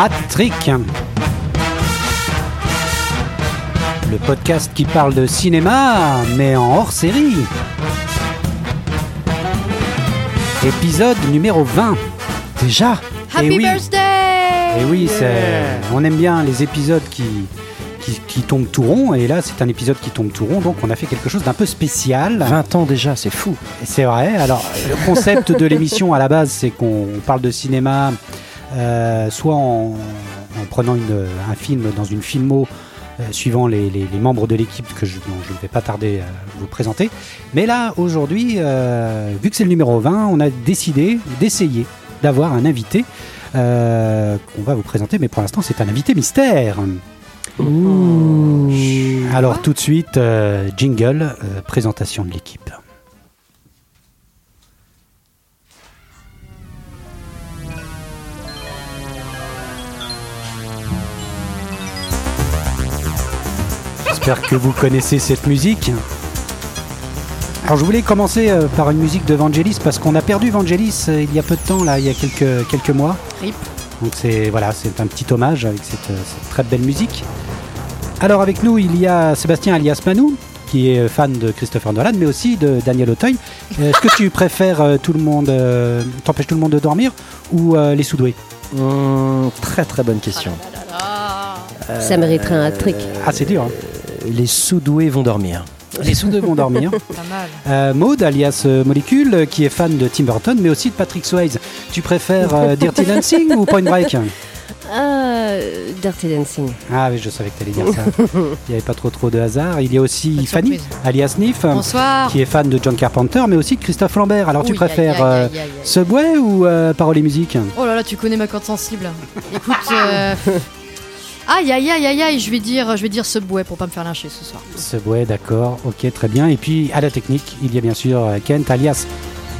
Hat Trick. Le podcast qui parle de cinéma, mais en hors série. Épisode numéro 20. Déjà? Happy Eh oui. birthday Et oui, c'est- on aime bien les épisodes qui, qui, qui tombent tout rond, et là c'est un épisode qui tombe tout rond, donc on a fait quelque chose d'un peu spécial. 20 ans déjà, c'est fou. Et C'est vrai. Alors, le concept de l'émission à la base, c'est qu'on parle de cinéma, euh, soit en, en prenant une- un film dans une filmo, euh, suivant les, les- les membres de l'équipe que je, dont je ne vais pas tarder à vous présenter. Mais là, aujourd'hui, euh, vu que c'est le numéro 20, on a décidé d'essayer d'avoir un invité qu'on va vous présenter, mais pour l'instant, c'est un invité mystère. Alors, tout de suite, jingle, présentation de l'équipe. J'espère que vous connaissez cette musique. Alors je voulais commencer euh, par une musique de Vangelis parce qu'on a perdu Vangelis euh, il y a peu de temps, là, il y a quelques, quelques mois. Rip. Donc c'est voilà, c'est un petit hommage avec cette, euh, cette très belle musique. Alors avec nous, il y a Sébastien alias Manou, qui est fan de Christopher Nolan, mais aussi de Daniel Auteuil. Est-ce que tu préfères euh, tout le monde, euh, t'empêches tout le monde de dormir ou euh, les soudoués Hum, très très bonne question. Ça mériterait un trick. Ah c'est dur. hein. Les sous-doués vont dormir. Les soudeux vont dormir. Pas mal. Euh, Maud, alias euh, Molécule, euh, qui est fan de Tim Burton, mais aussi de Patrick Swayze. Tu préfères euh, Dirty Dancing ou Point Break Dirty Dancing. Ah oui, je savais que tu allais dire ça. Il n'y avait pas trop trop de hasard. Il y a aussi Fanny, alias Sniff, Bonsoir. qui est fan de John Carpenter, mais aussi de Christophe Lambert. Alors tu préfères euh. Subway ou euh, Parole et Musique? Oh là là, tu connais ma corde sensible. Écoute. Aïe aïe aïe aïe aïe, je vais dire, je vais dire Subway pour pas me faire lyncher ce soir. Subway, d'accord, ok, très bien. Et puis à la technique, il y a bien sûr euh, Kent, alias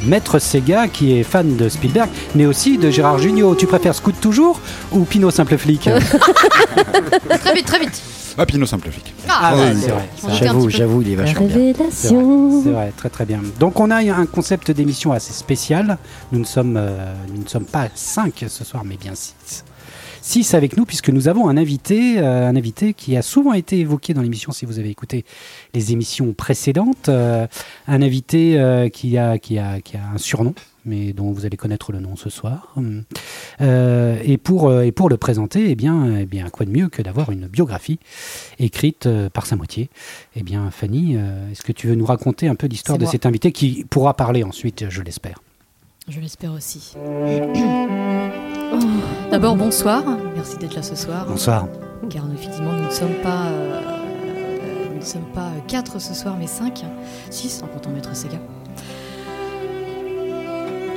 Maître Sega, qui est fan de Spielberg, mais aussi de Gérard Jugnot. Tu préfères Scout toujours ou Pinot Simple Flic? Très vite, très vite. Ah, Pinot simple flic. Ah, ouais, ouais, c'est vrai. J'avoue, j'avoue, il est La vachement bien. C'est vrai, révélation. c'est vrai, très très bien. Donc on a un concept d'émission assez spécial. Nous ne sommes, euh, nous ne sommes pas 5 ce soir, mais bien 6. 6 avec nous puisque nous avons un invité, euh, un invité qui a souvent été évoqué dans l'émission si vous avez écouté les émissions précédentes. Euh, un invité euh, qui, a, qui, a, qui a un surnom, mais dont vous allez connaître le nom ce soir. Euh, et, pour, et pour le présenter, eh bien, eh bien, quoi de mieux que d'avoir une biographie écrite par sa moitié? Eh bien, Fanny, est-ce que tu veux nous raconter un peu l'histoire de moi. cet invité qui pourra parler ensuite, je l'espère? Je l'espère aussi. Oh. D'abord, bonsoir. Merci d'être là ce soir. Bonsoir. Car effectivement, nous ne sommes pas. euh, nous ne sommes pas 4 ce soir, mais 5. 6 en comptant Maître Sega.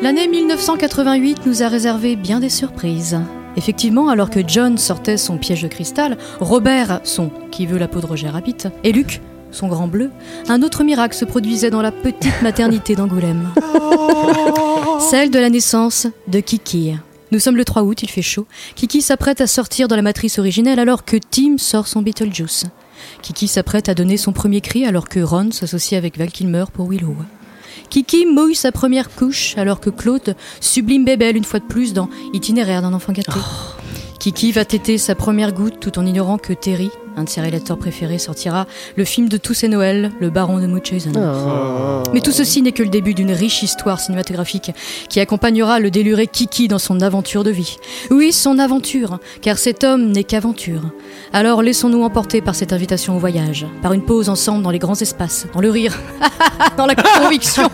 L'année 1988 nous a réservé bien des surprises. Effectivement, alors que John sortait son piège de cristal, Robert son qui veut la peau de Roger Rabbit et Luc son grand bleu, un autre miracle se produisait dans la petite maternité d'Angoulême. Celle de la naissance de Kiki. Nous sommes le 3 août, il fait chaud. Kiki s'apprête à sortir dans la matrice originelle alors que Tim sort son Beetlejuice. Kiki s'apprête à donner son premier cri alors que Ron s'associe avec Val Kilmer pour Willow. Kiki mouille sa première couche alors que Claude sublime Bébel une fois de plus dans Itinéraire d'un enfant gâté. Kiki va téter sa première goutte tout en ignorant que Terry, un de ses réalisateurs préférés, sortira le film de tous ses Noëls, Le Baron de Munchausen. Oh. Mais tout ceci n'est que le début d'une riche histoire cinématographique qui accompagnera le déluré Kiki dans son aventure de vie. Oui, son aventure, car cet homme n'est qu'aventure. Alors laissons-nous emporter par cette invitation au voyage, par une pause ensemble dans les grands espaces, dans le rire, dans la conviction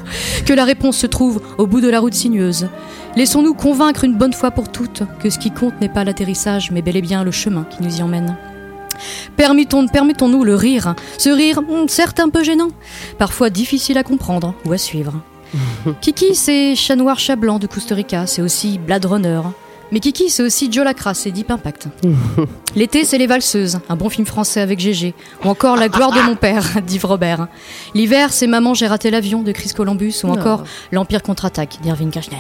que la réponse se trouve au bout de la route sinueuse. Laissons-nous convaincre une bonne fois pour toutes que ce qui compte n'est pas l'atterrissage, mais bel et bien le chemin qui nous y emmène. Permettons, permettons-nous le rire, ce rire hum, certes un peu gênant, parfois difficile à comprendre ou à suivre. Kiki, c'est Chat Noir, Chat Blanc de Costa Rica, c'est aussi Blade Runner. Mais Kiki, c'est aussi Joe Lacrasse et Deep Impact. L'été, c'est Les Valseuses, un bon film français avec Gégé. Ou encore La gloire de mon père, d'Yves Robert. L'hiver, c'est Maman, j'ai raté l'avion de Chris Columbus. Ou encore L'Empire contre-attaque d'Irving Kirchner.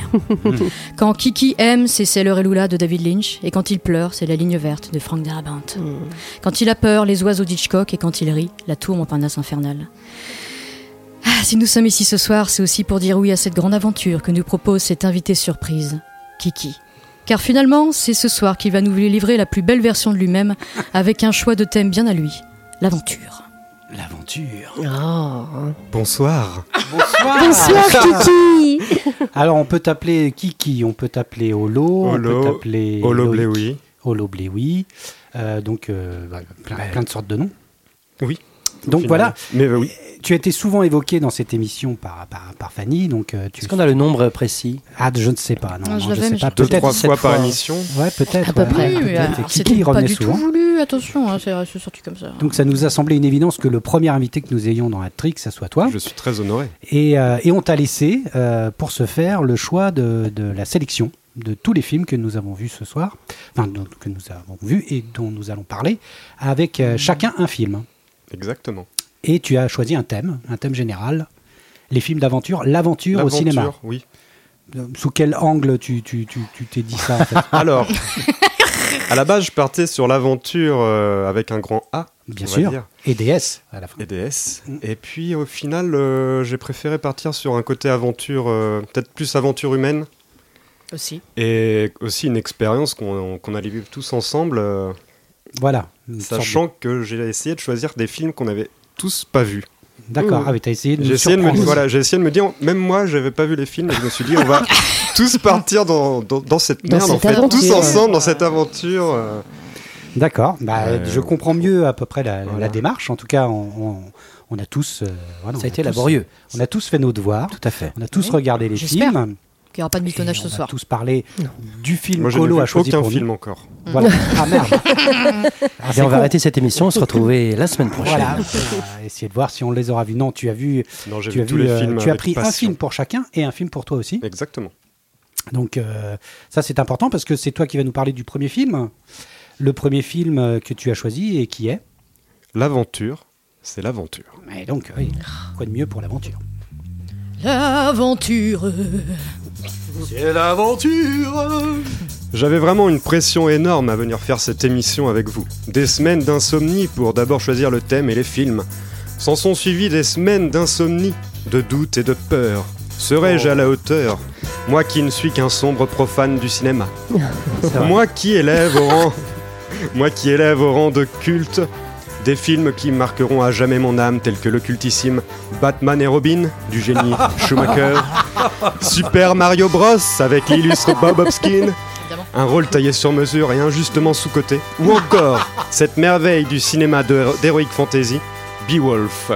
quand Kiki aime, c'est Sailor et Lula de David Lynch. Et quand il pleure, c'est La ligne verte de Frank Darabont. Quand il a peur, Les oiseaux d'Hitchcock. Et quand il rit, La tour Montparnasse infernale. Ah, si nous sommes ici ce soir, c'est aussi pour dire oui à cette grande aventure que nous propose cet invité surprise, Kiki. Car finalement, c'est ce soir qu'il va nous livrer la plus belle version de lui-même, avec un choix de thème bien à lui, l'aventure. L'aventure. Oh. Bonsoir. Bonsoir. Bonsoir Kiki Alors, on peut t'appeler Kiki, on peut t'appeler Holo, on Holo, peut t'appeler Holo Bléoui. Holo Bléoui. Euh, donc, euh, bah, plein, plein de sortes de noms. Oui. Donc voilà, Mais euh, oui. tu as été souvent évoqué dans cette émission par, par, par Fanny. Donc, euh, tu... Est-ce qu'on a le nombre précis? Ah, je ne sais pas. Non, Ah, non, je je sais pas. je- Deux, Peut-être trois fois par émission? Ouais, peut-être. À peu ouais. près. Oui, mais Peut-être. alors, Kiki c'était pas du souvent. tout voulu, attention, hein, c'est c'est sorti comme ça. Donc ça nous a semblé une évidence que le premier invité que nous ayons dans la trick, ça soit toi. Je suis très honoré. Et, euh, et on t'a laissé, euh, pour ce faire, le choix de, de la sélection de tous les films que nous avons vus ce soir, enfin que nous avons vus et dont nous allons parler, avec euh, chacun un film. Exactement. Et tu as choisi un thème, un thème général, les films d'aventure, l'aventure au L'aventure, cinéma. Oui. Sous quel angle tu tu- tu- tu t'es dit ça en fait Alors, à la base, je partais sur l'aventure euh, avec un grand A. Bien sûr. dire, Et DS à la fin. et DS. Mm. Et puis, au final, euh, j'ai préféré partir sur un côté aventure, euh, peut-être plus aventure humaine. Aussi. Et aussi une expérience qu'on qu'on allait vivre tous ensemble, euh, Voilà. Sachant que j'ai essayé de choisir des films qu'on avait tous pas vus. D'accord. Ah oui, t'as essayé de J'ai essayé, de me, voilà, j'ai essayé de me dire, même moi, j'avais pas vu les films, et je me suis dit, on va tous partir dans, dans, dans cette Dans merde, en fait, tous aventure. ensemble dans cette aventure. euh. D'accord. Bah, Euh, je comprends mieux à peu près la, voilà. la démarche. En tout cas, on, on- on a tous. euh, voilà, Ça on a été tous- laborieux. On a tous fait nos devoirs. Tout à fait. On a tous Oui, regardé les j'espère. films. Qu'il n'y aura pas de mitonnage ce on a soir. tous parlé du film Moi, Colo a choisi aucun pour film nous. encore. Voilà. Ah merde. Ah, Et on va con. arrêter cette émission, on se retrouver la semaine prochaine. Voilà. On va essayer de voir si on les aura vus. Non, tu as vu. Non, j'ai Tu vu as tous vu. les euh, films. tu as pris un film pour chacun et un film pour toi aussi. Exactement. Donc euh, ça c'est important parce que c'est toi qui vas nous parler du premier film. Le premier film euh, que tu as choisi et qui est. L'aventure, c'est l'aventure. Et donc oui, quoi de mieux pour l'aventure? L'aventure. C'est l'aventure. J'avais vraiment une pression énorme à venir faire cette émission avec vous. Des semaines d'insomnie pour d'abord choisir le thème et les films. S'en sont suivies des semaines d'insomnie, de doute et de peur. Serais-je à la hauteur Moi qui ne suis qu'un sombre profane du cinéma. Moi qui élève au rang... Moi qui élève au rang de culte des films qui marqueront à jamais mon âme tels que le cultissime Batman et Robin du génie Schumacher, Super Mario Bros avec l'illustre Bob Hopkins, un rôle taillé sur mesure et injustement sous-coté, ou encore cette merveille du cinéma d'heroic fantasy, Beowulf,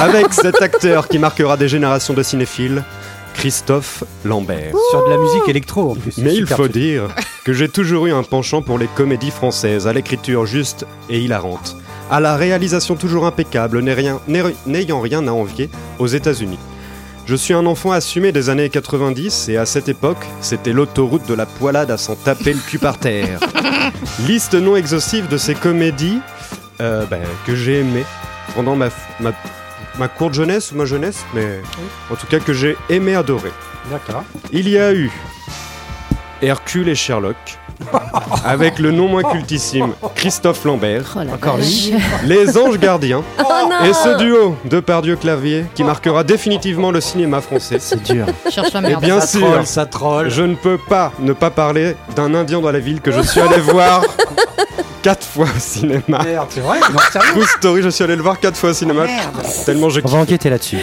avec cet acteur qui marquera des générations de cinéphiles, Christophe Lambert. Sur de la musique électro en plus. Mais il faut truc. dire que j'ai toujours eu un penchant pour les comédies françaises, à l'écriture juste et hilarante, à la réalisation toujours impeccable, n'ayant rien à envier aux États-Unis. Je suis un enfant assumé des années 90 et à cette époque, c'était l'autoroute de la poilade à s'en taper le cul par terre. Liste non exhaustive de ces comédies euh, ben, que j'ai aimées pendant ma, ma, ma courte jeunesse ou ma jeunesse, mais en tout cas que j'ai aimé adorer. D'accord. Il y a eu Hercule et Sherlock, avec le non moins cultissime Christophe Lambert, Oh Encore vache. Les Anges Gardiens, Oh et ce duo de Pardieu-Clavier qui marquera définitivement le cinéma français. C'est dur. Cherche la Et bien ça sûr, troll, ça troll. je ne peux pas ne pas parler d'un Indien dans la ville que je suis allé voir quatre fois au cinéma. Merde, c'est vrai Non, sérieux True Story, je suis allé le voir quatre fois au cinéma. Tellement j'ai On va enquêter là-dessus.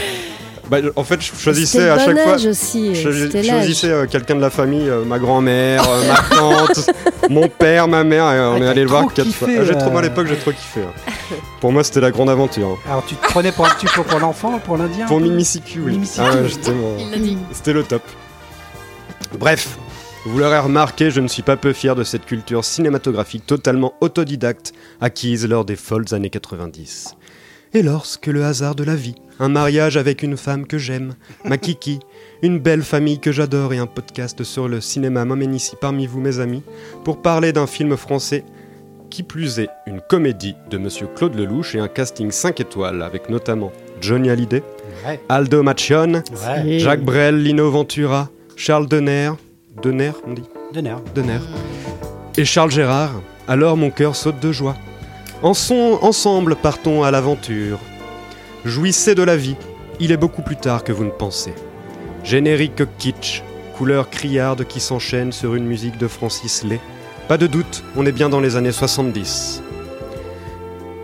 Bah, en fait, je choisissais à chaque fois. âge aussi. Je choisissais euh, quelqu'un de la famille, euh, ma grand-mère, euh, ma tante, mon père, ma mère, et on Ah, est allé le voir quatre kiffé, fois. Ah, j'ai trop euh. à l'époque, j'ai trop kiffé. hein. Pour moi, c'était la grande aventure. hein. Alors tu te prenais pour un petit peu pour l'enfant, pour l'indien Pour Mimicicu, oui. Mimicicu. Ah. C'était le top. Bref, vous l'aurez remarqué, je ne suis pas peu fier de cette culture cinématographique totalement autodidacte acquise lors des folles années 90. Et lorsque le hasard de la vie, un mariage avec une femme que j'aime, ma kiki, une belle famille que j'adore et un podcast sur le cinéma m'emmène ici parmi vous mes amis pour parler d'un film français qui plus est une comédie de monsieur Claude Lelouch et un casting 5 étoiles avec notamment Johnny Hallyday, Ouais. Aldo Macione, Ouais. Jacques Brel, Lino Ventura, Charles Denner, Denner, on dit De nerfs. Denner, et Charles Gérard, alors mon cœur saute de joie. Ensemble partons à l'aventure. Jouissez de la vie, il est beaucoup plus tard que vous ne pensez. Générique kitsch, couleurs criardes qui s'enchaînent sur une musique de Francis Lay. Pas de doute, on est bien dans les années 70.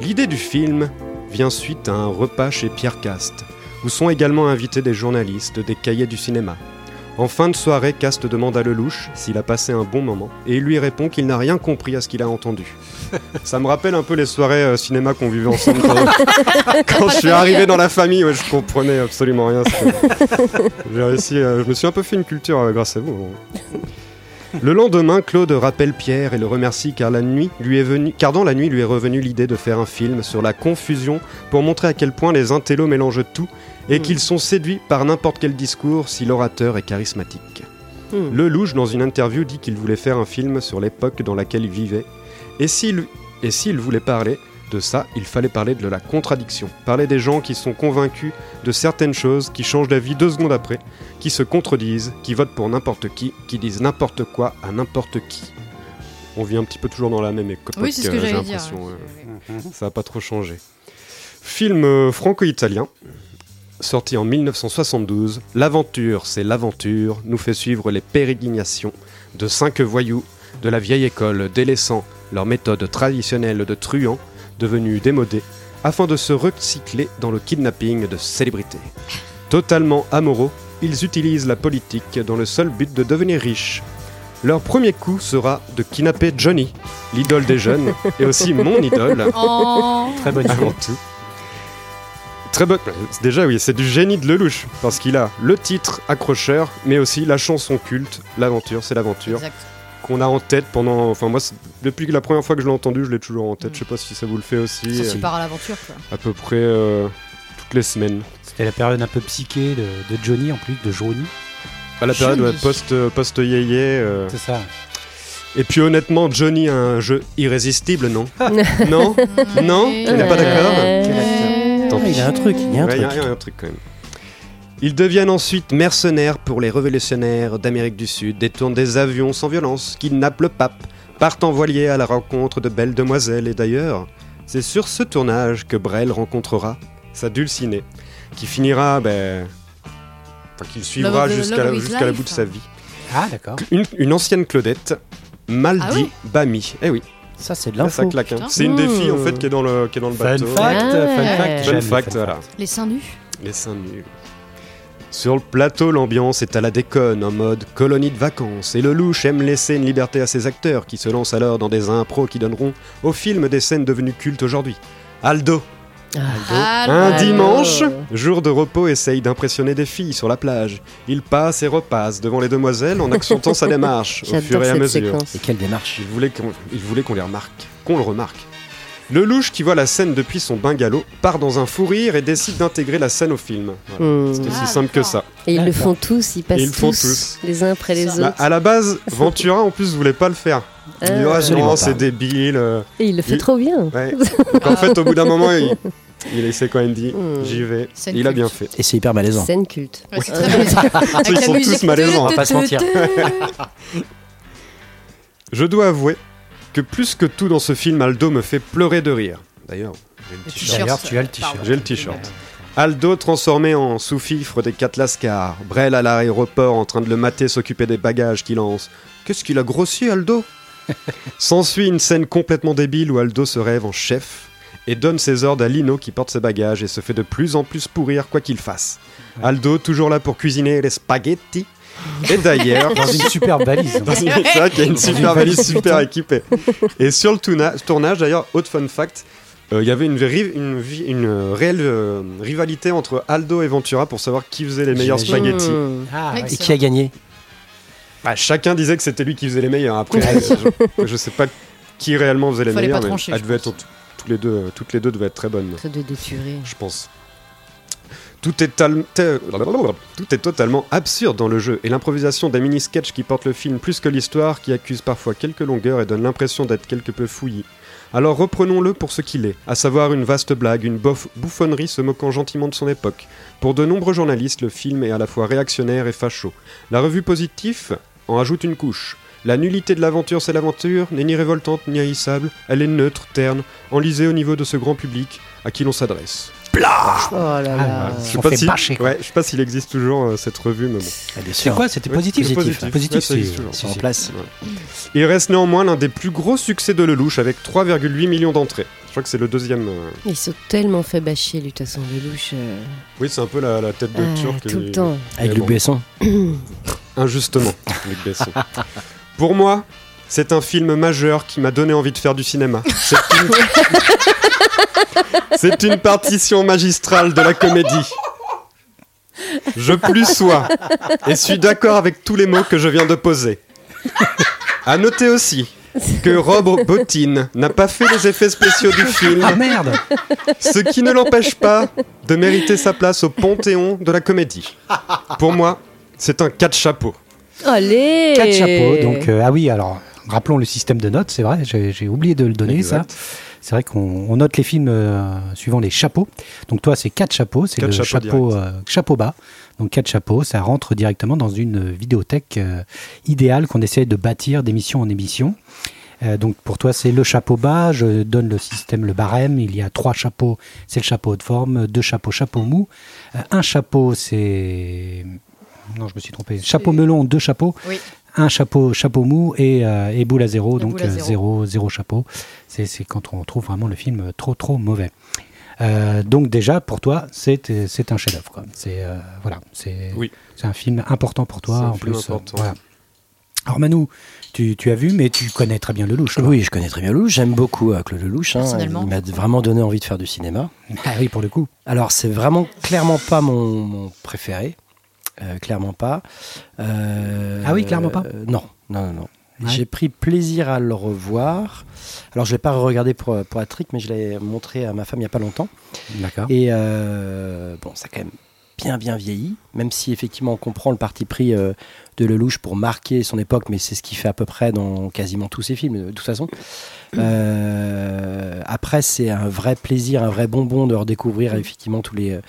L'idée du film vient suite à un repas chez Pierre Cast, où sont également invités des journalistes des cahiers du cinéma. En fin de soirée, Cast demande à Lelouch s'il a passé un bon moment, et il lui répond qu'il n'a rien compris à ce qu'il a entendu. Ça me rappelle un peu les soirées euh, cinéma qu'on vivait ensemble quand, quand je suis arrivé dans la famille, ouais, je comprenais absolument rien. J'ai réussi, euh, je me suis un peu fait une culture euh, grâce à vous. Le lendemain, Claude rappelle Pierre et le remercie car, la nuit lui est car dans la nuit lui est revenue l'idée de faire un film sur la confusion pour montrer à quel point les intellos mélangent tout et qu'ils sont séduits par n'importe quel discours si l'orateur est charismatique. Hmm. Lelouch, dans une interview, dit qu'il voulait faire un film sur l'époque dans laquelle il vivait. Et s'il et s'il voulait parler de ça, il fallait parler de la contradiction. Parler des gens qui sont convaincus de certaines choses, qui changent d'avis deux secondes après, qui se contredisent, qui votent pour n'importe qui, qui disent n'importe quoi à n'importe qui. On vit un petit peu toujours dans la même époque, Oui, c'est ce que euh, j'ai j'allais dire. l'impression, ouais. Ça n'a pas trop changé. Film euh, franco-italien, sorti en 1972. L'aventure, c'est l'aventure, nous fait suivre les pérégrinations de cinq voyous de la vieille école, délaissant leur méthode traditionnelle de truands, devenus démodés, afin de se recycler dans le kidnapping de célébrités. Totalement amoureux, ils utilisent la politique dans le seul but de devenir riches. Leur premier coup sera de kidnapper Johnny, l'idole des jeunes, et aussi mon idole, Oh. Très bonne idée. Très bonne. Déjà, oui, c'est du génie de Lelouch, parce qu'il a le titre accrocheur, mais aussi la chanson culte, L'aventure, c'est l'aventure, Exact. qu'on a en tête pendant. Enfin, moi, depuis la première fois que je l'ai entendu, je l'ai toujours en tête. Je sais pas si ça vous le fait aussi. Ça, euh, tu pars à l'aventure, quoi. à peu près euh, toutes les semaines. C'était la période un peu psyché de, de Johnny en plus, de Johnny. À la période ouais, post, euh, post-yéyé. euh. C'est ça. Et puis honnêtement, Johnny a un jeu irrésistible, non? Non? Non? Oui. Tu n'es pas d'accord? Tant pis. Il y a un truc, il y a un Ouais, y a- truc. y a un truc quand même. Ils deviennent ensuite mercenaires pour les révolutionnaires d'Amérique du Sud, détournent des avions sans violence, kidnappent le pape, partent en voilier à la rencontre de belles demoiselles. Et d'ailleurs, c'est sur ce tournage que Brel rencontrera sa dulcinée, qui finira, ben. Enfin, qu'il suivra Love of the- jusqu'à love la, of his jusqu'à la life. bout de sa vie. Ah, d'accord. Une, une ancienne Claudette, mal Ah dit oui Bami. Eh oui, Ça, c'est de l'info. claque. hein. C'est une des filles en Mmh. fait qui est dans le, qui est dans le Fun bateau. fact, Ah fun fact. Fun fact, les voilà. Les seins nus. Les seins nuls. Sur le plateau, l'ambiance est à la déconne, en mode colonie de vacances, et le louche aime laisser une liberté à ses acteurs, qui se lancent alors dans des impros qui donneront au film des scènes devenues cultes aujourd'hui. Aldo, Ah, un dimanche, jour de repos, essaye d'impressionner des filles sur la plage. Il passe et repasse devant les demoiselles en accentuant sa démarche, au fur et à mesure. séquence. Et quelle démarche Il voulait qu'on il voulait qu'on les remarque, qu'on le remarque. Le louche qui voit la scène depuis son bungalow part dans un fou rire et décide d'intégrer la scène au film. Voilà. Hmm. C'est aussi Ah, simple que ça. Et ils le font tous, ils passent ils le font tous, tous. les uns après les Ça. Bah, autres. à la base, Ventura en plus voulait pas le faire. Il Absolument non, pas. c'est débile. euh. Et il le fait il- trop bien. Ouais. En fait, au bout d'un moment, il, il s'est quand même dit. J'y vais. Scène Il a culte. bien fait. Et c'est hyper malaisant. Scène culte. Ouais, c'est très bien. Avec Ils sont tous malaisants, on va pas se mentir. Je dois avouer que plus que tout dans ce film, Aldo me fait pleurer de rire. D'ailleurs, tu as le t-shirt. J'ai le t-shirt. Aldo transformé en sous-fifre des quatre lascars. Brel à l'aéroport en train de le mater s'occuper des bagages qu'il lance. Qu'est-ce qu'il a grossi, Aldo? S'ensuit une scène complètement débile où Aldo se rêve en chef et donne ses ordres à Lino qui porte ses bagages et se fait de plus en plus pourrir quoi qu'il fasse. Aldo toujours là pour cuisiner les spaghettis. Et d'ailleurs, Dans une superbe valise. dans une- c'est vrai qu'il y a une super valise super équipée. Et sur le tourna- tournage, d'ailleurs, autre fun fact, euh, il y avait une, ri- une, vi- une, réelle euh, rivalité entre Aldo et Ventura pour savoir qui faisait les meilleurs spaghettis. Ah. Et qui a gagné Bah, chacun disait que c'était lui qui faisait les meilleurs. Après, je, je sais pas qui réellement faisait les Fallait meilleurs, pas mais elles devaient être, pense. tous les deux, toutes les deux devaient être très bonnes, Ça doit déturer. je pense. Tout est, tout est totalement absurde dans le jeu, et l'improvisation des mini-sketchs qui portent le film plus que l'histoire, qui accuse parfois quelques longueurs et donne l'impression d'être quelque peu fouillis. Alors reprenons-le pour ce qu'il est, à savoir une vaste blague, une bouffonnerie se moquant gentiment de son époque. Pour de nombreux journalistes, le film est à la fois réactionnaire et facho. La revue Positif en ajoute une couche. La nullité de l'aventure, c'est l'aventure, n'est ni révoltante ni haïssable, elle est neutre, terne, enlisée au niveau de ce grand public à qui l'on s'adresse. Plat Oh là là. Ah, Je sais On pas fait si- ouais, je sais pas s'il existe toujours euh, cette revue, mais bon. Ah, C'est quoi C'était Ouais, positif positif. Ouais, Positif, C'est en si. place. Il reste néanmoins l'un des plus gros succès de Lelouch avec 3,8 millions d'entrées. Je crois que c'est le deuxième. euh, Ils sont tellement fait bâcher, lui, de toute façon, Lelouch. euh, Oui, c'est un peu la, la tête de ah, Turc. tout le temps. Avec Luc. Besson. Injustement, Luc Besson. Pour moi, c'est un film majeur qui m'a donné envie de faire du cinéma. C'est une... C'est une partition magistrale de la comédie. Je plus sois et suis d'accord avec tous les mots que je viens de poser. À noter aussi que Rob Bottin n'a pas fait les effets spéciaux du film, Ah merde ce qui ne l'empêche pas de mériter sa place au panthéon de la comédie. Pour moi, c'est un quatre chapeaux. Allez Quatre chapeaux. Donc, euh, ah oui, alors, rappelons le système de notes, c'est vrai, j'ai j'ai oublié de le donner, Exact. ça. C'est vrai qu'on on note les films euh, suivant les chapeaux. Donc, toi, c'est quatre chapeaux, c'est le chapeau, euh, chapeau bas. Donc, quatre chapeaux, ça rentre directement dans une vidéothèque euh, idéale qu'on essaie de bâtir d'émission en émission. Euh, donc pour toi c'est le chapeau bas, je donne le système, le barème, il y a trois chapeaux, c'est le chapeau haute forme, deux chapeaux, chapeau mou, Euh, un chapeau c'est... Non je me suis trompé, chapeau melon, deux chapeaux, Oui. Un chapeau, chapeau mou et, euh, et boule à zéro, donc à euh, zéro. zéro, zéro chapeau. C'est c'est quand on trouve vraiment le film trop trop mauvais. Euh, donc déjà pour toi c'est c'est un chef-d'œuvre. C'est euh, voilà c'est Oui. c'est un film important pour toi C'est un en film plus. euh, important. voilà. Alors Manu, tu, tu as vu mais tu connais très bien Lelouch. Oui, je connais très bien Lelouch. J'aime beaucoup euh, Claude Lelouch. hein. Personnellement. Il m'a vraiment donné envie de faire du cinéma. Ah oui pour le coup. Alors, c'est vraiment clairement pas mon, mon préféré. Euh, clairement pas. Euh, Ah oui, clairement pas euh, Non, non, non. non. Ouais. J'ai pris plaisir à le revoir. Alors, je l'ai pas regardé pour, pour Patrick, mais je l'ai montré à ma femme il y a pas longtemps. D'accord. Et euh, bon, ça a quand même bien, bien vieilli, même si effectivement on comprend le parti pris euh, de Lelouch pour marquer son époque, mais c'est ce qu'il fait à peu près dans quasiment tous ses films, de toute façon. Euh, après, c'est un vrai plaisir, un vrai bonbon de redécouvrir effectivement tous les.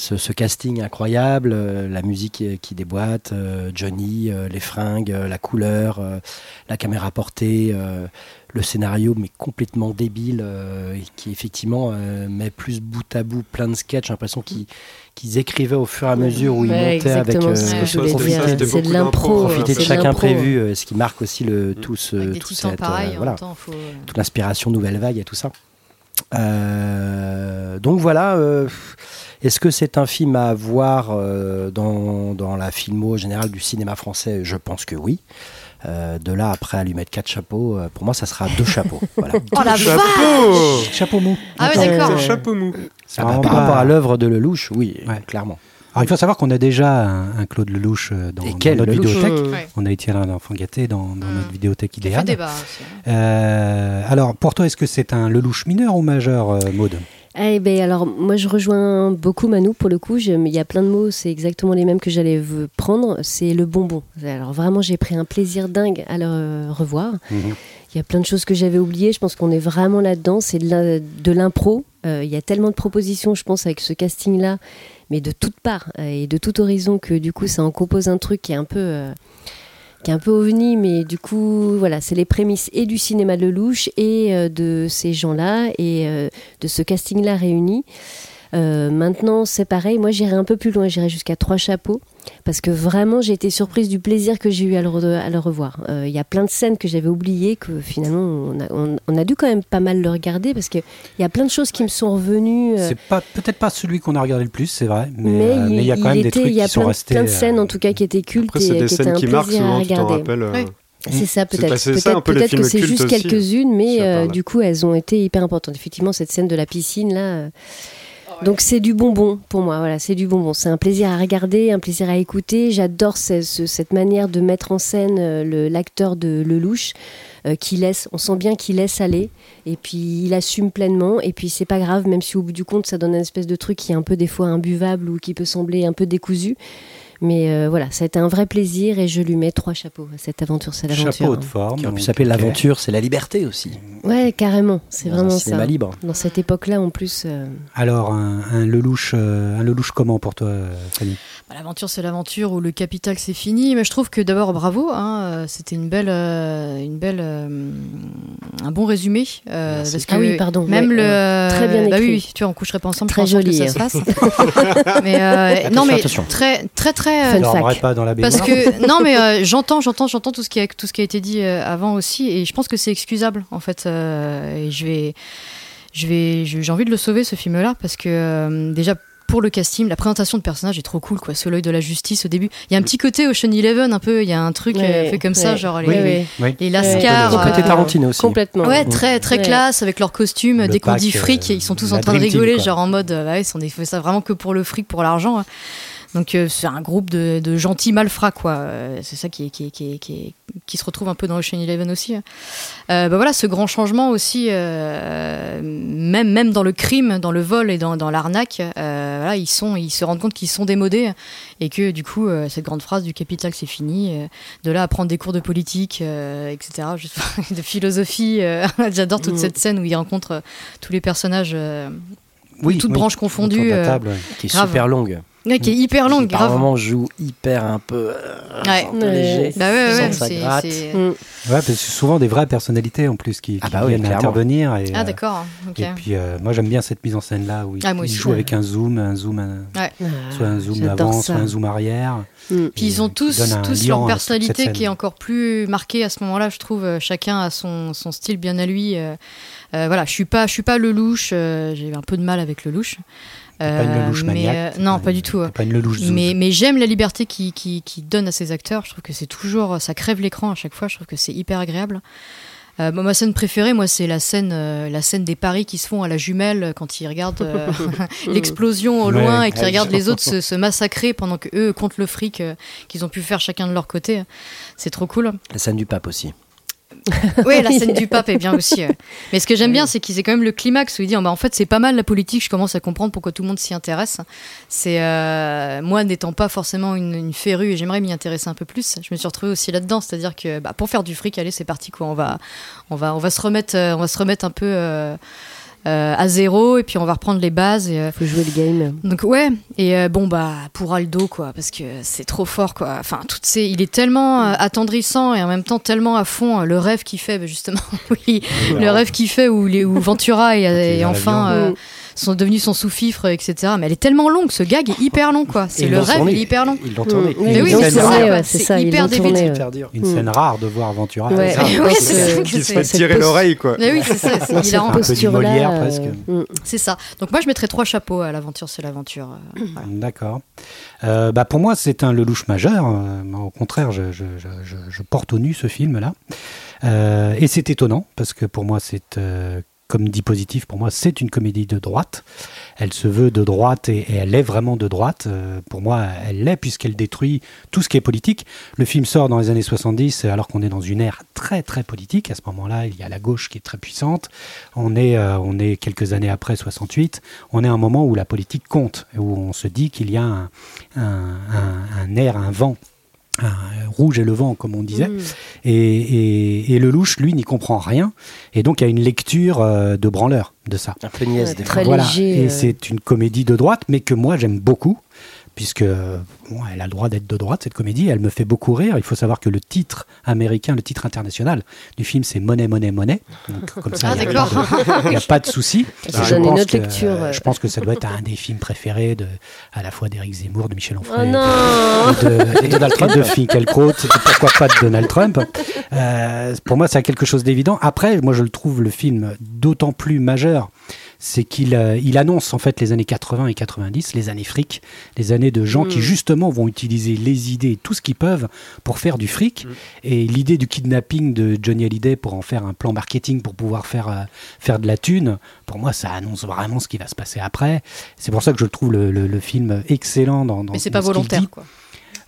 Ce, ce casting incroyable, euh, la musique qui, qui déboîte, euh, Johnny, euh, les fringues, euh, la couleur, euh, la caméra portée, euh, le scénario mais complètement débile, euh, et qui effectivement euh, met plus bout à bout plein de sketchs. J'ai l'impression qu'ils écrivaient au fur et à mesure où ils Ouais, montaient avec C'est de l'impro. profiter de chaque imprévu, ce qui marque aussi le, Mm. tout ce, tout cette, euh, voilà, faut... toute l'inspiration nouvelle vague et tout ça. Euh, donc voilà. euh, Est-ce que c'est un film à voir euh, dans, dans la filmo générale du cinéma français? Je pense que oui. Euh, de là après à lui mettre quatre chapeaux, euh, pour moi ça sera deux chapeaux. Voilà. Oh la vache Chapeau Chapeau mou. Ah ouais, Ouais. d'accord. Chapeau mou. Ah bah, par pas- rapport à l'œuvre de Lelouch, oui, Ouais. clairement. Alors il faut savoir qu'on a déjà un, un Claude Lelouch dans, dans quel notre Lelouch vidéothèque. Mmh. Ouais. On a été un enfant gâté dans, dans notre vidéothèque fait idéale. débat aussi. hein. Euh, alors pour toi, est-ce que c'est un Lelouch mineur ou majeur, euh, Maud Eh ben alors moi je rejoins beaucoup Manu pour le coup. Il y a plein de mots, c'est exactement les mêmes que j'allais prendre. C'est le bonbon. Alors vraiment j'ai pris un plaisir dingue à le revoir. Il y a plein de choses que j'avais oubliées. Je pense qu'on est vraiment là-dedans. C'est de l'impro. Euh, il y a tellement de propositions, je pense, avec ce casting-là, mais de toutes parts euh, et de tout horizon que du coup ça en compose un truc qui est un peu. euh, qui est un peu ovni, mais du coup, voilà, c'est les prémices et du cinéma de Lelouch et euh, de ces gens-là et euh, de ce casting-là réuni. Euh, maintenant, c'est pareil, moi j'irai un peu plus loin, j'irai jusqu'à trois chapeaux, parce que vraiment j'ai été surprise du plaisir que j'ai eu à le, re- à le revoir. Euh, Il y a plein de scènes que j'avais oubliées, que finalement on a, on- on a dû quand même pas mal le regarder, parce qu'il y a plein de choses qui me sont revenues. euh, C'est pas peut-être pas celui qu'on a regardé le plus, c'est vrai, mais mais, euh, il y a quand même des trucs il y a qui sont plein, restés. plein de scènes en tout cas qui étaient cultes Après, et c'est des qui étaient scènes un qui marquent plaisir à tu regarder. C'est ça, C'est peut-être. passé ça, Peut-être peut-être que c'est juste quelques-unes, si mais euh, du coup, elles ont été hyper importantes. Effectivement, cette scène de la piscine, là. Donc, c'est du bonbon pour moi. Voilà, c'est du bonbon. C'est un plaisir à regarder, un plaisir à écouter. J'adore ce- ce- cette manière de mettre en scène euh, l'acteur de Lelouch. euh, qui laisse, on sent bien qu'il laisse aller et puis il assume pleinement et puis c'est pas grave même si au bout du compte ça donne un espèce de truc qui est un peu des fois imbuvable ou qui peut sembler un peu décousu Mais euh, voilà, ça a été un vrai plaisir et je lui mets trois chapeaux à cette aventure, c'est l'aventure. Chapeau de forme. Qui aurait pu s'appeler ok. l'aventure, c'est la liberté aussi. Ouais, carrément, c'est Dans vraiment un cinéma ça. libre. Dans cette époque-là, en plus. euh, Alors, un, un Lelouch, euh, un Lelouch comment pour toi, euh, Fanny? L'aventure, c'est l'aventure où le capital, c'est fini. Mais je trouve que d'abord, bravo. hein, euh, C'était une belle, euh, une belle, euh, un bon résumé. euh, Merci. parce que Ah oui, pardon, Même ouais, le, euh, très bien bah écrit. oui, oui, tu vois, on coucherait pas ensemble. Très joli, Que ça se fasse. mais euh, non, mais attention. très, très, très. Pas dans la baignoire. Parce que non mais euh, j'entends j'entends j'entends tout ce qui a tout ce qui a été dit euh, avant aussi et je pense que c'est excusable en fait euh, et je vais je vais je- j'ai envie de le sauver ce film là parce que euh, déjà pour le casting, la présentation de personnage est trop cool, quoi. Sous l'œil de la justice au début. Il y a un petit côté Ocean Eleven, un peu. Il y a un truc euh, Ouais, fait comme ça, genre les, Oui, les Ouais. lascars. Côté euh, Tarantino aussi. Complètement. Ouais, très très Ouais. classe avec leurs costumes Le décompte pack, fric. euh, ils sont tous en train de Team, rigoler, genre en mode, ouais, ils sont- ils font ça vraiment que pour le fric, pour l'argent. hein. Donc euh, c'est un groupe de, de gentils malfrats, quoi. Euh, c'est ça qui, se retrouve un peu dans Ocean Eleven aussi. hein. Euh, bah voilà, ce grand changement aussi, même, même dans le crime, dans le vol et dans, dans l'arnaque, voilà, ils, sont, ils se rendent compte qu'ils sont démodés et que du coup, cette grande phrase du capital, c'est fini. de là à prendre des cours de politique, etc., juste- de philosophie. J'adore toute cette scène où il rencontre euh, tous les personnages, Oui, toutes oui. branches confondues, table. Qui est Grave. super longue. Ouais, qui est hyper longue, par grave. moment joue hyper un peu, euh, Ouais. un peu Ouais. léger. Bah ouais, sans ouais, que ça c'est- gratte. Mm. Ouais, parce que souvent des vraies personnalités en plus qui, Ah bah oui, viennent clairement. intervenir. Et, Ah euh, d'accord. Et puis euh, moi j'aime bien cette mise en scène là où il, Ah, il aussi, joue ouais. avec un zoom, un zoom, un- soit un zoom avant, ça. soit un zoom arrière. Mm. Puis ils ont tous, tous leur personnalité qui est encore plus marquée à ce moment-là, je trouve. Euh, Chacun a son, son style bien à lui. euh. Voilà, je suis pas, je suis pas le louche. euh, J'ai un peu de mal avec le louche. Pas une Euh, Lelouch mais, maniaque. euh, non, pas du tout. Pas une Lelouch. Mais, mais j'aime la liberté qui, qui, qui donne à ces acteurs. Je trouve que c'est toujours, ça crève l'écran à chaque fois. Je trouve que c'est hyper agréable. Euh, bon, ma scène préférée, moi, c'est la scène, euh, la scène des paris qui se font à la jumelle quand ils regardent euh, l'explosion au Ouais. loin et qu'ils Ouais. regardent les autres se, se massacrer pendant que eux comptent le fric euh, qu'ils ont pu faire chacun de leur côté. C'est trop cool. La scène du pape aussi. Oui, la scène du pape est bien aussi. Mais ce que j'aime bien, c'est qu'ils aient quand même le climax où ils disent bah, en fait, c'est pas mal la politique, je commence à comprendre pourquoi tout le monde s'y intéresse. C'est euh, Moi, n'étant pas forcément une, une férue, et j'aimerais m'y intéresser un peu plus, je me suis retrouvée aussi là-dedans. C'est-à-dire que bah, pour faire du fric, allez, c'est parti, quoi. On va, on va, on va, se, remettre, euh, on va se remettre un peu. euh, euh, à zéro et puis on va reprendre les bases et, euh, Faut jouer le game. donc ouais, et euh, bon bah pour Aldo quoi, parce que c'est trop fort quoi. Enfin toutes ces, il est tellement euh, attendrissant et en même temps tellement à fond euh, le rêve qu'il fait, bah, justement, oui, le rêve qu'il fait où, les, où Ventura est dans enfin sont devenus son sous-fifre, etc. Mais elle est tellement longue, ce gag est hyper long quoi. C'est le rêve, il est hyper long. Ils l'ont tourné. Mm. Mais oui, c'est ça, c'est hyper dur. Une Mm. scène rare de voir Ventura. Qui se fait tirer l'oreille, quoi. Mais oui, c'est ça, peu du posture-là, Molière, euh, presque. mm. C'est ça. Donc moi je mettrais trois chapeaux à l'aventure, c'est l'aventure. euh, voilà. D'accord. Euh, bah pour moi, c'est un Lelouch majeur. Euh, au contraire, je, je- je- je- je porte au nu ce film-là. Euh, et c'est étonnant, parce que pour moi, c'est, euh, comme dit positif, pour moi, c'est une comédie de droite. Elle se veut de droite et, elle est vraiment de droite. Euh, pour moi, elle l'est, puisqu'elle détruit tout ce qui est politique. Le film sort dans les années 70, alors qu'on est dans une ère très, très politique. À ce moment-là, il y a la gauche qui est très puissante. On est, euh, quelques années après 68. On est à un moment où la politique compte, où on se dit qu'il y a un air, un vent. Un rouge et le vent, comme on disait. Mm. Et, et, et Lelouch, lui, n'y comprend rien. Et donc, il y a une lecture euh, de branleur de ça. Un peu niaise Ouais, des très fois. voilà. léger, Et euh. c'est une comédie de droite, mais que moi, j'aime beaucoup. Puisque bon, elle a le droit d'être de droite, cette comédie. Elle me fait beaucoup rire. Il faut savoir que le titre américain, le titre international du film, c'est Money, Money, Money. Donc, comme ça, Ah, il n'y a pas de souci. Je pense que, lecture, euh. Je pense que ça doit être un des films préférés de, à la fois d'Éric Zemmour, de Michel Oh Onfray, non et de, et Donald Trump, de Finkielkraut, pourquoi pas de Donald Trump. Euh, pour moi, c'est quelque chose d'évident. Après, moi, je le trouve le film d'autant plus majeur, c'est qu'il euh, il annonce en fait les années 80 et 90, les années fric, les années de gens qui Mm. justement vont utiliser les idées, tout ce qu'ils peuvent pour faire du fric. Et l'idée du kidnapping de Johnny Hallyday pour en faire un plan marketing pour pouvoir faire euh, faire de la thune, pour moi, ça annonce vraiment ce qui va se passer après. C'est pour ça que je trouve le, le- le film excellent dans. dans Mais c'est pas volontaire quoi.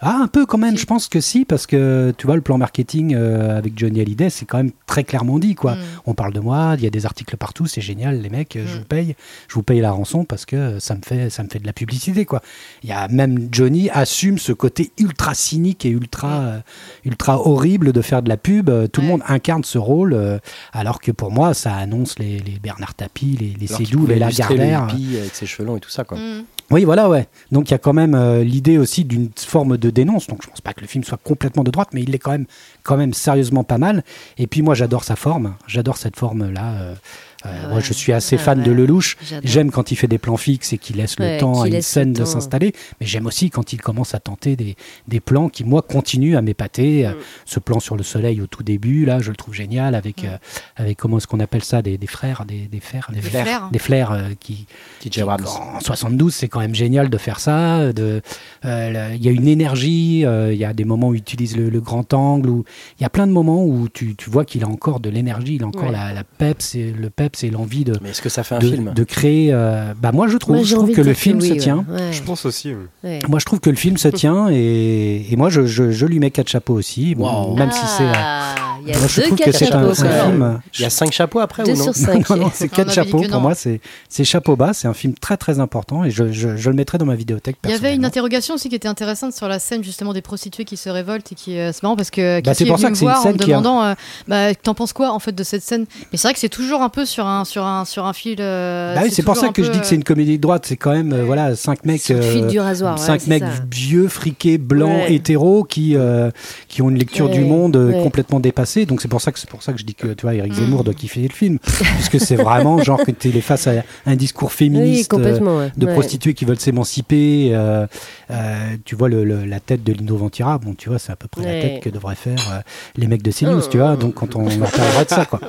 Ah, un peu quand même, je pense que si, parce que tu vois, le plan marketing euh, avec Johnny Hallyday, c'est quand même très clairement dit, quoi. Mm. On parle de moi, il y a des articles partout, c'est génial, les mecs, euh, je Mm. vous paye, je vous paye la rançon parce que ça me fait, ça me fait de la publicité, quoi. Il y a même Johnny assume ce côté ultra cynique et ultra, euh, ultra horrible de faire de la pub. Euh, Tout le monde incarne ce rôle, euh, alors que pour moi, ça annonce les, les Bernard Tapie, les, les les Lagardère. avec ses cheveux longs et tout ça, quoi. Mm. Oui, voilà, ouais. Donc il y a quand même euh, l'idée aussi d'une forme de dénonce. Donc je pense pas que le film soit complètement de droite, mais il est quand même, quand même sérieusement pas mal. Et puis moi, j'adore sa forme. J'adore cette forme-là. euh, euh, Ah Moi, je suis assez Ah fan de ouais. Lelouch. J'adore. J'aime quand il fait des plans fixes et qu'il laisse Ouais, le temps à une scène de s'installer. Mais j'aime aussi quand il commence à tenter des, des plans qui, moi, continuent à m'épater. Euh, Mm. Ce plan sur le soleil au tout début, là, je le trouve génial avec, Mm. euh, avec comment est-ce qu'on appelle ça, des, des frères, des, des fers, des, Des flares, flares. des flares euh, qui, TJ Abrams. en 72, c'est quand même génial de faire ça. de- euh, Il y a une énergie, euh, il y a des moments où il utilise le, le grand angle, où il y a plein de moments où tu, tu vois qu'il a encore de l'énergie, il a encore Ouais. la, la peps et le peps et l'envie de, Mais est-ce que ça fait un de, film? de créer. euh, bah moi je trouve, Moi, je trouve que le film oui, se ouais. tient. Ouais. Je pense aussi. oui. Ouais. Moi je trouve que le film se tient et, et moi je, je, je lui mets quatre chapeaux aussi, bon, Wow. même si c'est. euh, Ah, il y a moi je deux trouve que quatre c'est un, film. Il y a cinq chapeaux après Deux ou non sur cinq. Non, non, c'est quatre chapeaux. Pour moi, c'est c'est chapeau bas. C'est un film très très important et je, je, je le mettrai dans ma vidéothèque. Il y avait une interrogation aussi qui était intéressante sur la scène justement des prostituées qui se révoltent et qui euh, c'est marrant parce que Bah, c'est pour est ça venu que me c'est une voir en me scène qui a- demandant euh, bah, t'en penses quoi en fait de cette scène? Mais c'est vrai que c'est toujours un peu sur un sur un sur un fil euh, Bah oui, c'est pour ça que je dis que c'est une comédie de droite. C'est quand même euh, voilà cinq mecs, euh, du rasoir. cinq mecs vieux, friqués, blancs, hétéros qui euh, qui ont une lecture du monde euh, complètement dépassée. Donc c'est pour ça que c'est pour ça que je dis que tu vois Eric Mm. Zemmour doit kiffer le film puisque c'est vraiment genre que tu es face à un discours Oui, féministe. euh, de Ouais. prostituées qui veulent s'émanciper. euh, euh, tu vois le, le- la tête de Lino Ventura, bon, tu vois, c'est à peu près la tête que devraient faire les mecs de CNews, Oh. tu vois. Donc quand on parlera de ça, quoi.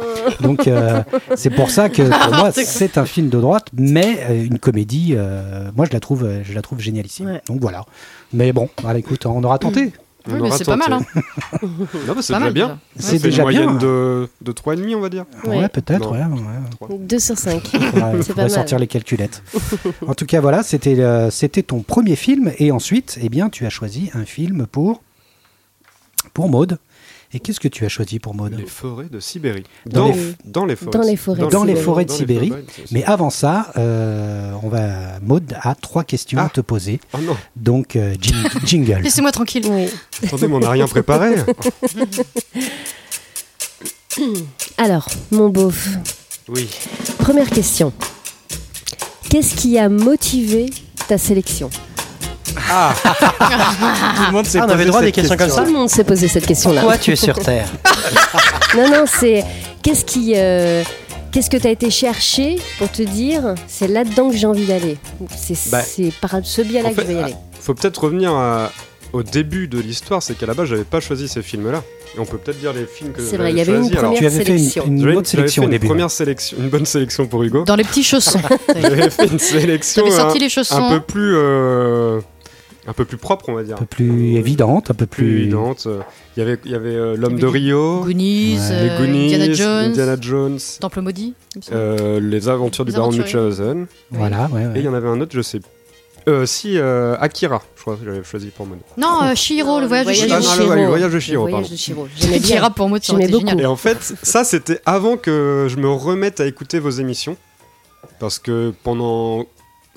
Donc euh, c'est pour ça que pour moi c'est un film de droite, mais une comédie. moi je la trouve, je la trouve génialissime. Ouais. Donc voilà. Mais bon, écoute, on aura tenté. Oui, On mais c'est pas mal, hein. Non, mais c'est déjà mal, bien. déjà. C'est déjà une bien. moyenne de, de 3,5, on va dire. Ouais, Ouais. peut-être. Ouais, ouais. 2 sur 5. Ouais, il C'est faudrait pas mal. sortir les calculettes. en tout cas, voilà, c'était euh, c'était ton premier film. Et ensuite, eh bien, tu as choisi un film pour, pour Maude. Et qu'est-ce que tu as choisi pour Maude Les forêts de Sibérie. Dans Dans, les- dans les forêts. Dans les forêts de Dans les Sibérie. forêts de Sibérie. forêts, Mais avant ça, euh, on va, Maude a trois questions Ah. à te poser. Oh non, Donc, euh, jing- jingle. laissez-moi tranquille Oui. attendez, mais on n'a rien préparé. Alors, mon beauf, Oui. première question. Qu'est-ce qui a motivé ta sélection? Ah, on avait droit à des questions comme Tout ça le monde s'est posé cette question-là. Pourquoi tu es sur Terre Non, non, c'est qu'est-ce qui, euh, qu'est-ce que tu as été chercher pour te dire, c'est là-dedans que j'ai envie d'aller? C'est Bah, c'est par ce biais-là en que je fait, vais y aller. Faut peut-être revenir à- au début de l'histoire, c'est qu'à la base, j'avais pas choisi ces films-là. Et on peut peut-être dire les films que C'est vrai, j'avais il y avait une choisis. Alors, première Tu avais fait sélection. une, bonne sélection j'avais au fait une début. première sélection, une bonne sélection pour Hugo. dans les petits chaussons J'avais fait une sélection sorti un, les chaussons un peu plus, euh, un peu plus propre, on va dire. Un peu plus évidente, un peu plus plus. évidente. Il y avait, il y avait euh, l'homme Il y de Rio, Goonies, Ouais. les euh, Goonies, Indiana Jones Indiana Jones, Temple maudit euh, les aventures du baron. Munchausen. Voilà, ouais, ouais. Et il y en avait un autre, je sais. Euh, si, euh, Akira, je crois que j'avais choisi pour moi. non euh, Shihiro le voyage de Ah, Shihiro non, le- le voyage de voyage pardon. J'aimais bien. Akira pour moi ça aurait J'aimais été génial Et en fait, ça c'était avant que je me remette à écouter vos émissions. Parce que pendant,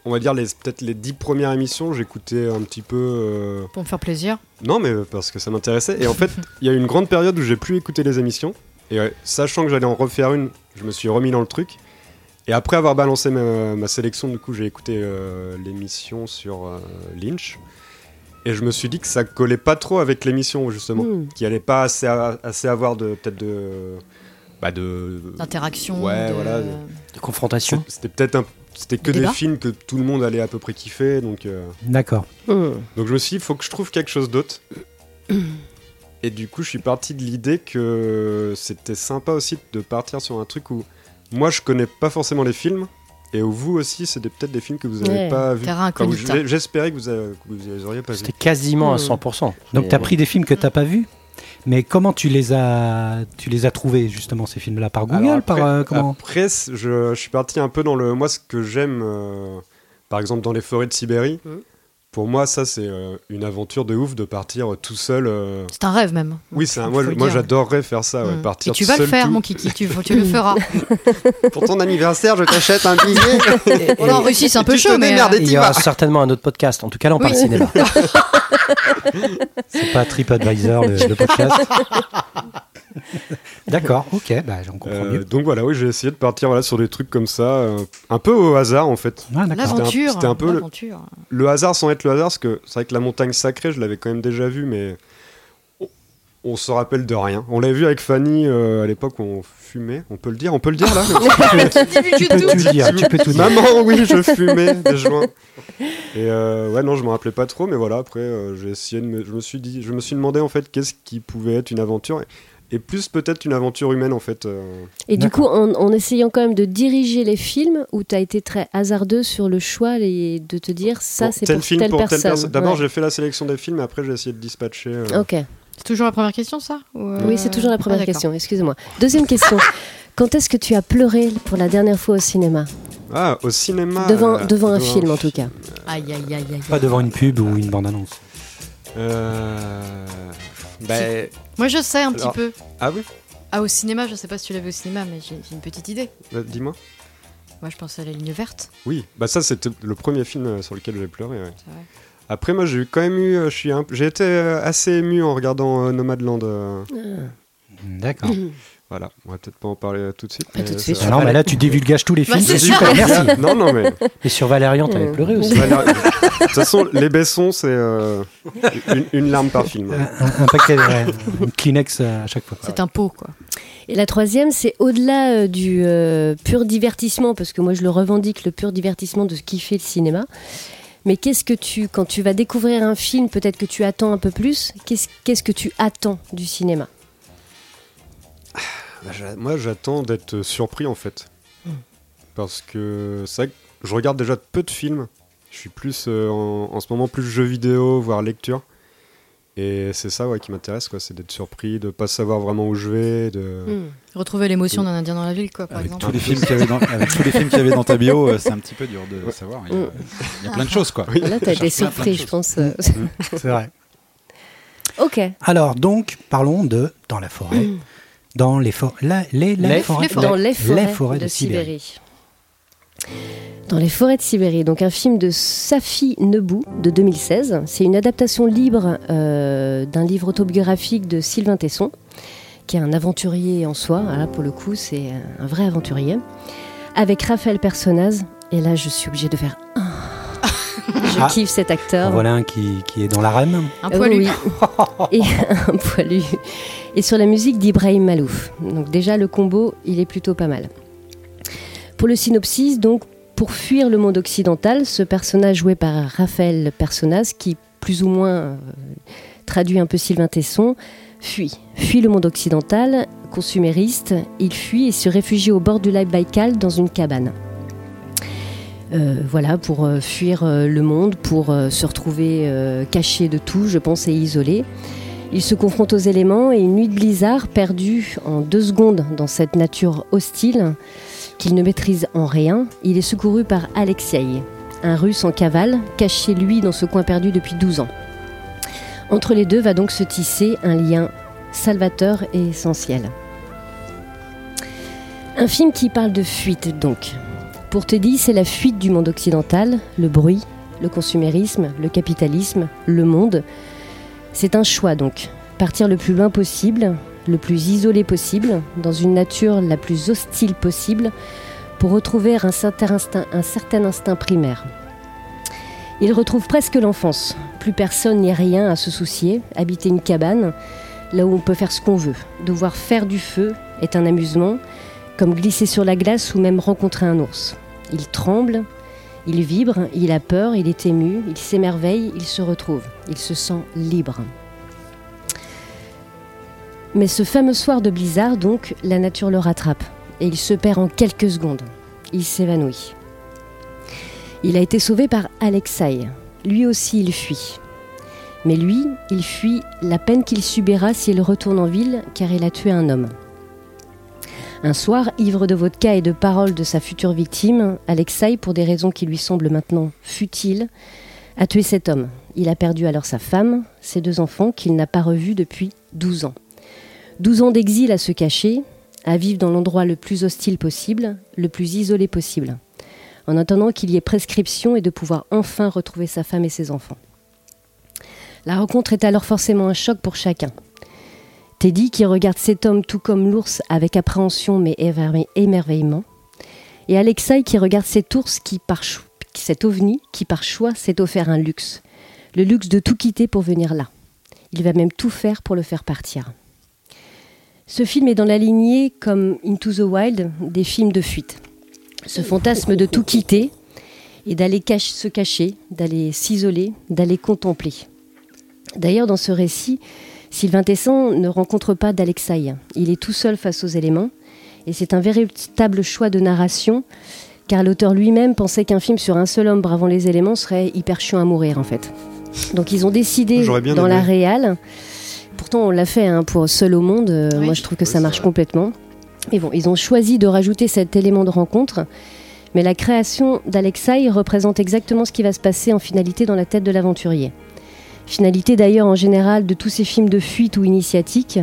on va dire, les- peut-être les dix premières émissions, j'écoutais un petit peu. euh, pour me faire plaisir Non, mais parce que ça m'intéressait. Et en fait, il y a eu une grande période où j'ai plus écouté les émissions. Et euh, sachant que j'allais en refaire une, je me suis remis dans le truc. Et après avoir balancé ma, ma sélection, du coup, j'ai écouté euh, l'émission sur euh, Lynch. Et je me suis dit que ça collait pas trop avec l'émission, justement. Hmm. Qu'il allait pas assez, a- assez avoir de. Peut-être de. Bah, de. d'interaction Ouais, de- voilà. De confrontation C'était peut-être un. C'était que Débat des films que tout le monde allait à peu près kiffer. Donc. euh, D'accord. Hmm. donc je me suis dit, il faut que je trouve quelque chose d'autre. Et du coup, je suis parti de l'idée que c'était sympa aussi de partir sur un truc où moi je connais pas forcément les films et vous aussi, c'était peut-être des films que vous n'avez Ouais. pas vus. terrain Enfin, où incognita j'ai- J'espérais que vous, avez- que vous les auriez pas vus. C'était quasiment à Hmm. 100%. Donc Mais- tu as pris des films que t'as pas vus mais comment tu les as tu les as trouvés justement ces films là par Google Alors par euh, comment après, c- je, je suis parti un peu dans le. Moi, ce que j'aime, euh, par exemple, dans les forêts de Sibérie, Mhm. Pour moi, ça, c'est euh, une aventure de ouf de partir euh, tout seul. euh. C'est un rêve même. Oui, c'est un- moi, j'adorerais faire ça, ouais, Mm. partir Et tu tout vas le faire, tout. mon kiki, tu, tu le feras. Pour ton anniversaire, je t'achète un billet. En Russie, c'est un peu chaud, mais. Il y aura certainement un autre podcast. En tout cas, là, on Oui. parle cinéma. C'est pas TripAdvisor, le, le podcast. D'accord, ok, bah, j'en comprends Euh, mieux. donc voilà, oui, j'ai essayé de partir voilà, sur des trucs comme ça, euh, un peu au hasard en fait. Ah. L'aventure. C'était un peu le- l'aventure. Le hasard sans être le hasard, parce que c'est vrai que la montagne sacrée, je l'avais quand même déjà vu, mais on, on se rappelle de rien. On l'avait vu avec Fanny euh, à l'époque où on fumait, on peut le dire, on peut le dire là Tu peux tout dire, tu peux tout dire. Maman, oui, je fumais des joints. Et euh, ouais, non, je me rappelais pas trop, mais voilà, après, euh, j'ai essayé de me, je me suis dit, je me suis demandé en fait qu'est-ce qui pouvait être une aventure, et, et plus peut-être une aventure humaine en fait. euh. Et du coup, en, en essayant quand même de diriger les films, où tu as été très hasardeux sur le choix et de te dire ça, Pour c'est tel pour film telle pour telle personne. personne. D'abord, Ouais. j'ai fait la sélection des films, après, j'ai essayé de dispatcher. euh, Ok. C'est toujours la première question, ça Ou, euh, Oui, c'est toujours la première ah, d'accord. question. Excusez-moi. Deuxième question. Quand est-ce que tu as pleuré pour la dernière fois au cinéma? Ah, au cinéma. devant, euh, devant un film, en tout cas. Aïe, aïe, aïe, aïe. Pas devant une pub ou une bande-annonce. Euh... Ben... Moi, je sais un petit Alors- peu. Ah oui Ah, au cinéma, je sais pas si tu l'as vu au cinéma, mais j'ai une petite idée. Bah, Dis-moi. Moi, je pense à la ligne verte. Oui, bah ça c'était le premier film euh, sur lequel j'ai pleuré. ouais. C'est vrai. Après moi j'ai eu quand même eu, euh, je suis un- j'ai été euh, assez ému en regardant euh, Nomadland. euh, D'accord. voilà, on va peut-être pas en parler euh, tout de suite. Pas mais tout de suite. Ah non, mais là, tu divulgages tous les Bah, films. ça. super, merci. non non mais Et sur Valérian, t'avais Euh. pleuré aussi. de toute façon les Bessons c'est euh, une, une larme par film. Un, un paquet, ouais, une Kleenex euh, à chaque fois. C'est un pot, quoi. Et la troisième, c'est au-delà euh, du euh, pur divertissement, parce que moi je le revendique, le pur divertissement de ce qui fait le cinéma. Mais qu'est-ce que tu, quand tu vas découvrir un film, peut-être que tu attends un peu plus, qu'est-ce qu'est-ce que tu attends du cinéma? Bah, moi, j'attends d'être surpris en fait. Parce que c'est vrai que je regarde déjà peu de films. Je suis plus euh, en, en ce moment plus jeux vidéo, voire lecture. Et c'est ça ouais, qui m'intéresse, quoi. C'est d'être surpris, de pas savoir vraiment où je vais. De... Hmm. Retrouver l'émotion d'un Indien dans la ville, quoi, par Avec exemple. tous, les films qu'il y avait dans, avec tous les films qu'il y avait dans ta bio, euh, c'est un petit peu dur de Ouais. savoir. Il y, a, Mm. il y a plein de choses, quoi. Oui. Là, tu as été surpris, je pense. euh. C'est vrai. ok. Alors, donc, parlons de Dans la forêt. Dans les, for- la- les, la Les- forêts. les. Dans les forêts, forêts de, Sibérie. Dans les forêts de Sibérie, donc un film de Safi Nebou de 2016. C'est une adaptation libre euh, d'un livre autobiographique de Sylvain Tesson, qui est un aventurier en soi. Ah, Là, pour le coup, c'est un vrai aventurier. Avec Raphaël Personnaz. Et là, je suis obligée de faire. Je Ah. kiffe cet acteur. voilà un qui, qui est dans l'arène. Un Euh, poilu. oui. et un poilu. Et sur la musique d'Ibrahim Malouf. Donc déjà le combo, il est plutôt pas mal. Pour le synopsis, donc pour fuir le monde occidental, ce personnage joué par Raphaël Personnaz, qui plus ou moins euh, traduit un peu Sylvain Tesson, fuit. Fuit le monde occidental, consumériste, il fuit et se réfugie au bord du lac Baïkal dans une cabane. Euh, voilà, pour euh, fuir le monde, pour se retrouver caché de tout, je pense, et isolé. Il se confronte aux éléments et une nuit de blizzard, perdu en deux secondes dans cette nature hostile qu'il ne maîtrise en rien, il est secouru par Alexei, un russe en cavale, caché lui dans ce coin perdu depuis 12 ans. Entre les deux va donc se tisser un lien salvateur et essentiel. Un film qui parle de fuite donc. Pour Teddy, c'est la fuite du monde occidental, le bruit, le consumérisme, le capitalisme, le monde. C'est un choix donc. Partir le plus loin possible, le plus isolé possible, dans une nature la plus hostile possible, pour retrouver un certain instinct, primaire. Il retrouve presque l'enfance. Plus personne ni rien à se soucier. Habiter une cabane, là où on peut faire ce qu'on veut. Devoir faire du feu est un amusement, comme glisser sur la glace ou même rencontrer un ours. Il tremble, il vibre, il a peur, il est ému, il s'émerveille, il se retrouve, il se sent libre. Mais ce fameux soir de blizzard, donc, la nature le rattrape et il se perd en quelques secondes. Il s'évanouit. Il a été sauvé par Alexei. Lui aussi, il fuit. Mais lui, il fuit la peine qu'il subira s'il retourne en ville car il a tué un homme. Un soir, ivre de vodka et de paroles de sa future victime, Alexei, pour des raisons qui lui semblent maintenant futiles, a tué cet homme. Il a perdu alors sa femme, ses deux enfants qu'il n'a pas revus depuis 12 ans. 12 ans d'exil à se cacher, à vivre dans l'endroit le plus hostile possible, le plus isolé possible, en attendant qu'il y ait prescription et de pouvoir enfin retrouver sa femme et ses enfants. La rencontre est alors forcément un choc pour chacun. Teddy qui regarde cet homme tout comme l'ours avec appréhension mais émerveillement, et Alexei qui regarde cet ours qui par cet ovni qui par choix s'est offert un luxe, le luxe de tout quitter pour venir là. Il va même tout faire pour le faire partir. Ce film est dans la lignée, comme Into the Wild, des films de fuite. Ce fantasme de tout quitter et d'aller se cacher, d'aller s'isoler, d'aller contempler. D'ailleurs, dans ce récit, Sylvain Tesson ne rencontre pas d'Alexaï. Il est tout seul face aux éléments. Et c'est un véritable choix de narration, car l'auteur lui-même pensait qu'un film sur un seul homme bravant les éléments serait hyper chiant à mourir, en fait. Donc ils ont décidé dans la réal. Pourtant, on l'a fait hein, pour Seul au monde. Euh, moi, je trouve que ça marche complètement. Mais bon, ils ont choisi de rajouter cet élément de rencontre. Mais la création d'Alexaï représente exactement ce qui va se passer en finalité dans la tête de l'aventurier. Finalité d'ailleurs en général de tous ces films de fuite ou initiatique.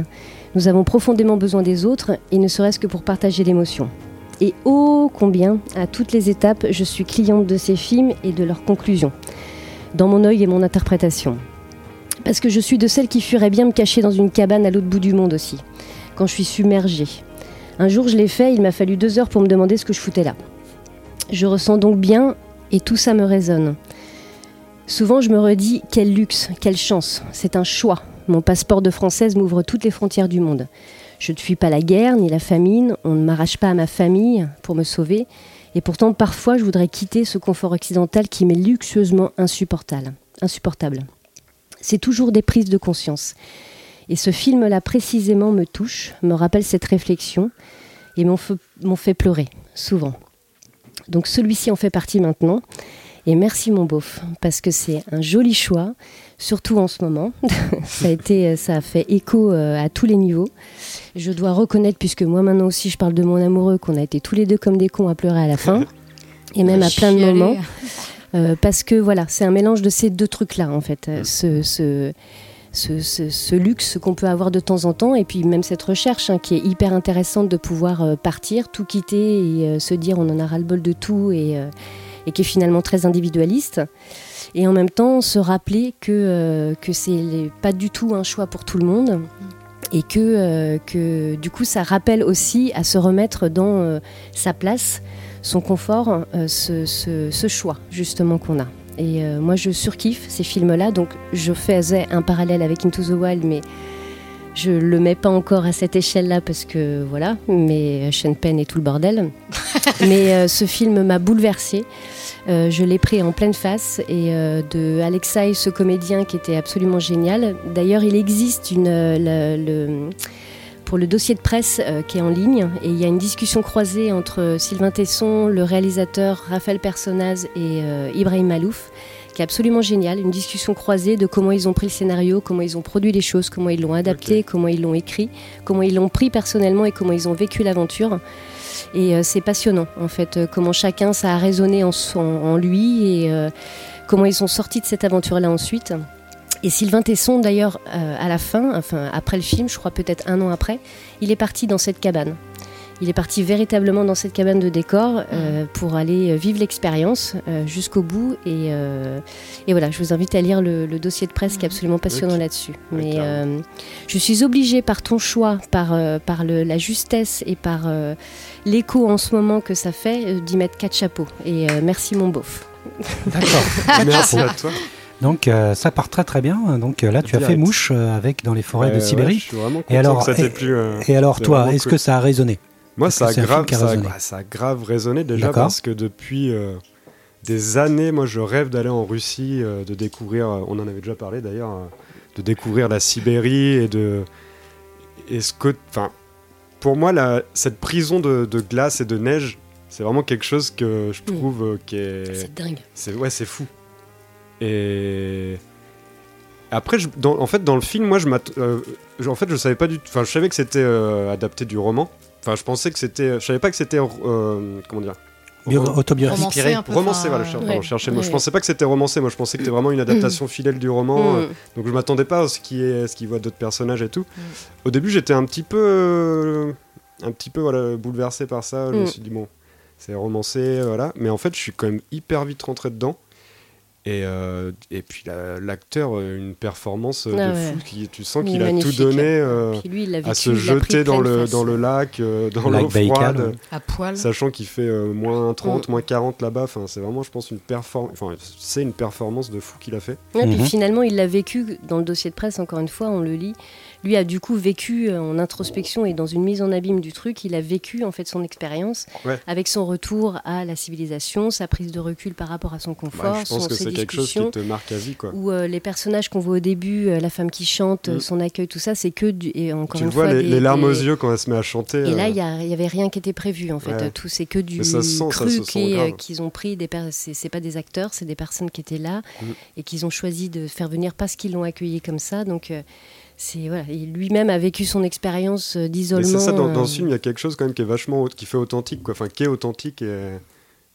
Nous avons profondément besoin des autres, et ne serait-ce que pour partager l'émotion. Et ô combien, à toutes les étapes, je suis cliente de ces films et de leurs conclusions, dans mon œil et mon interprétation. Parce que je suis de celles qui fuiraient bien me cacher dans une cabane à l'autre bout du monde aussi, quand je suis submergée. Un jour je l'ai fait, il m'a fallu deux heures pour me demander ce que je foutais là. Je ressens donc bien, et tout ça me résonne. Souvent, je me redis quel luxe, quelle chance. C'est un choix. Mon passeport de française m'ouvre toutes les frontières du monde. Je ne fuis pas la guerre ni la famine, on ne m'arrache pas à ma famille pour me sauver, et pourtant parfois je voudrais quitter ce confort occidental qui m'est luxueusement insupportable. insupportable. C'est toujours des prises de conscience. Et ce film-là précisément me touche, me rappelle cette réflexion, et m'en fait pleurer, souvent. Donc celui-ci en fait partie maintenant. Et merci mon beauf, parce que c'est un joli choix, surtout en ce moment. ça, a été, ça a fait écho euh, à tous les niveaux. Je dois reconnaître, puisque moi maintenant aussi je parle de mon amoureux, qu'on a été tous les deux comme des cons à pleurer à la fin, et même à plein de moments. Euh, parce que voilà, c'est un mélange de ces deux trucs-là, en fait. Ce, ce, ce, luxe qu'on peut avoir de temps en temps, et puis même cette recherche hein, qui est hyper intéressante de pouvoir euh, partir, tout quitter et se dire on en a ras-le-bol de tout et et qui est finalement très individualiste. Et en même temps, se rappeler que, euh, que c'est pas du tout un choix pour tout le monde. Et que, euh, que du coup, ça rappelle aussi à se remettre dans euh, sa place, son confort, ce, ce, choix justement qu'on a. Et moi, je surkiffe ces films-là. Donc, je faisais un parallèle avec Into the Wild, mais je le mets pas encore à cette échelle-là parce que voilà, mais Sean Penn et tout le bordel. mais euh, ce film m'a bouleversée. Euh, je l'ai pris en pleine face et euh, de Alexei, ce comédien qui était absolument génial. D'ailleurs, il existe une, le, pour le dossier de presse qui est en ligne et il y a une discussion croisée entre Sylvain Tesson, le réalisateur Raphaël Personnaz et Ibrahim Malouf qui est absolument génial, une discussion croisée de comment ils ont pris le scénario, comment ils ont produit les choses, comment ils l'ont adapté, comment ils l'ont écrit, comment ils l'ont pris personnellement et comment ils ont vécu l'aventure. Et euh, c'est passionnant, en fait, euh, comment chacun ça a résonné en, en, lui et euh, comment ils sont sortis de cette aventure-là ensuite. Et Sylvain Tesson, d'ailleurs, à la fin, enfin après le film, je crois peut-être un an après, il est parti dans cette cabane. Il est parti véritablement dans cette cabane de décor euh, pour aller vivre l'expérience euh, jusqu'au bout. Et, euh, et, voilà, je vous invite à lire le, dossier de presse qui est absolument passionnant là-dessus. Mais je suis obligée par ton choix, par, par le, la justesse et par l'écho en ce moment que ça fait, d'y mettre quatre chapeaux. Et merci mon beauf. D'accord. merci à toi. Donc ça part très très bien. Donc là tu as fait mouche avec dans les forêts de Sibérie. et alors, et alors toi, est-ce que ça a résonné? Moi, ça a, grave, ça, a, grave résonné déjà parce que depuis euh, des années, moi, je rêve d'aller en Russie, euh, de découvrir, euh, on en avait déjà parlé d'ailleurs, de découvrir la Sibérie et de. Et ce que. Enfin, pour moi, la, cette prison de, glace et de neige, c'est vraiment quelque chose que je mm. trouve qui est. C'est dingue. C'est, ouais, c'est fou. Et. Après, je, en fait, dans le film, moi, je en fait, je savais pas du Enfin, je savais que c'était adapté du roman. Enfin, je pensais que c'était. Je savais pas que c'était. Euh, comment dire autobiographique. Romancé un peu. romancé, voilà, je Ouais. cherchais le mot. Je pensais pas que c'était romancé, moi je pensais que c'était vraiment une adaptation fidèle du roman. euh, Mm. Donc je m'attendais pas à ce qu'il est, ce qu'il voit d'autres personnages et tout. Au début, j'étais un petit peu, euh, un petit peu voilà, bouleversé par ça. Je me Mm. suis dit bon, c'est romancé, voilà. Mais en fait, je suis quand même hyper vite rentré dedans. Et, euh, et puis la- l'acteur, euh, une performance euh, Ah de ouais. fou. Qui, tu sens qu'il a tout donné euh, Puis lui, il l'a à se l'a jeter dans le, face. dans le lac, euh, dans l'eau froide. À poil. Sachant qu'il fait euh, moins 30, Mm. moins 40 là-bas, enfin, c'est vraiment, je pense, une performance. Enfin, c'est une performance de fou qu'il a fait. Ouais, Mhm. Puis finalement, il l'a vécu dans le dossier de presse, encore une fois, on le lit. Lui a du coup vécu euh, en introspection et dans une mise en abîme du truc, il a vécu en fait son expérience Ouais. avec son retour à la civilisation, sa prise de recul par rapport à son confort, Ouais, je pense son, que c'est quelque chose qui te marque à vie, quoi. Où euh, les personnages qu'on voit au début, euh, la femme qui chante, Mm. son accueil, tout ça, c'est que du. Et encore Tu une vois, fois, les, des- les larmes des- aux yeux quand elle se met à chanter. Et là, euh, il y, a- il y avait rien qui était prévu en fait. Ouais. Tout c'est que du ça sent, cru se qu'ils ont pris. Des per- c'est pas des acteurs, c'est des personnes qui étaient là Mm. et qu'ils ont choisi de faire venir parce qu'ils l'ont accueilli comme ça. Donc c'est voilà. Lui-même a vécu son expérience euh, Mais d'isolement. c'est ça, dans, dans euh, ce film, il y a quelque chose quand même qui est vachement, qui fait authentique, quoi. Enfin, qui est authentique et,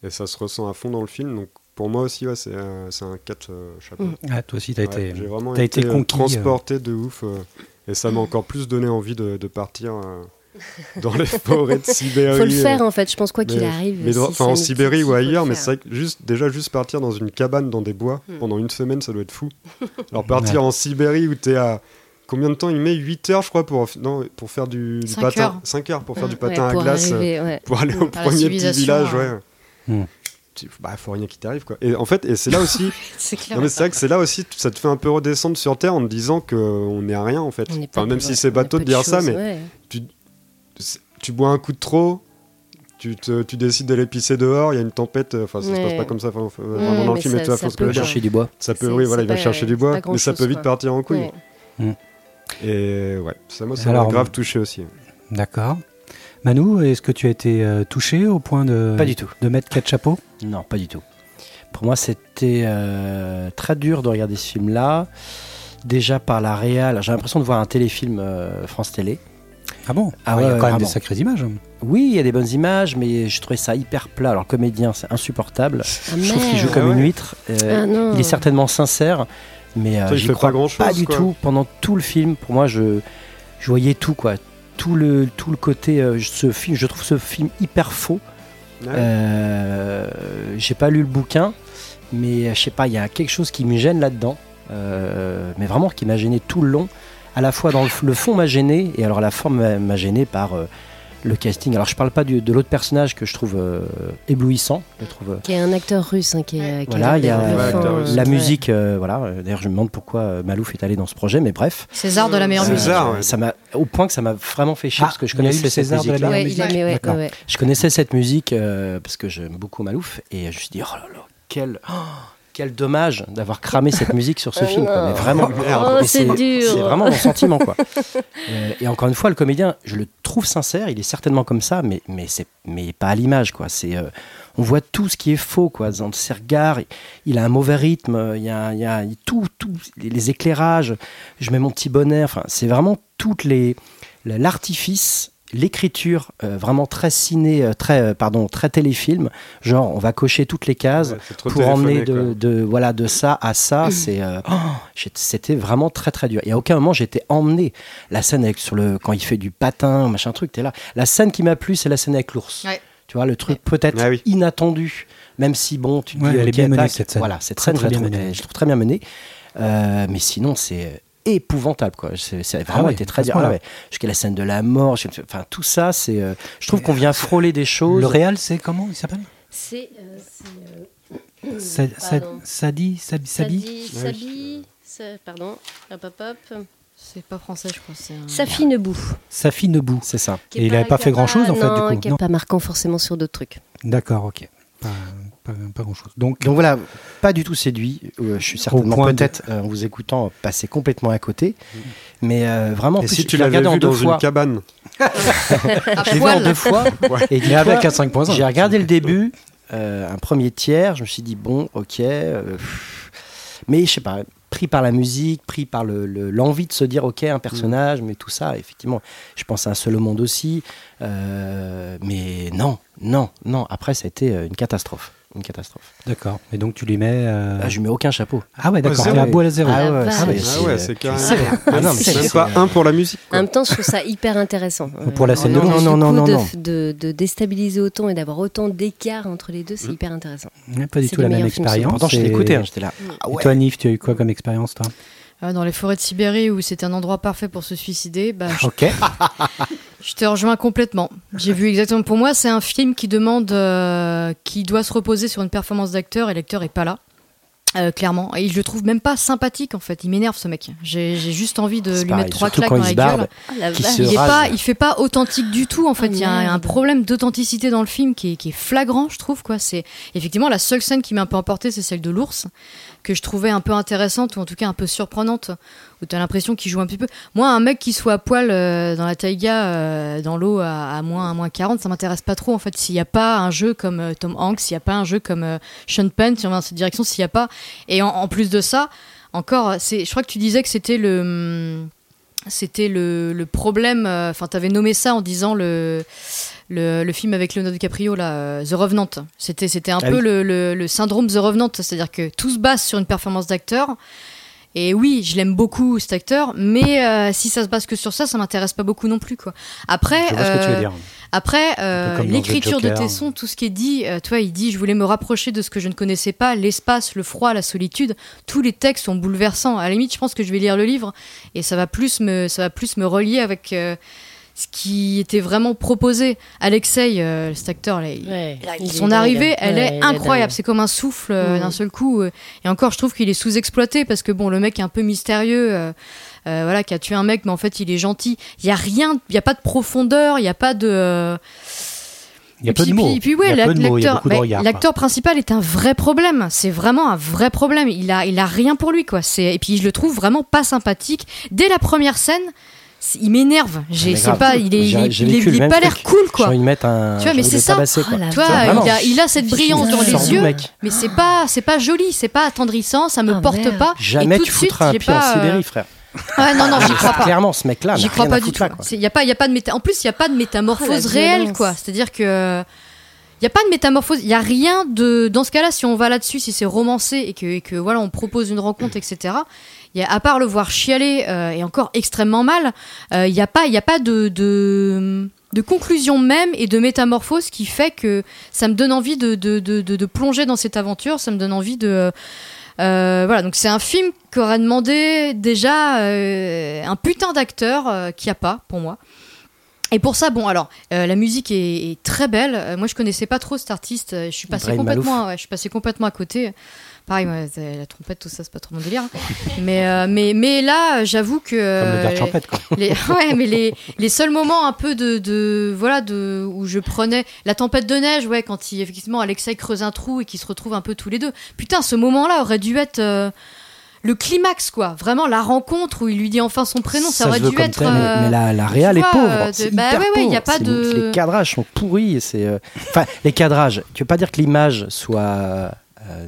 et ça se ressent à fond dans le film. Donc, pour moi aussi, ouais, c'est euh, c'est un 4 euh, chapeau. Mm. Ah, toi aussi, t'as Ouais, été. J'ai vraiment t'as été, été euh, conquis, transporté de ouf. euh, et ça m'a encore plus donné envie de, de partir euh, dans les forêts de Sibérie. Faut le euh, faire en fait. Je pense quoi qu'il arrive. mais si dans- enfin, ça en Sibérie si, ou ailleurs, mais c'est juste, déjà juste partir dans une cabane dans des bois Hmm. pendant une semaine, ça doit être fou. Alors partir en Sibérie où t'es à combien de temps Il met? 8 heures, je crois, pour, non, pour faire du, patin. heures. 5 heures pour faire Ouais, du patin à glace, euh, arriver, ouais. pour aller au À la premier petit village, ouais. ouais. Tu- Bah, faut rien qui t'arrive, quoi. Et en fait, et c'est là aussi, C'est clair. non, mais c'est vrai que c'est là aussi, ça te fait un peu redescendre sur terre en te disant qu'on n'est à rien, en fait. Enfin, même si ouais, c'est bateau de dire ça, mais ouais. c'est- tu bois un coup de trop, tu, te- tu décides d'aller pisser dehors, il y a une tempête, euh, enfin ça se passe Ouais. pas comme ça enfin, Ouais, vraiment dans le film, ça- et tu vois, ça peut chercher du bois. Ça peut, oui, voilà, il va chercher du bois, mais ça peut vite quoi. partir en couille. Ouais. Et ouais, ça, moi, ça m'a grave touché aussi. D'accord. Manu, est-ce que tu as été euh, touché au point de, Pas du tout. de mettre quatre chapeaux? Non, pas du tout. Pour moi, c'était euh, très dur de regarder ce film-là. Déjà par la réal, j'ai l'impression de voir un téléfilm euh, France Télé. Ah bon? Ah Il y ouais, a quand même vraiment. des sacrées images. Oui, il y a des bonnes images, mais je trouvais ça hyper plat. Alors, le comédien, c'est insupportable. Ah, Je trouve qu'il joue comme Ah une ouais. huître. Euh, Ah, il est certainement sincère, mais euh, j'y crois pas grand-chose, pas du quoi. tout. Pendant tout le film, pour moi, je, je voyais tout, quoi. Tout le, tout le côté. euh, ce film, je trouve ce film hyper faux. Ouais. Euh, j'ai pas lu le bouquin, mais euh, je sais pas, il y a quelque chose qui me gêne là-dedans. Euh, mais vraiment qui m'a gêné tout le long. À la fois dans le, le fond m'a gêné, et alors la forme m'a- gêné par le casting. Alors je parle pas du- de l'autre personnage que je trouve euh, éblouissant. Je trouve, euh, Qui est un acteur russe hein, qui est. qui Voilà, il y a euh, la ouais. musique, euh, voilà. D'ailleurs, je me demande pourquoi euh, Malouf est allé dans ce projet, mais bref. César de la meilleure musique. César, ouais. Ça m'a, au point que ça m'a vraiment fait chier Ah, parce que je connaissais le cette musique. mis, ouais, D'accord. ouais, ouais. Je connaissais cette musique euh, parce que j'aime beaucoup Malouf et je me suis dit oh là là quel oh, quel dommage d'avoir cramé cette musique sur ce Oh film quoi. non. mais vraiment Oh, c'est vraiment mon sentiment quoi. Euh, et encore une fois le comédien je le trouve sincère il est certainement comme ça mais mais c'est mais pas à l'image quoi. C'est euh, on voit tout ce qui est faux quoi. Dans ses regards il, il a un mauvais rythme il y a, il y a tout tout les, les éclairages. Je mets mon petit bonnet enfin c'est vraiment toutes les l'artifice l'écriture euh, vraiment très ciné euh, très euh, pardon très téléfilm. Genre on va cocher toutes les cases Ouais, pour emmener de, de- voilà de ça à ça. C'est euh, oh, c'était vraiment très très dur. Et à aucun moment j'étais emmené. La scène avec sur le quand il fait du patin machin truc t'es là. La scène qui m'a plu c'est la scène avec l'ours. Ouais. tu vois le truc peut-être Ah oui. inattendu. Même si bon tu te Ouais, dis elle est bien menée, cette scène. voilà cette Très, scène très je, la bien trouve, menée. je trouve très bien menée. Euh, mais sinon c'est épouvantable quoi c'est c'est vraiment ouais, été très dur. Ah ouais. jusqu'à la scène de la mort enfin tout ça c'est euh, je trouve qu'on vient frôler des choses Le réal, c'est comment il s'appelle? C'est. euh, euh. Sadi Sabi? Sabi Sadi, Sabi, Sa- pardon, hop hop hop. C'est pas français, je crois. c'est un- Safi Nebou. Safi Nebou. c'est ça Et il avait pas fait grand-chose, en fait, du coup, Qui non? n'est pas marquant forcément sur d'autres trucs. D'accord, ok. Pas, pas, pas grand-chose. Donc, Donc voilà, pas du tout séduit. Euh, je suis certainement de- peut-être, euh, en vous écoutant, passé complètement à côté. Mais euh, vraiment, en Et plus, si tu l'avais en vu deux dans fois. une cabane l'ai vu en deux fois. Et mais avec un 5.5. J'ai regardé le début, euh, un premier tiers. Je me suis dit bon, ok. euh, mais je sais pas. pris par la musique, pris par le- le- l'envie de se dire ok un personnage, mais tout ça, effectivement. Je pense à un seul au monde aussi, euh, mais non, non, non. Après, ça a été une catastrophe, une catastrophe. D'accord. Et donc tu lui mets. euh, Ah, je lui mets aucun chapeau. Ah ouais, d'accord. À zéro. bout à la zéro. Ah ouais, c'est- Ah Ah ouais, carrément. ah non, mais c'est- Même pas un pour la musique. En même temps, je trouve ça hyper intéressant. Ou pour la scène de danse. du Non, non, non, de, non. De, de déstabiliser autant et d'avoir autant d'écart entre les deux, c'est hyper intéressant. Pas du tout la même expérience. Pourtant, je l'écoutais, hein, j'étais là. Ah Et toi, Nif, tu as eu quoi comme expérience, toi? Euh, Dans les forêts de Sibérie où c'était un endroit parfait pour se suicider, bah, je, Ok. je te rejoins complètement. J'ai vu exactement. Pour moi, c'est un film qui demande, euh, qui doit se reposer sur une performance d'acteur et l'acteur est pas là. Euh, clairement, et je le trouve même pas sympathique en fait. Il m'énerve ce mec. J'ai j'ai juste envie de C'est lui pareil, mettre trois claques dans il la gueule. Oh la Il est pas, il fait pas authentique du tout en fait. Oh, il y a un, un problème d'authenticité dans le film qui est, qui est flagrant, je trouve quoi. C'est effectivement la seule scène qui m'a un peu emporté, c'est celle de l'ours que je trouvais un peu intéressante ou en tout cas un peu surprenante où t'as l'impression qu'il joue un petit peu. Moi, un mec qui soit à poil euh, dans la taïga, euh, dans l'eau à, moins à moins 40, ça m'intéresse pas trop en fait. S'il n'y a pas un jeu comme euh, Tom Hanks, s'il n'y a pas un jeu comme Sean Penn, si on va dans cette direction, s'il n'y a pas et en, en plus de ça, encore, c'est, je crois que tu disais que c'était le hum, c'était le, le problème. euh, Enfin, tu avais nommé ça en disant le, le, le film avec Leonardo DiCaprio, là, euh, The Revenant. C'était, c'était un Ah peu oui. le, syndrome The Revenant, c'est-à-dire que tout se base sur une performance d'acteur. Et oui, je l'aime beaucoup cet acteur, mais euh, si ça se base que sur ça, ça m'intéresse pas beaucoup non plus quoi. Après, Je vois ce que tu veux dire. Après, euh, l'écriture The de Joker. Tesson, tout ce qui est dit, euh, toi, il dit, je voulais me rapprocher de ce que je ne connaissais pas, l'espace, le froid, la solitude. Tous les textes sont bouleversants. À la limite, je pense que je vais lire le livre et ça va plus me, ça va plus me relier avec euh, ce qui était vraiment proposé. Alexei, euh, cet acteur, là, il- Ouais, il est son arrivée, elle Ouais, est incroyable. C'est comme un souffle euh, Mm. d'un seul coup. euh. Et encore, je trouve qu'il est sous-exploité parce que bon, le mec est un peu mystérieux. Euh, voilà, qui a tué un mec, mais en fait, il est gentil. Il y a rien, il y a pas de profondeur, il y a pas de. euh, Il y a et peu de mots. puis- puis ouais, l'acteur bah, principal est un vrai problème. C'est vraiment un vrai problème. Il a, il a rien pour lui, quoi. C'est et puis je le trouve vraiment pas sympathique. Dès la première scène, il m'énerve. J'ai, c'est grave. pas, il est, il J'ai- est, j'ai pas l'air cool, J'ai quoi. mettre un. Tu vois, j'ai mais c'est ça. tabasser, Oh Tu vois, il a, il a cette brillance dans les yeux, mec. mais c'est pas, c'est pas joli, c'est pas attendrissant, ça me Ah, porte merde. pas. Jamais Et tout tu de suite, foutras un j'ai pied en pas, euh, Sibérie, frère. Ouais, non, non, j'y crois pas. Clairement, ce mec-là, J'y crois rien pas à du tout. Il y a pas, il y a pas de méta. En plus, il y a pas de métamorphose Oh, la réelle, quoi. C'est-à-dire que il y a pas de métamorphose. Il y a rien de. Dans ce cas-là, si on va là-dessus, si c'est romancé et que, et que voilà, on propose une rencontre, etc. Il y a, à part le voir chialer euh, et encore extrêmement mal, euh, il n'y a pas, il y a pas de, de de conclusion même et de métamorphose qui fait que ça me donne envie de, de, de, de- de plonger dans cette aventure, ça me donne envie de... euh, voilà, donc c'est un film qui aurait demandé déjà euh, un putain d'acteur euh, qu'il n'y a pas pour moi. Et pour ça, bon, alors, euh, la musique est, est très belle. Euh, moi, je connaissais pas trop cet artiste. Euh, Je suis passé complètement, ouais, je suis passé complètement à côté. Pareil, la trompette, tout ça, c'est pas trop mon délire. mais, euh, mais, mais là, j'avoue que Comme le champêtre, quoi. les, ouais, mais les, les seuls moments un peu de, de voilà de où je prenais la tempête de neige, ouais, quand il effectivement Alexei creuse un trou et qu'ils se retrouvent un peu tous les deux. Putain, ce moment-là aurait dû être euh, le climax, quoi. Vraiment la rencontre où il lui dit enfin son prénom, ça, aurait dû être. tel, euh, mais la, la réal est pauvre. euh, de- bah ouais, ouais, il y a pauvre. pas de- Les cadrages sont pourris. C'est, enfin, les cadrages. Tu veux pas dire que l'image soit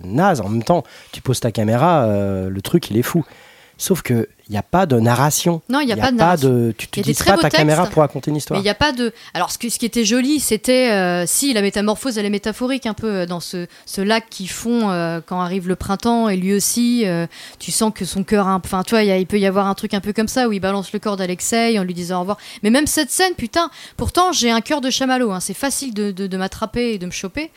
naze. En même temps, tu poses ta caméra, euh, le truc, il est fou. Sauf que il n'y a pas de narration. Non, il n'y a, pas de narration. de. Tu n'utilises pas ta caméra pour raconter une histoire. il n'y a pas de. Alors, ce, que- ce qui était joli, c'était. euh, si, la métamorphose, elle est métaphorique un peu euh, dans ce, ce lac qui fond euh, quand arrive le printemps. Et lui aussi, euh, tu sens que son cœur. a un- Enfin, tu vois, il peut y avoir un truc un peu comme ça où il balance le corps d'Alexei en lui disant au revoir. Mais même cette scène, putain, pourtant, j'ai un cœur de chamallow. hein, c'est facile de, de- de m'attraper et de me choper.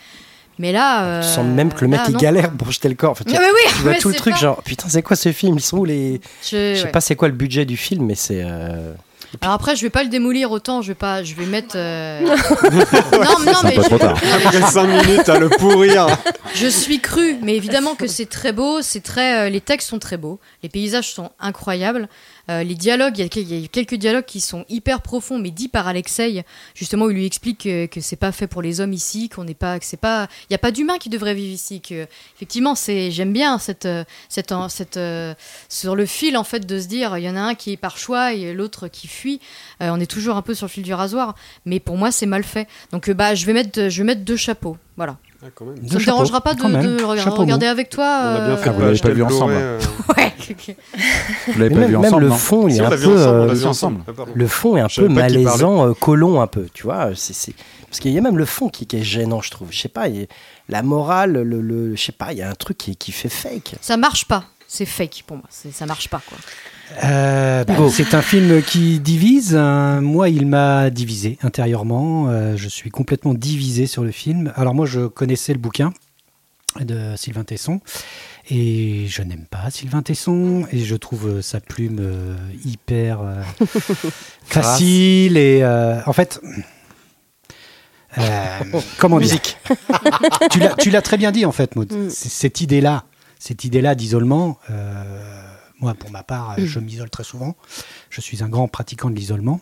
Mais là. euh, Tu sens même que le mec là, il galère pour jeter le corps. Enfin, tu, mais oui, tu vois mais tout le truc, pas- genre putain, c'est quoi ce film? Ils sont où les. Je- sais ouais. pas c'est quoi le budget du film, mais c'est. euh, Alors après, je vais pas le démolir autant. Je vais pas. Je vais mettre. euh, non, non, mais je- trop tard. Après 5 minutes à le pourrir. Je suis cru, mais évidemment que c'est très beau, c'est très, euh, les textes sont très beaux, les paysages sont incroyables, euh, les dialogues, il y, y a quelques dialogues qui sont hyper profonds, mais dits par Alexei, justement où il lui explique que, que c'est pas fait pour les hommes ici, qu'on n'est pas, que c'est pas, il y a pas d'humains qui devraient vivre ici, que effectivement c'est, j'aime bien cette, cette, cette, euh, sur le fil en fait de se dire, il y en a un qui est par choix et l'autre qui fuit, Euh, on est toujours un peu sur le fil du rasoir, mais pour moi c'est mal fait, donc bah je vais mettre, je vais mettre deux chapeaux, voilà. Ah, quand même. Deux Ça te chapeaux, dérangera pas de, même. de regarder, regarder avec toi On a bien euh, fait Ah, de vous l'avez pas vu le ensemble. Blu-ray, euh, Ouais. Vous l'avez Mais pas même, vu même ensemble, le fond, il est un peu, ensemble, on euh, l'a vu vu ensemble. ensemble. Pardon. le fond est un peu malaisant, euh, colon un peu, tu vois. C'est, c'est- Parce qu'il y a même le fond qui, qui est gênant, je trouve. Je sais pas, il y a- la morale, le, le- je sais pas, il y a un truc qui, qui fait fake. Ça marche pas. C'est fake pour moi. C'est- Ça marche pas, quoi. Euh, bah, c'est un film qui divise. Euh, moi, il m'a divisé intérieurement. Euh, je suis complètement divisé sur le film. Alors moi, je connaissais le bouquin de Sylvain Tesson et je n'aime pas Sylvain Tesson et je trouve sa plume euh, hyper facile et en fait. comment dire tu l'as- très bien dit en fait, Maud. Mm. Cette idée-là, cette idée-là d'isolement, euh, moi pour ma part, Mm. je m'isole très souvent. Je suis un grand pratiquant de l'isolement.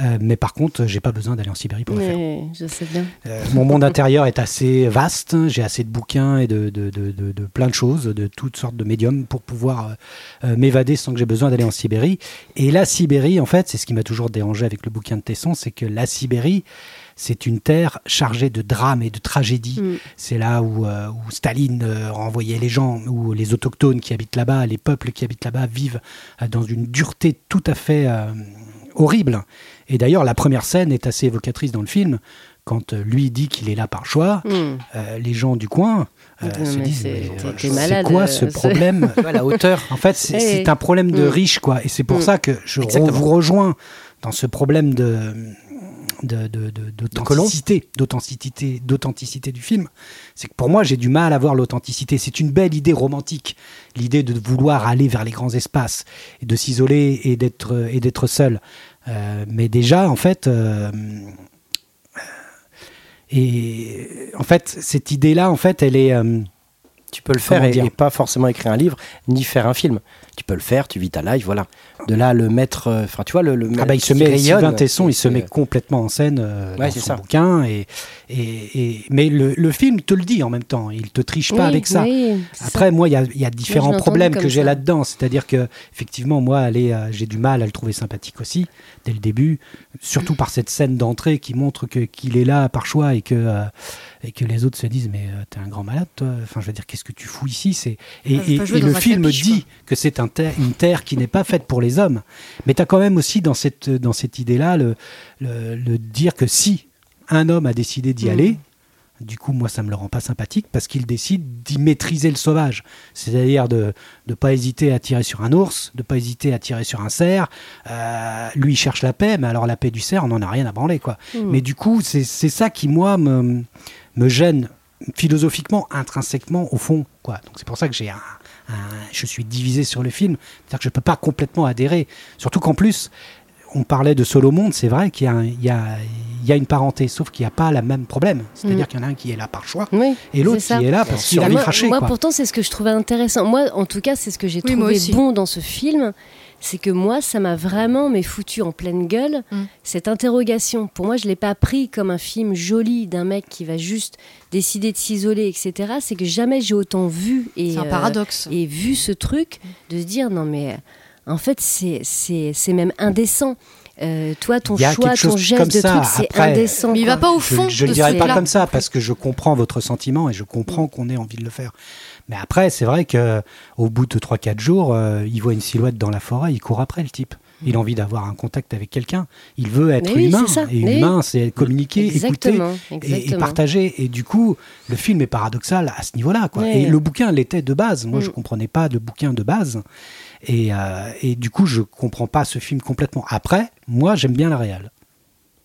Euh, mais par contre, j'ai pas besoin d'aller en Sibérie pour le faire. Mais je sais bien. Euh, mon monde intérieur est assez vaste. J'ai assez de bouquins et de, de, de, de- de plein de choses, de toutes sortes de médiums pour pouvoir euh, euh, m'évader sans que j'ai besoin d'aller en Sibérie. Et la Sibérie, en fait, c'est ce qui m'a toujours dérangé avec le bouquin de Tesson, c'est que la Sibérie, c'est une terre chargée de drames et de tragédies. Mm. C'est là où, euh, où Staline euh, renvoyait les gens, où les autochtones qui habitent là-bas, les peuples qui habitent là-bas vivent euh, dans une dureté tout à fait horrible. Et d'ailleurs, la première scène est assez évocatrice dans le film. Quand lui dit qu'il est là par choix, Mm. les gens du coin euh, Non, se disent c'est- quoi ce problème vois, la hauteur. En fait, c'est un problème de mm. riche, quoi. Et c'est pour Mm. ça que je re- vous rejoins dans ce problème de- d'authenticité, d'authenticité, d'authenticité du film. C'est que pour moi, j'ai du mal à voir l'authenticité. C'est une belle idée romantique, l'idée de vouloir aller vers les grands espaces, et de s'isoler et d'être et d'être seul. Euh, mais déjà, en fait, euh, et en fait, cette idée-là, en fait, elle est euh, Tu peux le faire et, et pas forcément écrire un livre, ni faire un film. Tu peux le faire, tu vis ta life, voilà. De là, le mettre, euh, enfin, tu vois, le, le Ah bah, il se met, rayonne, Sylvain Tesson, il se met complètement en scène euh, Ouais, dans son ça. bouquin. Et, et, et- mais le, le film te le dit en même temps, il te triche pas Oui, avec ça. oui, Après, moi, il y a, il y a différents problèmes que j'ai là-dedans. C'est-à-dire que, effectivement, moi, euh, j'ai du mal à le trouver sympathique aussi, dès le début. Surtout par cette scène d'entrée qui montre que, qu'il est là par choix et que, euh, et que les autres se disent Mais euh, t'es un grand malade, toi. Enfin, je veux dire, qu'est-ce que tu fous ici? C'est... Et, Ah, et- le film capiche, dit que c'est un une terre qui n'est pas faite pour les hommes. Mais tu as quand même aussi dans cette, dans cette idée-là le, le, le dire que si un homme a décidé d'y Mm. aller, du coup, moi, ça me le rend pas sympathique parce qu'il décide d'y maîtriser le sauvage. C'est-à-dire de ne pas hésiter à tirer sur un ours, de pas hésiter à tirer sur un cerf. Euh, lui, il cherche la paix, mais alors la paix du cerf, on n'en a rien à branler, quoi. Mm. Mais du coup, c'est c'est ça qui, moi, me, me gêne philosophiquement, intrinsèquement, au fond, quoi. Donc c'est pour ça que j'ai un, un- je suis divisé sur le film. C'est-à-dire que je peux pas complètement adhérer. Surtout qu'en plus, on parlait de Solo Monde, c'est vrai qu'il y, a un- il y, a, il y a une parenté, sauf qu'il n'y a pas le même problème. C'est-à-dire Mm. qu'il y en a un qui est là par choix Oui, et l'autre qui est là parce qu'il a moi, craché. moi, quoi. pourtant, c'est ce que je trouvais intéressant. Moi, en tout cas, c'est ce que j'ai Oui, trouvé bon dans ce film. C'est que moi, ça m'a vraiment mais foutu en pleine gueule Mm. cette interrogation. Pour moi, je l'ai pas pris comme un film joli d'un mec qui va juste décider de s'isoler, etc. C'est que jamais j'ai autant vu et C'est un euh, paradoxe. et vu ce truc de se dire non mais euh, en fait c'est c'est c'est même indécent. Euh, toi, ton choix, ton geste comme de ça. truc, c'est indécent. Mais il va pas au Je fond je ne de dirais pas là. comme ça parce que je comprends votre sentiment et je comprends qu'on ait envie de le faire. Mais après, c'est vrai que au bout de 3-4 jours, euh, il voit une silhouette dans la forêt, il court après le type. Il a envie d'avoir un contact avec quelqu'un. Il veut être oui, humain. Et Mais humain, c'est communiquer, écouter Exactement, et, partager. Et du coup, le film est paradoxal à ce niveau-là. quoi. Et le bouquin l'était de base. Moi, Mm. je comprenais pas de bouquin de base. Et, euh, et du coup, je comprends pas ce film complètement. Après, moi, j'aime bien la réal.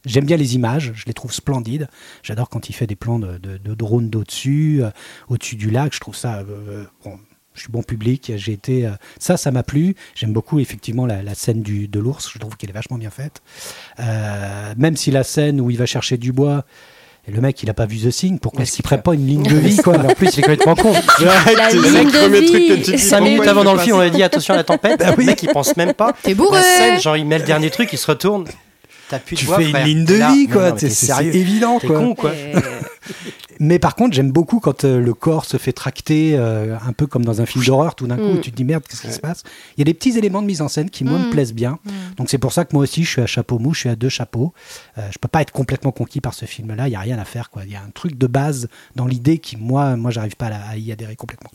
J'aime bien les images, je les trouve splendides. J'adore quand il fait des plans de, de, de drone d'au-dessus, euh, au-dessus du lac. Je trouve ça. euh, bon, je suis bon public. J'ai été. euh, ça, ça m'a plu. J'aime beaucoup effectivement la, la scène du, de l'ours. Je trouve qu'elle est vachement bien faite. Euh, même si la scène où il va chercher du bois. Et le mec, il a pas vu The Thing. Pourquoi est-ce qu'il ferait pas une ligne de vie, quoi? En plus, il est complètement con. La c'est ligne le de premier vie. truc que tu dis. Cinq minutes avant dans le film, on a dit attention à la tempête. Le mec, il pense même pas. T'es bourré La scène, genre, il met le dernier truc, il se retourne. T'as plus de Tu voix, fais une ligne de là. vie, quoi. C'est t'es c'est sérieux. évident, quoi. con, quoi. Mais par contre, j'aime beaucoup quand euh, le corps se fait tracter, euh, un peu comme dans un film d'horreur, tout d'un coup, Mm. tu te dis merde, qu'est-ce qui se passe? Il y a des petits éléments de mise en scène qui, moi, me Mm. plaisent bien. Mm. Donc c'est pour ça que moi aussi, je suis à chapeau mou, je suis à deux chapeaux. Euh, je peux pas être complètement conquis par ce film-là, il y a rien à faire. quoi. Il y a un truc de base dans l'idée qui, moi, moi j'arrive pas à y adhérer complètement.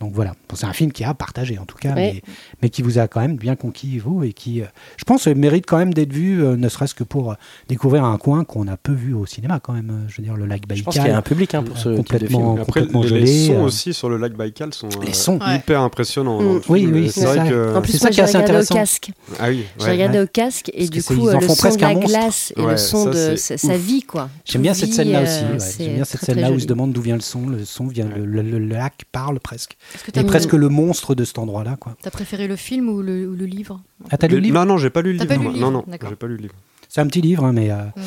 Donc voilà, Bon, c'est un film qui a partagé en tout cas, Ouais. mais, mais qui vous a quand même bien conquis, vous, et qui, euh, je pense, euh, mérite quand même d'être vu, euh, ne serait-ce que pour découvrir un coin qu'on a peu vu au cinéma quand même. euh, Je veux dire, le lac Je Baïkal. pense qu'il y a un public hein, pour ce type de Complètement. film. Après, complètement les, gelé, les sons euh. aussi sur le lac Baïkal sont Les sons. Ouais. hyper impressionnants. le Mm. Oui, film. oui, c'est vrai ça. que. En plus, C'est ça moi, qui j'ai est assez regardé au intéressant. casque. Ah oui, J'ai ouais. regardé au casque et Parce du coup, le son presque de la glace et le son de ouf. vit quoi. J'aime bien cette scène-là aussi. J'aime bien cette scène-là où il se demande d'où vient le son. Le son vient, le lac parle presque. Est-ce que Et t'as presque le monstre de cet endroit-là, quoi. T'as préféré le film ou le, ou le livre Ah, t'as lu le livre Non, non, j'ai pas lu le livre. pas lu moi. le Non, livre, non, d'accord. j'ai pas lu le livre. C'est un petit livre, hein, mais euh, Mm.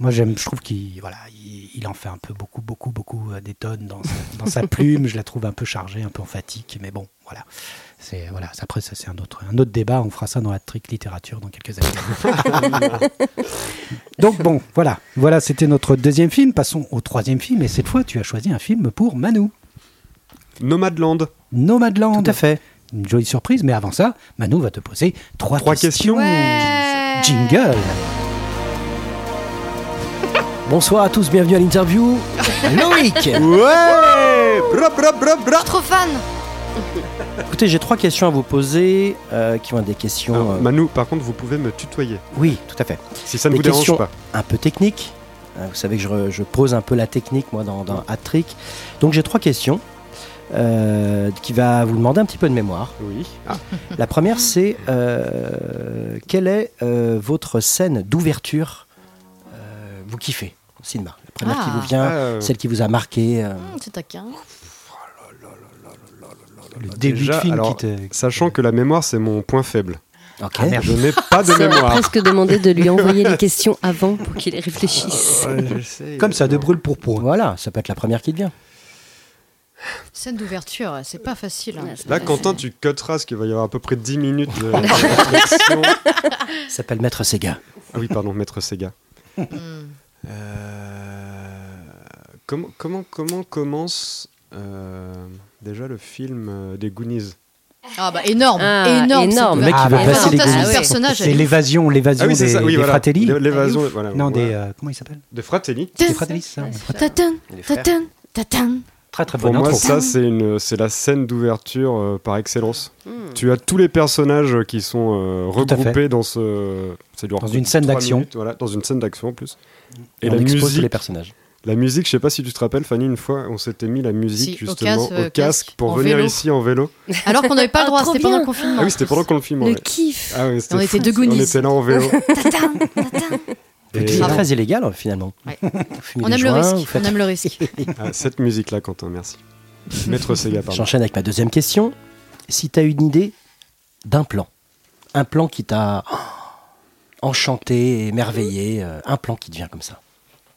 moi j'aime. Je trouve qu'il, voilà, il, il en fait un peu beaucoup, beaucoup, beaucoup euh, des tonnes dans sa, dans sa plume. Je la trouve un peu chargée, un peu emphatique, mais bon, voilà. C'est voilà. Après, ça c'est un autre, un autre débat. On fera ça dans la trick littérature dans quelques années. Donc bon, voilà, voilà, c'était notre deuxième film. Passons au troisième film. Et cette fois, tu as choisi un film pour Manu, Nomadland. Nomadland. Tout à fait. Une jolie surprise, mais avant ça, Manu va te poser trois, Trois questions. Ouais Jingle. Bonsoir à tous, bienvenue à l'interview. Loïc Ouais Brap, brap, brap, brap. Trop fan Écoutez, j'ai trois questions à vous poser euh, qui vont être des questions. Alors, euh, Manu, par contre, vous pouvez me tutoyer. Oui, tout à fait. Si ça ne Des vous dérange pas. un peu techniques. Euh, vous savez que je, pose un peu la technique, moi, dans, dans Hat-Trick. Donc, j'ai trois questions euh, qui va vous demander un petit peu de mémoire. Oui. Ah, La première, c'est euh, quelle est euh, votre scène d'ouverture euh, vous kiffez au cinéma? La première qui Ah. vous vient, euh, celle qui vous a marqué. euh, Hum, C'est taquin. Le début Déjà, de film alors, qui te. Sachant que la mémoire, c'est mon point faible. Ok. Ah. Je n'ai pas de mémoire. presque demandé de lui envoyer les questions avant pour qu'il y réfléchisse. Comme ça, de brûle pour point. Voilà, ça peut être la première qui te vient. Scène d'ouverture, c'est pas facile. hein. Là, Quentin, tu cutteras parce qu'il va y avoir à peu près 10 minutes de de réflexion. Ça s'appelle Maître Sega. Ah oui, pardon, Maître Sega. Hum. Euh, comment, comment, comment commence euh, déjà le film euh, des Goonies? Ah bah énorme, Ah, énorme. énorme. Le mec qui Ah, du personnage, C'est l'évasion, l'évasion Ah oui, des, ça, oui, des voilà. Fratelli. L'é- L'évasion, voilà. Non, voilà. des. euh, comment il s'appelle? Des Fratelli. Des Fratelli, ça ouf. Très très Pour bonne moi, intro. ça, c'est une, c'est la scène d'ouverture euh, par excellence. Hmm. Tu as tous les personnages qui sont euh, regroupés dans ce. Dans une scène d'action. minutes, Voilà, dans une scène d'action en plus. Et Et on la expose tous musique, les personnages. la musique, je sais pas si tu te rappelles, Fanny, une fois, on s'était mis la musique Si, au justement casque, euh, au casque pour en venir vélo. ici en vélo. Alors qu'on n'avait pas le Ah, droit, c'était pendant le confinement. Ah oui, c'était pendant le filme. Le ouais. kiff. Ah oui, On était fou. deux Goonies. On était là en vélo. Et- C'est très illégal finalement. Ouais. On aime le risque. vous faites- On aime le risque. Ah, cette musique-là, Quentin, merci. Maître Sega, pardon. J'enchaîne avec ma deuxième question. Si tu as une idée d'un plan, un plan qui t'a oh, enchanté, émerveillé, euh, un plan qui te vient comme ça.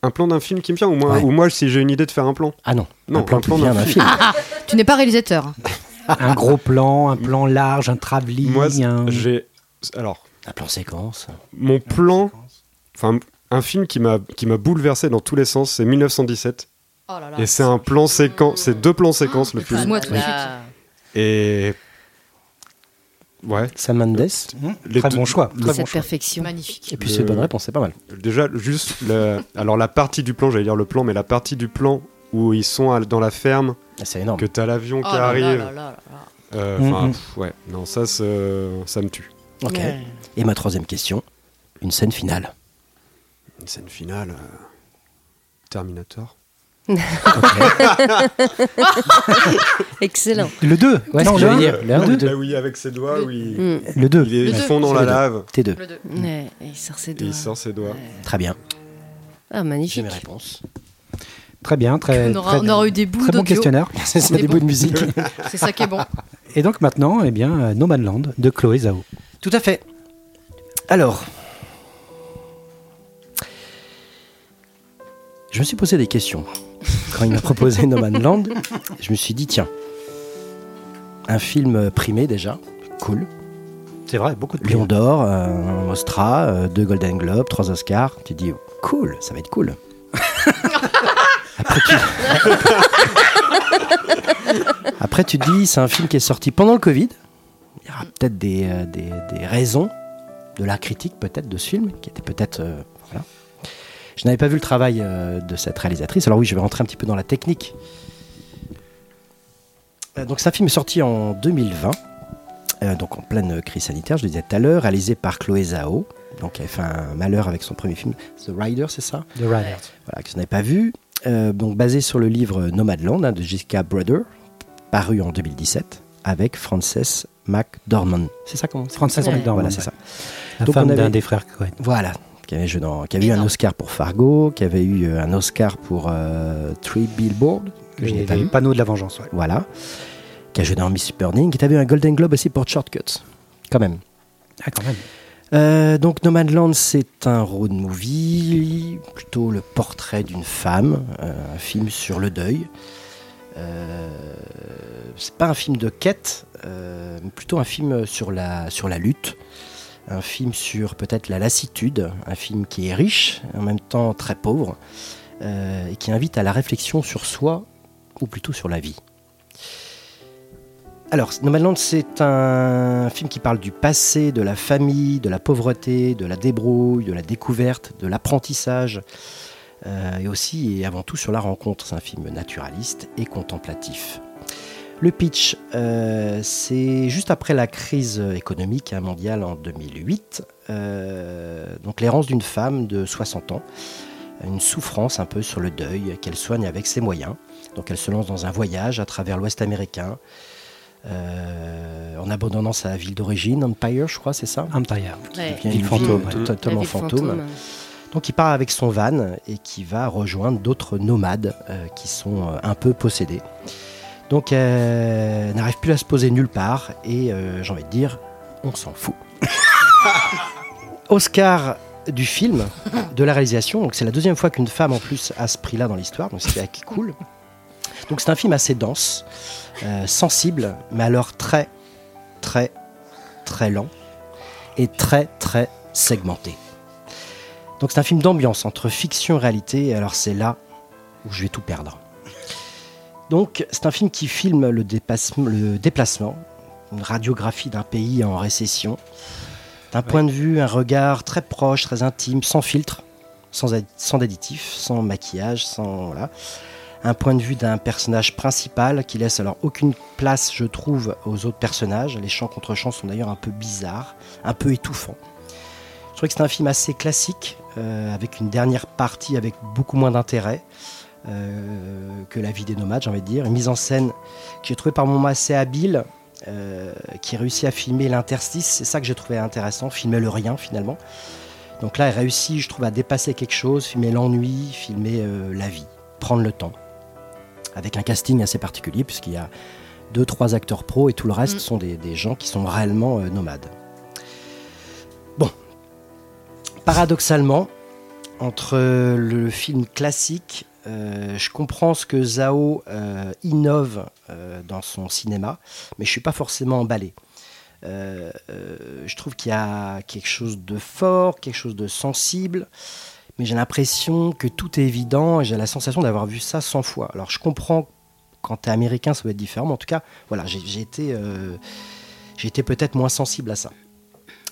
Un plan d'un film qui me vient ou moi, Ouais. ou moi si j'ai une idée de faire un plan Ah non, Non, un plan un d'un d'un film. film. Tu n'es pas réalisateur. Un gros plan, un plan large, un travelling. Moi, un... j'ai. Alors, Un plan séquence. mon plan. Enfin, un film qui m'a qui m'a bouleversé dans tous les sens, c'est 1917. Oh là là. Et c'est un plan séquence, c'est deux plans séquences le film. Excuse-moi tout de suite. Et. Ouais. Sam Mendes. Mmh, Les très deux- bon choix. Très Cette bon choix. perfection. Magnifique. Et puis Le- c'est une bonne réponse, c'est pas mal. Déjà, juste. le- alors, la partie du plan, j'allais dire le plan, mais la partie du plan où ils sont à- dans la ferme, Ah, C'est énorme. que t'as l'avion Oh qui là arrive. euh, pff, ouais. Non, ça, ça me tue. Ok. Ouais. Et ma troisième question, une scène finale. Une scène finale. euh, Terminator. Excellent. Le 2 Ouais, Non, le j'allais 1 dire. Le un le deux Là, oui, avec ses doigts, où il, Hmm. Le 2. il est- ils deux. font dans C'est la le deux. lave. T2. Le deux. Ouais, et il sort ses Et doigts. il sort ses doigts. Très bien. Ah, J'ai magnifique. mes réponses. Très bien, très, On aura, très, on aura eu des bouts très bon d'audio. questionnaire. C'est des bon. bouts de musique. C'est ça qui est bon. Et donc maintenant, eh bien, euh, No Man's Land de Chloé Zhao. Tout à fait. Alors, je me suis posé des questions. Quand il m'a proposé No Man's Land, je me suis dit, tiens, un film primé déjà, cool. C'est vrai, beaucoup de Lion d'Or, euh, un Ostra, euh, deux Golden Globes, trois Oscars. Tu dis, cool, ça va être cool. après tu... après, tu te dis, c'est un film qui est sorti pendant le Covid. Il y aura peut-être des, euh, des- des raisons de la critique, peut-être, de ce film, qui était peut-être. euh, voilà. Je n'avais pas vu le travail euh, de cette réalisatrice. Alors, oui, je vais rentrer un petit peu dans la technique. Euh, donc, c'est un film sorti en 2020, euh, donc en pleine crise sanitaire, je le disais tout à l'heure, réalisé par Chloé Zhao, donc qui avait fait un malheur avec son premier film, The Rider, c'est ça? The Riders. voilà, que je n'avais pas vu. Euh, donc basé sur le livre Nomadland hein, de Jessica Brother, paru en 2017, avec Frances McDormand. C'est ça comment Frances Ouais. McDormand, Voilà, c'est ça. La Donc, femme avait- d'un des frères Cohen. Voilà, qui avait, joué dans- qui avait eu un. Oscar pour Fargo, qui avait eu euh, un Oscar pour euh, Three Billboards, que je n'ai Et pas le vu. panneau de la vengeance, ouais. Voilà. Qui a joué dans Miss Burning, qui avait eu un Golden Globe aussi pour Shortcuts. Quand même. Ah, quand même. Euh, donc Nomadland, c'est un road movie, plutôt le portrait d'une femme, euh, un film sur le deuil. Euh, c'est pas un film de quête, euh, mais plutôt un film sur la, sur la lutte, un film sur peut-être la lassitude, un film qui est riche, en même temps très pauvre, euh, et qui invite à la réflexion sur soi, ou plutôt sur la vie. Alors, Nomadland, c'est un film qui parle du passé, de la famille, de la pauvreté, de la débrouille, de la découverte, de l'apprentissage, euh, et aussi et avant tout sur la rencontre. C'est un film naturaliste et contemplatif. Le pitch, euh, c'est juste après la crise économique hein, mondiale en 2008, euh, donc l'errance d'une femme de 60 ans, une souffrance un peu sur le deuil qu'elle soigne avec ses moyens. Donc elle se lance dans un voyage à travers l'Ouest américain, euh, en abandonnant sa ville d'origine, Empire, je crois, c'est ça? Empire. Ouais. Qui devient Ville une fantôme, ville ouais. totalement fantôme. Donc il part avec son van et qui va rejoindre d'autres nomades euh, qui sont un peu possédés. Donc euh, n'arrive plus à se poser nulle part et euh, j'ai envie de dire, on s'en fout. Oscar du film, de la réalisation. Donc c'est la deuxième fois qu'une femme en plus a ce prix-là dans l'histoire, donc c'est qui est cool. Donc c'est un film assez dense, euh, sensible, mais alors très, très, très lent et très, très segmenté. Donc c'est un film d'ambiance entre fiction et réalité, et alors c'est là où je vais tout perdre. Donc c'est un film qui filme le, déplacement, une radiographie d'un pays en récession, d'un point de vue, un regard très proche, très intime, sans filtre, sans, sans additif, sans maquillage, sans voilà. Un point de vue d'un personnage principal qui laisse alors aucune place, je trouve, aux autres personnages. Les chants contre chants sont d'ailleurs un peu bizarres, un peu étouffants. Je trouvais que c'est un film assez classique, euh, avec une dernière partie avec beaucoup moins d'intérêt que La vie des nomades, j'ai envie de dire. Une mise en scène que j'ai trouvé par moments assez habile, euh, qui réussit à filmer l'interstice. C'est ça que j'ai trouvé intéressant, filmer le rien finalement. Donc là, elle réussit, je trouve, à dépasser quelque chose, filmer l'ennui, filmer euh, la vie, prendre le temps. Avec un casting assez particulier, puisqu'il y a deux, trois acteurs pros et tout le reste Mm. sont des, des gens qui sont réellement euh, nomades. Bon. Paradoxalement, entre le film classique, euh, je comprends ce que Zhao euh, innove euh, dans son cinéma, mais je suis pas forcément emballé. Je trouve qu'il y a quelque chose de fort, quelque chose de sensible, mais j'ai l'impression que tout est évident et j'ai la sensation d'avoir vu ça 100 fois. Alors je comprends quand tu es américain, ça va être différent, mais en tout cas, voilà, j'ai été, été peut-être moins sensible à ça.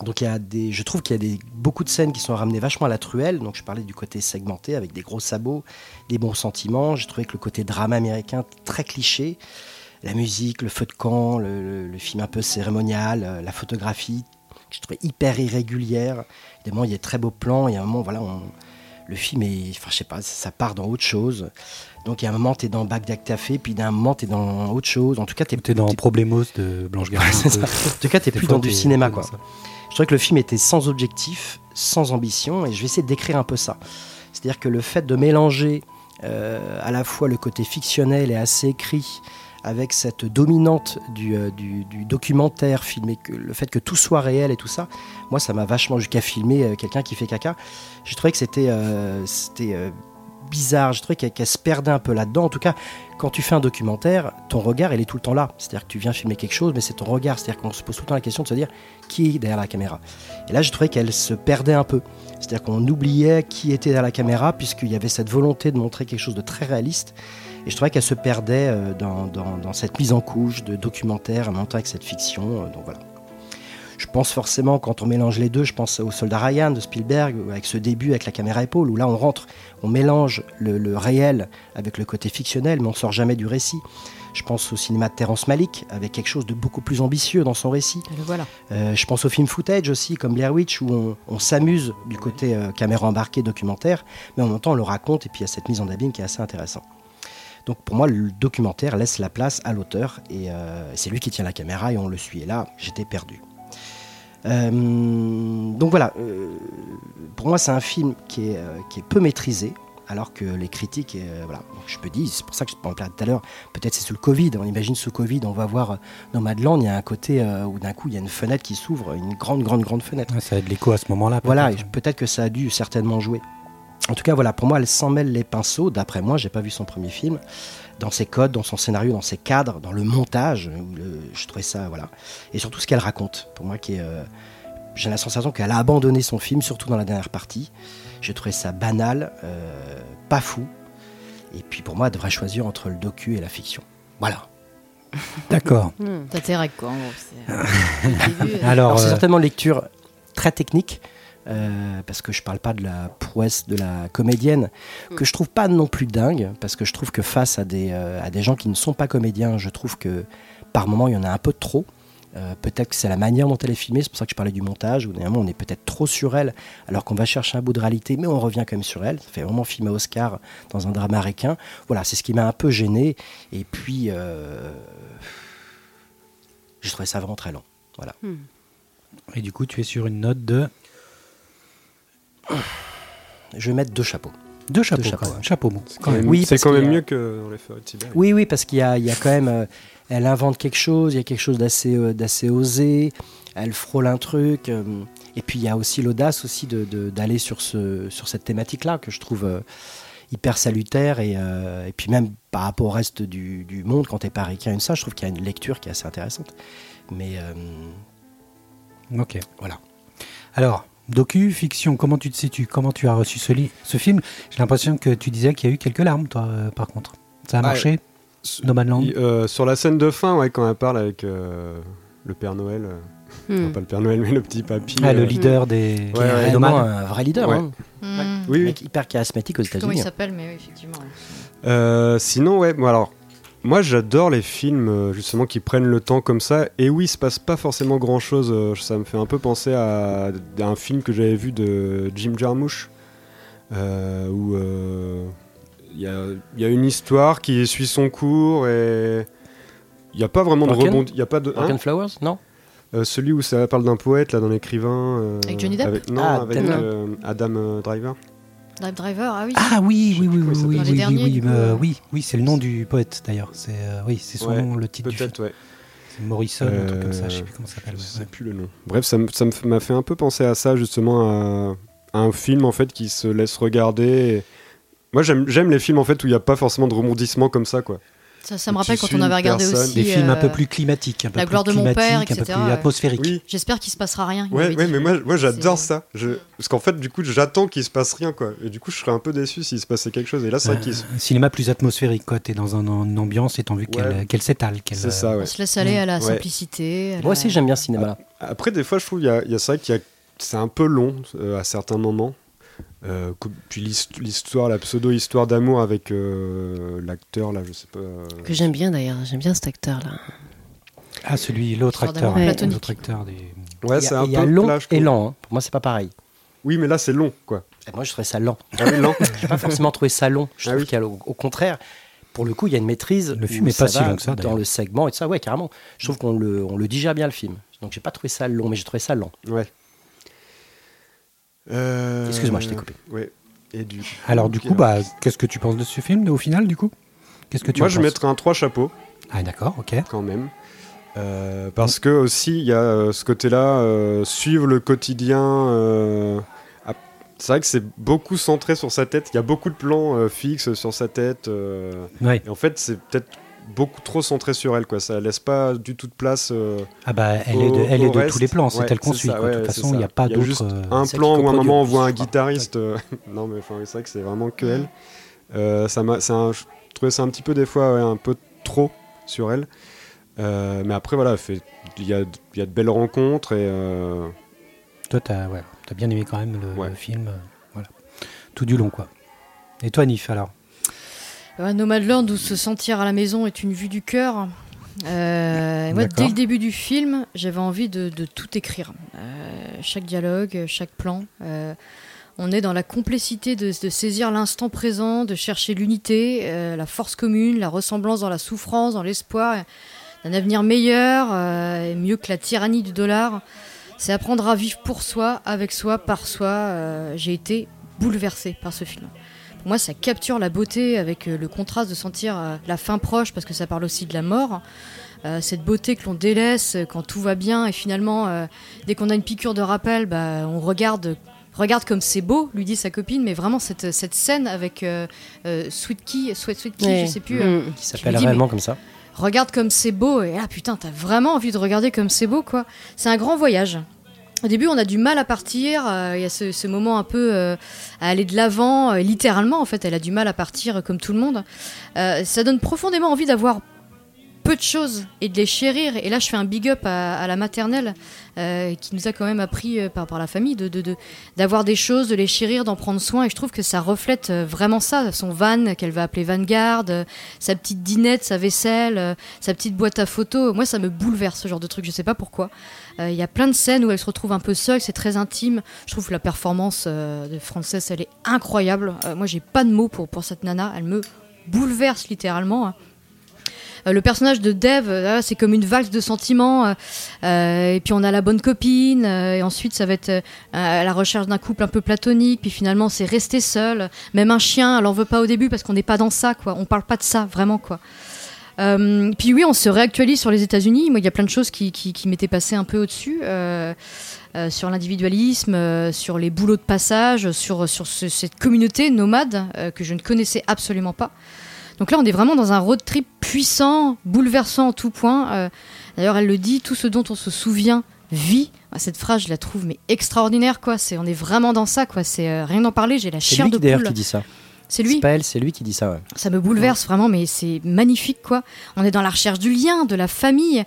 Donc il y a des, je trouve qu'il y a des, beaucoup de scènes qui sont ramenées vachement à la truelle. Donc je parlais du côté segmenté avec des gros sabots, des bons sentiments. J'ai trouvé que le côté drame américain très cliché, la musique, le feu de camp, le, le- le film un peu cérémonial, euh, la photographie, que je trouvais hyper irrégulière. Évidemment, il y a de très beaux plans. Il y a un moment, voilà, on- le film est, enfin je sais pas, ça part dans autre chose. Donc il y a un moment, tu es dans Bagdad Café, puis d'un moment, tu es dans autre chose. En tout cas, tu T'es dans Problemos de Blanche Gardin. En tout cas, t'es plus dans du t'es- cinéma, t'es quoi. ça. Je trouvais que le film était sans objectif, sans ambition, et je vais essayer de décrire un peu ça. C'est-à-dire que le fait de mélanger euh, à la fois le côté fictionnel et assez écrit avec cette dominante du, euh, du- documentaire filmé, que, le fait que tout soit réel et tout ça, moi ça m'a vachement jusqu'à filmer euh, quelqu'un qui fait caca. J'ai trouvé que c'était bizarre, j'ai trouvé qu'elle se perdait un peu là-dedans. En tout cas, quand tu fais un documentaire, ton regard, il est tout le temps là. C'est-à-dire que tu viens filmer quelque chose, mais c'est ton regard. C'est-à-dire qu'on se pose tout le temps la question de se dire qui est derrière la caméra? Et là, je trouvais qu'elle se perdait un peu. C'est-à-dire qu'on oubliait qui était derrière la caméra, puisqu'il y avait cette volonté de montrer quelque chose de très réaliste. Et je trouvais qu'elle se perdait euh, dans, dans- cette mise en couche de documentaire temps avec cette fiction. euh, Donc voilà. Je pense forcément, quand on mélange les deux, je pense au Soldat Ryan de Spielberg, avec ce début avec la caméra épaule, où là on rentre, on mélange le, le réel avec le côté fictionnel, mais on sort jamais du récit. Je pense au cinéma de Terrence Malick, avec quelque chose de beaucoup plus ambitieux dans son récit. Voilà. Euh, je pense au film footage aussi, comme Blair Witch, où on, on s'amuse du côté euh, caméra embarquée, documentaire, mais en même temps on le raconte, et puis il y a cette mise en abîme qui est assez intéressante. Donc pour moi, le documentaire laisse la place à l'auteur, et euh, c'est lui qui tient la caméra, et on le suit. Et là, j'étais perdu. Euh, donc voilà, euh, pour moi c'est un film qui est, euh, qui est peu maîtrisé, alors que les critiques, euh, voilà, Donc, je peux dire, c'est pour ça que je parlais tout à l'heure, peut-être c'est sous le Covid, on imagine sous Covid, on va voir euh, Nomadland, il y a un côté euh, où d'un coup il y a une fenêtre qui s'ouvre, une grande, grande, grande fenêtre. Ouais, ça a de l'écho à ce moment-là. Voilà, peut-être que ça a dû certainement jouer. En tout cas, voilà, pour moi, elle s'en mêle les pinceaux. D'après moi, j'ai pas vu son premier film. Dans ses codes, dans son scénario, dans ses cadres, dans le montage, le- je trouvais ça, voilà. Et surtout ce qu'elle raconte. Pour moi, qui est, euh, j'ai la sensation qu'elle a abandonné son film, surtout dans la dernière partie. J'ai trouvé ça banal, euh, pas fou. Et puis pour moi, elle devrait choisir entre le docu et la fiction. Voilà. D'accord. Hmm. T'as tes règles, quoi. en gros. Euh, euh, Alors, c'est euh, certainement une lecture très technique, euh, parce que je parle pas de la prouesse de la comédienne, que je trouve pas non plus dingue, parce que je trouve que face à des, euh, à des gens qui ne sont pas comédiens, je trouve que par moment il y en a un peu trop. Euh, peut-être que c'est la manière dont elle est filmée, c'est pour ça que je parlais du montage, où on est peut-être trop sur elle, alors qu'on va chercher un bout de réalité, mais on revient quand même sur elle. Ça fait vraiment film à Oscar dans un drame américain. Voilà, c'est ce qui m'a un peu gêné. Et puis, euh, je trouvais ça vraiment très long. Voilà. Et du coup, tu es sur une note de Je vais mettre deux chapeaux. deux chapeaux. chapeaux, quand même. ouais. Chapeau bon. Quand même- Oui, c'est quand même a- mieux que dans les feux de Tibet. Oui, oui, parce qu'il y a, il y a quand même. euh, elle invente quelque chose, il y a quelque chose d'assez euh, d'assez osé, elle frôle un truc. euh, et puis il y a aussi l'audace aussi de- de- d'aller sur, ce, sur cette thématique-là que je trouve euh, hyper salutaire. Et, euh, et puis même par rapport au reste du, du monde, quand t'es pas ricain, ça, je trouve qu'il y a une lecture qui est assez intéressante. Mais euh, Ok. voilà. Alors, docu, fiction, comment tu te situes Comment tu as reçu ce, film? J'ai l'impression que tu disais qu'il y a eu quelques larmes, toi, euh, par contre. Ça a marché? No Land? euh, sur la scène de fin, ouais, quand elle parle avec euh, le Père Noël, euh, Hmm. pas le Père Noël, mais le petit papy. Ah, le leader des, Ouais, Qui est ouais. nomades. un vrai leader. Ouais. hein. hmm, Oui, Un oui. mec hyper charismatique aux Comment il États-Unis. s'appelle, mais oui, effectivement. Euh, sinon, ouais, moi alors, moi j'adore les films euh, justement qui prennent le temps comme ça. Et oui, il se passe pas forcément grand chose. ça me fait un peu penser à, à un film que j'avais vu de Jim Jarmusch, euh, où euh, il y, a, il y a une histoire qui suit son cours et il n'y a pas vraiment de Broken rebond. Il y a pas de. hein Flowers Non Euh, celui où ça parle d'un poète, là, d'un écrivain. euh, Avec Johnny Depp Non, Ah, avec Adam. euh, Adam euh, Driver. Drive Driver, ah oui. Ah oui, oui, oui, oui, oui, oui, oui, oui, euh, euh. oui, oui, c'est le nom du poète d'ailleurs. C'est euh, oui, c'est son Ouais, nom, le titre. Peut-être, ouais. C'est Morrison, un truc comme ça. Je sais Euh, plus comment ça s'appelle. Je ouais, sais ouais. plus le nom. Bref, ça m'a fait un peu penser à ça, justement, à, à un film en fait qui se laisse regarder. et- Moi, j'aime j'aime les films en fait où il n'y a pas forcément de rebondissement comme ça, quoi. Ça, ça me rappelle quand on avait regardé personne. aussi. Des films un peu euh, plus climatiques, un peu La plus gloire de mon père, climatiques, un peu etc., plus. Oui. J'espère qu'il se passera rien. Ouais, ouais, mais moi, moi j'adore C'est- ça. Je... Parce qu'en fait, du coup, j'attends qu'il se passe rien, quoi. Et du coup, je serais un peu déçu s'il se passait quelque chose. Et là, c'est vrai Euh, qu'il se- un cinéma plus atmosphérique, quoi. T'es dans un- une ambiance t'as vu qu'elle Ouais. qu'elle s'étale. qu'elle, C'est euh, ça, ouais. On se laisse aller à la Ouais. simplicité. à Moi la- aussi, j'aime bien ce cinéma-là. Après, des fois, je trouve qu'il y a, il y a ça qui a... c'est un peu long euh, à certains moments. Euh, puis l'hist- l'histoire, la pseudo-histoire d'amour avec euh, l'acteur, là, je sais pas. euh, Que j'aime bien d'ailleurs, j'aime bien cet acteur-là. Ah, celui, l'autre acteur. hein. L'autre acteur des. Ouais, c'est un il y a peu long et lent. hein. Pour moi, c'est pas pareil. Oui, mais là, c'est long, quoi. Et moi, je trouvais ça lent. Ah oui, lent. J'ai pas forcément trouvé ça long. Je Ah trouve oui. qu'il y a, au, au contraire, pour le coup, il y a une maîtrise. Le film est pas si long que ça, Dans le segment et tout ça, ouais, carrément. Je trouve qu'on le, on le digère bien le film. Donc, j'ai pas trouvé ça long, mais j'ai trouvé ça lent. Ouais. Euh, Excuse-moi, je t'ai coupé. Ouais. Et du Alors, du coup, bah, qu'est-ce que tu penses de ce film, au final, du coup? Qu'est-ce que tu Moi, je mettrais un trois chapeaux, Ah, d'accord, ok. quand même. Euh, parce que aussi, il y a euh, ce côté-là, euh, suivre le quotidien. c'est vrai que c'est beaucoup centré sur sa tête. Il y a beaucoup de plans fixes sur sa tête. Ouais. et en fait, c'est peut-être beaucoup trop centré sur elle. Quoi. Ça laisse pas du tout de place. euh, Ah bah elle Au- est de, elle est de tous les plans, c'est ouais, elle qu'on suit. ça, quoi. de toute façon, il n'y a pas d'autre. euh, un plan où à un moment on voit un guitariste. euh, non, mais c'est vrai que c'est vraiment que elle. Euh, ça m'a, c'est un- je trouvais ça un petit peu des fois ouais, un peu trop sur elle. Mais après, voilà, il y a, y a de belles rencontres et. Toi, t'as bien aimé quand même le, le film, voilà, tout du long quoi. Et toi, Nif alors? Nomadland, où se sentir à la maison est une vue du cœur. Euh, moi, dès le début du film, j'avais envie de, de tout écrire. Euh, chaque dialogue, chaque plan. Euh, on est dans la complicité de, de saisir l'instant présent, de chercher l'unité, la force commune, la ressemblance dans la souffrance, dans l'espoir d'un avenir meilleur, et mieux que la tyrannie du dollar. C'est apprendre à vivre pour soi, avec soi, par soi. J'ai été bouleversée par ce film. Pour moi, ça capture la beauté avec euh, le contraste de sentir euh, la fin proche, parce que ça parle aussi de la mort. Euh, cette beauté que l'on délaisse quand tout va bien, et finalement, euh, dès qu'on a une piqûre de rappel, bah, on regarde, regarde comme c'est beau, lui dit sa copine, mais vraiment cette, cette scène avec euh, euh, Sweet Key, Sweet, Sweet Key, Ouais. je sais plus. euh, Mm. Qui s'appelle réellement comme ça. regarde comme c'est beau et là putain t'as vraiment envie de regarder comme c'est beau quoi c'est un grand voyage au début on a du mal à partir. Euh, il y a ce, moment un peu euh, à aller de l'avant euh, littéralement en fait elle a du mal à partir comme tout le monde. Ça donne profondément envie d'avoir peu de choses et de les chérir et là je fais un big up à, la maternelle euh, qui nous a quand même appris euh, par, la famille de, d'avoir des choses, de les chérir, d'en prendre soin. Et je trouve que ça reflète euh, vraiment ça. Son van qu'elle va appeler Vanguard, sa petite dinette, sa vaisselle, sa petite boîte à photos. Moi, ça me bouleverse ce genre de truc. Je sais pas pourquoi. Il y a plein de scènes où elle se retrouve un peu seule. C'est très intime. Je trouve que la performance de Frances, elle est incroyable. Moi, j'ai pas de mots pour, pour cette nana. Elle me bouleverse littéralement. hein. Euh, le personnage de Dev, euh, c'est comme une valse de sentiments. euh, et puis on a la bonne copine. et ensuite, ça va être à la recherche d'un couple un peu platonique. Puis finalement, c'est rester seul. Même un chien, elle en veut pas au début parce qu'on n'est pas dans ça, quoi. On parle pas de ça, vraiment, quoi. Puis oui, on se réactualise sur les États-Unis. Moi, il y a plein de choses qui, m'étaient passées un peu au-dessus. sur l'individualisme, sur les boulots de passage, sur, sur ce- cette communauté nomade que je ne connaissais absolument pas. Donc là, on est vraiment dans un road trip puissant, bouleversant en tout point. Euh, D'ailleurs, elle le dit, tout ce dont on se souvient vit. Ah, Cette phrase, je la trouve mais extraordinaire, quoi. C'est, on est vraiment dans ça, quoi. C'est euh, rien d'en parler. J'ai la lui de poule. qui dit ça. C'est lui. C'est pas elle, c'est lui qui dit ça. Ouais. Ça me bouleverse vraiment, mais c'est magnifique, quoi. On est dans la recherche du lien, de la famille,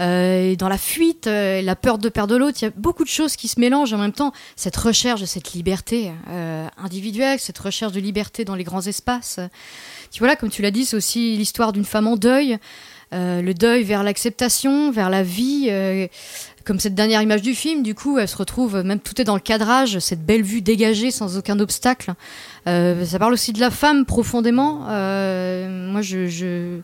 euh, et dans la fuite, euh, la peur de perdre l'autre. Il y a beaucoup de choses qui se mélangent en même temps. Cette recherche de cette liberté euh, individuelle, cette recherche de liberté dans les grands espaces. Tu vois là, comme tu l'as dit, c'est aussi l'histoire d'une femme en deuil. euh, le deuil vers l'acceptation, vers la vie, euh, comme cette dernière image du film, du coup, elle se retrouve, même tout est dans le cadrage, cette belle vue dégagée sans aucun obstacle. Euh, ça parle aussi de la femme profondément. Moi, je, je...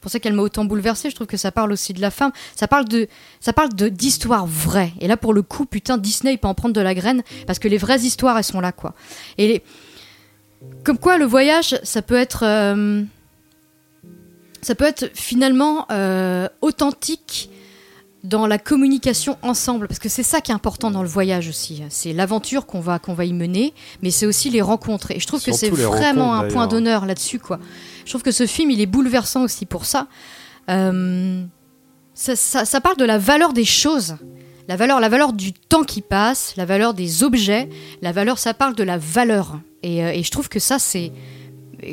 pour ça qu'elle m'a autant bouleversée. Je trouve que ça parle aussi de la femme. Ça parle de, ça parle de d'histoires vraies. Et là, pour le coup, putain, Disney il peut en prendre de la graine parce que les vraies histoires, elles sont là, quoi. Et les... comme quoi, le voyage, ça peut être, euh, ça peut être finalement euh, authentique dans la communication ensemble, parce que c'est ça qui est important dans le voyage aussi. C'est l'aventure qu'on va qu'on va y mener, mais c'est aussi les rencontres. Et je trouve que c'est vraiment un point d'honneur là-dessus, quoi. Je trouve que ce film, il est bouleversant aussi pour ça. Euh, ça, ça- ça parle de la valeur des choses, la valeur, la valeur du temps qui passe, la valeur des objets, la valeur, ça parle de la valeur. Et, euh, et je trouve que ça, c'est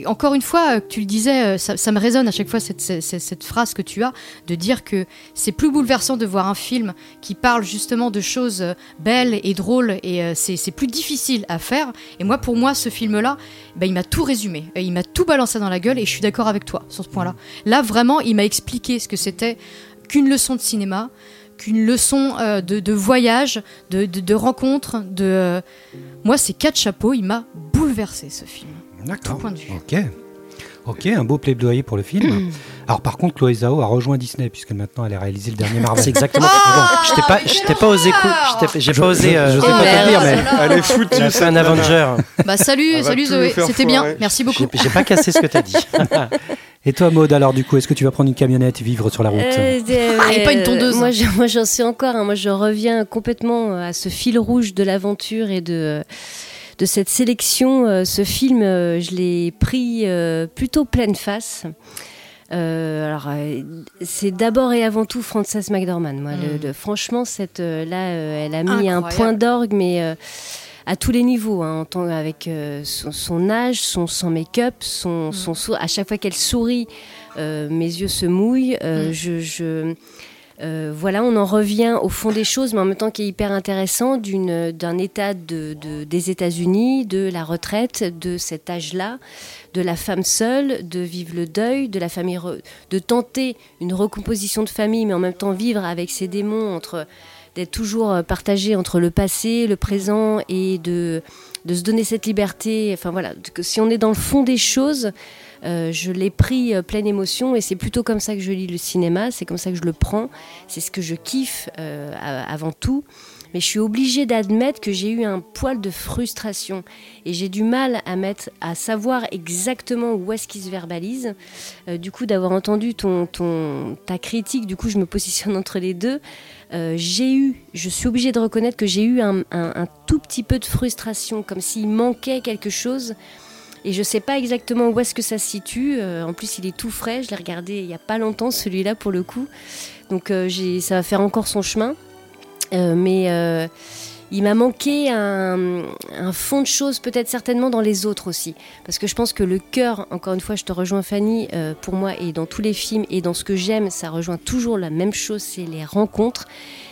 encore une fois, euh, tu le disais, euh, ça, ça me résonne à chaque fois cette, phrase que tu as de dire que c'est plus bouleversant de voir un film qui parle justement de choses belles et drôles et c'est plus difficile à faire. Et moi, pour moi, ce film-là, ben, il m'a tout résumé, il m'a tout balancé dans la gueule et je suis d'accord avec toi sur ce point-là. Là, vraiment, il m'a expliqué ce que c'était qu'une leçon de cinéma, qu'une leçon euh, de, de voyage, de, de, de rencontre. De, euh, Moi, c'est quatre chapeaux, il m'a bouleversé ce film. D'accord. Tout point de vue. Ok. Ok, un beau plaidoyer pour le film. Alors par contre, Chloé Zhao a rejoint Disney puisque maintenant elle a réalisé le dernier Marvel. C'est exactement. Mais bon, je t'ai pas, je t'ai pas osé. je J'ai pas osé. euh, je je sais pas te te dire, mais Elle est foutue. elle a fait cette un. Avenger. Bah salut, salut Zoé, c'était bien, merci beaucoup. J'ai j'ai pas cassé ce que t'as dit. Et toi, Maud, alors du coup, est-ce que tu vas prendre une camionnette et vivre sur la route Euh, euh, Ah, et pas une tondeuse. Moi, je- moi, j'en suis encore. hein. Moi, je reviens complètement à ce fil rouge de l'aventure et de de cette sélection. ce film, je l'ai pris plutôt pleine face. alors, c'est d'abord et avant tout Frances McDormand. Moi, hmm. franchement, cette là, elle a mis un point d'orgue, mais à tous les niveaux, hein, avec son, âge, son, son make-up, son, hmm. son, à chaque fois qu'elle sourit, mes yeux se mouillent. Hmm. je euh, voilà, on en revient au fond des choses, mais en même temps qui est hyper intéressant d'un état des États-Unis, de la retraite, de cet âge-là, de la femme seule, de vivre le deuil, de la famille, de tenter une recomposition de famille, mais en même temps vivre avec ses démons entre d'être toujours partagé entre le passé, le présent et de, de se donner cette liberté. Enfin voilà, si on est dans le fond des choses, euh, je l'ai pris euh, pleine émotion et c'est plutôt comme ça que je lis le cinéma, c'est comme ça que je le prends, c'est ce que je kiffe euh, avant tout. Mais je suis obligée d'admettre que j'ai eu un poil de frustration et j'ai du mal à mettre, à savoir exactement où est-ce qu'il se verbalise. du coup, d'avoir entendu ton, ta critique, du coup, je me positionne entre les deux. J'ai eu, je suis obligée de reconnaître que j'ai eu un, un, tout petit peu de frustration, comme s'il manquait quelque chose et je ne sais pas exactement où est-ce que ça se situe. Euh, en plus, il est tout frais. Je l'ai regardé il n'y a pas longtemps, celui-là, pour le coup. Donc, euh, ça va faire encore son chemin. Euh, mais il m'a manqué un, fond de choses, peut-être certainement dans les autres aussi. Parce que je pense que le cœur, encore une fois, je te rejoins Fanny, pour moi, et dans tous les films, et dans ce que j'aime, ça rejoint toujours la même chose, c'est les rencontres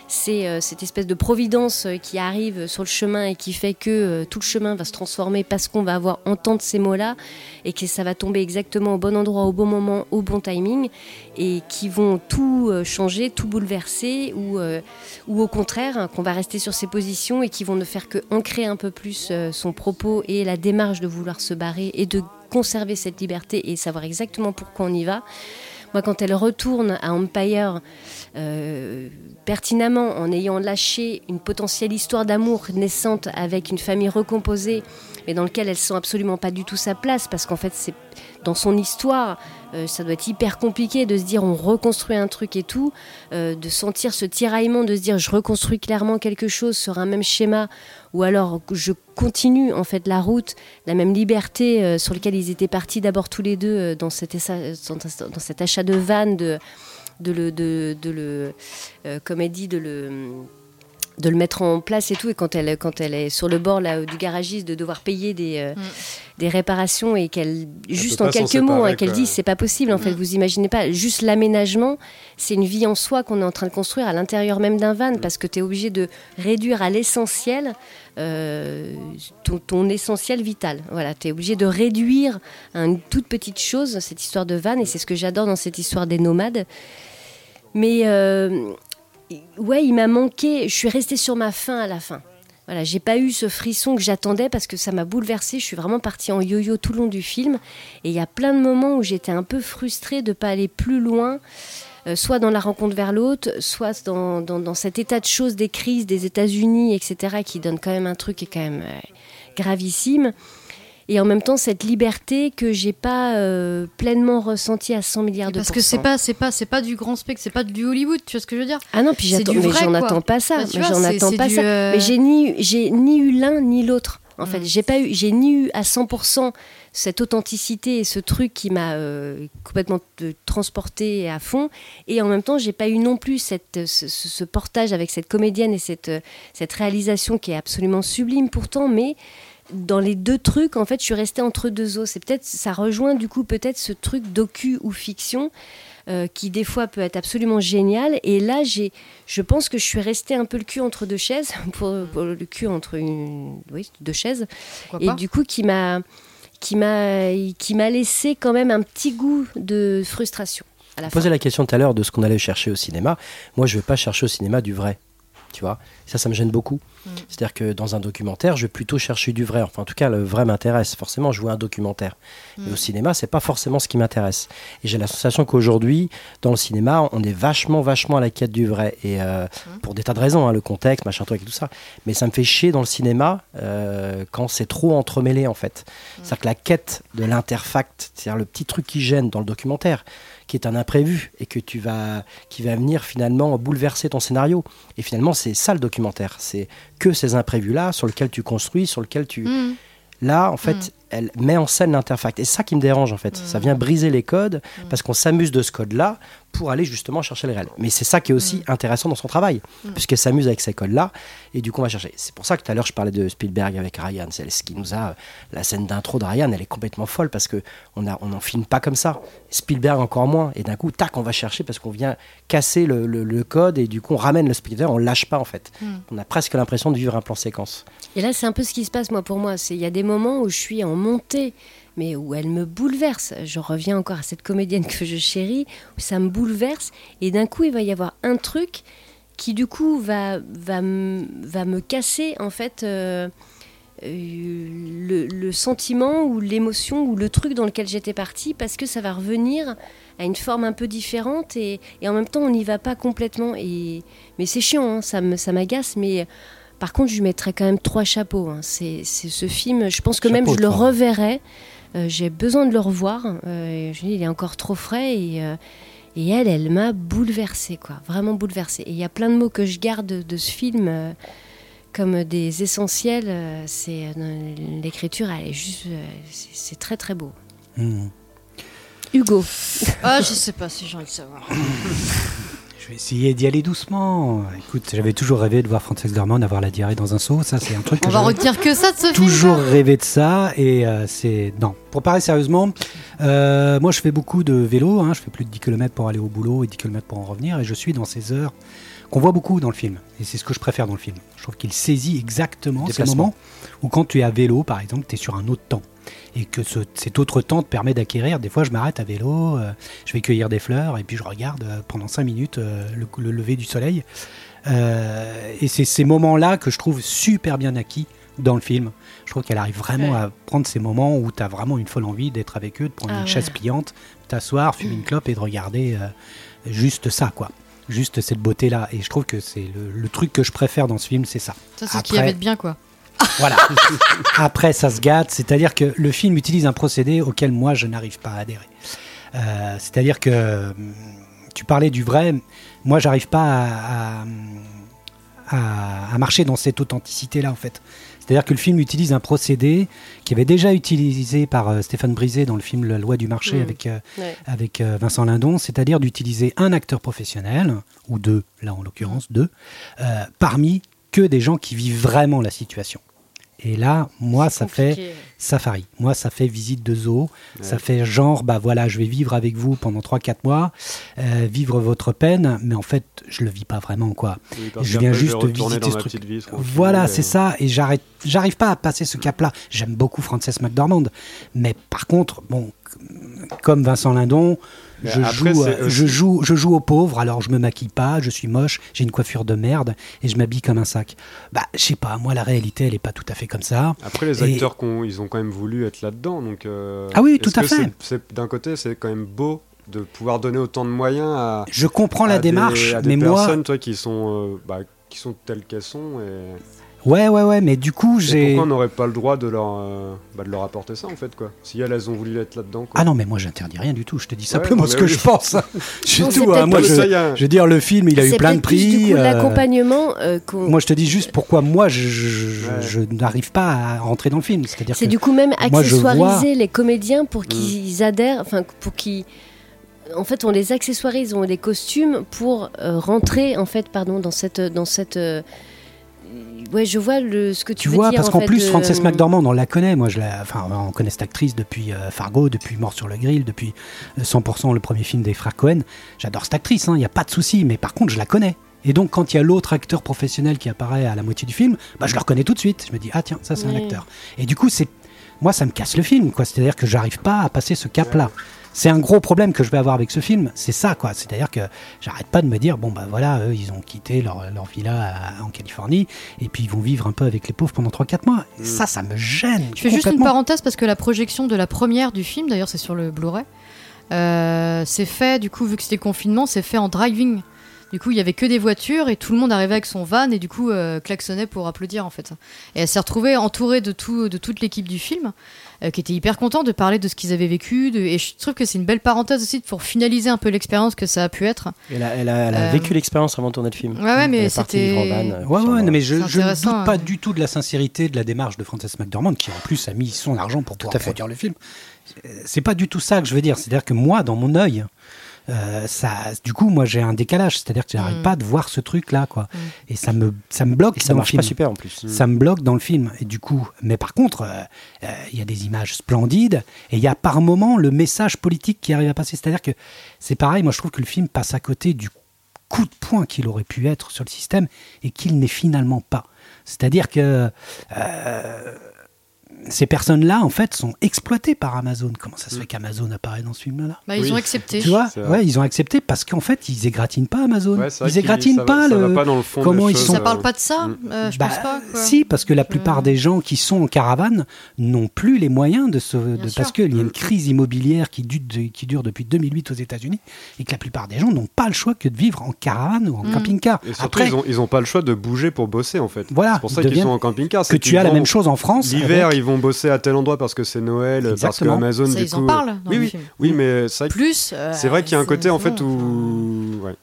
c'est euh, cette espèce de providence euh, qui arrive sur le chemin et qui fait que euh, tout le chemin va se transformer parce qu'on va avoir entendre ces mots-là et que ça va tomber exactement au bon endroit, au bon moment, au bon timing et qui vont tout changer, tout bouleverser ou, ou au contraire hein, qu'on va rester sur ses positions et qui vont ne faire que ancrer un peu plus son propos et la démarche de vouloir se barrer et de conserver cette liberté et savoir exactement pourquoi on y va. Moi, quand elle retourne à Empire, euh, pertinemment en ayant lâché une potentielle histoire d'amour naissante avec une famille recomposée, mais dans laquelle elle sent absolument pas du tout sa place, parce qu'en fait, c'est dans son histoire, euh, ça doit être hyper compliqué de se dire on reconstruit un truc et tout, euh, de sentir ce tiraillement, de se dire je reconstruis clairement quelque chose sur un même schéma, ou alors je continue en fait la route, la même liberté sur laquelle ils étaient partis d'abord tous les deux dans, cet, dans cet achat de vannes, de de le, de, le euh, comme elle dit, de le de le mettre en place et tout. Et quand elle, quand elle est sur le bord là, du garagiste, de devoir payer des, euh, mm. des réparations et qu'elle, juste en quelques mots, hein, qu'elle dit c'est pas possible. En fait, mm. vous imaginez pas, juste l'aménagement, c'est une vie en soi qu'on est en train de construire à l'intérieur même d'un van mm. parce que tu es obligé de réduire à l'essentiel euh, ton, ton, essentiel vital. Voilà, tu es obligé de réduire à une toute petite chose, cette histoire de van. Et c'est ce que j'adore dans cette histoire des nomades. Mais euh, ouais, il m'a manqué. Je suis restée sur ma faim à la fin. Voilà, j'ai pas eu ce frisson que j'attendais parce que ça m'a bouleversée. Je suis vraiment partie en yo-yo tout le long du film. Et il y a plein de moments où j'étais un peu frustrée de pas aller plus loin, euh, soit dans la rencontre vers l'autre, soit dans, dans, cet état de choses des crises des États-Unis, etc., qui donne quand même un truc qui est quand même euh, gravissime et en même temps cette liberté que j'ai pas euh, pleinement ressentie à 100 milliards de parce que c'est pas c'est pas c'est pas du grand spectre c'est pas du Hollywood tu vois ce que je veux dire? Ah non puis j'attends mais j'en attends pas ça bah, mais j'en attends pas ça. euh, mais j'ai ni j'ai ni eu l'un ni l'autre en fait. Mm. j'ai pas eu j'ai ni eu à 100% cette authenticité et ce truc qui m'a euh, complètement transporté à fond. Et en même temps j'ai pas eu non plus cette, ce, ce, portage avec cette comédienne et cette, cette réalisation qui est absolument sublime pourtant mais dans les deux trucs, en fait, je suis restée entre deux os. C'est peut-être, ça rejoint du coup peut-être ce truc docu ou fiction euh, qui des fois peut être absolument génial. Et là, j'ai, je pense que je suis restée un peu le cul entre deux chaises, pour, le cul entre une, oui, deux chaises, et du coup qui m'a, qui m'a, qui m'a laissé quand même un petit goût de frustration. À la la question tout à l'heure de ce qu'on allait chercher au cinéma. Moi, je ne vais pas chercher au cinéma du vrai tu vois. Ça, ça me gêne beaucoup. Mm. C'est-à-dire que dans un documentaire, je vais plutôt chercher du vrai. Enfin, en tout cas, le vrai m'intéresse. Forcément, je vois un documentaire. Mais au mm. cinéma, c'est pas forcément ce qui m'intéresse. Et j'ai la sensation qu'aujourd'hui, dans le cinéma, on est vachement, vachement à la quête du vrai. Et euh, mm. pour des tas de raisons, hein, le contexte, machin, truc et tout ça. Mais ça me fait chier dans le cinéma euh, quand c'est trop entremêlé, en fait. C'est-à-dire que la quête de l'interfact, c'est-à-dire le petit truc qui gêne dans le documentaire, qui est un imprévu et que tu vas, qui va venir finalement bouleverser ton scénario. Et finalement, c'est ça le documentaire. C'est que ces imprévus-là sur lesquels tu construis, sur lesquels tu. Mm. Là, en fait, elle met en scène l'interfact. Et c'est ça qui me dérange, en fait. Ça vient briser les codes parce qu'on s'amuse de ce code-là pour aller justement chercher le réel. Mais c'est ça qui est aussi intéressant dans son travail, puisqu'elle s'amuse avec ces codes-là. Et du coup, on va chercher. C'est pour ça que tout à l'heure, je parlais de Spielberg avec Ryan. C'est ce qui nous a. La scène d'intro de Ryan, elle est complètement folle parce qu'on n'en on en filme pas comme ça. Spielberg encore moins. Et d'un coup, tac, on va chercher parce qu'on vient casser le, le- le code et du coup, on ramène le spectateur, on lâche pas en fait. On a presque l'impression de vivre un plan séquence. Et là, c'est un peu ce qui se passe, moi, pour moi. C'est Il y a des moments où je suis en mais où elle me bouleverse. Je reviens encore à cette comédienne que je chéris, où ça me bouleverse. Et d'un coup, il va y avoir un truc qui, du coup, va, va, va me casser, en fait, euh, euh, le, sentiment ou l'émotion ou le truc dans lequel j'étais partie, parce que ça va revenir à une forme un peu différente. Et, et en même temps, on n'y va pas complètement. Et, mais c'est chiant, hein, ça me- ça m'agace, mais... Par contre, je lui mettrais quand même trois chapeaux. hein. C'est ce film, je pense que même je le reverrai. Euh, J'ai besoin de le revoir. Euh, je dis, il est encore trop frais et, euh, et elle, elle m'a bouleversée, quoi. Vraiment bouleversée. Et il y a plein de mots que je garde de, de ce film euh, comme des essentiels. euh, C'est euh, l'écriture, elle est juste, euh, c'est c'est très très beau. Hmm. Hugo, Ah, je sais pas si j'ai envie de savoir. Je vais essayer d'y aller doucement. Écoute, j'avais toujours rêvé de voir Frances Dormand avoir la diarrhée dans un seau. Ça, c'est un truc que On va retenir que ça de ce film. toujours rêvé de ça. Et euh, c'est. Non. Pour parler sérieusement, euh, moi, je fais beaucoup de vélo. hein. Je fais plus de 10 km pour aller au boulot et 10 km pour en revenir. Et je suis dans ces heures qu'on voit beaucoup dans le film. Et c'est ce que je préfère dans le film. Je trouve qu'il saisit exactement ces moments où, quand tu es à vélo, par exemple, tu es sur un autre temps. Et que ce- cet autre temps te permet d'acquérir. Des fois, je m'arrête à vélo, euh, je vais cueillir des fleurs, et puis je regarde euh, pendant 5 minutes euh, le, le lever du soleil. Et c'est ces moments-là que je trouve super bien acquis dans le film. Je trouve qu'elle arrive vraiment Ouais. à prendre ces moments où tu as vraiment une folle envie d'être avec eux, de prendre Ah une ouais. chaise pliante, t'asseoir, fumer une clope et de regarder juste ça, quoi. Juste cette beauté-là. Et je trouve que c'est le, le truc que je préfère dans ce film, c'est ça. Ça, c'est ce Après- avait de bien, quoi. Voilà. Après, ça se gâte. C'est-à-dire que le film utilise un procédé auquel moi, je n'arrive pas à adhérer. Euh, C'est-à-dire que hum, tu parlais du vrai. Moi, j'arrive pas à, à- marcher dans cette authenticité-là, en fait. C'est-à-dire que le film utilise un procédé qui avait déjà utilisé par euh, Stéphane Brisé dans le film La loi du marché Mm. avec, euh, Ouais. avec euh, Vincent Lindon, c'est-à-dire d'utiliser un acteur professionnel, ou deux, là en l'occurrence deux, parmi que des gens qui vivent vraiment la situation. Et là, moi, ça fait safari. Moi, ça fait visite de zoo. Ça fait genre, bah voilà, je vais vivre avec vous pendant 3-4 mois, euh, vivre votre peine, mais en fait, je le vis pas vraiment, quoi. Oui, Je viens juste visiter ce truc. vie, Voilà, et- c'est ça. Et j'arrête, j'arrive pas à passer ce cap-là. J'aime beaucoup Frances McDormand, mais par contre, bon, comme Vincent Lindon, je après, joue, euh, je joue, je joue au pauvre. Alors je me maquille pas, je suis moche, j'ai une coiffure de merde et je m'habille comme un sac. Bah, je sais pas. Moi, la réalité, elle est pas tout à fait comme ça. Après, les Et- acteurs, ils ont quand même voulu être là-dedans. Donc, euh, Ah oui, tout à fait. D'un côté, c'est quand même beau de pouvoir donner autant de moyens à, Je comprends la des- démarche, à des mais moi, personnes toi, qui sont, euh, bah, qui sont telles qu'elles sont. Et, ouais, ouais, ouais. Mais du coup, j'ai. pourquoi on n'aurait pas le droit de leur, euh, bah, de leur apporter ça en fait quoi? Si elles, elles ont voulu être là-dedans. Quoi. Ah non, mais moi, j'interdis rien du tout. Je te dis simplement non, ce que oui. je pense. C'est Non, c'est tout. hein. peut-être Moi, je, je veux dire, le film, il a eu plein de peut-être plus, prix. Du coup, euh, l'accompagnement euh, qu'on- Moi, je te dis juste pourquoi moi, je, je- Ouais. je n'arrive pas à rentrer dans le film. C'est-à-dire C'est que du coup même moi, je vois- accessoiriser les comédiens Mm. pour qu'ils adhèrent, enfin pour qu'ils. En fait, on les accessoirise, on les costumes pour euh, rentrer en fait, pardon, dans cette, dans cette. euh, Ouais, je vois le, ce que tu, tu veux vois, dire. parce en qu'en plus, euh, Frances McDormand, on la connaît. Moi, je la, enfin, on connaît cette actrice depuis euh, Fargo, depuis Mort sur le grill, depuis euh, 100% le premier film des frères Cohen. J'adore cette actrice, il n'y a pas de souci. Mais par contre, je la connais. Et donc, quand il y a l'autre acteur professionnel qui apparaît à la moitié du film, bah, je le reconnais tout de suite. Je me dis, ah tiens, ça c'est un acteur. Et du coup, c'est moi, ça me casse le film, quoi. C'est-à-dire que j'arrive pas à passer ce cap-là. C'est un gros problème que je vais avoir avec ce film, c'est ça, quoi. C'est-à-dire que j'arrête pas de me dire, bon, bah voilà, eux, ils ont quitté leur, leur villa à- en Californie, et puis ils vont vivre un peu avec les pauvres pendant 3-4 mois. Et Ça, ça me gêne. Je fais juste une parenthèse parce que la projection de la première du film, d'ailleurs c'est sur le Blu-ray, euh, c'est fait, du coup, vu que c'était confinement, c'est fait en driving. Du coup, il y avait que des voitures et tout le monde arrivait avec son van et du coup euh, klaxonnait pour applaudir en fait. Et elle s'est retrouvée entourée de, tout, de toute l'équipe du film euh, qui était hyper content de parler de ce qu'ils avaient vécu. de- et je trouve que c'est une belle parenthèse aussi pour finaliser un peu l'expérience que ça a pu être. Elle a, elle a- elle a Euh, vécu l'expérience avant de tourner le film. Ouais, ouais, mais c'était- euh, Ouais, ouais, non, mais je, je ne doute pas du tout de la sincérité de la démarche de Frances McDormand, qui en plus a mis son argent pour pouvoir à fait. produire le film. C'est pas du tout ça que je veux dire. C'est-à-dire que moi, dans mon œil, euh, ça, du coup, moi, j'ai un décalage. C'est-à-dire que j'arrive Mm. pas de voir ce truc-là, quoi. Mm. Et ça me, ça me bloque Et ça dans le marche film. pas super en plus. Ça me bloque dans le film. Et du coup, mais par contre, euh, euh, il y a des images splendides et il y a par moment le message politique qui arrive à passer. C'est-à-dire que c'est pareil, moi je trouve que le film passe à côté du coup de poing qu'il aurait pu être sur le système et qu'il n'est finalement pas. C'est-à-dire que euh, ces personnes-là, en fait, sont exploitées par Amazon. Comment ça se fait qu'Amazon apparaît dans ce film-là? Bah, ils Oui. ont accepté. Tu vois? Ouais, ils ont accepté parce qu'en fait, ils égratignent pas Amazon. Ouais, ils égratignent pas ça va le. pas dans le fond comment ils choses, sont- Ça parle pas de ça Mm. Euh, Je Bah, pense pas. quoi. Si, parce que la plupart Euh. des gens qui sont en caravane n'ont plus les moyens de se. de- parce qu'il y a Mm. une crise immobilière qui, dure de- qui dure depuis 2008 aux États-Unis et que la plupart des gens n'ont pas le choix que de vivre en caravane ou en Mm. camping-car. Et surtout, Après, ils, ont, ils ont pas le choix de bouger pour bosser en fait. Voilà, c'est pour ça ils qu'ils sont en camping-car. que tu as la même chose en France. L'hiver, ils vont bosser à tel endroit parce que c'est Noël, parce que. Amazon, Ça, du ils coup. en parlent dans oui, le oui, film. oui, mais c'est vrai que Plus. euh, c'est vrai qu'il y a un côté en fait où. Ouais.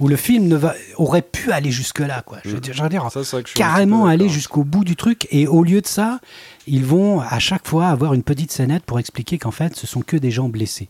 où le film ne va, aurait pu aller jusque-là. Quoi. Je veux Mm. dire, je veux dire, Ça, je carrément aller jusqu'au bout du truc. Et au lieu de ça, ils vont à chaque fois avoir une petite scénette pour expliquer qu'en fait, ce sont que des gens blessés.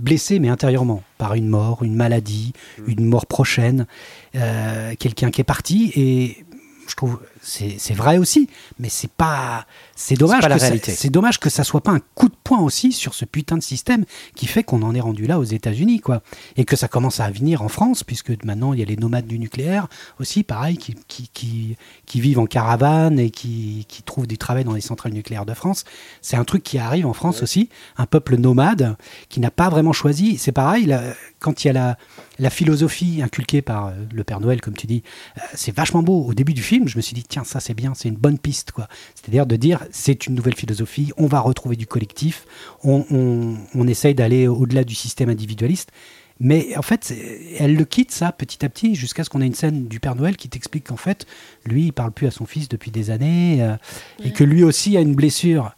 Blessés, mais intérieurement, par une mort, une maladie, Mm. une mort prochaine, euh, quelqu'un qui est parti. Et je trouve c'est vrai aussi, mais c'est pas c'est dommage pas la que réalité. c'est dommage que ça soit pas un coup de poing aussi sur ce putain de système qui fait qu'on en est rendu là aux États-Unis quoi. Et que ça commence à venir en France puisque maintenant il y a les nomades du nucléaire aussi pareil qui qui, qui, qui vivent en caravane et qui, qui trouvent du travail dans les centrales nucléaires de France. C'est un truc qui arrive en France aussi. Un peuple nomade qui n'a pas vraiment choisi. C'est pareil là, quand il y a la la philosophie inculquée par euh, le Père Noël, comme tu dis, euh, c'est vachement beau. Au début du film, je me suis dit, tiens, ça c'est bien, c'est une bonne piste. quoi. C'est-à-dire de dire, c'est une nouvelle philosophie, on va retrouver du collectif, on, on, on essaye d'aller au-delà du système individualiste. Mais en fait, elle le quitte ça petit à petit jusqu'à ce qu'on ait une scène du Père Noël qui t'explique qu'en fait, lui, il parle plus à son fils depuis des années euh, et que lui aussi a une blessure.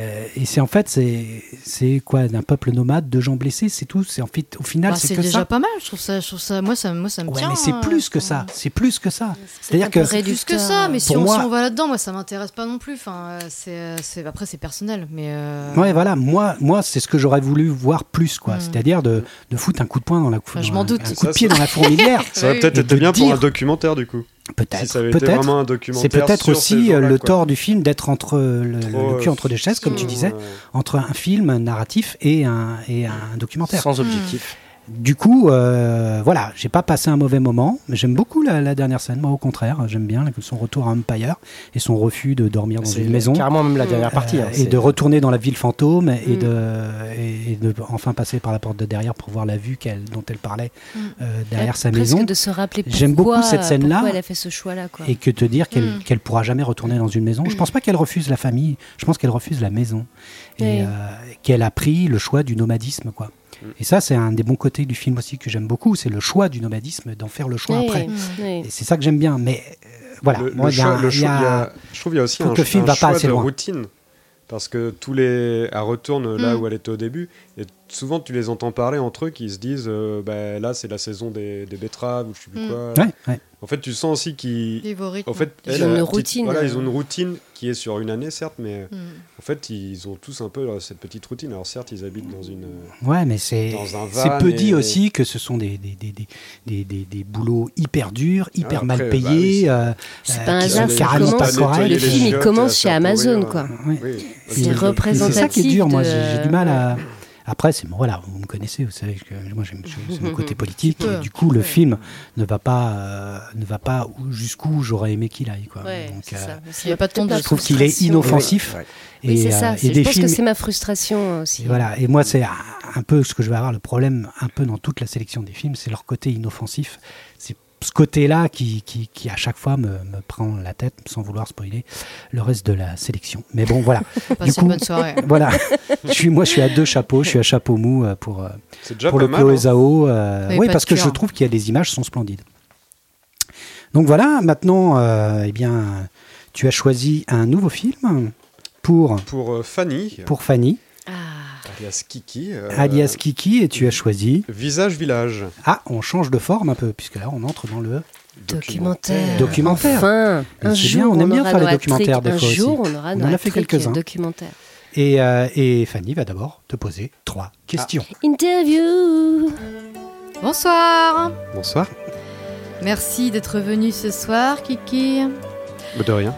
Euh, et c'est en fait, c'est c'est quoi d'un peuple nomade, de gens blessés, c'est tout. C'est en fait, au final, Bah, c'est c'est que déjà ça. pas mal, je trouve ça, je trouve ça, moi ça, moi ça me Ouais, tient. mais c'est euh, plus que ça. C'est plus que ça. C'est-à-dire que C'est plus que ça, mais si on, moi- si on va là-dedans, moi ça m'intéresse pas non plus. Enfin, c'est, euh, c'est, après c'est personnel, mais. euh, Ouais, voilà. Moi, moi, c'est ce que j'aurais voulu voir plus, quoi. Mm. C'est-à-dire de, de foutre un coup de poing dans la Enfin, je m'en un- doute. un coup de pied ça- dans la fourmilière. Ça aurait Oui. peut-être de bien pour un documentaire du coup. Peut-être. Peut-être. vraiment un documentaire. C'est peut-être aussi euh, le quoi. tort du film d'être entre le, le- Trop, le cul euh, entre deux chaises, comme tu disais, entre un film narratif et un, et un documentaire. Sans objectif. Du coup, euh, voilà, j'ai pas passé un mauvais moment. mais J'aime beaucoup la, la dernière scène, moi au contraire. J'aime bien son retour à Empire et son refus de dormir dans une maison. carrément même la dernière partie. Euh, hein, et c'est- de retourner dans la ville fantôme et, Mm. de, et, et de enfin passer par la porte de derrière pour voir la vue qu'elle, dont elle parlait Mm. euh, derrière sa maison. de se rappeler J'aime pourquoi- beaucoup cette scène-là. elle a fait ce choix-là. Et que te dire qu'elle Mm. pourra jamais retourner dans une maison. Je pense pas qu'elle refuse la famille, je pense qu'elle refuse la maison. Et Oui. euh, qu'elle a pris le choix du nomadisme. quoi. Et ça, c'est un des bons côtés du film aussi que j'aime beaucoup, c'est le choix du nomadisme, d'en faire le choix Oui, après. Oui. Et c'est ça que j'aime bien. Mais euh, voilà, Le, moi, le il y a choix- un- le il y choix- a- il y a- je trouve qu'il y a aussi un, que le film un va pas choix assez de loin. routine. Parce que tous les. Elle retourne là Mm. où elle était au début. Et souvent, tu les entends parler entre eux qui se disent euh, bah, là, c'est la saison des, des betteraves ou je sais plus Mm. quoi. Ouais, ouais. En fait, tu sens aussi qu'ils. En fait, Ils elle, ont une petite- routine. Voilà, ils ont une routine qui est sur une année, certes, mais Mm. en fait, ils ont tous un peu euh, cette petite routine. Alors, certes, ils habitent dans une. euh, Ouais, mais c'est peu et- dit aussi que ce sont des, des, des, des, des, des- des boulots hyper durs, hyper après, mal bah payés, oui, c'est- euh, C'est euh, pas un qui hasard carrément pas corrects. le film, il commence chez Amazon, quoi. Ouais. Oui. C'est représentatif. C'est ça qui est dur, moi de- j'ai du mal à. Après, c'est voilà, vous me connaissez, vous savez que moi j'aime c'est mon côté politique. Et du coup, le film ne va pas euh, ne va pas où- jusqu'où j'aurais aimé qu'il aille. Quoi. Ouais, Donc, c'est euh, ça. Il y a pas de je trouve qu'il est inoffensif. Ouais. Et, Oui, c'est euh, ça. et Je des pense films. que c'est ma frustration aussi. Et voilà. Et moi, c'est un- un peu ce que je vais avoir le problème, un peu dans toute la sélection des films, c'est leur côté inoffensif. C'est ce côté-là qui, qui, qui, à chaque fois me, me prend la tête sans vouloir spoiler le reste de la sélection. Mais bon, voilà. Passez coup- une bonne soirée. voilà. Je suis, moi, je suis à deux chapeaux. Je suis à chapeau mou euh, pour, euh, pour le. Chloé hein. Zhao. euh, Oui, parce que cure. je trouve que les images sont splendides. Donc voilà, maintenant, euh, eh bien, tu as choisi un nouveau film pour, Pour euh, Fanny, pour Fanny, Ah, alias Kiki. euh, alias Kiki, et tu as choisi. Visage Village. Ah, on change de forme un peu, puisque là, on entre dans le. documentaire. Documentaire. Enfin, un jour, bien, on aime bien faire les documentaires des un fois aussi. jour, on aura On en a fait hat-trick quelques-uns. Et, euh, et Fanny va d'abord te poser trois questions. Interview Bonsoir. Bonsoir. Merci d'être venu ce soir, Kiki. De rien.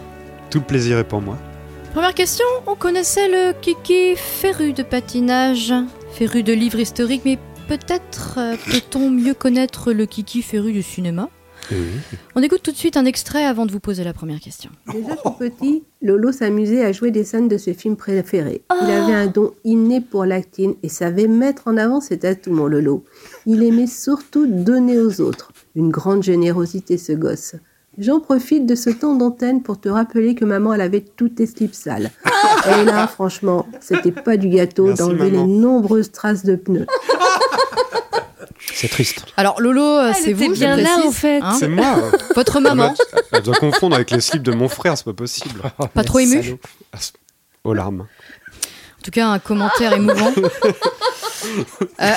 Tout le plaisir est pour moi. Première question, on connaissait le Kiki féru de patinage, féru de livres historiques, mais peut-être euh, peut-on mieux connaître le Kiki féru du cinéma? On écoute tout de suite un extrait avant de vous poser la première question. Déjà tout petit, Lolo s'amusait à jouer des scènes de ses films préférés. Il avait un don inné pour l'acting et savait mettre en avant ses atouts, mon Lolo. Il aimait surtout donner aux autres. Une grande générosité, ce gosse. J'en profite de ce temps d'antenne pour te rappeler que maman, elle avait toutes tes slips sales. Et là, franchement, c'était pas du gâteau d'enlever les nombreuses traces de pneus. C'est triste. Alors Lolo, euh, Elle c'est était vous, bien là, en fait. hein C'est moi. Votre Ah maman, Elle doit confondre avec les slips de mon frère, c'est pas possible. pas trop Salaud. Aux larmes. En tout cas, un commentaire émouvant. Euh,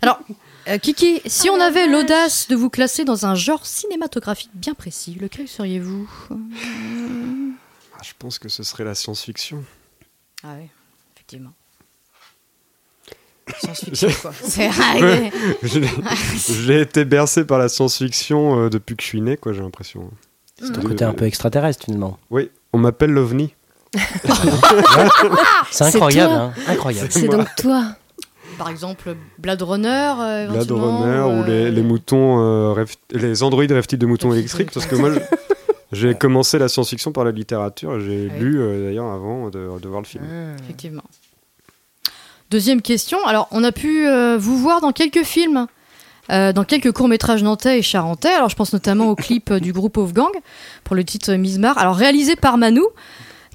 Alors, euh, Kiki, si on avait l'audace de vous classer dans un genre cinématographique bien précis, lequel seriez-vous Ah, je pense que ce serait la science-fiction. Ah oui, effectivement. Science-fiction, quoi. C'est vrai. J'ai été bercé par la science-fiction euh, depuis que je suis né, quoi, j'ai l'impression. C'est ton côté un peu extraterrestre finalement. Oui, on m'appelle l'OVNI. C'est incroyable, hein, incroyable. C'est donc toi. Par exemple, Blade Runner, euh, Blade Runner ou les, euh, les moutons, euh, rêve- les androïdes rêvent-ils de moutons électriques Parce que moi, j'ai commencé la science-fiction par la littérature. J'ai Oui. lu d'ailleurs avant de, de voir le film. Effectivement. Deuxième question. Alors, on a pu vous voir dans quelques films, euh, dans quelques courts-métrages nantais et charentais. Alors, je pense notamment au clip du groupe Wolfgang pour le titre Mismar. Alors, réalisé par Manou,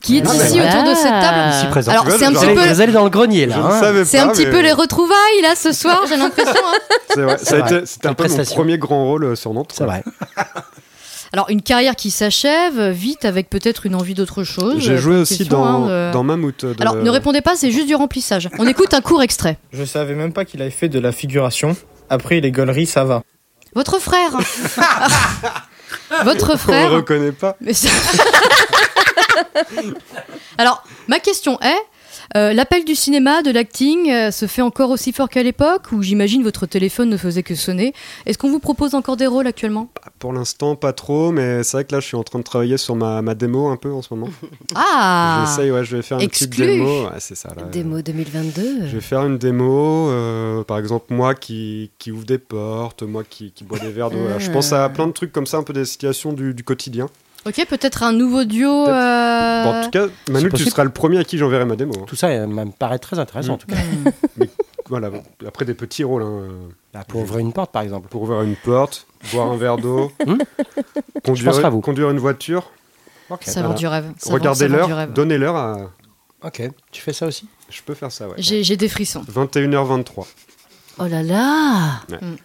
qui est Ah, ici autour de cette table. Ici présent. Alors, c'est un petit Vous peu. allez, vous allez dans le grenier Je là. ne hein. C'est un petit mais peu les retrouvailles là ce soir, j'ai l'impression. hein. C'était un peu mon premier grand rôle euh, sur Nantes. C'est vrai. Alors une carrière qui s'achève euh, vite avec peut-être une envie d'autre chose. J'ai Euh, joué aussi question, dans, hein, de- dans Mammouth. de- Alors ne répondez pas, c'est juste du remplissage. On écoute un court extrait. Je savais même pas qu'il avait fait de la figuration. Après les gauleries, ça va. Votre frère. Votre On le frère. reconnaît pas. Mais ça- Alors, ma question est euh, l'appel du cinéma, de l'acting, euh, se fait encore aussi fort qu'à l'époque Ou j'imagine votre téléphone ne faisait que sonner Est-ce qu'on vous propose encore des rôles actuellement? Pour l'instant, pas trop, mais c'est vrai que là, je suis en train de travailler sur ma, ma démo un peu en ce moment. Ah J'essaye, ouais, je vais faire une petite Exclu. démo. Ouais, c'est ça. Là. Démo 2022. Je vais faire une démo, euh, par exemple moi qui, qui ouvre des portes, moi qui, qui bois des verres d'eau. Je pense à plein de trucs comme ça, un peu des situations du, du quotidien. Ok, peut-être un nouveau duo. Euh, Bon, en tout cas, Manu, tu seras le premier à qui j'enverrai ma démo. hein. Tout ça euh, me paraît très intéressant en tout cas. hmm. Voilà, après des petits rôles, hein, euh, Là, pour ouvrir une porte par exemple. pour ouvrir une porte, boire un verre d'eau, Hmm conduire, une voiture. Ça vend voilà. du rêve. Du l'heure, rêve. donner l'heure à... Ok. Tu fais ça aussi? Je peux faire ça, ouais. J'ai des frissons. 21h23. Oh là là Ouais. Mm.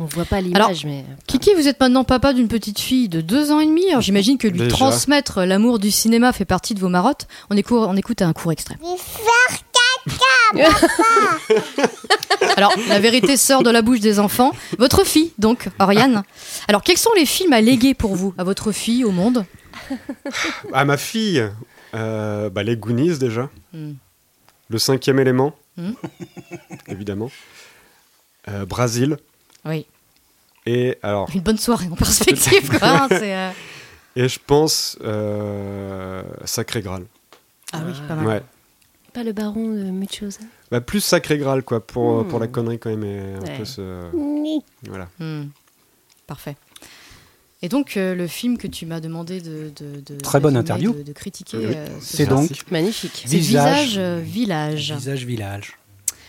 On voit pas Alors, l'image, mais. Kiki, vous êtes maintenant papa d'une petite fille de deux ans et demi. Alors j'imagine que lui Déjà. transmettre l'amour du cinéma fait partie de vos marottes. On écoute, on écoute un court extrait. Alors, la vérité sort de la bouche des enfants. Votre fille, donc, Oriane. Alors, quels sont les films à léguer pour vous, à votre fille, au monde? À ma fille, euh, bah, les Goonies déjà. Hmm. Le cinquième élément, Hmm. évidemment. Euh, Brasil. Oui, Et alors, une bonne soirée en perspective, quoi. hein, euh, et je pense euh, Sacré Graal. Ah oui, pas mal. Ouais. Pas le baron de Muchosa Bah, plus Sacré Graal quoi pour, Hmm. pour la connerie quand même. et un Ouais. peu ce- Voilà. Hmm. Parfait. Et donc, euh, le film que tu m'as demandé de, de, de- Très bonne interview. de, de critiquer, Oui. euh, C'est donc Magnifique. Visage. Visage euh, Village. Visage Village.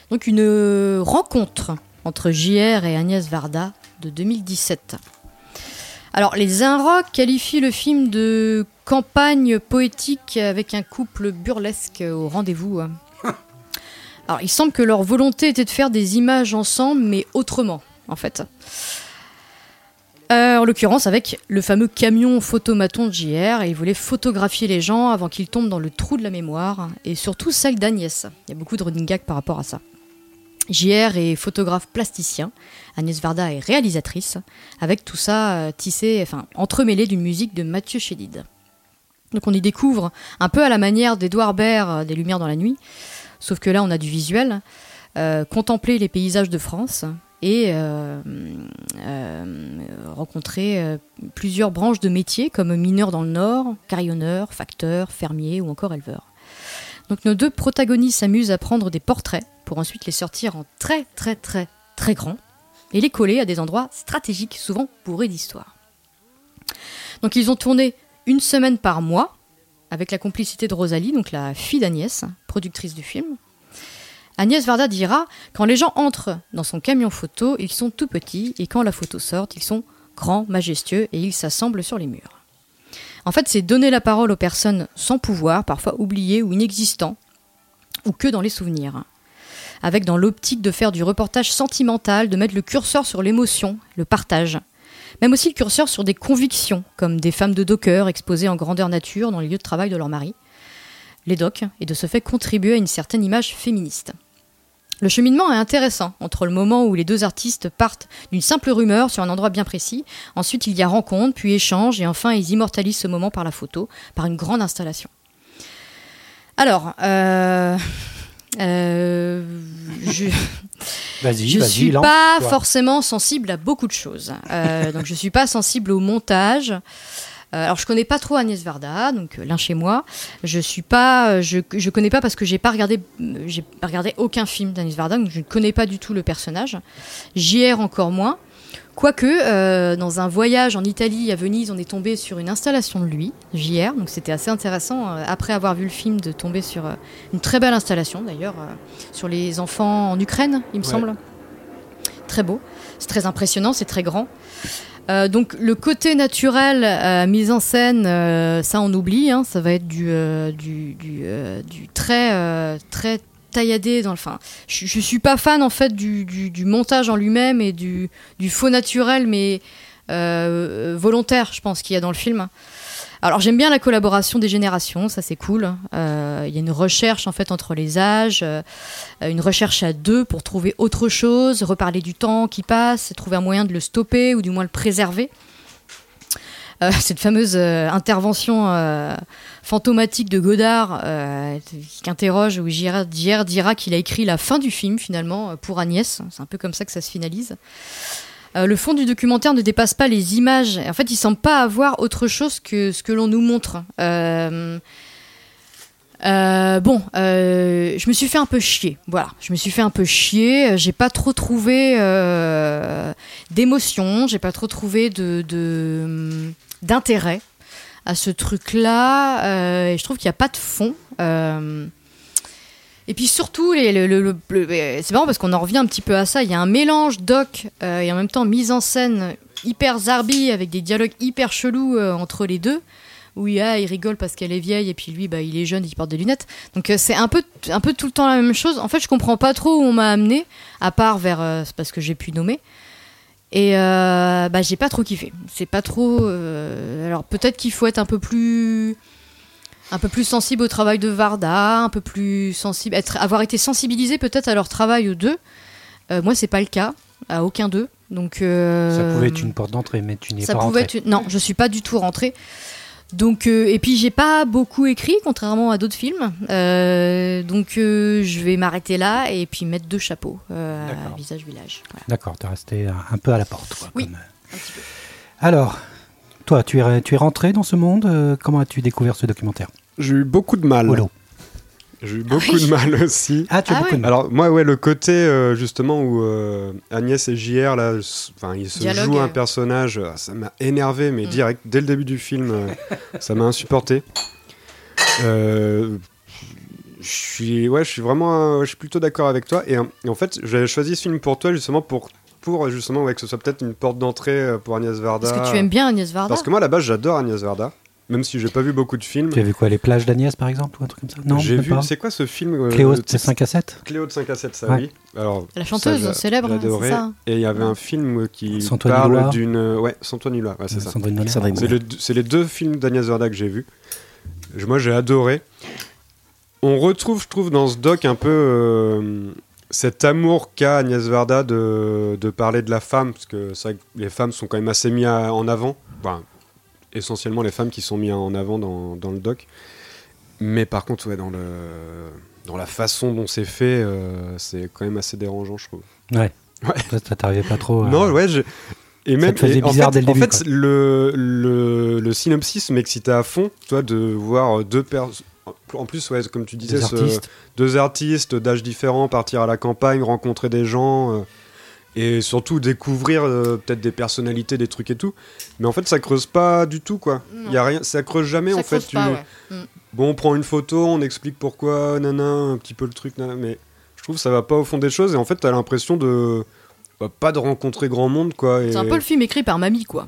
Donc une euh, rencontre entre JR et Agnès Varda de 2017. Alors, les Inrocks qualifient le film de campagne poétique avec un couple burlesque au rendez-vous. Alors, il semble que leur volonté était de faire des images ensemble, mais autrement, en fait. Euh, en l'occurrence, avec le fameux camion photomaton de JR, et ils voulaient photographier les gens avant qu'ils tombent dans le trou de la mémoire, et surtout celle d'Agnès. Il y a beaucoup de running gags par rapport à ça. JR est photographe plasticien, Agnès Varda est réalisatrice, avec tout ça euh, tissé, enfin entremêlé d'une musique de Mathieu Chédid. Donc on y découvre, un peu à la manière d'Edouard Baird, euh, des Lumières dans la nuit, sauf que là on a du visuel, euh, contempler les paysages de France et rencontrer plusieurs branches de métiers comme mineur dans le Nord, carillonneur, facteur, fermier ou encore éleveur. Donc nos deux protagonistes s'amusent à prendre des portraits pour ensuite les sortir en très très très très grand et les coller à des endroits stratégiques, souvent bourrés d'histoire. Donc ils ont tourné une semaine par mois avec la complicité de Rosalie, donc la fille d'Agnès, productrice du film. Agnès Varda dira quand les gens entrent dans son camion photo, ils sont tout petits et quand la photo sort, ils sont grands, majestueux et ils s'assemblent sur les murs. En fait, c'est donner la parole aux personnes sans pouvoir, parfois oubliées ou inexistantes, ou que dans les souvenirs. Avec dans l'optique de faire du reportage sentimental, de mettre le curseur sur l'émotion, le partage. Même aussi le curseur sur des convictions, comme des femmes de docker exposées en grandeur nature dans les lieux de travail de leur mari, les docs, et de ce fait contribuer à une certaine image féministe. Le cheminement est intéressant entre le moment où les deux artistes partent d'une simple rumeur sur un endroit bien précis, ensuite il y a rencontre, puis échange, et enfin ils immortalisent ce moment par la photo, par une grande installation. Alors, euh, euh, je, vas-y, suis pas toi. forcément sensible à beaucoup de choses. Euh, donc je suis pas sensible au montage. Euh, alors je connais pas trop Agnès Varda, donc euh, l'un chez moi. Je suis pas, euh, je, je connais pas parce que j'ai pas regardé, j'ai regardé aucun film d'Agnès Varda, donc je ne connais pas du tout le personnage. JR encore moins. Quoique, euh, dans un voyage en Italie, à Venise, on est tombé sur une installation de lui, JR, donc c'était assez intéressant, euh, après avoir vu le film, de tomber sur euh, une très belle installation, d'ailleurs, sur les enfants en Ukraine, il me Ouais. semble. Très beau, c'est très impressionnant, c'est très grand. Donc le côté naturel, mise en scène, ça on oublie, hein, ça va être du, du, du, du très, très tailladé dans le fin. Je, je suis pas fan en fait du, du, du montage en lui-même et du, du faux naturel, mais euh, volontaire, je pense qu'il y a dans le film. Alors j'aime bien la collaboration des générations, ça c'est cool. Euh, Il y a une recherche en fait entre les âges, euh, une recherche à deux pour trouver autre chose, reparler du temps qui passe, trouver un moyen de le stopper ou du moins le préserver. Euh, cette fameuse euh, intervention euh, fantomatique de Godard qui interroge où JR dira qu'il a écrit la fin du film finalement pour Agnès. C'est un peu comme ça que ça se finalise. Le fond du documentaire ne dépasse pas les images. En fait, il semble pas avoir autre chose que ce que l'on nous montre. Bon, je me suis fait un peu chier. Voilà, je me suis fait un peu chier. J'ai pas trop trouvé d'émotion. J'ai pas trop trouvé de- d'intérêt à ce truc-là. Euh, et je trouve qu'il n'y a pas de fond. Euh, et puis surtout, le- c'est marrant parce qu'on en revient un petit peu à ça. Il y a un mélange doc euh, et en même temps mise en scène hyper zarbi avec des dialogues hyper chelous euh, entre les deux. Où il, a, il rigole parce qu'elle est vieille et puis lui, bah, il est jeune et il porte des lunettes. Donc euh, c'est un peu, un peu tout le temps la même chose. En fait, je comprends pas trop où on m'a amené, à part vers euh, parce que j'ai pu nommer. Et euh, bah, j'ai pas trop kiffé. C'est pas trop. euh, alors peut-être qu'il faut être un peu plus un peu plus sensible au travail de Varda, un peu plus sensible, être, avoir été sensibilisé peut-être à leur travail aux deux. Euh, moi, c'est pas le cas, à aucun d'eux. Donc Ça pouvait être une porte d'entrée, mais tu n'y es ça pas pouvait être une- Non, je suis pas du tout rentrée. Donc euh, et puis j'ai pas beaucoup écrit, contrairement à d'autres films. Euh, donc euh, je vais m'arrêter là et puis mettre deux chapeaux euh, à D'accord. visage village. Voilà. D'accord, tu es resté un peu à la porte. quoi, Oui. comme. Un petit peu. Alors, toi, tu es, tu es rentré dans ce monde. comment as-tu découvert ce documentaire? J'ai eu beaucoup de mal. J'ai eu beaucoup de mal aussi. Ah, tu as Ah beaucoup ouais. de mal. Alors moi ouais le côté euh, justement où euh, Agnès et JR là enfin ils se Dialogue, jouent un personnage euh, ça m'a énervé mais Mm. direct dès le début du film euh, ça m'a insupporté. Euh, je suis ouais je suis vraiment je suis plutôt d'accord avec toi et, et en fait j'avais choisi ce film pour toi justement pour pour justement ouais, que ce soit peut-être une porte d'entrée pour Agnès Varda. Parce que tu aimes bien Agnès Varda Parce que moi, à la base, j'adore Agnès Varda. Même si j'ai pas vu beaucoup de films. Tu as vu quoi Les plages d'Agnès, par exemple, ou un truc comme ça? Non, J'ai vu. C'est quoi ce film euh, Cléo, c'est 5 à 7 Cléo de 5 à 7, ça Ouais. oui. Alors, La chanteuse ça, célèbre, hein, c'est ça Et il y avait un film qui parle d'une. Ouais, Sandrine Loire, ouais, c'est ça. Sandrine Nolet. Sandrine C'est le- c'est les deux films d'Agnès Varda que j'ai vus. Moi, j'ai adoré. On retrouve, je trouve, dans ce doc un peu euh, cet amour qu'a Agnès Varda de, de parler de la femme, parce que c'est vrai que les femmes sont quand même assez mises en avant. Enfin, essentiellement les femmes qui sont mises en avant dans, dans le doc. Mais par contre, ouais, dans, le, dans la façon dont c'est fait, euh, c'est quand même assez dérangeant, je trouve. Ouais. Ouais. Ça, ça t'arrivait pas trop. à- Non, ouais, je- et même te faisait et en bizarre fait, dès le en début, fait, le, le, le synopsis m'excitait à fond, toi, de voir deux personnes. En plus, ouais, comme tu disais, ce- deux artistes d'âge différents partir à la campagne, rencontrer des gens euh, et surtout découvrir euh, peut-être des personnalités, des trucs et tout. Mais en fait, ça creuse pas du tout, quoi. Non. Il y a rien, ça creuse jamais Ça en fait. Tu- ouais. Mm. Bon, on prend une photo, on explique pourquoi, nana, un petit peu le truc, nana, mais je trouve que ça va pas au fond des choses et en fait, t'as l'impression de bah, pas de rencontrer grand monde, quoi. et- C'est un peu le film écrit par mamie, quoi.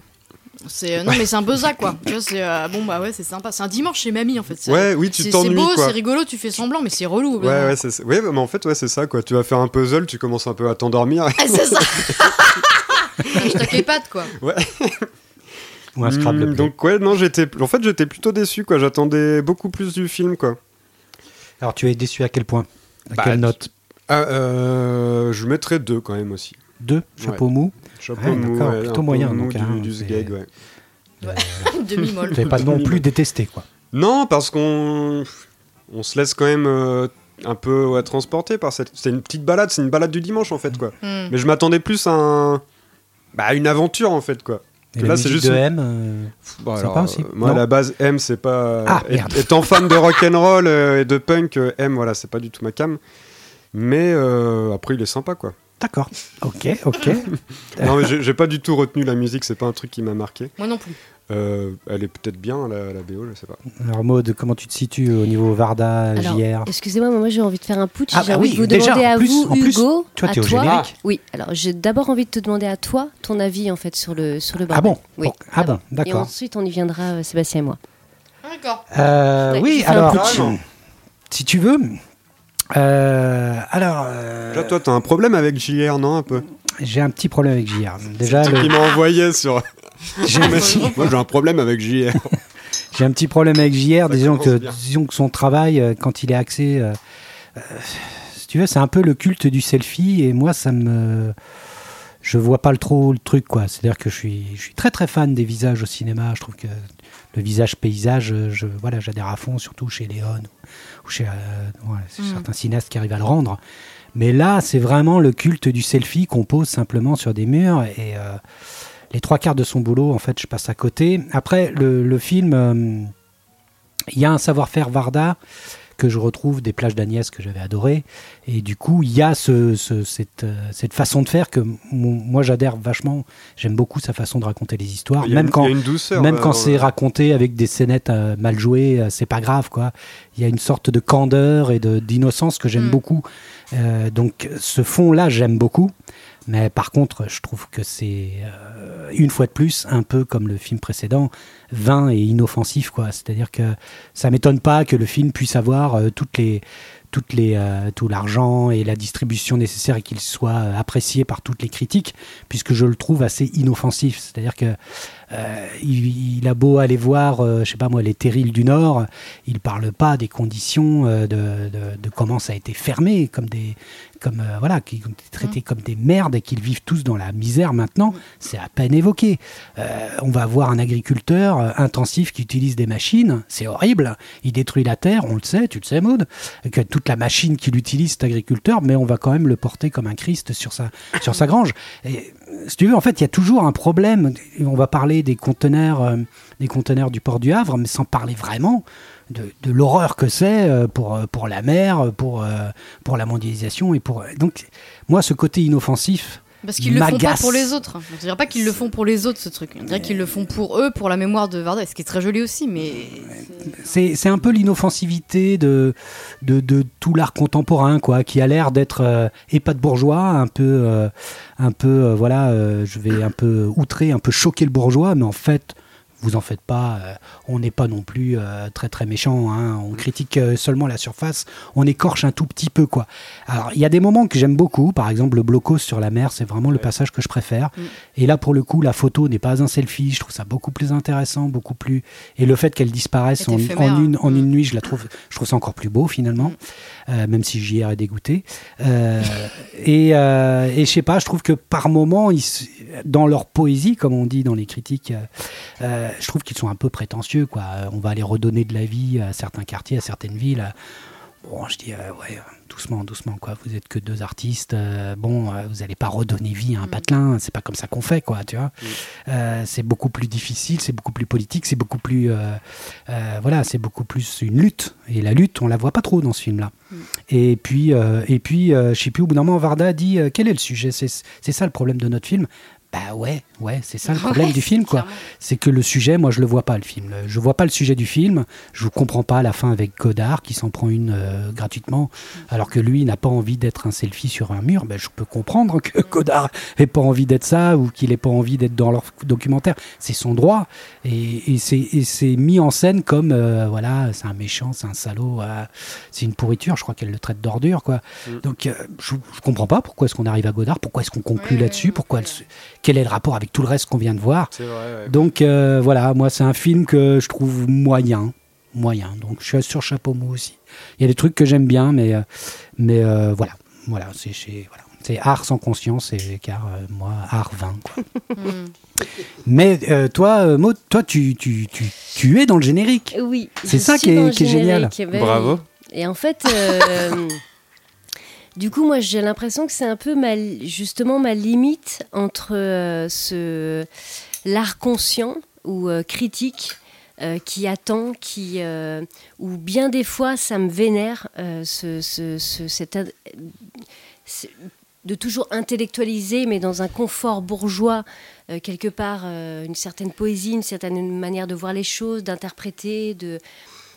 C'est euh, non mais c'est un peu ça quoi. Tu vois, c'est euh, bon bah ouais c'est sympa. C'est un dimanche chez mamie en fait. C'est- Ouais, oui, tu c'est- t'ennuies, C'est beau, quoi. c'est rigolo, tu fais semblant, mais c'est relou. Ouais, ouais, c'est. Ouais, mais en fait, ouais, c'est ça, quoi. Tu vas faire un puzzle, tu commences un peu à t'endormir. Ah, c'est ça. je taquais pas quoi. Ouais. Ou un Scrabble Hmm, donc, ouais, non, j'étais. En fait, j'étais plutôt déçu, quoi. J'attendais beaucoup plus du film, quoi. Alors, tu es déçu à quel point? À Bah, quelle note? Ah, euh, je mettrais deux quand même aussi. Deux? Chapeau mou? Chapeau Ouais, mou, d'accord, ouais, plutôt moyen, mou donc, du, hein, du sgeg, ouais. Demi molle. Tu n'avais pas non plus détesté, quoi. Non, parce qu'on on se laisse quand même euh, un peu ouais, transporter par cette. C'est une petite balade, c'est une balade du dimanche en fait, quoi. Hmm. Mais je m'attendais plus à un... bah, une aventure en fait, quoi. Et Là, c'est juste de M euh, Bon, Sympa alors, aussi. euh, moi, Non à la base, M, c'est pas. Ah, et- merde. étant fan de rock'n'roll euh, et de punk, euh, M, voilà, c'est pas du tout ma cam. Mais euh, après, il est sympa, quoi. D'accord. Ok, ok. non, mais j'ai pas du tout retenu la musique, c'est pas un truc qui m'a marqué. Moi non plus. Euh, elle est peut-être bien, la, la BO, je sais pas. Alors, Maud, comment tu te situes au niveau Varda, Alors, JR excusez-moi, mais moi j'ai envie de faire un putsch. Ah, j'ai bah envie oui, de vous déjà, demander en à plus- vous, plus, Hugo, toi, à t'es au toi. générique. Oui, alors j'ai d'abord envie de te demander à toi ton avis en fait sur le sur le bordel. Ah bon Oui. Bon, Ah bon, Et d'accord. ensuite on y viendra, euh, Sébastien et moi. D'accord. Euh, Ouais, oui, alors, si tu veux. Euh, alors, euh, Là, toi, t'as un problème avec JR, non, un peu j'ai un petit problème avec JR. Déjà, le- m'a envoyé sur. j'ai Moi, j'ai un problème avec JR. j'ai un petit problème avec JR. Disons que, bien. disons que son travail, euh, quand il est axé, euh, si tu veux, c'est un peu le culte du selfie. Et moi, ça me. Je vois pas le trop le truc, quoi. C'est-à-dire que je suis, je suis très très fan des visages au cinéma. Je trouve que le visage paysage, euh, je, voilà, j'adhère à fond, surtout chez Léon ou chez euh, voilà, Mm. certains cinéastes qui arrivent à le rendre. Mais là, c'est vraiment le culte du selfie qu'on pose simplement sur des murs et euh, les trois quarts de son boulot, en fait, je passe à côté. Après, le, le film, il y a un savoir-faire Varda que je retrouve des plages d'Agnès que j'avais adoré et du coup il y a ce, ce- cette, euh, cette façon de faire que moi j'adhère vachement j'aime beaucoup sa façon de raconter les histoires Il y a même une- quand il y a une douceur. même là, quand c'est raconté avec des scénettes euh, mal jouées, euh, c'est pas grave quoi. Il y a une sorte de candeur et de d'innocence que j'aime Mm. beaucoup. Euh, donc ce fond-là, j'aime beaucoup. Mais par contre, je trouve que c'est euh, une fois de plus un peu comme le film précédent, vain et inoffensif quoi. C'est-à-dire que ça m'étonne pas que le film puisse avoir euh, toutes les toutes les, euh, tout l'argent et la distribution nécessaire et qu'il soit apprécié par toutes les critiques, puisque je le trouve assez inoffensif. C'est-à-dire que euh, il, il a beau aller voir, euh, je sais pas moi, les terrils du Nord, il parle pas des conditions euh, de, de, de comment ça a été fermé, comme des, comme euh, voilà, qui ont été traités comme des merdes et qu'ils vivent tous dans la misère maintenant. C'est à peine évoqué. On va voir un agriculteur intensif qui utilise des machines, c'est horrible. Il détruit la terre, on le sait, tu le sais, Maud, que toute la machine qu'il utilise, cet agriculteur, mais on va quand même le porter comme un Christ sur sa, sur sa grange. Et, si tu veux, en fait, il y a toujours un problème. On va parler des conteneurs, euh, des conteneurs du port du Havre, mais sans parler vraiment de, de l'horreur que c'est euh, pour, euh, pour la mer, pour, pour la mondialisation et pour. Donc, moi, ce côté inoffensif, Parce qu'ils le font pas pour les autres. On dirait pas qu'ils le font pour les autres, ce truc. On dirait qu'ils le font pour eux, pour la mémoire de Varda, ce qui est très joli aussi, mais. C'est c'est un peu l'inoffensivité de, de, de tout l'art contemporain, quoi, qui a l'air d'être euh, et pas de bourgeois, un peu, euh, un peu, euh, voilà, euh, je vais un peu outrer, un peu choquer le bourgeois, mais en fait, vous en faites pas, euh, on n'est pas non plus euh, très très méchant, hein, on critique euh, seulement la surface, on écorche un tout petit peu, quoi. Alors, il y a des moments que j'aime beaucoup, par exemple le blocos sur la mer, c'est vraiment le passage que je préfère. Et là, pour le coup, la photo n'est pas un selfie, je trouve ça beaucoup plus intéressant, beaucoup plus. Et le fait qu'elle disparaisse en, une, en Mm. une nuit, je la trouve, je trouve ça encore plus beau finalement, euh, même si JR est dégoûté. Et, et je sais pas, je trouve que par moment, ils, dans leur poésie, comme on dit dans les critiques, je trouve qu'ils sont un peu prétentieux. Quoi. Euh, On va aller redonner de la vie à certains quartiers, à certaines villes. Bon, je dis, euh, ouais, doucement, doucement, quoi. Vous êtes que deux artistes. euh, bon, euh, vous n'allez pas redonner vie à un patelin. C'est pas comme ça qu'on fait, quoi, tu vois. Euh, c'est beaucoup plus difficile, c'est beaucoup plus politique, c'est beaucoup plus. euh, euh, voilà, c'est beaucoup plus une lutte. Et la lutte, on la voit pas trop dans ce film-là. Et puis, euh, et puis euh, je sais plus, au bout d'un moment, Varda dit euh, quel est le sujet? C'est ça le problème de notre film Bah ouais, ouais, c'est ça le problème Ouais, du film, quoi. C'est que le sujet, moi, je le vois pas, le film. Je vois pas le sujet du film. Je comprends pas la fin avec Godard qui s'en prend une euh, gratuitement, alors que lui n'a pas envie d'être un selfie sur un mur. Ben, je peux comprendre que Godard ait pas envie d'être ça ou qu'il ait pas envie d'être dans leur documentaire. C'est son droit. Et, et c'est mis en scène comme, euh, voilà, c'est un méchant, c'est un salaud, euh, c'est une pourriture. Je crois qu'elle le traite d'ordure, quoi. Donc, euh, je, je comprends pas pourquoi est-ce qu'on arrive à Godard, pourquoi est-ce qu'on conclut Ouais, là-dessus, pourquoi ouais. elle se- quel est le rapport avec tout le reste qu'on vient de voir. C'est vrai, ouais. Donc euh, voilà, moi c'est un film que je trouve moyen, moyen. Donc je suis sur chapeau mou aussi. Il y a des trucs que j'aime bien, mais euh, mais euh, voilà, voilà, c'est chez voilà. C'est art sans conscience, et, car euh, moi, art vain. Quoi. Hmm. Mais euh, toi, euh, Maud, toi, tu, tu, tu, tu es dans le générique. Oui. C'est ça suis qui est- dans le qui est génial. Ben Bravo. Et en fait, euh, du coup, moi, j'ai l'impression que c'est un peu ma, justement ma limite entre euh, ce l'art conscient ou euh, critique. euh, qui attend, qui, ou bien des fois ça me vénère, ce, ce- ce- cette de toujours intellectualiser, mais dans un confort bourgeois, quelque part, une certaine poésie, une certaine manière de voir les choses, d'interpréter, de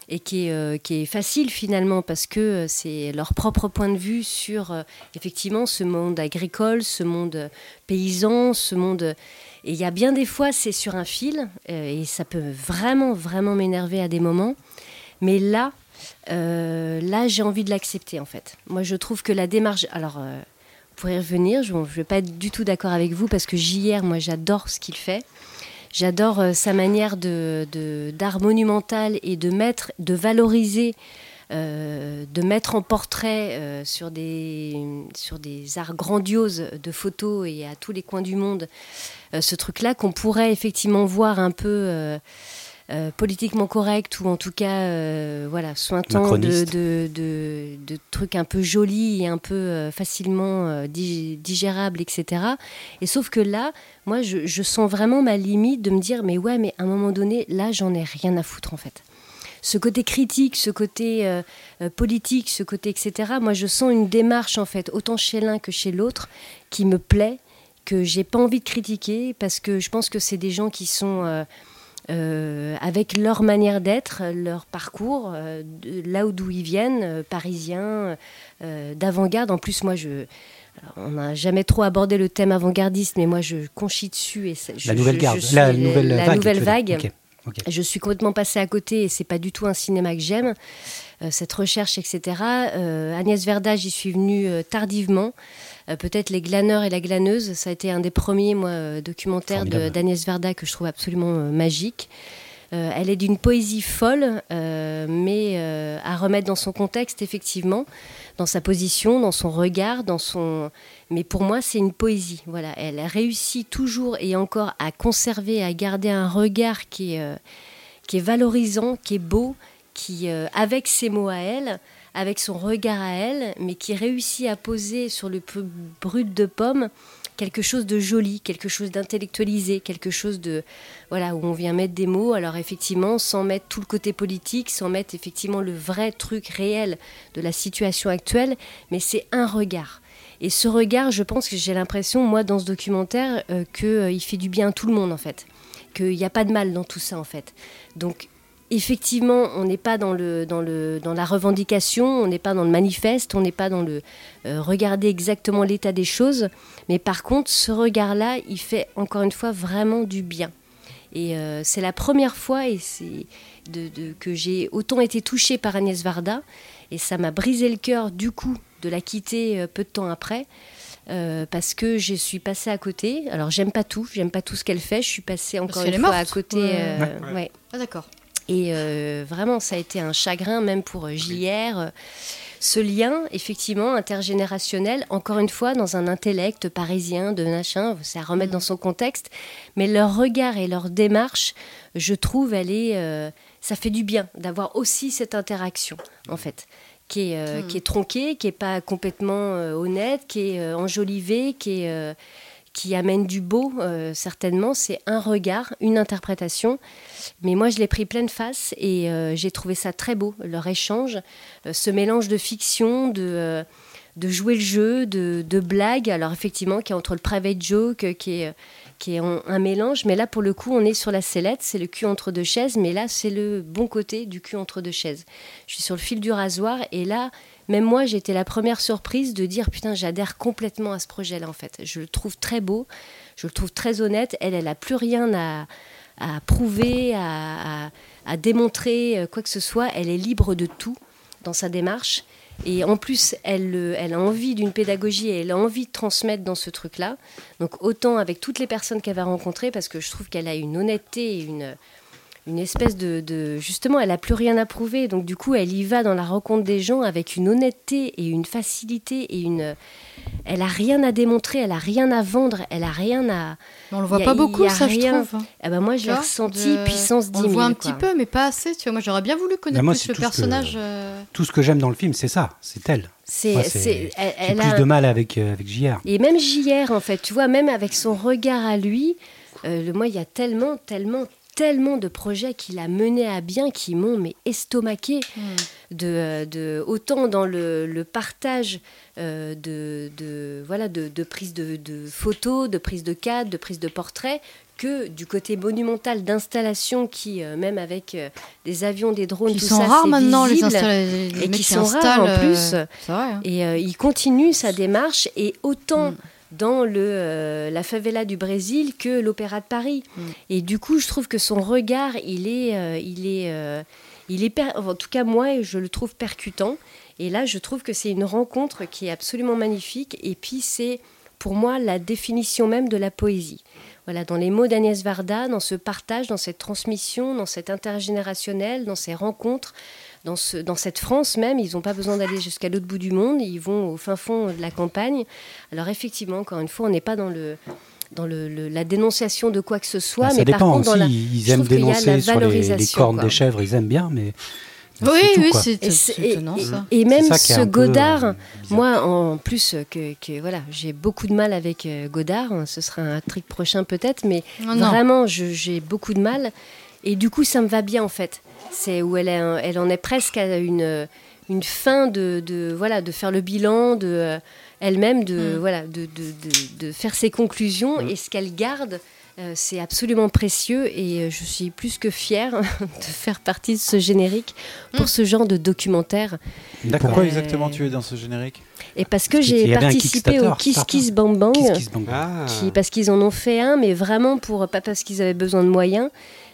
et qui est, euh, qui est facile finalement parce que euh, c'est leur propre point de vue sur euh, effectivement ce monde agricole, ce monde paysan, ce monde... Et il y a bien des fois, c'est sur un fil, et ça peut vraiment, vraiment m'énerver à des moments. Mais là, là, j'ai envie de l'accepter en fait. Moi, je trouve que la démarche... Alors, vous pourrez revenir, je ne vais pas être du tout d'accord avec vous parce que JR, moi, j'adore ce qu'il fait. J'adore euh, sa manière d'art monumental et de mettre, de valoriser, euh, de mettre en portrait euh, sur des sur des arts grandioses de photos et à tous les coins du monde ce truc-là qu'on pourrait effectivement voir un peu euh, politiquement correct ou en tout cas euh, voilà sointant de, de, de, de trucs un peu jolis et un peu euh, facilement dig- digérables etc et sauf que là moi je, je sens vraiment ma limite de me dire mais ouais mais à un moment donné là j'en ai rien à foutre en fait ce côté critique, ce côté politique, ce côté etc. Moi, je sens une démarche en fait, autant chez l'un que chez l'autre, qui me plaît, que j'ai pas envie de critiquer, parce que je pense que c'est des gens qui sont euh, avec leur manière d'être, leur parcours, euh, de là où d'où ils viennent, euh, parisiens, euh, d'avant-garde. En plus, moi, je alors, on n'a jamais trop abordé le thème avant-gardiste, mais moi, je conchis dessus et je- La nouvelle garde, je la nouvelle la vague. nouvelle vague. Je suis complètement passée à côté et c'est pas du tout un cinéma que j'aime, euh, cette recherche, etc. Euh, Agnès Verda, j'y suis venue euh, tardivement. Euh, Peut-être Les glaneurs et la glaneuse, ça a été un des premiers moi, euh, documentaires d'Agnès Verda que je trouve absolument euh, magique. Euh, elle est d'une poésie folle, euh, mais euh, à remettre dans son contexte, effectivement, dans sa position, dans son regard, dans son. Mais pour moi, c'est une poésie. Voilà, elle réussit toujours et encore à conserver, à garder un regard qui est, qui est valorisant, qui est beau, qui, avec ses mots à elle, avec son regard à elle, mais qui réussit à poser sur le peu brut de pomme quelque chose de joli, quelque chose d'intellectualisé, quelque chose de voilà où on vient mettre des mots. Alors effectivement, sans mettre tout le côté politique, sans mettre effectivement le vrai truc réel de la situation actuelle, mais c'est un regard. Et ce regard, je pense que j'ai l'impression, moi, dans ce documentaire, euh, qu'il fait du bien à tout le monde, en fait. Qu'il n'y a pas de mal dans tout ça, en fait. Donc, effectivement, on n'est pas dans, le, dans, le, dans la revendication, on n'est pas dans le manifeste, on n'est pas dans le euh, regarder exactement l'état des choses. Mais par contre, ce regard-là, il fait encore une fois vraiment du bien. Et euh, c'est la première fois et c'est de, de- que j'ai autant été touchée par Agnès Varda. Et ça m'a brisé le cœur du coup de la quitter euh, peu de temps après. euh, parce que je suis passée à côté. Alors j'aime pas tout, j'aime pas tout ce qu'elle fait. Je suis passée encore une fois morte. à côté. Ouais. ouais. Ah d'accord. Et euh, vraiment, ça a été un chagrin, même pour euh, JR. Ce lien, effectivement, intergénérationnel, encore une fois, dans un intellect parisien de machin, c'est à remettre dans son contexte. Mais leur regard et leur démarche, je trouve, elle est, euh, ça fait du bien d'avoir aussi cette interaction, en fait, qui est, euh, Mm. qui est tronquée, qui est pas complètement honnête, qui est enjolivée, qui est qui amène du beau, euh, certainement. C'est un regard, une interprétation. Mais moi, je l'ai pris pleine face et euh, j'ai trouvé ça très beau, leur échange, euh, ce mélange de fiction, de, jouer le jeu, de, de blagues. Alors, effectivement, qui est entre le private joke, qui est, qui est un mélange. Mais là, pour le coup, on est sur la sellette, c'est le cul entre deux chaises. Mais là, c'est le bon côté du cul entre deux chaises. Je suis sur le fil du rasoir et là, même moi, été la première surprise de dire putain, j'adhère complètement à ce projet-là en fait. Je le trouve très beau, je le trouve très honnête. Elle, elle a plus rien à, à prouver, à, à- à démontrer euh, quoi que ce soit. Elle est libre de tout dans sa démarche. Et en plus, elle, euh, elle a envie d'une pédagogie et elle a envie de transmettre dans ce truc-là. Donc autant avec toutes les personnes qu'elle va rencontrer, parce que je trouve qu'elle a une honnêteté et une, une espèce de, de- Justement, elle n'a plus rien à prouver. Donc du coup, elle y va dans la rencontre des gens avec une honnêteté et une facilité et une... Elle a rien à démontrer, elle a rien à vendre, elle a rien à... On le voit a- pas beaucoup, a ça, rien. je trouve. hein. Ah bah moi, je l'ai ressenti de- puissance 10 On 000. le voit un quoi. petit peu, mais pas assez. Tu vois, moi, j'aurais bien voulu connaître moi, plus c'est le tout ce que- personnage. euh, Tout ce que j'aime dans le film, c'est ça, c'est elle. C'est, elle, J'ai elle plus a de mal avec, euh, avec JR. Et même JR, en fait, tu vois, même avec son regard à lui, euh, le, moi, il y a tellement, tellement, tellement de projets qu'il a menés à bien qui m'ont mais estomaqué. hmm. De, euh, de, autant dans le, le partage euh, de, de, voilà, de, de prise de, de photos, de prise de cadres, de prise de portraits, que du côté monumental d'installation qui, euh, même avec euh, des avions, des drones, Qui tout sont ça, rares maintenant, les, visible. les et qui sont rares en plus. Vrai. hein. Et il continue sa démarche, et autant Mm. Dans le, euh, la favela du Brésil que l'Opéra de Paris. Mm. Et du coup, je trouve que son regard, il est, euh, il est, euh, il est per- en tout cas moi, je le trouve percutant. Et là, je trouve que c'est une rencontre qui est absolument magnifique. Et puis, c'est pour moi la définition même de la poésie. Voilà, dans les mots d'Agnès Varda, dans ce partage, dans cette transmission, dans cette intergénérationnel, dans ces rencontres, dans, ce, dans cette France même, ils n'ont pas besoin d'aller jusqu'à l'autre bout du monde, ils vont au fin fond de la campagne. Alors effectivement, encore une fois, on n'est pas dans le dans le, le- la dénonciation de quoi que ce soit, Bah, ça mais dépend par contre, dans aussi. la, ils aiment dénoncer sur les, cornes quoi. des chèvres, ils aiment bien, mais. Oui, c'est tout, oui, c'est étonnant, et- ça. et même ça ce Godard, euh, moi en plus que, que voilà, j'ai beaucoup de mal avec euh, Godard, ce sera un truc prochain peut-être, mais non. vraiment je- j'ai beaucoup de mal et du coup ça me va bien en fait. C'est où elle, elle en est presque à une, une fin de, de voilà de faire le bilan de euh, elle-même de Mm. voilà de, de, de- de faire ses conclusions et ce qu'elle garde. Euh, c'est absolument précieux et euh, je suis plus que fière de faire partie de ce générique pour Mm. ce genre de documentaire. Pourquoi Euh, exactement tu es dans ce générique Et parce que j'ai participé au Kiss. Kiss Bang Bang, Kiss Kiss Bang Bang. Ah, qui, parce qu'ils en ont fait un, mais vraiment pour pas parce qu'ils avaient besoin de moyens,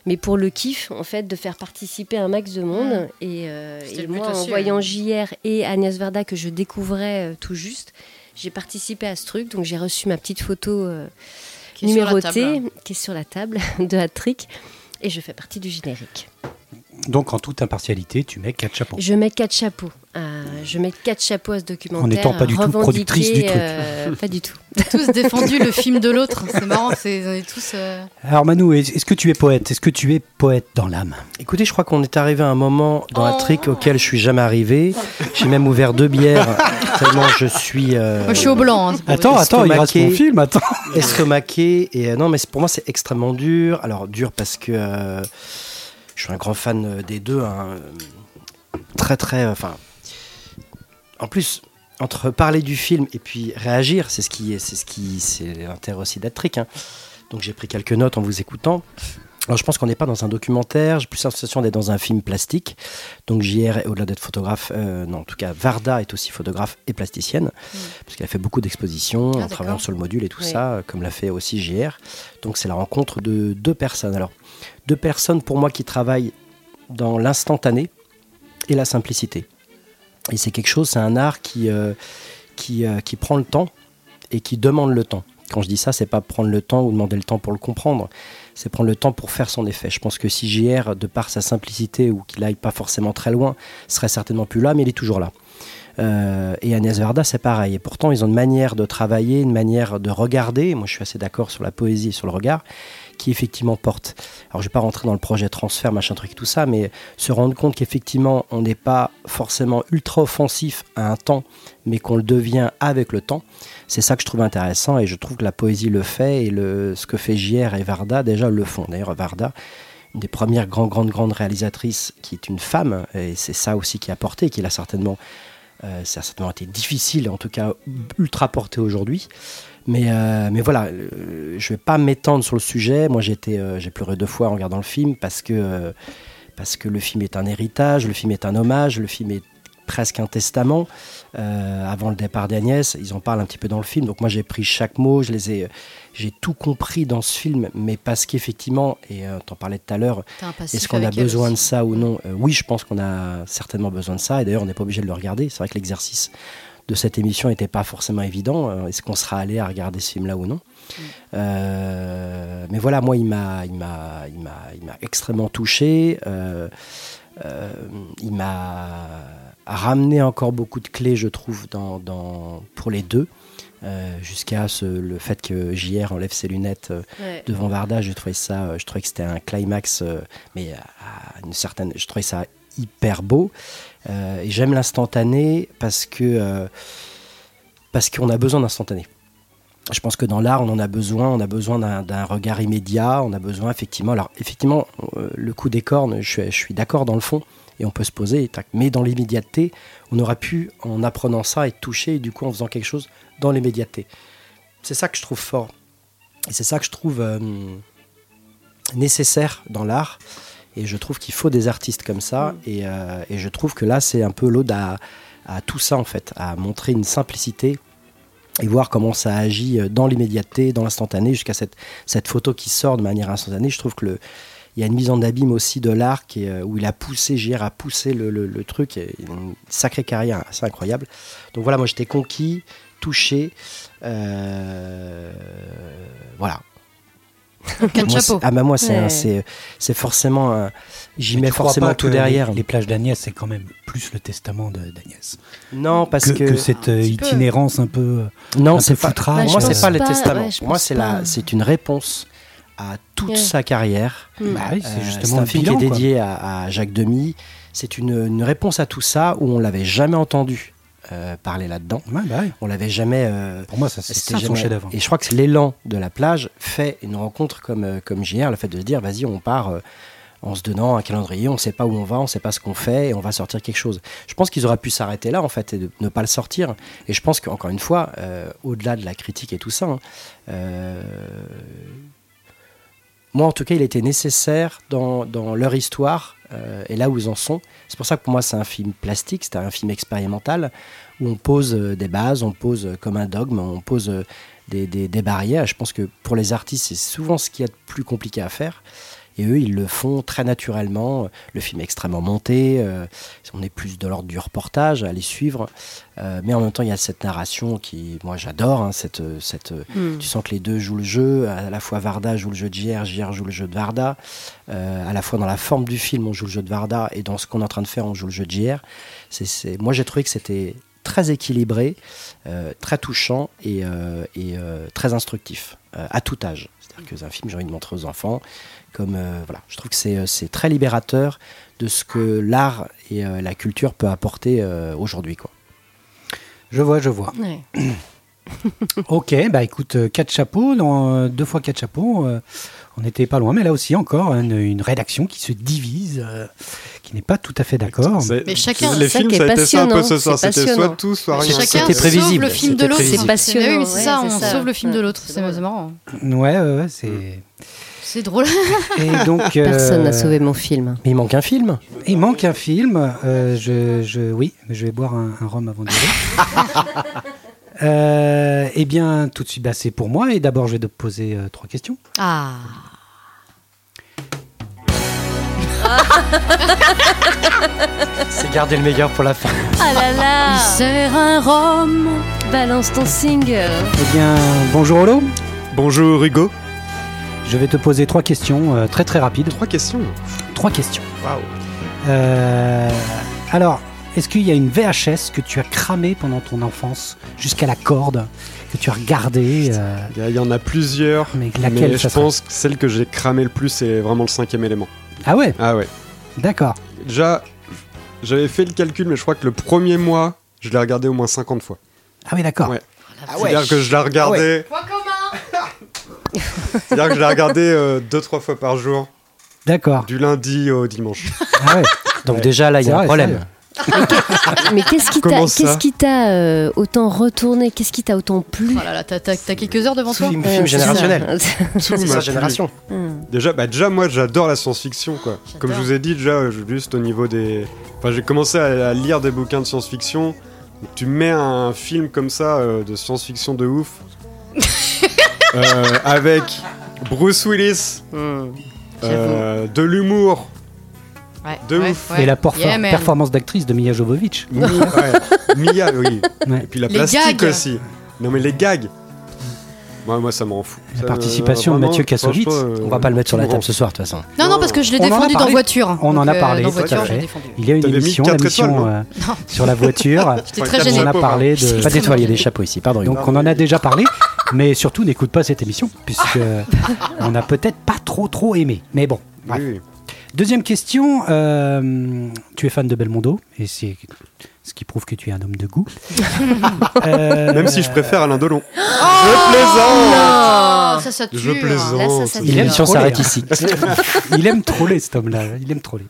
mais pour le kiff en fait de faire participer un max de monde. Mm. Et, euh, moi, en aussi, voyant ouais. JR et Agnès Varda que je découvrais euh, tout juste, j'ai participé à ce truc, donc j'ai reçu ma petite photo euh, Table. qui est sur la table de Hat-Trick. Et je fais partie du générique. Donc, en toute impartialité, tu mets quatre chapeaux. Je mets quatre chapeaux. Euh, je mets quatre chapeaux à ce documentaire. En n'étant pas du tout productrice du truc. euh, pas du tout. Tous défendu le film de l'autre. C'est marrant, c'est on est tous. euh, Alors, Manu, est- est-ce que tu es poète? Est-ce que tu es poète dans l'âme? Écoutez, je crois qu'on est arrivé à un moment dans la Oh. trick auquel je suis jamais arrivé. J'ai même ouvert deux bières tellement je suis euh, Moi, je suis au blanc. hein, Attends, attends, il reste mon film, attends. estomaqué. Et euh, non, mais pour moi, c'est extrêmement dur. Alors, dur parce que euh, je suis un grand fan euh, des deux. hein. Très, très. euh, Enfin. en plus, entre parler du film et puis réagir, c'est ce qui, c'est ce qui, c'est l'intérêt aussi d'être trick. hein. Donc j'ai pris quelques notes en vous écoutant. Alors je pense qu'on n'est pas dans un documentaire, j'ai plus l'impression d'être dans un film plastique. Donc JR, au-delà d'être photographe, euh, non en tout cas Varda est aussi photographe et plasticienne, parce qu'elle a fait beaucoup d'expositions Ah, en travaillant sur le module et tout Oui. ça, comme l'a fait aussi JR. Donc c'est la rencontre de deux personnes. Alors deux personnes pour moi qui travaillent dans l'instantané et la simplicité. Et c'est quelque chose, c'est un art qui, euh, qui, euh, qui prend le temps et qui demande le temps. Quand je dis ça, c'est pas prendre le temps ou demander le temps pour le comprendre, c'est prendre le temps pour faire son effet. Je pense que si JR, de par sa simplicité ou qu'il aille pas forcément très loin, serait certainement plus là, mais il est toujours là. Euh, et Agnès Varda, c'est pareil. Et pourtant, ils ont une manière de travailler, une manière de regarder. Moi, je suis assez d'accord sur la poésie et sur le regard, qui effectivement porte. Alors, je vais pas rentrer dans le projet transfert, machin truc, tout ça, mais se rendre compte qu'effectivement, on n'est pas forcément ultra offensif à un temps, mais qu'on le devient avec le temps. C'est ça que je trouve intéressant et je trouve que la poésie le fait et le, ce que fait JR et Varda déjà le font. D'ailleurs, Varda, une des premières grandes, grandes, grandes réalisatrices qui est une femme, et c'est ça aussi qui a porté, qui l'a certainement, euh, certainement été difficile, en tout cas ultra porté aujourd'hui. Mais, euh, mais voilà, euh, je vais pas m'étendre sur le sujet. Moi, j'ai euh, j'ai pleuré deux fois en regardant le film parce que, parce que le film est un héritage, le film est un hommage, le film est presque un testament. Euh, avant le départ d'Agnès, ils en parlent un petit peu dans le film. Donc moi, j'ai pris chaque mot, je les ai, j'ai tout compris dans ce film, mais parce qu'effectivement, et euh, t'en parlais tout à l'heure, est-ce qu'on a besoin de ça ou non? Euh, Oui, je pense qu'on a certainement besoin de ça. Et d'ailleurs, on n'est pas obligé de le regarder. C'est vrai que l'exercice de cette émission n'était pas forcément évident. Euh, Est-ce qu'on sera allé à regarder ce film-là ou non Euh, Mais voilà, moi, il m'a, il m'a, il m'a, il m'a extrêmement touché. Euh, euh, il m'a ramené encore beaucoup de clés, je trouve, dans, dans- pour les deux. Jusqu'à le fait que JR enlève ses lunettes Ouais. devant Varda, j'ai trouvé ça, je trouvais que c'était un climax, mais à une certaine, je trouvais ça hyper beau. Euh, et j'aime l'instantané parce que euh, parce qu'on a besoin d'instantané. Je pense que dans l'art, on en a besoin. On a besoin d'un regard immédiat. On a besoin effectivement. Alors effectivement, euh, le coup des cornes, je suis, d'accord dans le fond. Et on peut se poser. Mais dans l'immédiateté, on aura pu, en apprenant ça, être touché. Du coup, en faisant quelque chose dans l'immédiateté. C'est ça que je trouve fort. Et c'est ça que je trouve nécessaire dans l'art. Et je trouve qu'il faut des artistes comme ça. Et, euh, et je trouve que là, c'est un peu l'ode à, à tout ça, en fait, à montrer une simplicité et voir comment ça agit euh, dans l'immédiateté, dans l'instantané, jusqu'à cette, cette photo qui sort de manière instantanée. Je trouve que le, il y a une mise en abîme aussi de est, euh, où il a poussé, JR a poussé le, le- le truc, et une sacrée carrière assez incroyable. Donc voilà, moi j'étais conquis, touché. euh, voilà. Quel Moi, chapeau. c'est- ah bah moi c'est Ouais. c'est c'est forcément j'y mets forcément tout derrière. Les, les plages d'Agnès, c'est quand même plus le testament de- d'Agnès. Non parce Que, que, que cette euh, peu. itinérance un peu. non c'est pas. Bah, moi c'est pas le testament. ouais, moi c'est la c'est une réponse à toute Ouais. sa carrière. Mm. Bah oui, Euh, c'est c'est justement un film bilan, qui est dédié à, à Jacques Demy. C'est une, une réponse à tout ça où on l'avait jamais entendu euh, parler là-dedans. Ouais, bah ouais. On l'avait jamais. euh, Pour moi, ça, c'est c'était ça jamais-. Et je crois que c'est l'élan de la plage fait une rencontre comme, euh, comme JR, le fait de se dire vas-y, on part euh, en se donnant un calendrier, on ne sait pas où on va, on ne sait pas ce qu'on fait et on va sortir quelque chose. Je pense qu'ils auraient pu s'arrêter là en fait et de ne pas le sortir. Et je pense qu'encore une fois, au-delà de la critique et tout ça, hein, moi en tout cas, il était nécessaire dans, dans leur histoire euh, et là où ils en sont. C'est pour ça que pour moi, c'est un film plastique, c'est un film expérimental où on pose euh, des bases, on pose euh, comme un dogme, on pose des- des barrières. Je pense que pour les artistes, c'est souvent ce qu'il y a de plus compliqué à faire. Et eux, ils le font très naturellement. Le film est extrêmement monté. euh, on est plus de l'ordre du reportage à les suivre. Euh, mais en même temps, il y a cette narration qui, moi, j'adore. hein, cette, cette, Mm. tu sens que les deux jouent le jeu. À la fois Varda joue le jeu de JR, JR joue le jeu de Varda. Euh, à la fois dans la forme du film, on joue le jeu de Varda, et dans ce qu'on est en train de faire, on joue le jeu de JR. C'est, Moi, j'ai trouvé que c'était très équilibré, euh, très touchant et, euh, et, euh, très instructif euh, à tout âge. C'est-à-dire que c'est un film que j'ai envie de montrer aux enfants. Comme euh, voilà, je trouve que c'est, euh, c'est très libérateur de ce que l'art et euh, la culture peut apporter euh, aujourd'hui. Quoi. Je vois, je vois. Ouais. Ok, bah écoute, quatre chapeaux, dans, euh, deux fois quatre chapeaux, euh, on n'était pas loin, mais là aussi encore une, une rédaction qui se divise, euh, qui n'est pas tout à fait d'accord. Mais chacun- les c'est ça films, qui est ça a été ça un peu passionnant, ce soir. C'était soit tout, soit rien. Chacun C'était prévisible, sauve le film de l'autre. C'est passionnant, Oui, c'est ça, on ça. sauve le film de l'autre. c'est marrant. Ouais, ouais, ouais, c'est. C'est drôle. Et donc. Personne n'a euh, sauvé mon film. Mais il manque un film. Il manque un film. euh, je, je, oui, je vais boire un, un rhum avant d'y aller. Euh, eh bien, tout de suite, bah, c'est pour moi. Et d'abord, je vais te poser euh, trois questions. Ah. C'est garder le meilleur pour la fin. Ah là là Il sert un rhum. Balance ton single Eh bien, bonjour Olo. Bonjour Hugo. Je vais te poser trois questions euh, très très rapides. Trois questions. Trois questions. Waouh. Euh, alors, est-ce qu'il y a une VHS que tu as cramée pendant ton enfance jusqu'à la corde que tu as regardée euh, Il y, a- il y en a plusieurs. Mais laquelle ça je serait pense que celle que j'ai cramé le plus, c'est vraiment le cinquième élément. Ah ouais, Ah ouais. d'accord. Déjà, j'avais fait le calcul, mais je crois que le premier mois, je l'ai regardé au moins 50 fois. Ah oui, d'accord. Ouais. C'est-à-dire que je l'ai regardé. Point commun. C'est-à-dire que je l'ai regardé euh, deux trois fois par jour, D'accord. du lundi au dimanche. Ah ouais. Donc Ouais. déjà là, il y a un problème. Mais qu'est-ce qui t'a Comment ça qu'est-ce qui t'a euh, autant retourné Qu'est-ce qui t'a autant plu? Oh là là, t'as- t'as t'as quelques heures devant toi? Film, film générationnel. C'est m'a sa génération. Hum. Déjà, bah déjà moi j'adore la science-fiction quoi. J'adore. Comme je vous ai dit déjà, euh, juste au niveau des. Enfin, j'ai commencé à, à lire des bouquins de science-fiction. Tu mets un film comme ça euh, de science-fiction de ouf, avec Bruce Willis, Hum. euh, de l'humour, Ouais, De ouais, ouf. ouais. Et la Yeah, performance d'actrice de Mia Jovovich. Mi- ouais, Mia, oui. Ouais. Et puis la Les plastique gags. aussi. Non mais les gags. Moi, moi ça me rend fou. La Ça, participation euh, de Mathieu Kassovitz. euh, On va pas le mettre sur la table ce soir de toute façon. Non, non, parce que je l'ai défendu dans voiture. On en a euh, parlé, Dans tout à fait. Il y a une émission, étoiles, euh, sur la voiture. On a parlé de. Pas d'étoiles, il y a des chapeaux ici, pardon. Donc on en a déjà parlé, mais surtout n'écoute pas cette émission puisque on a peut-être pas trop trop aimé. Mais bon. bref. Oui, oui. Deuxième question. euh, tu es fan de Belmondo et c'est ce qui prouve que tu es un homme de goût. Euh, Même si je préfère Alain Delon. Oh, je plaisante Oh, ça, ça tue. Je hein. plaisante. Là, ça, ça Il aime L'émission troller, s'arrête ici. il aime troller cet homme-là. Il aime troller.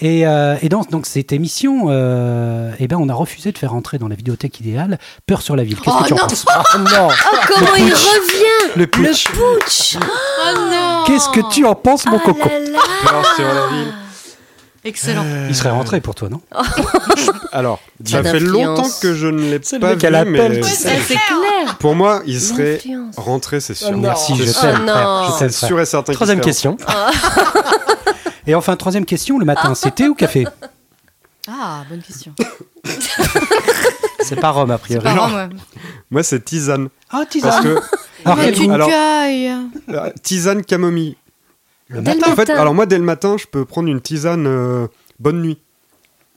Et, euh, et dans donc cette émission, euh, eh ben on a refusé de faire entrer dans la vidéothèque idéale Peur sur la ville. Qu'est-ce Oh que tu en non. penses Oh non Oh, comment il revient Le putsch. Putsch Oh non Qu'est-ce que tu en penses, mon Ah coco là là Peur sur la ville. Excellent. Il serait rentré pour toi, non Alors, ça fait longtemps que je ne l'ai pas vu, mais C'est clair pour moi, il serait rentré, c'est sûr. Oh. Merci, je t'aime, Oh. Je t'aime, sûr et certain. Troisième question. Et enfin, troisième question, le matin, c'est thé ou café? Ah, bonne question. C'est pas Rome, a priori. Moi. c'est tisane. Ah, Parce tisane. que Alors, Mais quel tu goût alors- euh, tisane camomille. Le Dès le matin En fait, matin. alors moi, dès le matin, je peux prendre une tisane euh, bonne nuit.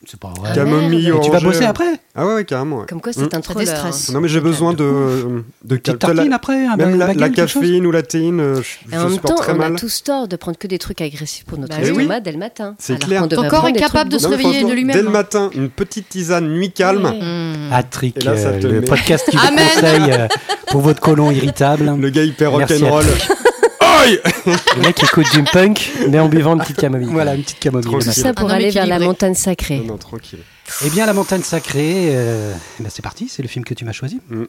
C'est pas vrai. Camomille, Et tu vas orangée. bosser après? Ah ouais, ouais, carrément. ouais. Comme quoi, c'est un Ça troller. déstresse. hein. Non, mais j'ai besoin de, de Petite tartine après un Même ba- la, baguette, la quelque chose? caféine ou la théine, euh, je, Et en je même supporte temps, très on mal. a tous tort de prendre que des trucs agressifs pour notre Bah oui. estomac dès le matin. C'est Alors clair. qu'on devrait Ton corps prendre est des capable de se Non, mais réveiller franchement, de lui-même. Dès le matin, une petite tisane nuit calme. Mmh. Patrick, Et là, ça euh, te le met- podcast qui vous Amen. conseille euh, pour votre colon irritable. Le gars hyper Merci rock'n'roll. Aïe Le mec écoute du punk, mais en buvant une petite camomille. Voilà, une petite camomille. Tout ça pour homme aller vers la montagne sacrée. non, tranquille. Eh bien, La montagne sacrée, euh, eh ben, c'est parti, c'est le film que tu m'as choisi. Mm.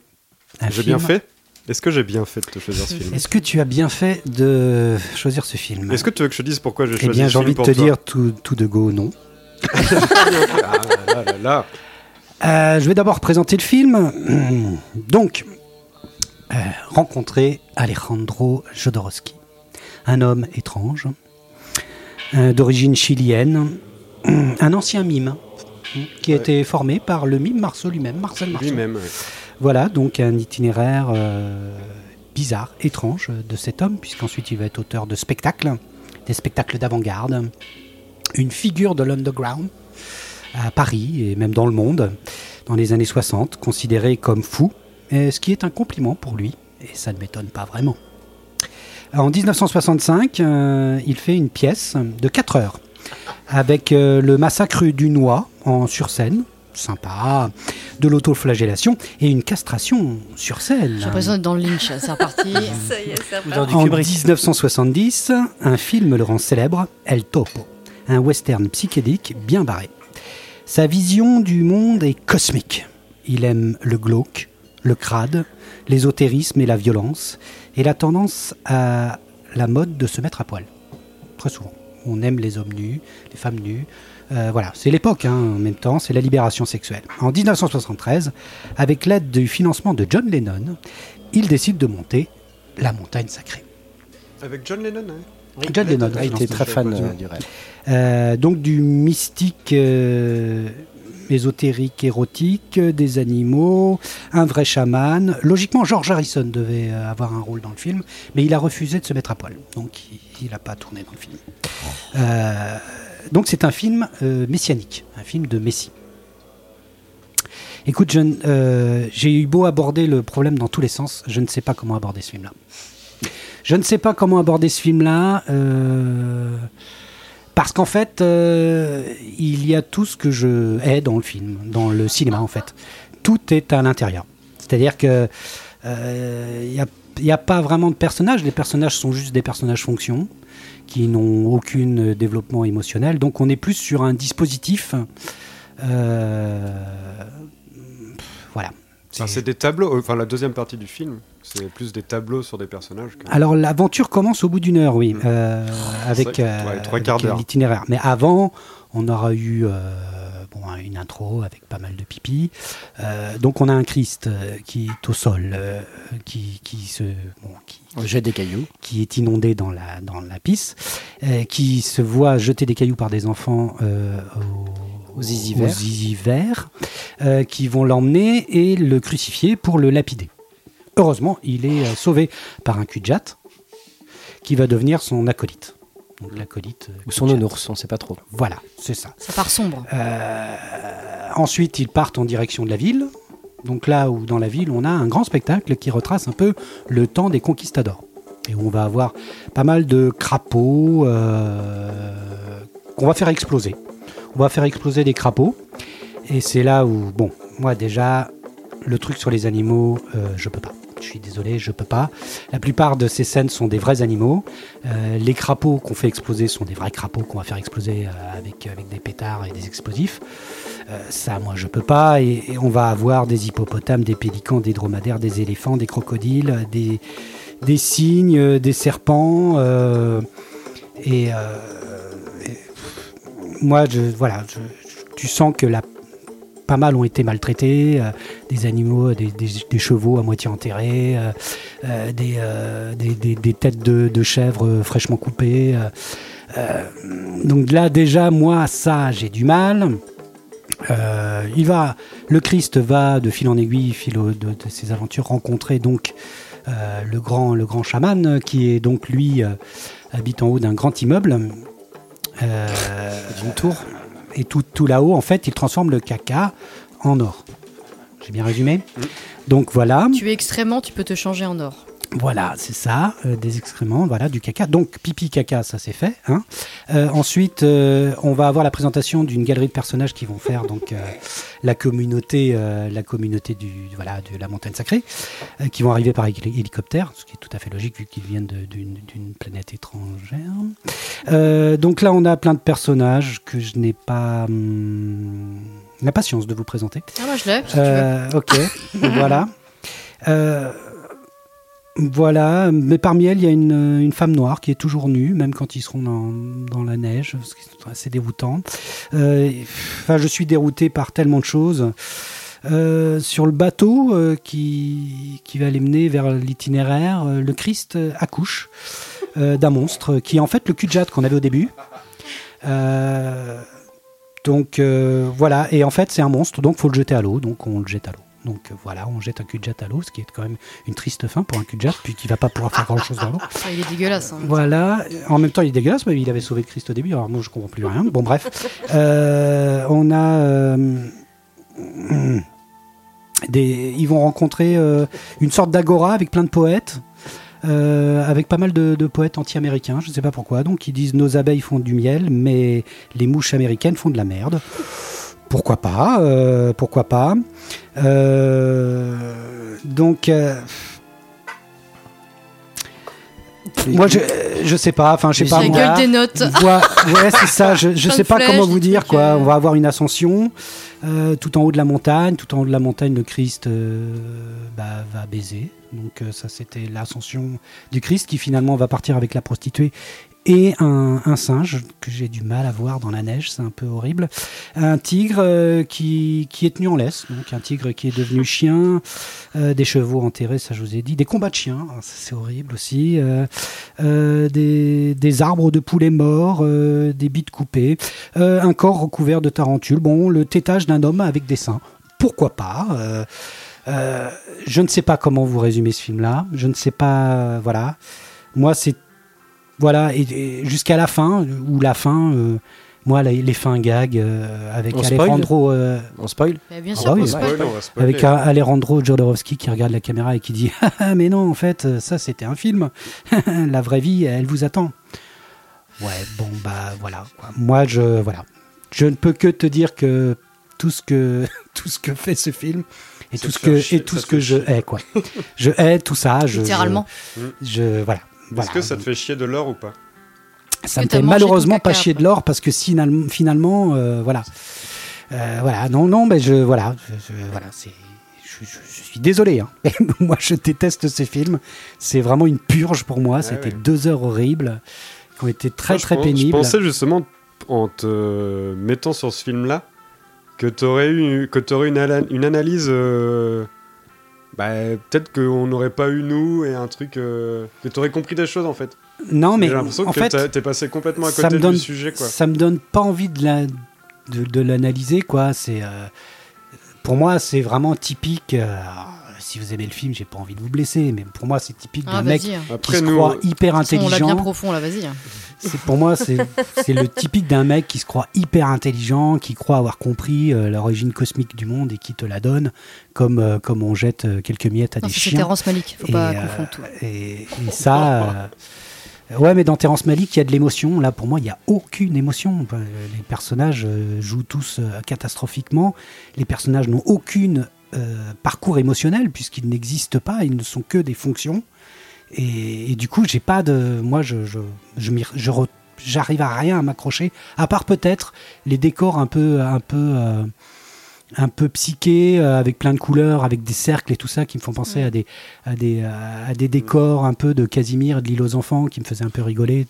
J'ai bien fait Est-ce que j'ai bien fait de te choisir ce film? Est-ce que tu as bien fait de choisir ce film? Est-ce que tu veux que je te dise pourquoi j'ai Eh choisi bien, ce j'ai film envie de te dire tout, tout de go, non. Ah là là là. Euh, je vais d'abord présenter le film. Donc, euh, rencontrer Alejandro Jodorowsky, un homme étrange, euh, d'origine chilienne, un ancien mime qui a Ouais. été formé par le mime Marceau lui-même, Marcel Marceau. Lui-même. ouais. Voilà, donc un itinéraire euh, bizarre, étrange de cet homme, puisqu'ensuite il va être auteur de spectacles, des spectacles d'avant-garde, une figure de l'underground à Paris et même dans le monde dans les années 60, considéré comme fou, ce qui est un compliment pour lui, et ça ne m'étonne pas vraiment. En 1965, euh, il fait une pièce de 4 heures avec euh, le massacre du Noix en sur scène. sympa, de l'autoflagellation et une castration sur scène. J'ai l'impression d'être dans le Lynch, c'est reparti. Ça y est, c'est reparti. En Kubrick. 1970, un film le rend célèbre, El Topo, un western psychédélique bien barré. Sa vision du monde est cosmique. Il aime le glauque, le crade, l'ésotérisme et la violence, et la tendance à la mode de se mettre à poil. Très souvent. On aime les hommes nus, les femmes nues. Euh, voilà, c'est l'époque hein, en même temps, c'est la libération sexuelle. En 1973, avec l'aide du financement de John Lennon, il décide de monter la montagne sacrée. Avec John Lennon, hein John Lennon, Ah, non, était c'est- très fan euh, du rêve. Euh, donc du mystique euh, ésotérique érotique, des animaux, un vrai chaman. Logiquement, George Harrison devait euh, avoir un rôle dans le film, mais il a refusé de se mettre à poil. Donc il n'a pas tourné dans le film. Euh, donc c'est un film euh, messianique, un film de Messie. Écoute, euh, j'ai eu beau aborder le problème dans tous les sens, je ne sais pas comment aborder ce film-là. Je ne sais pas comment aborder ce film-là. euh, parce qu'en fait, euh, il y a tout ce que je hais dans le film, dans le cinéma en fait. Tout est à l'intérieur. C'est-à-dire que euh, il n'y a, pas vraiment de personnages. Les personnages sont juste des personnages fonctions qui n'ont aucun développement émotionnel. Donc on est plus sur un dispositif. euh, voilà. C'est des tableaux, enfin la deuxième partie du film, c'est plus des tableaux sur des personnages. Que... Alors l'aventure commence au bout d'une heure, oui, Mm. euh, avec, euh, ouais, trois avec quarts d'heure. l'itinéraire. Mais avant, on aura eu euh, bon, une intro avec pas mal de pipi. Euh, donc on a un Christ euh, qui est au sol, euh, qui, qui se, bon, qui, jette des cailloux. qui est inondé dans la, dans la pisse, euh, qui se voit jeter des cailloux par des enfants euh, au- Au zizi vert. zizi vert, euh, qui vont l'emmener et le crucifier pour le lapider. Heureusement, il est euh, sauvé par un cul-de-jatte qui va devenir son acolyte. Donc l'acolyte. euh, Ou son nounours, on sait pas trop. Voilà, c'est ça. Ça part sombre. Euh, ensuite, ils partent en direction de la ville. Donc là où dans la ville, on a un grand spectacle qui retrace un peu le temps des conquistadors. Et où on va avoir pas mal de crapauds euh, qu'on va faire exploser. On va faire exploser des crapauds. Et c'est là où, bon, moi déjà, le truc sur les animaux, euh, je peux pas. Je suis désolé, je peux pas. La plupart de ces scènes sont des vrais animaux. Euh, les crapauds qu'on fait exploser sont des vrais crapauds qu'on va faire exploser euh, avec, avec des pétards et des explosifs. Euh, ça, moi, je peux pas. Et, on va avoir des hippopotames, des pélicans, des dromadaires, des éléphants, des crocodiles, euh, des, des cygnes, euh, des serpents. euh, et, euh, moi, voilà, tu sens que la, pas mal ont été maltraités, euh, des animaux, des, des- chevaux à moitié enterrés, euh, euh, des, euh, têtes de, chèvres euh, fraîchement coupées. euh, euh, donc là, déjà, moi, ça, j'ai du mal. Euh, il va, le Christ va de fil en aiguille, fil de, ses aventures, rencontrer donc euh, le grand, grand chaman euh, qui est donc lui euh, habite en haut d'un grand immeuble. Euh, D'une tour. Et tout, tout là-haut, en fait, il transforme le caca en or. J'ai bien résumé? Donc voilà, Tu es extrêmement, tu peux te changer en or. Voilà, c'est ça, euh, des excréments, voilà, du caca. Donc pipi, caca, ça c'est fait. hein. Euh, ensuite, euh, on va avoir la présentation d'une galerie de personnages qui vont faire donc la communauté, la communauté du voilà de la montagne sacrée, qui vont arriver par héli- hélicoptère, ce qui est tout à fait logique vu qu'ils viennent d'une planète étrangère. Donc là, on a plein de personnages que je n'ai pas hum, la patience de vous présenter. Ah, moi je l'ai, ok, voilà. Euh, voilà, mais parmi elles, il y a une, femme noire qui est toujours nue, même quand ils seront dans, la neige, ce qui est assez déroutant. Euh, Enfin, je suis dérouté par tellement de choses. Euh, sur le bateau euh, qui, va les mener vers l'itinéraire, le Christ accouche d'un monstre qui est en fait le cul qu'on avait au début. Donc voilà, et en fait c'est un monstre, donc faut le jeter à l'eau, donc on le jette à l'eau. Donc euh, voilà, on jette un cul à l'eau, ce qui est quand même une triste fin pour un cul puis qui va pas pouvoir faire grand chose dans l'eau. Ah, il est dégueulasse. hein. Voilà, en même temps il est dégueulasse, mais il avait sauvé le Christ au début, alors moi je comprends plus rien. Bon bref, Euh, on a... euh, des, ils vont rencontrer euh, une sorte d'agora avec plein de poètes, euh, avec pas mal de, de poètes anti-américains, je ne sais pas pourquoi. Donc ils disent nos abeilles font du miel, mais les mouches américaines font de la merde. Pourquoi pas euh, Pourquoi pas Euh, Donc. euh, moi, je, je sais pas. Enfin, je sais pas. La moi. gueule des notes. Ouais, c'est ça. Je, je sais pas comment vous dire quoi. On va avoir une ascension tout en haut de la montagne. Tout en haut de la montagne, le Christ bah, va baiser. Donc ça, c'était l'ascension du Christ qui finalement va partir avec la prostituée et un, un singe que j'ai du mal à voir dans la neige. C'est un peu horrible. Un tigre euh, qui, qui est tenu en laisse. Donc un tigre qui est devenu chien. Euh, des chevaux enterrés, ça je vous ai dit. Des combats de chiens, hein, c'est horrible aussi. Euh, des, des arbres de poulets morts, des bites coupées, un corps recouvert de tarentules. Bon, le tétage d'un homme avec des seins. Pourquoi pas euh, Je ne sais pas comment vous résumer ce film-là. Je ne sais pas. euh, voilà. Moi, c'est. Voilà. Et, et jusqu'à la fin, ou la fin. euh, moi, les, les fins gags euh, avec On spoil Alejandro. euh, On spoil Bah, bien Ah sûr. bah oui, spoil. On va spoiler. avec Alejandro Jodorowsky qui regarde la caméra et qui dit Ah, mais non en fait ça c'était un film la vraie vie elle vous attend ouais bon bah voilà quoi. moi je voilà je ne peux que te dire que tout ce que tout ce que fait ce film et tout ce que et tout ce que je hais quoi je hais tout ça je Littéralement. je, je- voilà Est-ce voilà. que ça te fait chier de l'or ou pas? Ça me fait malheureusement pas chier de l'or parce que finalement, finalement euh, voilà. Euh, voilà, non, non, mais je, voilà, je- je- voilà, c'est, je, je- je suis désolé. Hein. Moi, je déteste ces films. C'est vraiment une purge pour moi. C'était ouais. deux heures horribles qui ont été très, Moi, je très pense- pénibles. Je pensais justement, en te mettant sur ce film-là, que tu aurais eu que t'aurais une, ala- une analyse. euh, bah, peut-être qu'on n'aurait pas eu nous et un truc. euh, que tu aurais compris des choses en fait. non, mais J'ai l'impression en que t'es passé complètement à côté donne, du sujet. Quoi. ça me donne pas envie de la, de, de l'analyser, quoi. C'est, euh, pour moi, c'est vraiment typique. euh, si vous aimez le film, j'ai pas envie de vous blesser, mais pour moi, c'est typique Ah, d'un mec qui Après, se nous, croit hyper façon, On l'a intelligent. bien profond là, vas-y. C'est pour moi, c'est c'est le typique d'un mec qui se croit hyper intelligent, qui croit avoir compris euh, l'origine cosmique du monde et qui te la donne comme euh, comme on jette euh, quelques miettes à Non, des ça, c'est chiens. Terrence Malick, faut Et, pas euh, confondre tout. Et, et ça, euh, ouais, mais dans Terrence Malick, il y a de l'émotion. Là, pour moi, il y a aucune émotion. Les personnages euh, jouent tous euh, catastrophiquement. Les personnages n'ont aucune euh, parcours émotionnel puisqu'ils n'existent pas. Ils ne sont que des fonctions. Et, et du coup, j'ai pas de. Moi, je, je, je, je re- j'arrive à rien à m'accrocher, à part peut-être les décors un peu, un peu, euh, un peu psychés, euh, avec plein de couleurs, avec des cercles et tout ça, qui me font penser à des, à des, à des décors un peu de Casimir, de l'île aux enfants, qui me faisaient un peu rigoler.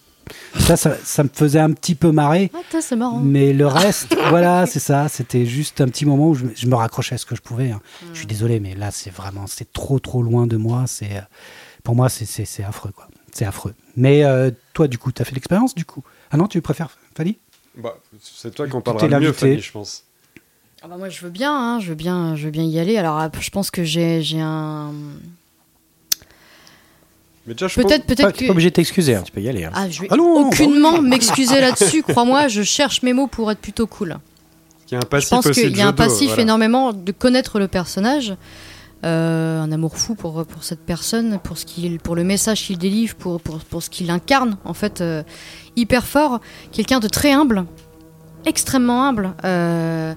Ça, ça, ça me faisait un petit peu marrer. Ah, c'est marrant. Mais le reste, voilà, c'est ça. C'était juste un petit moment où je, me- je me raccrochais à ce que je pouvais. hein. Je suis désolé, mais là, c'est vraiment, c'est trop, trop loin de moi. C'est, euh, pour moi, c'est, affreux, quoi. C'est affreux. Mais euh, toi, du coup, tu as fait l'expérience, du coup? Ah non, tu préfères Fanny? Bah, c'est toi qui en T'es parlera le mieux. Fanny, je pense. Ah bah moi je veux bien, hein, je veux bien, je veux bien y aller. Alors après, je pense que j'ai un. Mais déjà, je pense- Peut-être, peut-être T'es que. pas obligé de t'excuser, hein, tu peux y aller. hein. Ah, je vais Ah non, aucunement m'excuser là-dessus. Crois-moi, je cherche mes mots pour être plutôt cool. qu'il y a un Je passif pense aussi qu'il y a un passif voilà. énormément de connaître le personnage, euh, un amour fou pour, pour cette personne, pour, ce qu'il, pour le message qu'il délivre, pour, pour, pour ce qu'il incarne, en fait, euh, hyper fort. Quelqu'un de très humble, extrêmement humble, euh,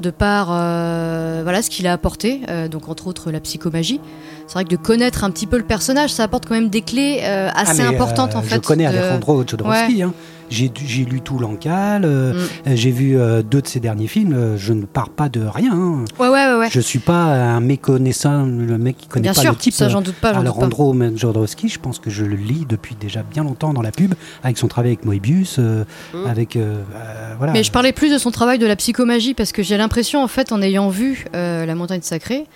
de par euh, voilà, ce qu'il a apporté, euh, donc entre autres la psychomagie. C'est vrai que de connaître un petit peu le personnage, ça apporte quand même des clés euh, assez Ah, mais, importantes en fait. Je connais de- Alejandro Jodorowsky. hein. J'ai, lu tout l'encal. euh, Mm. euh, J'ai vu euh, deux de ses derniers films. je ne pars pas de rien. hein. Ouais, ouais, ouais. Je suis pas un méconnaissant, le mec qui connaît Bien pas sûr, le type. ça j'en doute pas, doute pas. Alejandro Jodorowsky, je pense que je le lis depuis déjà bien longtemps dans la pub, avec son travail avec Moebius, Mm. avec voilà. Mais je parlais plus de son travail de la psychomagie parce que j'ai l'impression, en fait, en ayant vu La montagne sacrée,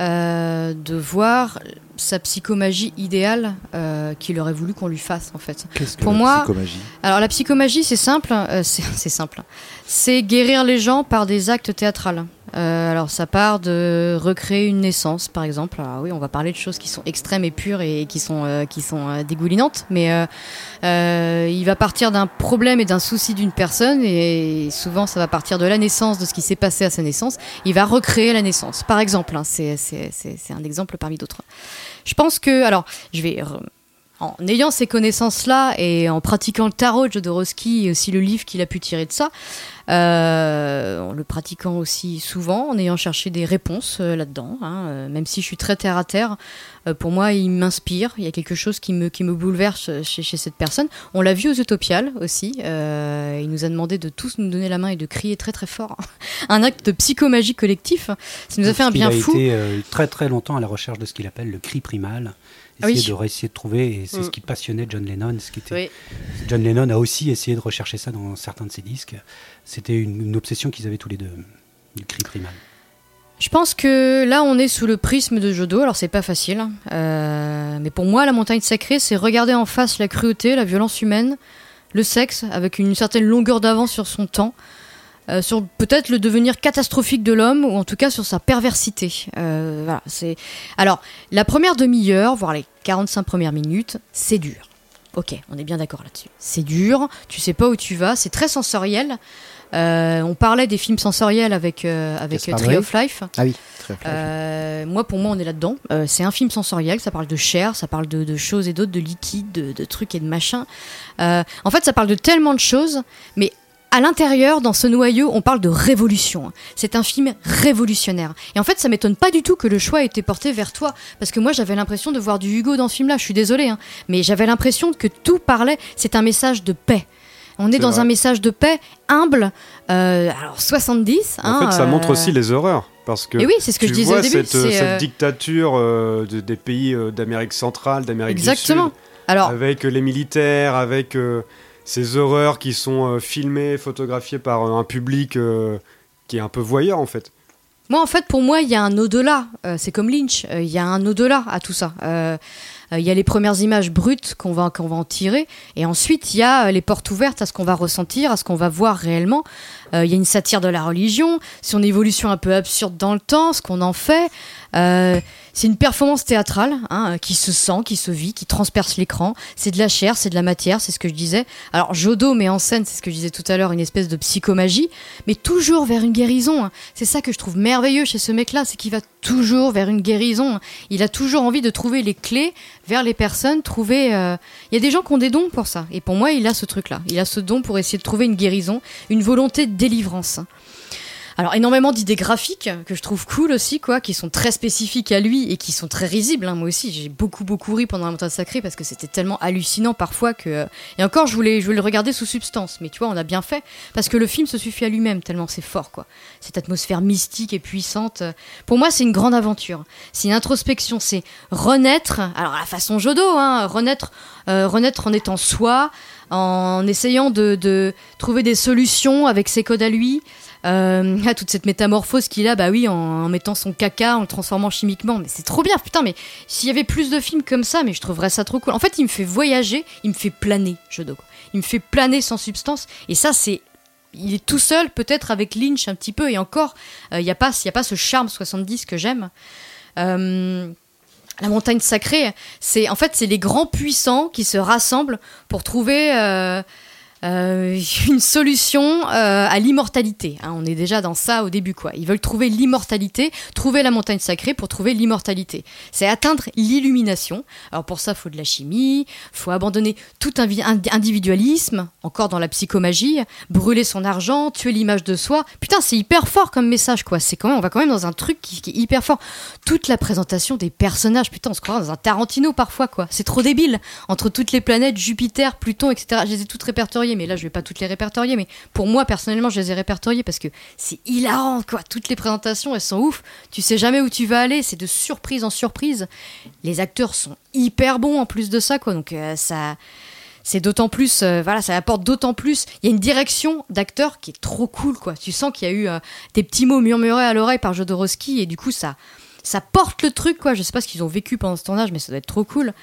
euh, de voir sa psychomagie idéale euh, qu'il aurait voulu qu'on lui fasse, en fait. Qu'est-ce que Pour la moi- psychomagie? Alors, la psychomagie, c'est simple, euh, c'est c'est simple. C'est guérir les gens par des actes théâtrales. Euh, alors, ça part de recréer une naissance, par exemple. Alors, oui, on va parler de choses qui sont extrêmes et pures et qui sont, euh, qui sont euh, dégoulinantes, mais euh, euh, il va partir d'un problème et d'un souci d'une personne, et souvent, ça va partir de la naissance, de ce qui s'est passé à sa naissance. Il va recréer la naissance, par exemple. hein, c'est un exemple parmi d'autres. Je pense que, alors, je vais en ayant ces connaissances-là et en pratiquant le tarot de Jodorowsky et aussi le livre qu'il a pu tirer de ça, euh, en le pratiquant aussi souvent, en ayant cherché des réponses euh, là-dedans, hein, euh, même si je suis très terre à terre, pour moi il m'inspire, il y a quelque chose qui me, qui me bouleverse chez, chez cette personne. On l'a vu aux Utopiales aussi, il nous a demandé de tous nous donner la main et de crier très très fort. un acte de psychomagie collectif, ça nous a fait un bien a fou. été très très longtemps à la recherche de ce qu'il appelle le cri primal. Ah oui. Essayer de réessayer de trouver, et c'est Mm. ce qui passionnait John Lennon. Ce qui était... Oui. John Lennon a aussi essayé de rechercher ça dans certains de ses disques. C'était une, une obsession qu'ils avaient tous les deux, le cri primal. Je pense que là, on est sous le prisme de Jodo. Alors, c'est pas facile. Euh, mais pour moi, la montagne sacrée, c'est regarder en face la cruauté, la violence humaine, le sexe, avec une certaine longueur d'avance sur son temps, euh, sur peut-être le devenir catastrophique de l'homme, ou en tout cas sur sa perversité. Euh, voilà, c'est. Alors, la première demi-heure, voire les 45 premières minutes, c'est dur. Ok, on est bien d'accord là-dessus. C'est dur, tu sais pas où tu vas, c'est très sensoriel. Euh, on parlait des films sensoriels avec, euh, avec Tree of Life. Ah oui, très bien. Euh, moi, pour moi, on est là-dedans. C'est un film sensoriel, ça parle de chair, ça parle de, de choses et d'autres, de liquides, de, de trucs et de machins. En fait, ça parle de tellement de choses, mais à l'intérieur, dans ce noyau, on parle de révolution. C'est un film révolutionnaire. Et en fait, ça m'étonne pas du tout que le choix ait été porté vers toi, parce que moi, j'avais l'impression de voir du Hugo dans ce film-là. Je suis désolée, hein, mais j'avais l'impression que tout parlait. C'est un message de paix. On est, dans vrai. un message de paix humble. Euh, alors 70. En hein, fait, ça montre euh, aussi les horreurs. Parce que Et oui, c'est ce que tu je disais vois au début. cette, euh, cette euh, dictature euh, de- des pays euh, d'Amérique centrale, d'Amérique du Sud. Exactement. Alors, avec euh, les militaires, avec euh, ces horreurs qui sont euh, filmées, photographiées par euh, un public euh, qui est un peu voyeur en fait. Moi, en fait, pour moi, il y a un au-delà. C'est comme Lynch. Il y a un au-delà à tout ça. Il y a les premières images brutes qu'on va, qu'on va en tirer. Et ensuite, il y a les portes ouvertes à ce qu'on va ressentir, à ce qu'on va voir réellement. Il y a une satire de la religion, son évolution un peu absurde dans le temps, ce qu'on en fait. Euh, c'est une performance théâtrale hein, qui se sent, qui se vit, qui transperce l'écran. C'est de la chair, c'est de la matière, c'est ce que je disais. Alors Jodo met en scène, c'est ce que je disais tout à l'heure, une espèce de psychomagie, mais toujours vers une guérison. hein. C'est ça que je trouve merveilleux chez ce mec-là, c'est qu'il va toujours vers une guérison. Il a toujours envie de trouver les clés vers les personnes, trouver. euh, Il y a des gens qui ont des dons pour ça, et pour moi, il a ce truc-là. Il a ce don pour essayer de trouver une guérison, une volonté de délivrance. Alors énormément d'idées graphiques que je trouve cool aussi quoi, qui sont très spécifiques à lui et qui sont très risibles. hein. Moi aussi j'ai beaucoup beaucoup ri pendant la montagne sacrée parce que c'était tellement hallucinant parfois que et encore je voulais je voulais le regarder sous substance, mais tu vois on a bien fait parce que le film se suffit à lui-même tellement c'est fort quoi. Cette atmosphère mystique et puissante. euh, Pour moi c'est une grande aventure. C'est une introspection, c'est renaître. Alors à la façon Jodo, hein, renaître euh, renaître en étant soi, en essayant de, de trouver des solutions avec ses codes à lui. Euh, toute cette métamorphose qu'il a, bah oui, en, mettant son caca, en le transformant chimiquement. Mais c'est trop bien, putain, mais s'il y avait plus de films comme ça, mais je trouverais ça trop cool. En fait, il me fait voyager, il me fait planer, Jodo. quoi. Il me fait planer sans substance. Et ça, c'est. Il est tout seul, peut-être avec Lynch un petit peu, et encore, euh, il n'y a, pas- a ce charme 70 que j'aime. Euh, la montagne sacrée, c'est en fait c'est les grands puissants qui se rassemblent pour trouver euh, une solution euh, à l'immortalité. hein. on est déjà dans ça au début, quoi. Ils veulent trouver l'immortalité, trouver la montagne sacrée pour trouver l'immortalité. C'est atteindre l'illumination. Alors pour ça, faut de la chimie, faut abandonner tout individualisme, encore dans la psychomagie, brûler son argent, tuer l'image de soi. Putain, c'est hyper fort comme message, quoi. C'est quand même, on va quand même dans un truc qui, est hyper fort. Toute la présentation des personnages, putain, on se croirait dans un Tarantino parfois, quoi. C'est trop débile. Entre toutes les planètes, Jupiter, Pluton, etc. Je les ai toutes répertoriées, mais là, je vais pas toutes les répertorier. Mais pour moi, personnellement, je les ai répertoriées parce que c'est hilarant, quoi. Toutes les présentations, elles sont ouf. Tu sais jamais où tu vas aller. C'est de surprise en surprise. Les acteurs sont hyper bons en plus de ça, quoi. Donc, euh, ça c'est d'autant plus euh, voilà ça apporte d'autant plus il y a une direction d'acteur qui est trop cool quoi tu sens qu'il y a eu euh, des petits mots murmurés à l'oreille par Jodorowsky et du coup ça ça porte le truc quoi je sais pas ce qu'ils ont vécu pendant ce tournage mais ça doit être trop cool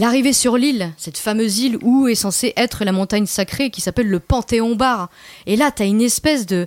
L'arrivée sur l'île, cette fameuse île où est censée être la montagne sacrée qui s'appelle le Panthéon Bar. Et là, t'as une espèce de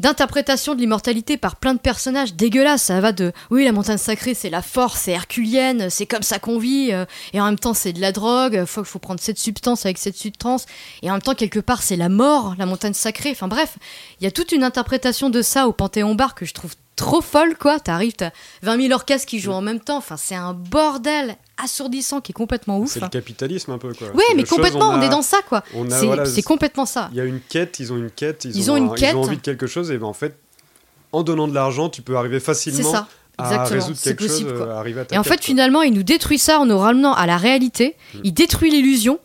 d'interprétation de l'immortalité par plein de personnages dégueulasses. Ça va de oui, la montagne sacrée, c'est la force, c'est herculienne, c'est comme ça qu'on vit, euh, et en même temps, c'est de la drogue, faut, faut prendre cette substance avec cette substance, et en même temps, quelque part, c'est la mort, la montagne sacrée. Enfin bref, il y a toute une interprétation de ça au Panthéon Bar que je trouve trop folle, quoi. T'arrives, t'as 20 000 orchestres qui jouent en même temps, enfin, c'est un bordel assourdissant qui est complètement ouf. C'est le capitalisme un peu quoi. Ouais, mais chose, complètement, on, a- est dans ça quoi. C'est voilà, complètement ça. Il y a une quête, ils ont une quête, ils, Ils ont, ont une un- quête. ils ont envie de quelque chose et ben en fait, en donnant de l'argent, tu peux arriver facilement ça, à exactement. résoudre quelque possible chose, quoi. euh, arriver à ta Et en quête, fait, quoi. finalement, il nous détruit ça en nous ramenant à la réalité. Mm. Il détruit l'illusion.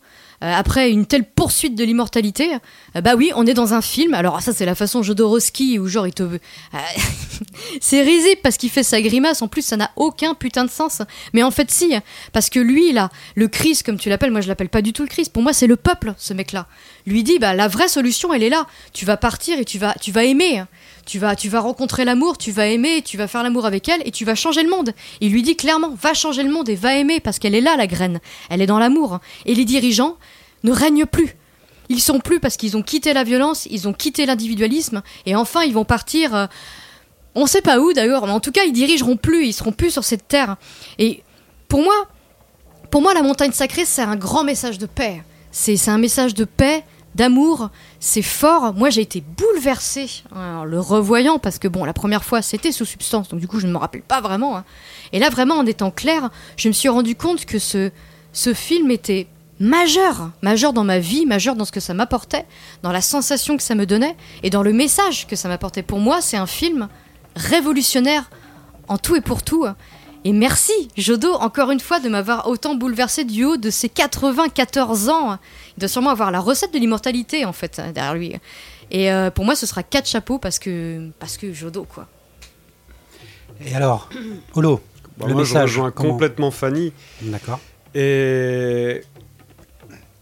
Euh, après une telle poursuite de l'immortalité, euh, bah oui, on est dans un film. Alors ça, c'est la façon Jodorowsky où genre il te, euh, c'est risible parce qu'il fait sa grimace. En plus, ça n'a aucun putain de sens. Mais en fait, si, parce que lui, là, le Christ, comme tu l'appelles, moi je l'appelle pas du tout le Christ. Pour moi, c'est le peuple, ce mec-là. Lui dit, bah la vraie solution, elle est là. Tu vas partir et tu vas, tu vas aimer. Tu vas, tu vas rencontrer l'amour, tu vas aimer, tu vas faire l'amour avec elle et tu vas changer le monde. Il lui dit clairement, va changer le monde et va aimer parce qu'elle est là, la graine. Elle est dans l'amour. Et les dirigeants ne règnent plus. Ils sont plus parce qu'ils ont quitté la violence, ils ont quitté l'individualisme et enfin ils vont partir. euh, on sait pas où d'ailleurs, mais en tout cas ils dirigeront plus, ils seront plus sur cette terre. Et pour moi, pour moi la montagne sacrée c'est un grand message de paix. C'est c'est un message de paix, d'amour, c'est fort. Moi, j'ai été bouleversée en le revoyant parce que bon, la première fois, c'était sous substance, donc du coup, je ne me rappelle pas vraiment. hein. Et là, vraiment, en étant clair, je me suis rendu compte que ce, ce film était majeur, majeur dans ma vie, majeur dans ce que ça m'apportait, dans la sensation que ça me donnait et dans le message que ça m'apportait. Pour moi, c'est un film révolutionnaire en tout et pour tout. Et merci, Jodo, encore une fois, de m'avoir autant bouleversé du haut de ses 94 ans. Il doit sûrement avoir la recette de l'immortalité, en fait, derrière lui. Et euh, pour moi, ce sera quatre chapeaux parce que, parce que Jodo, quoi. Et alors, Olo, Bah, le moi, je message. rejoins comment- complètement Fanny. D'accord. Et,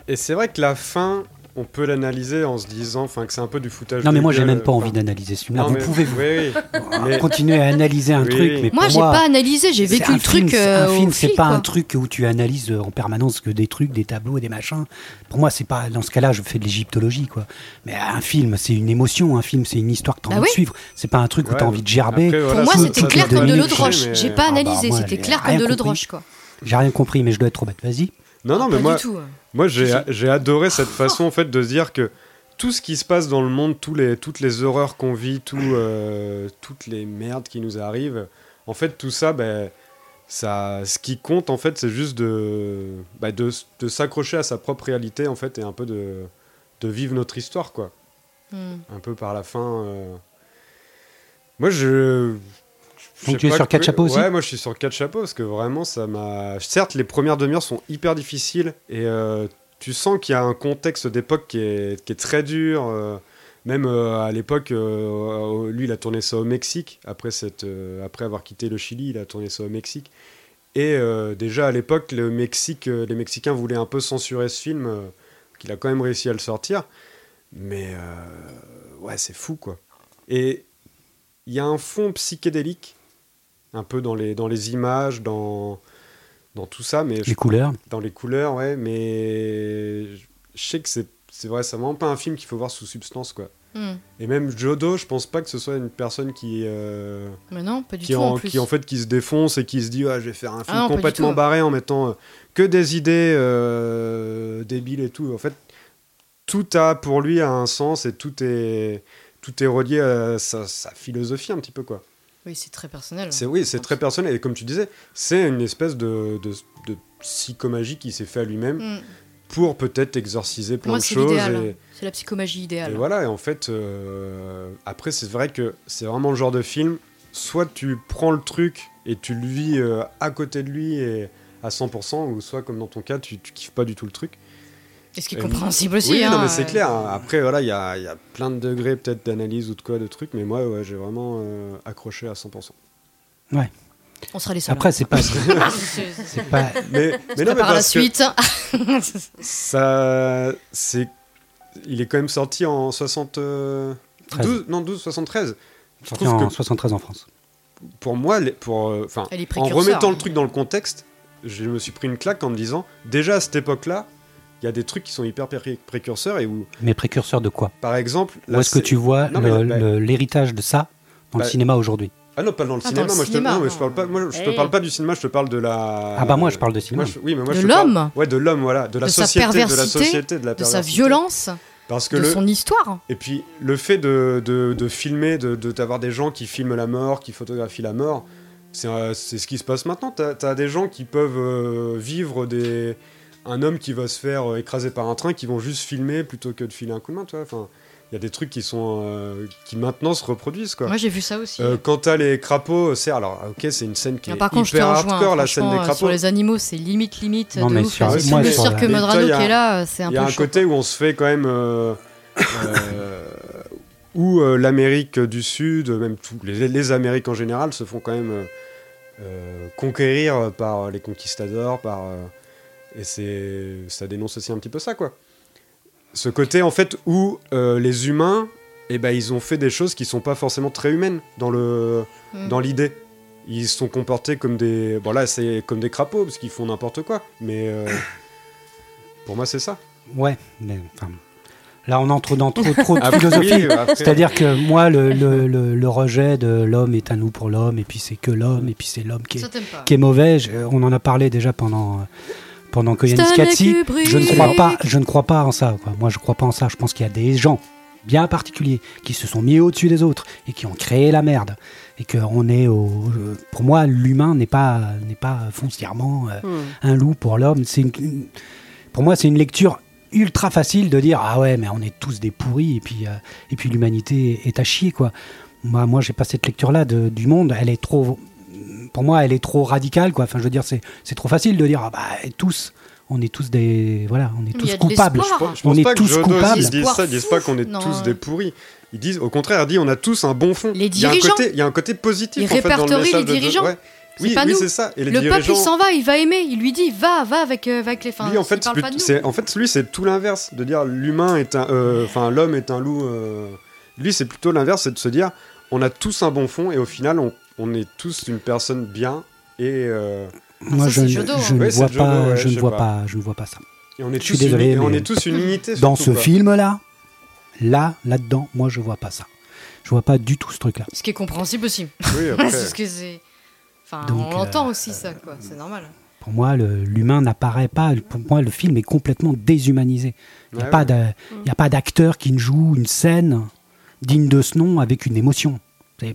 et c'est vrai que la fin, on peut l'analyser en se disant enfin, que c'est un peu du foutage Non, mais moi, j'ai même pas envie d'analyser ce film-là. non, Vous mais- pouvez vous oui, oui. mais- continuer à analyser un Oui, truc, mais Moi, j'ai pas analysé, j'ai vécu le truc. film, euh, un film, c'est fil, pas quoi. un truc où tu analyses en permanence que des trucs, des tableaux, des machins. Pour moi, c'est pas dans ce cas-là, je fais de l'égyptologie, quoi. Mais un film, c'est une émotion. Un film, c'est une histoire que tu as Bah envie oui. de suivre. C'est pas un truc où tu as envie de gerber. après, voilà, Pour moi, c'était clair comme de l'eau de roche. mais- J'ai pas Ah analysé, c'était clair comme de l'eau de roche, quoi. J'ai rien compris, mais je dois être trop bête. Vas-y. Non, non, mais Pas moi, du tout. Moi j'ai, adoré cette façon en fait de se dire que tout ce qui se passe dans le monde, tous les, toutes les horreurs qu'on vit, tout, euh, toutes les merdes qui nous arrivent, en fait, tout ça, ben, ça, ce qui compte, en fait, c'est juste de, bah, de, de s'accrocher à sa propre réalité, en fait, et un peu de, de vivre notre histoire, quoi. Hmm. Un peu par la fin. euh. Moi, je. Donc tu es sur quatre que- chapeaux aussi Ouais, moi je suis sur quatre chapeaux parce que vraiment ça m'a. Certes, les premières demi-heures sont hyper difficiles et euh, tu sens qu'il y a un contexte d'époque qui est, qui est très dur. euh, même euh, à l'époque, lui il a tourné ça au Mexique. Après, cette, après avoir quitté le Chili, il a tourné ça au Mexique. Et déjà à l'époque, le Mexique, les Mexicains voulaient un peu censurer ce film, qu'il a quand même réussi à le sortir. Mais ouais, c'est fou quoi. Et il y a un fond psychédélique, un peu dans les, dans les images, dans, dans tout ça, mais je- Les couleurs. dans les couleurs, ouais, mais je sais que c'est c'est vrai, c'est vraiment pas un film qu'il faut voir sous substance quoi. Hmm. Et même Jodo, je pense pas que ce soit une personne qui euh, Mais non, pas du qui tout en, en plus. qui en fait qui se défonce et qui se dit ah, je vais faire un film Ah non, du complètement barré en mettant euh, que des idées euh, débiles et tout. En fait, tout a pour lui un sens et tout est tout est relié à sa, sa philosophie un petit peu quoi. Oui, c'est très personnel. C'est oui, c'est très personnel et comme tu disais, c'est une espèce de, de, de psychomagie qui s'est fait à lui-même Hmm. pour peut-être exorciser plein moi, de choses. C'est la psychomagie et idéale. voilà, et en fait, euh, après, c'est vrai que c'est vraiment le genre de film, soit tu prends le truc et tu le vis euh, à côté de lui et à 100%, ou soit comme dans ton cas, tu, tu kiffes pas du tout le truc. Et ce qui est compréhensible aussi. oui, hein, non, mais c'est euh, clair. hein. Après, voilà, il y a, il y a plein de degrés peut-être d'analyse ou de quoi, de trucs, mais moi, ouais, j'ai vraiment euh, accroché à 100%. On sera les seuls. Après, c'est pas. hein. C'est- pas. Mais, mais non, mais Prépare la suite. ça, c'est, il est quand même sorti en 60, euh, 13. 12, non 12, 73. Je Sorti trouve en que 73 en France. pour moi, les- pour, euh, enfin, en remettant hein. le truc dans le contexte, je me suis pris une claque en me disant, déjà à cette époque-là, il y a des trucs qui sont hyper pré- précurseurs et où, Mais précurseur de quoi? Par exemple, Où est-ce que tu vois bah- l'héritage de ça dans Bah, le cinéma aujourd'hui? Ah non, pas dans le Ah, dans cinéma. le moi, je te, cinéma, non, mais je non. parle pas. Moi, je te Eh. parle pas du cinéma. Je te parle de la. Ah bah moi, je parle de cinéma. Moi, je- oui, mais moi, De je te parle- l'homme. Ouais, de l'homme, voilà, de la De sa société, de la société, de la de sa violence, Parce que de le, son histoire. Et puis le fait de, de, de filmer, de de- d'avoir des gens qui filment la mort, qui photographient la mort, c'est euh, c'est ce qui se passe maintenant. T'as as des gens qui peuvent euh, vivre des un homme qui va se faire euh, écraser par un train, qui vont juste filmer plutôt que de filer un coup de main. Tu vois. Enfin, il y a des trucs qui sont euh, qui maintenant se reproduisent quoi. Moi, j'ai vu ça aussi. Euh, quand t'as les crapauds, c'est alors ok, c'est une scène qui Non, est par contre, hyper hardcore la scène des crapauds. Sur les animaux, c'est limite, limite. Non, de mais ouf. sur- Le moi, le sur cirque vois, qui est là, c'est un Il y a peu un chaud, côté quoi. où on se fait quand même. euh, euh, où euh, l'Amérique du Sud, même les, les Amériques en général, se font quand même conquérir par les conquistadors, par. Et c'est, ça dénonce aussi un petit peu ça, quoi. Ce côté, en fait, où euh, les humains, eh ben, ils ont fait des choses qui sont pas forcément très humaines dans, le, Mm. dans l'idée. Ils se sont comportés comme des. Bon, là, c'est comme des crapauds, parce qu'ils font n'importe quoi. Mais. euh, pour moi, c'est ça. Ouais, mais, enfin, là on entre dans trop, trop de Après, philosophie. C'est-à-dire que moi, le, le- le- le rejet de l'homme est un loup pour l'homme, et puis c'est que l'homme, et puis c'est l'homme qui qui est mauvais. Je- on en a parlé déjà pendant, euh, pendant Koyanis Stanley Katsi. Je ne crois pas, je ne crois pas en ça. quoi. Moi, je crois pas en ça. Je pense qu'il y a des gens bien particuliers qui se sont mis au-dessus des autres et qui ont créé la merde. Et que on est au, euh, pour moi, l'humain n'est pas, n'est pas foncièrement euh, Hmm. un loup pour l'homme. C'est une- une- pour moi, c'est une lecture ultra facile de dire ah ouais, mais on est tous des pourris et puis, euh, et puis l'humanité est à chier quoi. Moi, moi, j'ai pas cette lecture-là de- du monde. Elle est trop, pour moi, elle est trop radicale quoi. Enfin, je veux dire, c'est, c'est trop facile de dire ah bah tous, on est tous des, voilà, on est tous coupables. l'espoir. Je pense On est pas que tous Jodos, coupables. Ils disent ça, ils disent pas qu'on est Non. tous des pourris. Ils disent, au contraire, ils disent on a tous un bon fond. Les il y a un dirigeants. côté, il y a un côté positif Ils en fait dans le répertorient message les de- de- dirigeants. ouais. C'est Oui, pas oui, nous. c'est ça. Et les Le peuple, dirigeants. il s'en va, il va aimer. Il lui dit, va, va avec, euh, avec les fins. lui, en Il fait, parle c'est pas de nous. c'est- en fait, lui, c'est tout l'inverse, de dire l'humain est un, euh, enfin, l'homme est un loup. euh, Lui, c'est plutôt l'inverse, c'est de se dire, on a tous un bon fond et au final, on, on est tous une personne bien et, euh, Moi, je, ne- hein. ne vois Jodo, pas, ouais, je je ne vois pas. pas, je ne vois pas ça. et on est Je suis tous désolé, uni- et on est tous une unité. Dans ce quoi. film-là, là, là-dedans, moi, je vois pas ça. Je vois pas du tout ce truc-là. Ce qui est compréhensible aussi. Oui, après. c'est ce que c'est. Enfin, Donc, on l'entend euh, aussi, ça, quoi. C'est normal. Pour moi, l'humain n'apparaît pas. Pour moi, le film est complètement déshumanisé. Il n'y a, ouais. a pas d'acteur qui ne joue une scène digne de ce nom avec une émotion.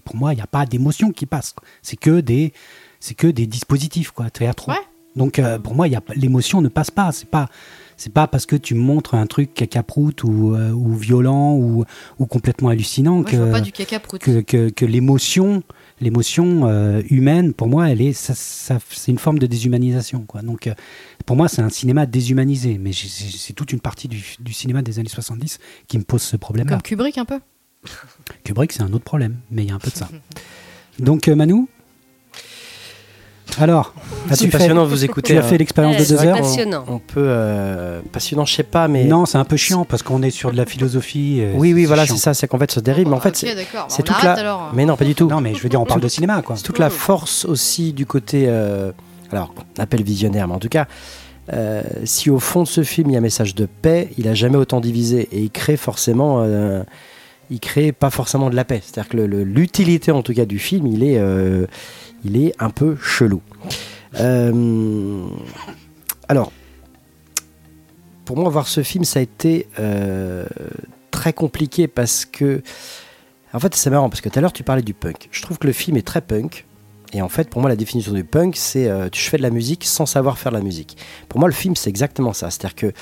Pour moi, il n'y a pas d'émotion qui passe. C'est que des, c'est que des dispositifs quoi, théâtraux. Ouais. Donc euh, pour moi, il y a l'émotion ne passe pas. C'est pas, c'est pas parce que tu montres un truc cacaproute ou, euh, ou violent ou, ou complètement hallucinant Moi, que, que, que, que l'émotion, l'émotion euh, humaine, pour moi, elle est, ça, ça- c'est une forme de déshumanisation. Quoi. Donc, pour moi, c'est un cinéma déshumanisé. Mais c'est toute une partie du, du cinéma des années 70 qui me pose ce problème-là. Comme Kubrick, un peu? Kubrick, c'est un autre problème, mais il y a un peu de ça. Donc, euh, Manu alors, C'est as-tu fait, passionnant de vous écouter. tu as hein. fait l'expérience de deux heures Passionnant. On, on peut. euh, passionnant, je sais pas, mais. Non, c'est un peu chiant parce qu'on est sur de la philosophie. euh, Oui, oui, voilà, c'est ça, c'est qu'en fait, ça dérive. mais en fait, c'est. Bah, toute la. alors. Mais non, pas du tout. Non, mais je veux dire, on parle de cinéma, quoi. C'est toute la force aussi du côté, euh, alors on appelle visionnaire, mais en tout cas, euh, si au fond de ce film il y a un message de paix, il a jamais autant divisé et il crée forcément, euh, il crée pas forcément de la paix. C'est-à-dire que l'utilité en tout cas du film, il est, euh, il est un peu chelou. Euh, alors, pour moi, voir ce film, ça a été euh, très compliqué parce que en fait, c'est marrant parce que tout à l'heure tu parlais du punk. Je trouve que le film est très punk. Et en fait, pour moi, la définition du punk, c'est tu fais de la musique sans savoir faire de la musique. Pour moi, le film, c'est exactement ça. C'est-à-dire que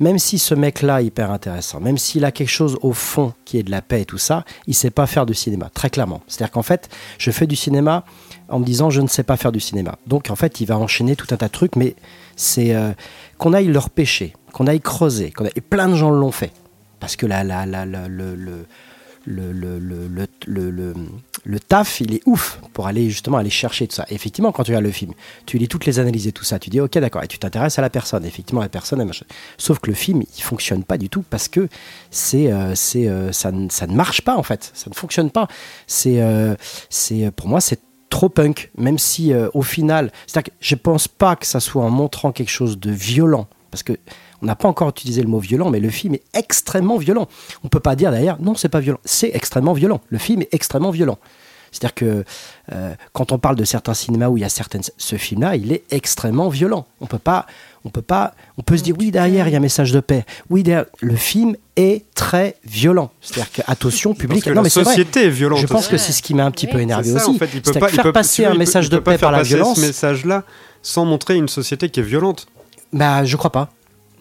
même si ce mec-là est hyper intéressant, même s'il a quelque chose au fond qui est de la paix et tout ça, il sait pas faire de cinéma, très clairement. C'est-à-dire qu'en fait, je fais du cinéma en me disant je ne sais pas faire du cinéma. Donc en fait, il va enchaîner tout un tas de trucs, mais c'est euh, qu'on aille leur pêcher, qu'on aille creuser, qu'on aille... et plein de gens l'ont fait. Parce que la, la, la, la- le, le, le, le, le, le, taf, il est ouf pour aller justement aller chercher tout ça. Effectivement, quand tu regardes le film, tu lis toutes les analyses et tout ça, tu dis ok d'accord, et tu t'intéresses à la personne. Effectivement, la personne, elle sauf que le film, il fonctionne pas du tout parce que c'est, euh, euh, ça, ne- ça ne marche pas en fait, ça ne fonctionne pas. C'est, euh, pour moi, c'est trop punk, même si au final, c'est-à-dire je pense pas que ça soit en montrant quelque chose de violent, parce que on n'a pas encore utilisé le mot violent, mais le film est extrêmement violent. On peut pas dire d'ailleurs, non, c'est pas violent. C'est extrêmement violent. Le film est extrêmement violent. C'est-à-dire que euh, quand on parle de certains cinémas où il y a certaines, ce film-là, il est extrêmement violent. On peut pas, on peut pas, on peut se dire oui derrière il y a un message de paix. Oui derrière, le film est très violent. C'est-à-dire que attention public. Non la mais c'est vrai. société est violente. Je pense que c'est ce qui m'a un petit peu énervé ça, aussi. en fait, il peut C'est-à-dire pas, il faire peut- passer un message de paix faire par la passer violence. Ce message-là, sans montrer une société qui est violente. Bah, je crois pas.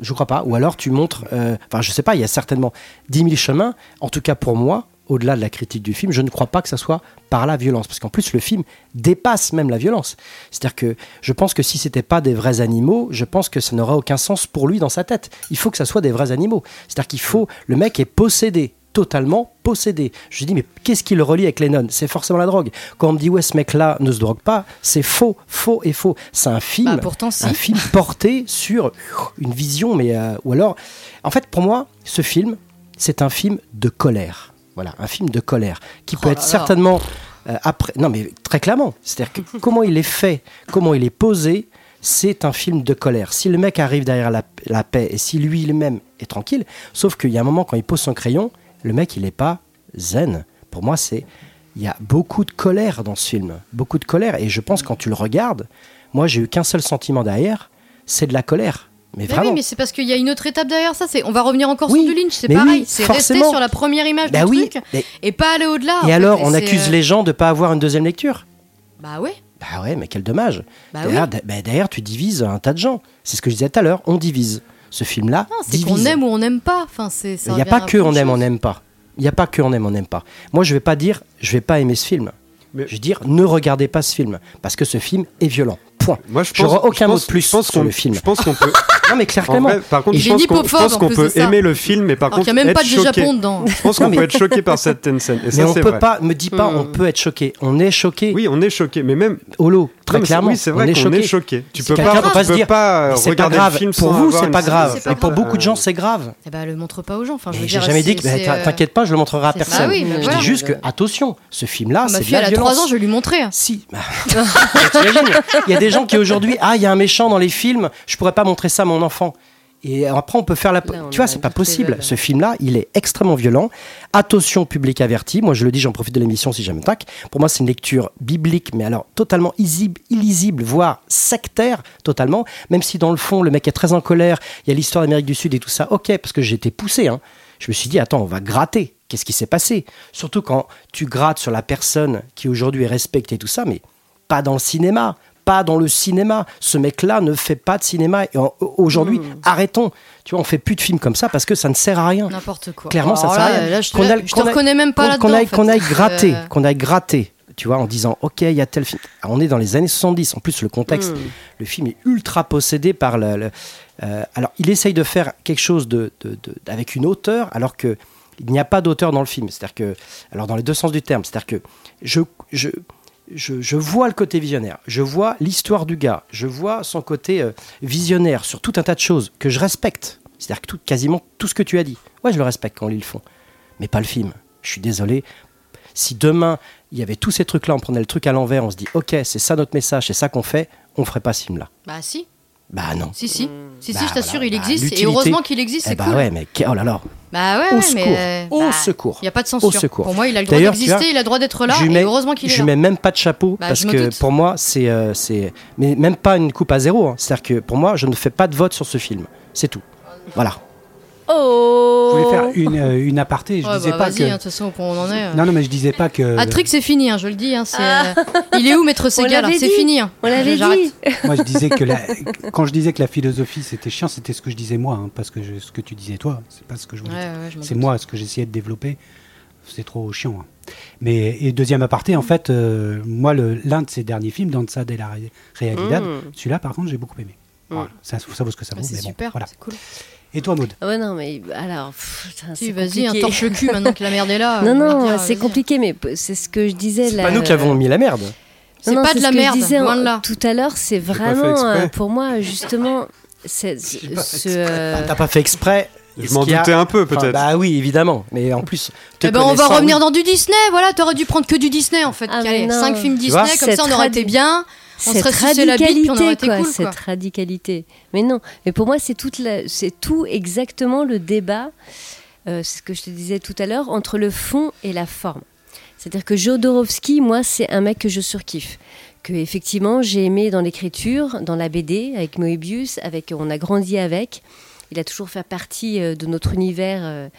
Je crois pas. Ou alors tu montres. euh, Enfin, je sais pas, il y a certainement 10 000 chemins. En tout cas, pour moi, au-delà de la critique du film, je ne crois pas que ça soit par la violence. Parce qu'en plus, le film dépasse même la violence. C'est-à-dire que je pense que si c'était pas des vrais animaux, je pense que ça n'aurait aucun sens pour lui dans sa tête. Il faut que ça soit des vrais animaux. C'est-à-dire qu'il faut. Le mec est possédé. Totalement possédé. Je dis, mais qu'est-ce qui le relie avec Lennon? C'est forcément la drogue. Quand on me dit, ouais, ce mec-là ne se drogue pas, c'est faux, faux et faux. C'est un film Bah, pourtant, si. un film porté sur une vision, mais euh, ou alors, en fait, pour moi, ce film, c'est un film de colère. Voilà, un film de colère qui peut Oh être certainement euh, après. Non, mais très clairement, c'est-à-dire que comment il est fait, comment il est posé. C'est un film de colère. Si le mec arrive derrière la, la paix et si lui lui-même est tranquille, sauf qu'il y a un moment quand il pose son crayon, le mec il n'est pas zen. Pour moi, c'est il y a beaucoup de colère dans ce film, beaucoup de colère. Et je pense quand tu le regardes, moi j'ai eu qu'un seul sentiment derrière, c'est de la colère. Mais Mais vraiment. oui, mais c'est parce qu'il y a une autre étape derrière ça. C'est, on va revenir encore Oui, sur du Lynch, c'est pareil. oui, c'est rester sur la première image Bah du oui. truc mais- et pas aller au-delà. et fait. alors, on accuse les gens de pas avoir une deuxième lecture. Bah ouais. Bah ouais, mais quel dommage. Bah derrière, d- bah derrière, tu divises un tas de gens. C'est ce que je disais tout à l'heure. On divise. Ce film-là c'est qu'on aime ou on n'aime pas. Enfin, c'est. ça Il n'y a pas que on aime, on n'aime pas. Il n'y a pas que on aime, on n'aime pas. Moi, je vais pas dire, je vais pas aimer ce film. Mais- Je vais dire, ne regardez pas ce film parce que ce film est violent. Point. Moi, je pense, J'aurais aucun je mot de plus je pense sur le film. Je pense qu'on peut. Non, mais en clairement. par contre, je j'ai pense qu'on peut aimer le film, mais par Alors contre, qu'il n'y a même pas de. Japon dedans. Je pense qu'on peut être choqué par cette scène. Et Mais ça, on peut vrai. pas, me dis pas, on peut être choqué. On est choqué. Oui, on est choqué, mais même Holo, très Non, clairement. Oui, c'est on vrai est qu'on choqué. est choqué. Tu C'est peux pas, tu se peux dire, pas Mais c'est pas regarder grave. le film Pour vous, c'est pas grave. C'est pas Mais pour grave. beaucoup de gens, c'est grave. Eh ben, le montre pas aux gens. Enfin, je j'ai dire, jamais dit c'est- que. euh, T'inquiète pas, je le montrerai à personne. bah oui, mais je voilà. dis juste que, attention, ce film-là, Ma c'est de fille, la elle a violence. 3 ans, je vais lui montrer. Si. Bah, t'imagines, Il y a des gens qui aujourd'hui, ah, il y a un méchant dans les films, je pourrais pas montrer ça à mon enfant. Et après, on peut faire la. Là, tu vois, c'est pas possible. Ce film-là, il est extrêmement violent. Attention, public averti. Moi, je le dis, j'en profite de l'émission si jamais tac. Pour moi, c'est une lecture biblique, mais alors totalement isible, illisible, voire sectaire, totalement. Même si dans le fond, le mec est très en colère. Il y a l'histoire d'Amérique du Sud et tout ça. Ok, parce que j'ai été poussé. Hein. Je me suis dit, attends, on va gratter. Qu'est-ce qui s'est passé? Surtout quand tu grattes sur la personne qui aujourd'hui est respectée et tout ça, mais pas dans le cinéma. Pas dans le cinéma. Ce mec-là ne fait pas de cinéma. Et aujourd'hui, arrêtons. Tu vois, on fait plus de films comme ça parce que ça ne sert à rien. N'importe quoi. Clairement, ça Alors sert à rien. là, je Qu'on aille- je te qu'on aille- reconnais même pas qu'on- là-dedans. qu'on aille, en fait. qu'on aille C'est, gratter, euh, qu'on aille gratter, tu vois, en disant ok, il y a tel film. Alors, on est dans les années 70. En plus, le contexte, le film est ultra possédé par le. le- euh, alors, il essaye de faire quelque chose de, de- de- avec une hauteur, alors que il n'y a pas d'auteur dans le film. C'est-à-dire que, alors dans les deux sens du terme, c'est-à-dire que je, je, je, vois le côté visionnaire, je vois l'histoire du gars, je vois son côté euh, visionnaire sur tout un tas de choses que je respecte. C'est-à-dire que tout, quasiment tout ce que tu as dit, ouais, je le respecte quand ils le font, mais pas le film. Je suis désolé. Si demain il y avait tous ces trucs-là, on prenait le truc à l'envers, on se dit ok, c'est ça notre message, c'est ça qu'on fait, on ferait pas ce film-là. Bah si, Bah non. si, si. Si, Bah, si, je t'assure, voilà. il Bah, existe. Et heureusement qu'il existe, Eh c'est bah cool. ouais, mais que- oh là là, Bah ouais, au ouais, secours, mais. au bah, secours. Il n'y a pas de censure. Au secours. Pour moi, il a le droit d'exister, il a le droit d'être là, je lui et mets- heureusement qu'il est Je là. mets même pas de chapeau Bah, parce que doute. pour moi c'est euh, c'est mais même pas une coupe à zéro. hein. C'est-à-dire que pour moi je ne fais pas de vote sur ce film. C'est tout. Voilà. Oh Je voulais faire une, euh, une aparté. Je Ouais, disais bah, pas vas-y, que. hein, de toute façon, on en est. euh. Non, non, mais je disais pas que. Atrix, c'est fini, hein, je le dis. Hein, c'est, euh, Il est où, Maître Segal l'avait C'est fini. hein. On l'avait dit Moi, je disais que la... quand je disais que la philosophie c'était chiant, c'était ce que je disais moi, hein, parce que je- ce que tu disais toi, c'est pas ce que je Ouais, voulais dire. ouais, C'est moi ce que j'essayais de développer. C'est trop chiant. hein. Mais et deuxième aparté, en fait, euh, moi, l'un de ces derniers films, Danza de la Re- Realidad, Mm. celui-là, par contre, j'ai beaucoup aimé. Voilà, ça, ça vaut ce que ça Bah, vaut. c'est mais bon, super, voilà. c'est cool. Et toi, Maud Ah Ouais, non, mais alors. pff, putain, Si, c'est vas-y, hein, compliqué. torche le cul maintenant que la merde est là. Non, non, c'est compliqué, mais c'est ce que je disais C'est là. pas nous qui avons mis la merde. C'est pas de ce la que je merde, disais loin en- de là. Tout à l'heure, c'est vraiment euh, pour moi justement c'est- ce. euh, T'as pas fait exprès. Je m'en a- doutais un peu, Enfin, peut-être. bah oui, évidemment. Mais en plus. Eh ben, on va revenir oui. dans du Disney, voilà, t'aurais dû prendre que du Disney en fait. Ah, Allez, mais non. 5 films Disney, comme ça on aurait été bien, cette bite, radicalité, quoi, cool. quoi. cette radicalité. Mais non, mais pour moi, c'est tout exactement le débat, euh, c'est ce que je te disais tout à l'heure, entre le fond et la forme. C'est-à-dire que Jodorowsky, moi, c'est un mec que je surkiffe. Que effectivement, j'ai aimé dans l'écriture, dans la BD, avec Moebius, avec, on a grandi avec. Il a toujours fait partie euh, de notre univers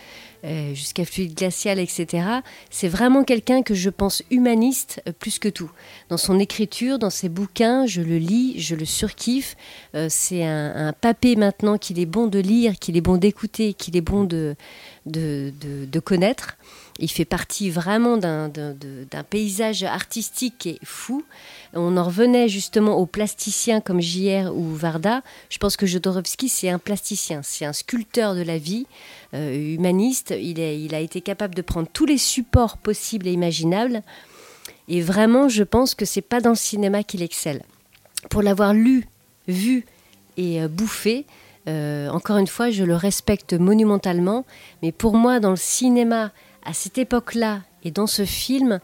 euh, jusqu'à Fluide Glacial, etc. C'est vraiment quelqu'un que je pense humaniste euh, plus que tout. Dans son écriture, dans ses bouquins, je le lis, je le surkiffe. Euh, c'est un, un papé maintenant qu'il est bon de lire, qu'il est bon d'écouter, qu'il est bon de, de, de- de connaître. Il fait partie vraiment d'un paysage artistique qui est fou. On en revenait justement aux plasticiens comme JR ou Varda. Je pense que Jodorowsky, c'est un plasticien, c'est un sculpteur de la vie, humaniste. Il, est- il a été capable de prendre tous les supports possibles et imaginables. Et vraiment, je pense que c'est pas dans le cinéma qu'il excelle. Pour l'avoir lu, vu et euh, bouffé, euh, encore une fois, je le respecte monumentalement. Mais pour moi, dans le cinéma, à cette époque-là et dans ce film,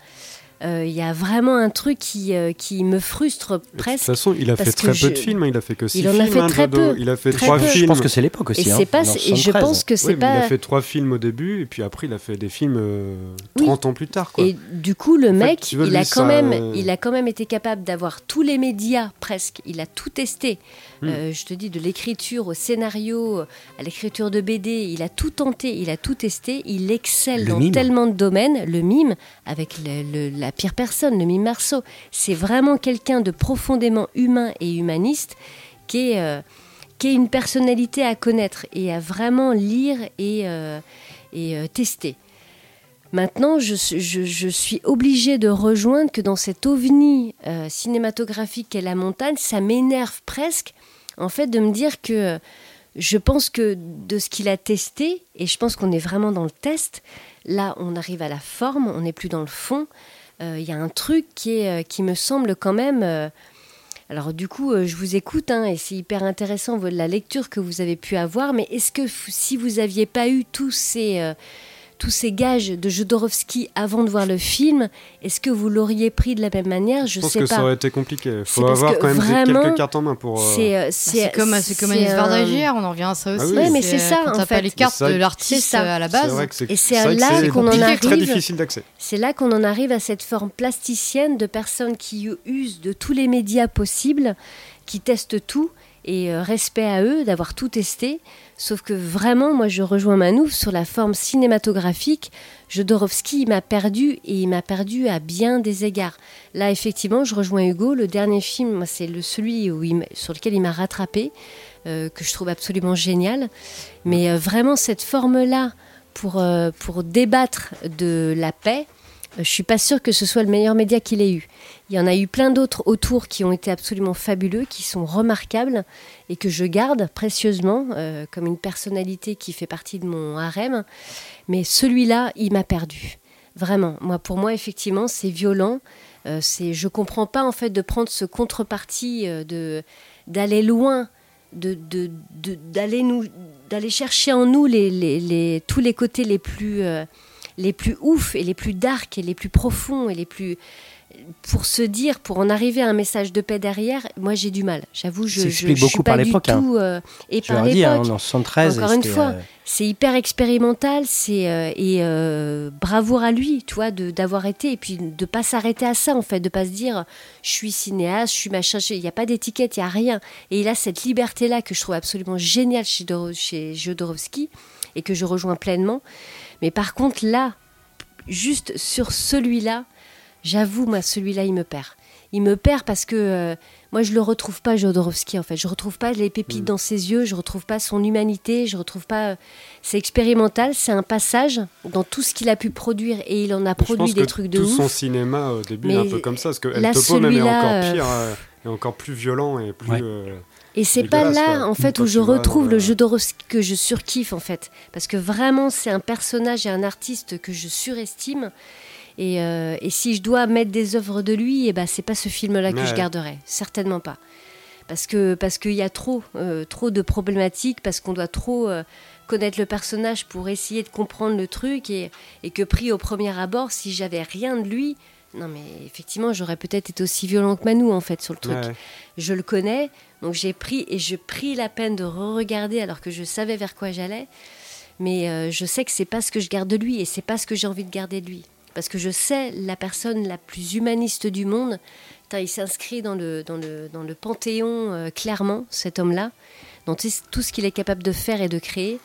euh, il y a vraiment un truc qui, euh, qui me frustre Et De toute presque. façon, il a fait très je- peu de films. hein. Il a fait que six Il en a films. fait hein, très peu. Il a fait Très trois peu. films. Je pense que c'est l'époque aussi. Et, hein, c'est pas, en et je 73. pense que c'est Oui, mais pas. Il a fait trois films au début, et puis après, il a fait des films euh, Oui. 30 ans plus tard. Quoi. Et du coup, le En mec, veux, il, lui, a quand ça, même, euh, il a quand même été capable d'avoir tous les médias presque. Il a tout testé. Hmm. Euh, je te dis, de l'écriture au scénario, à l'écriture de BD, il a tout tenté, il a tout testé. Il excelle Le dans mime. tellement de domaines. Le mime, avec le- le- la pire personne, le mime Marceau, c'est vraiment quelqu'un de profondément humain et humaniste qui est, euh, qui est une personnalité à connaître et à vraiment lire et, euh, euh, tester. Maintenant, je, suis obligée de rejoindre que dans cet ovni cinématographique qu'est la montagne, ça m'énerve presque, en fait, de me dire que je pense que de ce qu'il a testé, et je pense qu'on est vraiment dans le test, là, on arrive à la forme, on n'est plus dans le fond. Euh, Il y a un truc qui, euh, me semble quand même... euh, alors du coup, euh, je vous écoute hein, et c'est hyper intéressant la lecture que vous avez pu avoir. Mais est-ce que si vous aviez pas eu tous ces euh, tous ces gages de Jodorowsky avant de voir le film, est-ce que vous l'auriez pris de la même manière? Je Je pense sais que pas. ça aurait été compliqué. Il faut avoir quand même vraiment, quelques cartes en main pour. euh, C'est euh, Bah, C'est comme, c'est comme Anis on en revient à ça aussi. Ah oui. Ouais, mais c'est ça, Quand en t'as pas fait. les cartes de l'artiste euh, à la base. Et c'est vrai que là c'est qu'on en arrive. difficile d'accès. C'est là qu'on en arrive à cette forme plasticienne de personnes qui usent de tous les médias possibles, qui testent tout et euh, respect à eux d'avoir tout testé. Sauf que vraiment, moi, je rejoins Manouf sur la forme cinématographique. Jodorowsky, m'a perdu et il m'a perdu à bien des égards. Là, effectivement, je rejoins Hugo. Le dernier film, c'est celui sur lequel il m'a rattrapé, euh, que je trouve absolument génial. Mais euh, vraiment, cette forme-là, pour, euh, pour débattre de la paix, je suis pas sûre que ce soit le meilleur média qu'il ait eu. Il y en a eu plein d'autres autour qui ont été absolument fabuleux, qui sont remarquables et que je garde précieusement euh, comme une personnalité qui fait partie de mon harem. Mais celui-là, il m'a perdu. Vraiment. Moi, pour moi, effectivement, c'est violent. Euh, c'est, je comprends pas en fait de prendre ce contrepartie euh, de d'aller loin, de, de- de- d'aller nous, d'aller chercher en nous les, les- les- tous les côtés les plus euh, les plus ouf et les plus dark et les plus profonds et les plus pour se dire, pour en arriver à un message de paix derrière, moi j'ai du mal. J'avoue, je, je, je beaucoup suis par pas du l'époque, hein. euh, et Je par hein, l'époque. en 73. Encore une fois, euh, c'est hyper expérimental, c'est euh, et bravoure à lui, tu vois, de d'avoir été et puis de pas s'arrêter à ça en fait, de pas se dire je suis cinéaste, je suis machin, il n'y a pas d'étiquette, il y a rien. Et il a cette liberté là que je trouve absolument géniale chez, Doro- chez Jodorowsky et que je rejoins pleinement. Mais par contre là, juste sur celui-là, j'avoue moi celui-là il me perd. Il me perd parce que euh, moi je le retrouve pas Jodorowsky en fait. Je retrouve pas les pépites dans ses yeux, je retrouve pas son humanité, je retrouve pas. euh, c'est expérimental, c'est un passage dans tout ce qu'il a pu produire et il en a produit pense des que trucs de tout ouf. son cinéma au début est Mais un peu comme ça, parce que El là, Topo même est encore euh, pire, euh, et encore plus violent et plus. Ouais. Et c'est pas là, quoi. en fait, où je retrouve le le- Jodorowsky que je surkiffe, en fait. Parce que vraiment, c'est un personnage et un artiste que je surestime. Et, euh, et si je dois mettre des œuvres de lui, eh ben, c'est pas ce film-là que Ouais. je garderai. Certainement pas. Parce que parce qu'il y a trop, euh, trop de problématiques, parce qu'on doit trop euh, connaître le personnage pour essayer de comprendre le truc, et, et que pris au premier abord, si j'avais rien de lui, non mais effectivement, j'aurais peut-être été aussi violent que Manu, en fait, sur le truc ouais. je le connais, donc j'ai pris et je pris la peine de re-regarder alors que je savais vers quoi j'allais. Mais euh, je sais que c'est pas ce que je garde de lui et c'est pas ce que j'ai envie de garder de lui. parce que je sais la personne la plus humaniste du monde. Il s'inscrit dans le, dans, le, dans le panthéon euh, clairement, cet homme-là, dans tout tout ce qu'il est capable de faire et de créer.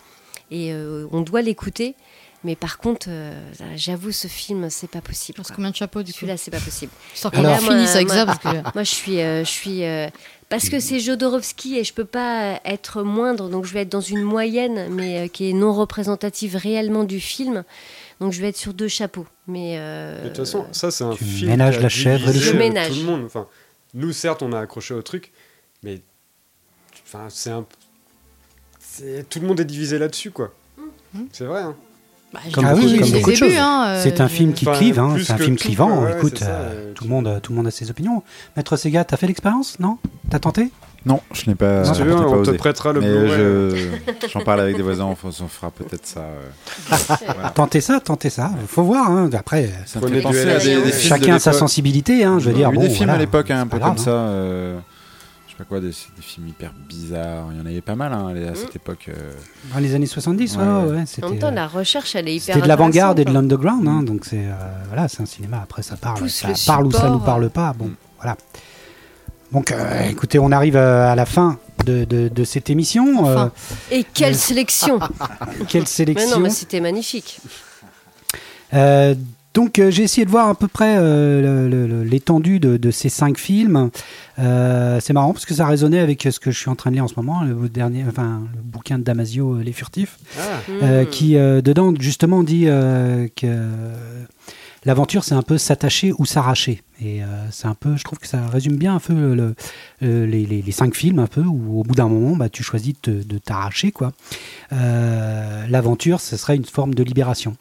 Et euh, on doit l'écouter. Mais par contre, euh, j'avoue, ce film, c'est pas possible. Parce quoi. combien de chapeaux du coup Celui-là, c'est pas possible. Et qu'on finisse moi- avec ça moi- parce que. Moi, je suis, euh, je suis euh, parce que c'est Jodorowsky et je peux pas être moindre, donc je vais être dans une moyenne, mais euh, qui est non représentative réellement du film. Donc je vais être sur deux chapeaux. Mais euh, De toute façon, ça, c'est un Tu film. a la chèvre et le Ménage. Tout le monde. Enfin, nous, certes, on a accroché au truc, mais enfin, c'est un. c'est- Tout le monde est divisé là-dessus, quoi. C'est vrai. Hein. Bah, Comme beaucoup- comme de choses. hein, euh, C'est un film qui Enfin, clive, hein, c'est un film tout, clivant. ouais, Écoute, euh, tout, le monde, tout le monde a ses opinions. Maître Sega, t'as fait l'expérience, non? T'as tenté? Non, je n'ai pas, je on te prêtera le Mais Blu-ray. je- j'en parle avec des voisins, on, fera peut-être ça. euh. Tentez ça, tentez ça. Faut voir. hein. Après, Ça fait penser à des, des films de chacun a sa sensibilité. Hein, je veux Il y a dire, bon, des films voilà, à l'époque un peu pas comme grave, ça. euh, pas quoi, des, des films hyper bizarres. Il y en avait pas mal hein, à cette époque. euh. Dans les années 70, ouais, Ouais, ouais, en même c'était. temps, euh, la recherche, elle est hyper. C'était de l'avant-garde et de l'underground, hein, donc c'est euh, voilà, c'est un cinéma. Après, ça parle, ça le parle ou ça nous parle pas. Bon, voilà. Donc, euh, écoutez, on arrive à la fin de, de- de cette émission. Enfin. Et quelle sélection quelle Mais sélection non, mais c'était magnifique. Donc euh, j'ai essayé de voir à peu près euh, l'étendue de, de ces cinq films. Euh, c'est marrant parce que ça résonnait avec ce que je suis en train de lire en ce moment, le dernier, enfin le bouquin de Damasio, euh, Les Furtifs, Ah, euh, Mm. qui euh, dedans justement dit euh, que l'aventure c'est un peu s'attacher ou s'arracher. Et euh, c'est un peu, je trouve que ça résume bien un peu le- le- les, les- les cinq films un peu où au bout d'un moment bah, tu choisis de, te- de t'arracher quoi. Euh, l'aventure ce serait une forme de libération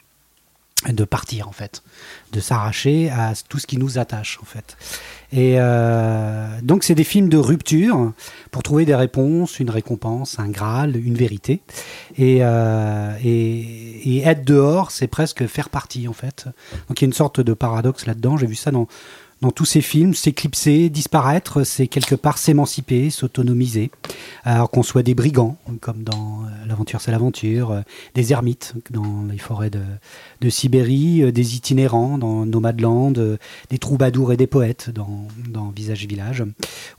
de partir en fait, de s'arracher à tout ce qui nous attache en fait. Et euh, donc c'est des films de rupture pour trouver des réponses, une récompense, un graal, une vérité. Et, euh, et, et être dehors, c'est presque faire partie en fait. Donc il y a une sorte de paradoxe là-dedans. J'ai vu ça dans dans tous ces films, s'éclipser, disparaître, c'est quelque part s'émanciper, s'autonomiser. Alors qu'on soit des brigands, comme dans euh, L'aventure c'est l'aventure, euh, des ermites dans les forêts de, Sibérie, euh, des itinérants dans Nomadland, des troubadours et des poètes dans, dans Visage Village,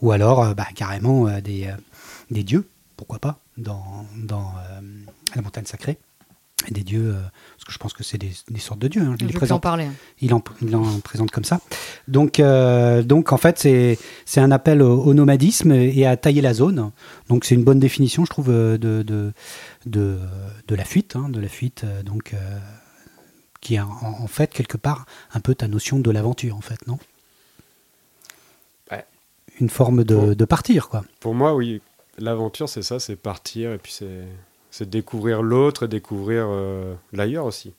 ou alors bah, carrément des, dieux, pourquoi pas, dans, La montagne sacrée. Et Des dieux, euh, parce que je pense que c'est des, des sortes de dieux. hein, je les en parler. il en, il en présente comme ça. Donc, euh, donc en fait, c'est c'est un appel au, au nomadisme et à tailler la zone. Donc, c'est une bonne définition, je trouve, euh, de, de, de, de la fuite, hein, de la fuite, donc, euh, qui est en, en fait, quelque part, un peu ta notion de l'aventure, en fait, non? Ouais. Une forme de, de partir, quoi. Pour moi, oui, l'aventure, c'est ça, c'est partir et puis c'est c'est découvrir l'autre et découvrir euh, l'ailleurs aussi.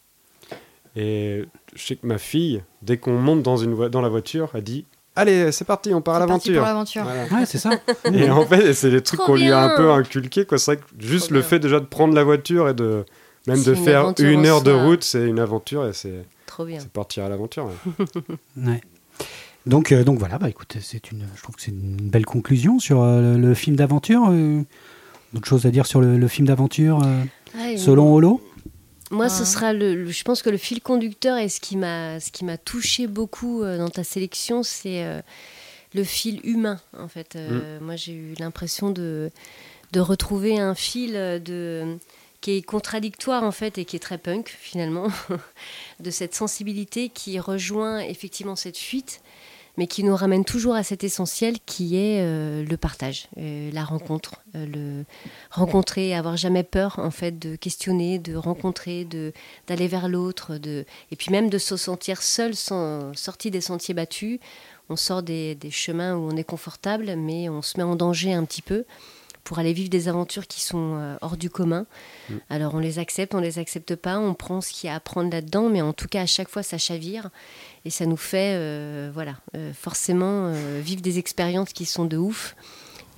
Et je sais que ma fille, dès qu'on monte dans, une dans la voiture, elle dit Allez, c'est parti, on part à C'est parti pour l'aventure. Voilà. Ouais, c'est ça. Et en fait, c'est des trucs qu'on lui a un peu inculqués. quoi. C'est vrai que juste Trop le bien. fait déjà de prendre la voiture et de même de une faire une heure de soi. route, c'est une aventure et c'est Trop bien. c'est partir à l'aventure. ouais. Ouais. Donc, euh, donc voilà, bah écoute, c'est une, je trouve que c'est une belle conclusion sur euh, le, le film d'aventure. euh, D'autres choses à dire sur le, le film d'aventure euh, Ouais, selon Holo? Moi, Ah. ce sera le, le- Je pense que le fil conducteur et ce qui m'a, ce qui m'a touché beaucoup euh, dans ta sélection, c'est euh, le fil humain. En fait, Euh, moi, j'ai eu l'impression de de retrouver un fil de qui est contradictoire en fait et qui est très punk finalement, de cette sensibilité qui rejoint effectivement cette fuite, mais qui nous ramène toujours à cet essentiel qui est euh, le partage, euh, la rencontre, euh, le rencontrer, avoir jamais peur en fait de questionner, de rencontrer, de d'aller vers l'autre, de et puis même de se sentir seul, sans, sorti des sentiers battus. On sort des, des chemins où on est confortable, mais on se met en danger un petit peu pour aller vivre des aventures qui sont hors du commun. Alors on les accepte, on les accepte pas, on prend ce qu'il y a à prendre là-dedans, mais en tout cas à chaque fois ça chavire et ça nous fait, euh, voilà, euh, forcément euh, vivre des expériences qui sont de ouf.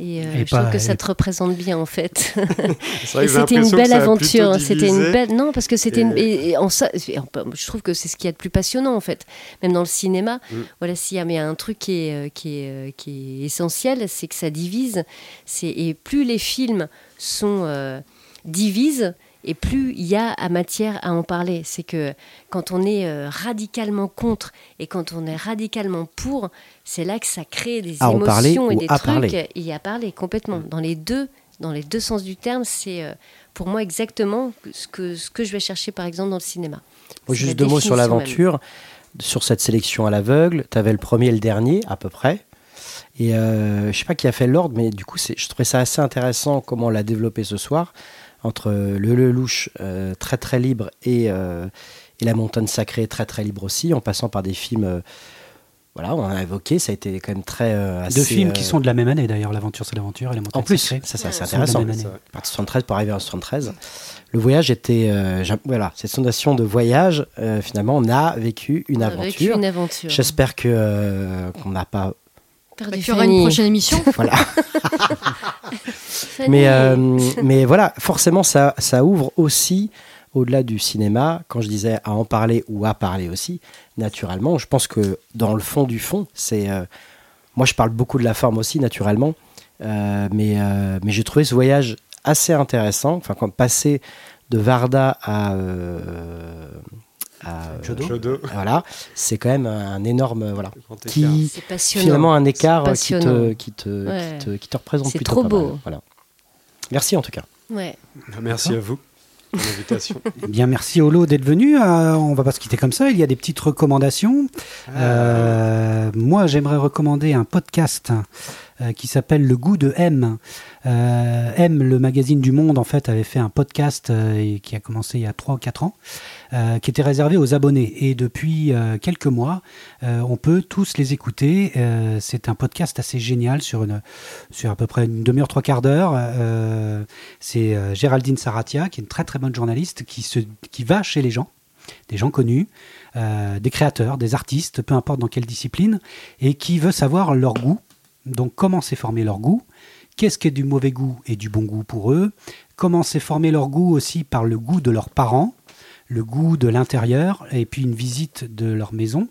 Et, Et je trouve que ça te représente bien en fait. C'était une belle aventure. C'était une belle. Non, parce que c'était. Et- une- en ça, je trouve que c'est ce qu'il y a de plus passionnant en fait. Même dans le cinéma, Mm. voilà, s'il y a mais un truc qui est qui est qui est essentiel, c'est que ça divise. C'est et plus les films sont divisent et plus il y a à matière à en parler. C'est que quand on est euh, radicalement contre et quand on est radicalement pour, c'est là que ça crée des À émotions et des trucs. parler. Et à parler complètement. Dans les deux, dans les deux sens du terme, c'est euh, pour moi exactement ce que, ce que je vais chercher par exemple dans le cinéma. Juste deux mots sur l'aventure. Sur cette sélection à l'aveugle, tu avais le premier et le dernier, à peu près. Et euh, je sais pas qui a fait l'ordre, mais du coup, je trouvais ça assez intéressant comment on l'a développé ce soir, entre le Lelouch euh, très très libre et, euh, et La Montagne Sacrée très très libre aussi, en passant par des films. euh, voilà, on a évoqué, ça a été quand même très. euh, assez, Deux films euh, qui sont de la même année d'ailleurs, L'aventure c'est l'aventure et La montagne En plus, sacrée ça, ça, c'est sont de la intéressant. même année. De 73 pour arriver en 73. Le voyage était, euh, voilà, cette notion de voyage, euh, finalement, on a vécu une Avec aventure. une aventure. J'espère que euh, qu'on n'a pas, Bah, qu'il y aura une prochaine émission. voilà. Mais euh, mais voilà, forcément, ça ça ouvre aussi au-delà du cinéma. Quand je disais à en parler ou à parler aussi, naturellement, je pense que dans le fond du fond, c'est euh, moi je parle beaucoup de la forme aussi naturellement, euh, mais mais j'ai trouvé ce voyage assez intéressant. Enfin, quand passer de Varda à à Jodo. Jodo. voilà, c'est quand même un énorme voilà qui c'est passionnant. finalement un écart C'est qui te, qui, te, Ouais. qui, te, qui te représente C'est plutôt trop pas beau. mal. Voilà. Merci en tout cas. Ouais. Merci à vous pour l'invitation. Eh Bien, merci Olo d'être venu. Euh, on va pas se quitter comme ça. Il y a des petites recommandations. Euh, moi, j'aimerais recommander un podcast euh, qui s'appelle Le goût de M. Euh, M, le magazine du Monde, en fait, avait fait un podcast euh, et qui a commencé il y a 3 ou 4 ans, euh, qui était réservé aux abonnés. Et depuis euh, quelques mois, euh, on peut tous les écouter. C'est un podcast assez génial sur, une, sur à peu près une demi-heure, trois quarts d'heure. C'est Géraldine Saratia, qui est une très très bonne journaliste, qui, se, qui va chez les gens, des gens connus, des créateurs, des artistes, peu importe dans quelle discipline, et qui veut savoir leur goût. Donc comment s'est formé leur goût? Qu'est-ce qui est du mauvais goût et du bon goût pour eux? Comment s'est formé leur goût aussi par le goût de leurs parents, le goût de l'intérieur, et puis une visite de leur maison.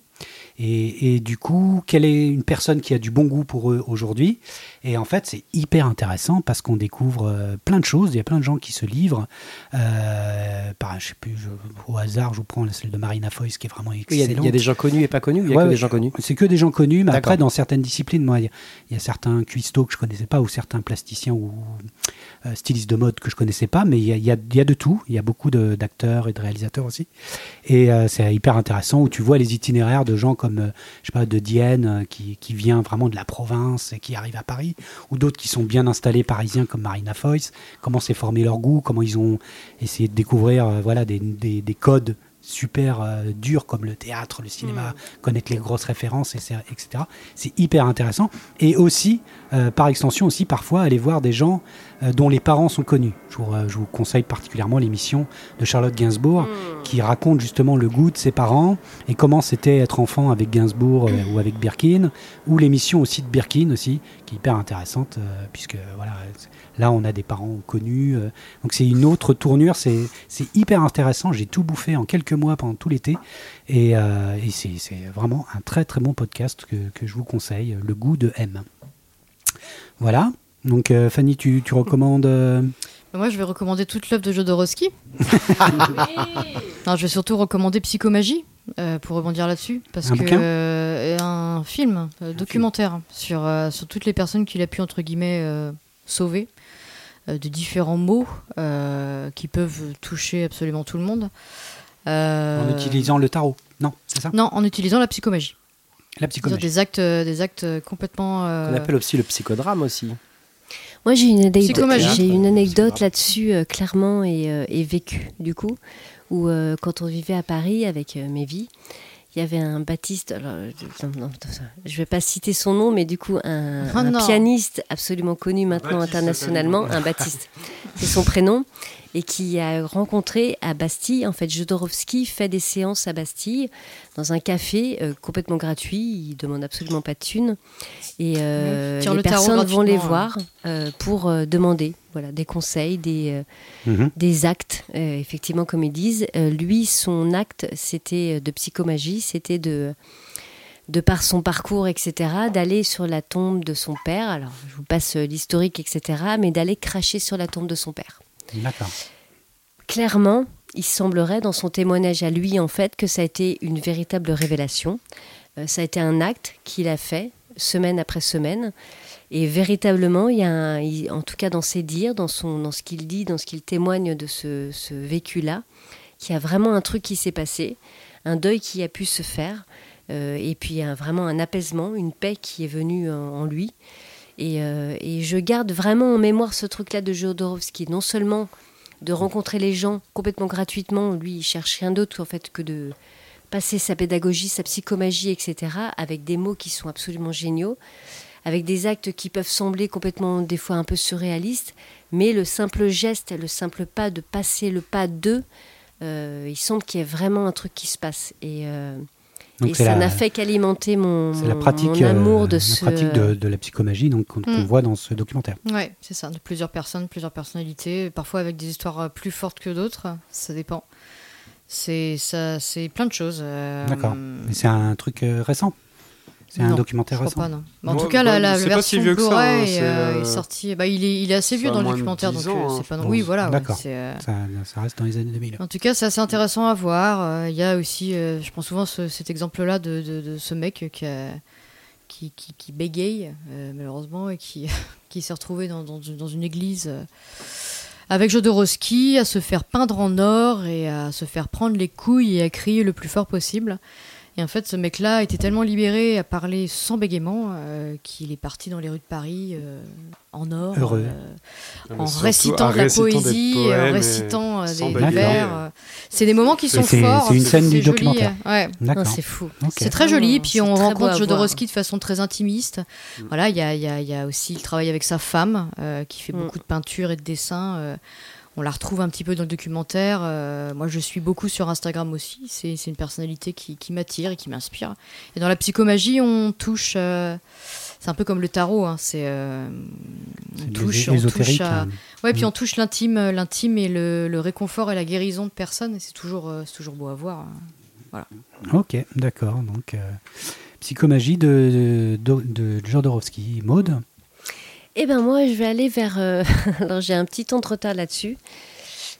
Et, et du coup, quelle est une personne qui a du bon goût pour eux aujourd'hui? Et en fait, c'est hyper intéressant parce qu'on découvre euh, plein de choses. Il y a plein de gens qui se livrent. Euh, par, je sais plus, je- au hasard, je vous prends celle de Marina Foïs qui est vraiment Il y, a, il excellente. y a des gens connus et pas connus. Il y a Ouais, que des gens connus. C'est que des gens connus, mais après, dans certaines disciplines, moi, il y, a- il y a certains cuistots que je connaissais pas, ou certains plasticiens ou euh, stylistes de mode que je connaissais pas, mais il y a, y a- de tout. Il y a beaucoup d'acteurs et de réalisateurs aussi. Et euh, c'est hyper intéressant où tu vois les itinéraires de gens comme, euh, je sais pas, de Dienne, qui, qui vient vraiment de la province et qui arrive à Paris, ou d'autres qui sont bien installés parisiens comme Marina Foïs, comment s'est formé leur goût, comment ils ont essayé de découvrir voilà, des- des codes super euh, durs comme le théâtre, le cinéma, connaître les grosses références, etc. C'est hyper intéressant. Et aussi, euh, par extension, aussi parfois aller voir des gens euh, dont les parents sont connus. Je vous, je vous conseille particulièrement l'émission de Charlotte Gainsbourg qui raconte justement le goût de ses parents et comment c'était être enfant avec Gainsbourg ou avec Birkin, ou l'émission aussi de Birkin aussi, qui est hyper intéressante, puisque voilà, là on a des parents connus, euh, donc c'est une autre tournure, c'est c'est hyper intéressant, j'ai tout bouffé en quelques mois pendant tout l'été, et, euh, et c'est c'est vraiment un très très bon podcast que, que je vous conseille, Le goût de M. Voilà, donc euh, Fanny, tu, tu recommandes... euh, Moi, je vais recommander toute l'œuvre de Jodorowsky. Non, je vais surtout recommander Psychomagie, euh, pour rebondir là-dessus. Parce Un que euh, un film, euh, documentaire, sur, euh, sur toutes les personnes qu'il a pu, entre guillemets, euh, sauver, euh, de différents mots euh, qui peuvent toucher absolument tout le monde. Euh, En utilisant le tarot. Non, c'est ça? Non, en utilisant la psychomagie. La psychologie. des actes, euh, des actes complètement. euh, On appelle aussi le psychodrame aussi. Moi, j'ai une anecdote, Psychomagie. j'ai une anecdote là-dessus, euh, clairement, et, euh, et vécue, du coup, où euh, quand on vivait à Paris avec euh, mes vies, il y avait un Baptiste, alors, je, non, non, je vais pas citer son nom, mais du coup, un, Oh un pianiste absolument connu maintenant Baptiste internationalement, un Baptiste, c'est son prénom, et qui a rencontré à Bastille, en fait, Jodorowsky fait des séances à Bastille, dans un café euh, complètement gratuit, il demande absolument pas de thunes, et euh, les le personnes vont les gratuitement, voir euh, pour euh, demander voilà, des conseils, des, euh, Mhm. des actes, euh, effectivement, comme ils disent. Euh, lui, son acte, c'était de psychomagie, c'était de, de par son parcours, etc., d'aller sur la tombe de son père. Alors, je vous passe l'historique, etc., mais d'aller cracher sur la tombe de son père. Clairement, il semblerait dans son témoignage à lui en fait que ça a été une véritable révélation. Euh, ça a été un acte qu'il a fait semaine après semaine. Et véritablement, il y a en tout cas dans ses dires, dans, son, dans ce qu'il dit, dans ce qu'il témoigne de ce, ce vécu-là, qu'il y a vraiment un truc qui s'est passé, un deuil qui a pu se faire, euh, et puis un- vraiment un apaisement, une paix qui est venue en, en lui. Et, euh, et je garde vraiment en mémoire ce truc-là de Jodorowsky, non seulement de rencontrer les gens complètement gratuitement, lui il cherche rien d'autre en fait que de passer sa pédagogie, sa psychomagie, etc., avec des mots qui sont absolument géniaux, avec des actes qui peuvent sembler complètement des fois un peu surréalistes, mais le simple geste, le simple pas de passer le pas d'eux, euh, il semble qu'il y ait vraiment un truc qui se passe. Et, euh, Donc et ça n'a fait qu'alimenter mon, la pratique, mon amour euh, de la ce... pratique de, de la psychomagie donc, qu'on Mm. voit dans ce documentaire. Ouais, c'est ça, de plusieurs personnes, plusieurs personnalités, parfois avec des histoires euh, plus fortes que d'autres, ça dépend. C'est ça, c'est plein de choses. euh, D'accord. Mais c'est un truc récent C'est un documentaire je récent crois pas, non. Mais en tout cas, bah, la, la pas version si vieux que ça, Blu-ray hein, est, euh, euh, est sortie. Bah, il, est, il est assez vieux dans le documentaire, 10 donc euh, hein, c'est pas non. Oui, voilà. D'accord. ça, ça reste dans les années 2000. En tout cas, c'est assez intéressant à voir. Il y a aussi, je prends souvent ce- cet exemple-là de, de- de ce mec qui, a- qui, qui- qui bégaye, malheureusement, et qui, qui s'est retrouvé dans, dans une- dans une église avec Jodorowsky à se faire peindre en or et à se faire prendre les couilles et à crier le plus fort possible. Et en fait, ce mec-là était tellement libéré à parler sans bégaiement euh, qu'il est parti dans les rues de Paris euh, en or. Heureux. euh, en récitant de la poésie, en récitant des vers. C'est des moments qui sont forts. c'est une scène du joli, documentaire. ouais. C'est fou. C'est très joli, puis on rencontre. Jodorowsky de façon très intimiste. Voilà, il y a, il y a- il y a aussi le travail avec sa femme, euh, qui fait Mm. beaucoup de peinture et de dessin. On la retrouve un petit peu dans le documentaire. euh, moi, je suis beaucoup sur Instagram aussi. C'est une personnalité qui, qui m'attire et qui m'inspire. Et dans la psychomagie, on touche. euh, c'est un peu comme le tarot. hein, c'est euh, on touche, on touche à- hein. Ouais, puis Mm. on touche l'intime, l'intime et le, le réconfort et la guérison de personnes. C'est toujours, c'est toujours beau à voir. hein. Ok, d'accord. Donc, psychomagie de, de, de Jodorowsky. Maude Eh ben moi, je vais aller vers. euh, Alors j'ai un petit temps de retard là-dessus,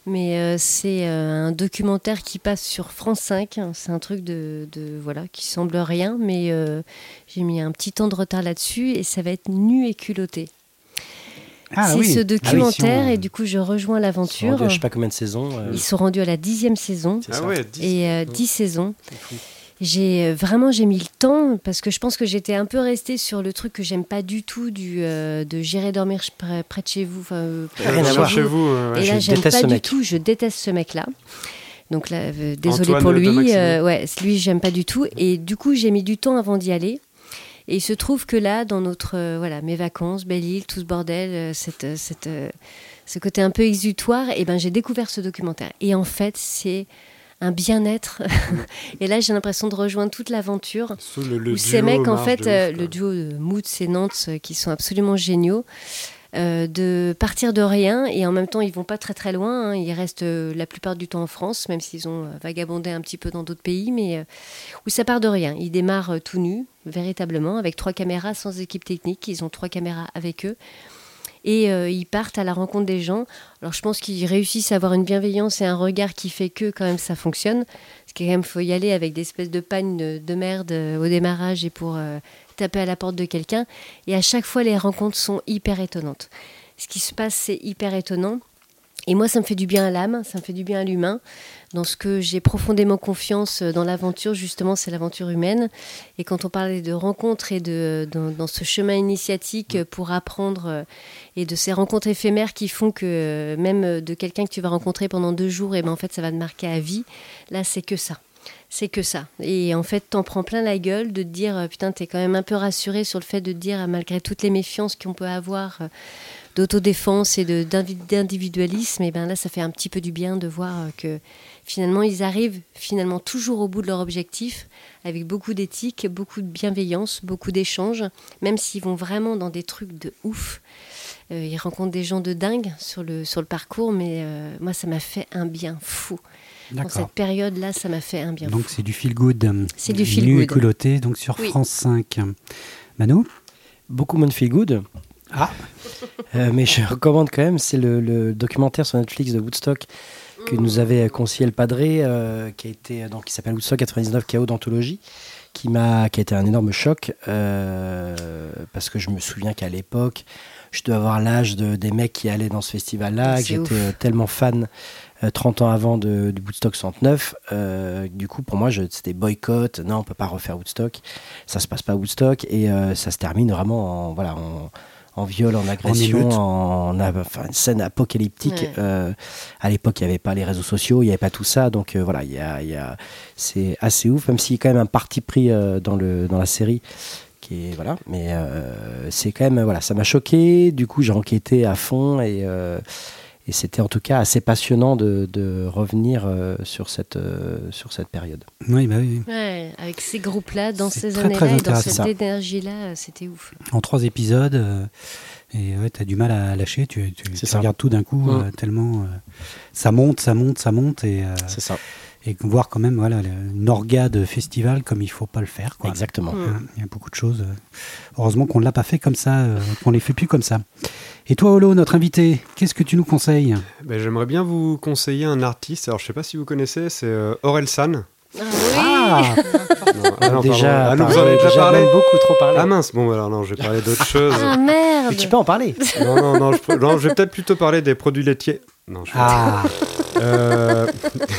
mais euh, c'est euh, un documentaire qui passe sur France 5. C'est un truc de, de- voilà qui semble rien, mais euh, j'ai mis un petit temps de retard là-dessus et ça va être nu et culotté. Ah c'est oui. ce Ah oui, documentaire si on- et du coup je rejoins l'aventure. je sais pas combien de saisons. euh, Ils sont rendus à la dixième saison Ah ça. ouais, 10. et euh, dix saisons. J'ai euh, vraiment j'ai mis le temps parce que je pense que j'étais un peu restée sur le truc que j'aime pas du tout du euh, de j'irai dormir près, de chez vous. enfin, euh, Rien à voir. Chez vous, euh, Et là, je j'aime déteste pas du mec. tout. Je déteste ce mec-là. Donc là, désolé Antoine pour lui. Ouais, lui, j'aime pas du tout. Et du coup, j'ai mis du temps avant d'y aller. Et il se trouve que là, dans notre voilà, mes vacances, Belle-Île, tout ce bordel, cette, cette, ce côté un peu exutoire, et ben j'ai découvert ce documentaire. Et en fait, c'est un bien-être. et là, j'ai l'impression de rejoindre toute l'aventure sous le, le où ces mecs, en fait, euh, le duo de Moots et Nantes, euh, qui sont absolument géniaux, euh, de partir de rien et en même temps, ils vont pas très très loin. hein. Ils restent euh, la plupart du temps en France, même s'ils ont euh, vagabondé un petit peu dans d'autres pays, mais euh, où ça part de rien. Ils démarrent euh, tout nus, véritablement, avec trois caméras, sans équipe technique. Ils ont trois caméras avec eux. Et euh, ils partent à la rencontre des gens. Alors je pense qu'ils réussissent à avoir une bienveillance et un regard qui fait que quand même ça fonctionne. Parce qu'il faut y aller avec des espèces de pannes de, de merde euh, au démarrage et pour euh, taper à la porte de quelqu'un. Et à chaque fois les rencontres sont hyper étonnantes. Ce qui se passe c'est hyper étonnant. Et moi, ça me fait du bien à l'âme, ça me fait du bien à l'humain. Dans ce que j'ai profondément confiance euh, dans l'aventure, justement, c'est l'aventure humaine. Et quand on parlait de rencontres et de, dans, ce chemin initiatique pour apprendre euh, et de ces rencontres éphémères qui font que euh, même euh, de quelqu'un que tu vas rencontrer pendant deux jours, et ben en fait, ça va te marquer à vie. Là, c'est que ça. C'est que ça. Et en fait, t'en prends plein la gueule de te dire, euh, putain, t'es quand même un peu rassuré sur le fait de te dire, malgré toutes les méfiances qu'on peut avoir euh, d'autodéfense et d'individualisme, et ben là, ça fait un petit peu du bien de voir euh, que finalement, ils arrivent finalement toujours au bout de leur objectif, avec beaucoup d'éthique, beaucoup de bienveillance, beaucoup d'échanges, même s'ils vont vraiment dans des trucs de ouf. Euh, ils rencontrent des gens de dingue sur le, sur le parcours, mais euh, moi, ça m'a fait un bien fou. Dans cette période-là, ça m'a fait un bien Donc fou. c'est du feel good. C'est du feel Nu et good. culotté, donc sur Oui. France 5. Manu? Beaucoup moins de feel good. Ah. Euh, mais je recommande quand même, c'est le, le documentaire sur Netflix de Woodstock que nous avait conseillé le Padré, euh, qui a été donc qui s'appelle Woodstock 99 KO d'anthologie, qui m'a qui a été un énorme choc euh, parce que je me souviens qu'à l'époque, je dois avoir l'âge de, des mecs qui allaient dans ce festival-là, que C'est j'étais euh, tellement fan. euh, 30 ans avant de, du Woodstock 69, euh, du coup pour moi c'était boycott, non on peut pas refaire Woodstock, ça se passe pas à Woodstock et euh, ça se termine vraiment en, voilà, en, en viol, en agression, en, enfin, une scène apocalyptique. Ouais. Euh, à l'époque, il n'y avait pas les réseaux sociaux, il n'y avait pas tout ça. Donc euh, voilà, il y a, il y a- c'est assez ouf, même s'il y a quand même un parti pris euh, dans, le, dans la série. Qui est, voilà, mais euh, c'est quand même, voilà, ça m'a choqué. Du coup, j'ai enquêté à fond et, euh, et c'était en tout cas assez passionnant de, de revenir euh, sur, cette, euh, sur cette période. Oui, bah oui. Ouais, avec ces groupes-là, dans ces années-là, dans cette énergie-là, c'était ouf. En trois épisodes. euh, et ouais, t'as du mal à lâcher. Tu, tu, tu regardes tout d'un coup, Mm. euh, tellement euh, ça monte, ça monte, ça monte. Et, euh, C'est ça. Et voir quand même voilà, une orga de festival comme il faut pas le faire. Quoi. Exactement. Hein, Il y a beaucoup de choses. euh, Heureusement qu'on ne l'a pas fait comme ça, euh, qu'on les fait plus comme ça. Et toi, Olo, notre invité, qu'est-ce que tu nous conseilles? Ben, J'aimerais bien vous conseiller un artiste. Alors, je sais pas si vous connaissez, c'est euh, Aurel San. Ah, Non, ah non, déjà, pardon. Ah non, vous en avez déjà déjà parlé même beaucoup trop parlé. Ah mince, bon, alors non, je vais parler d'autre chose. Ah merde Mais tu peux en parler. non, non, non, je, pr- non, je vais peut-être plutôt parler des produits laitiers. Non, je ah. Euh...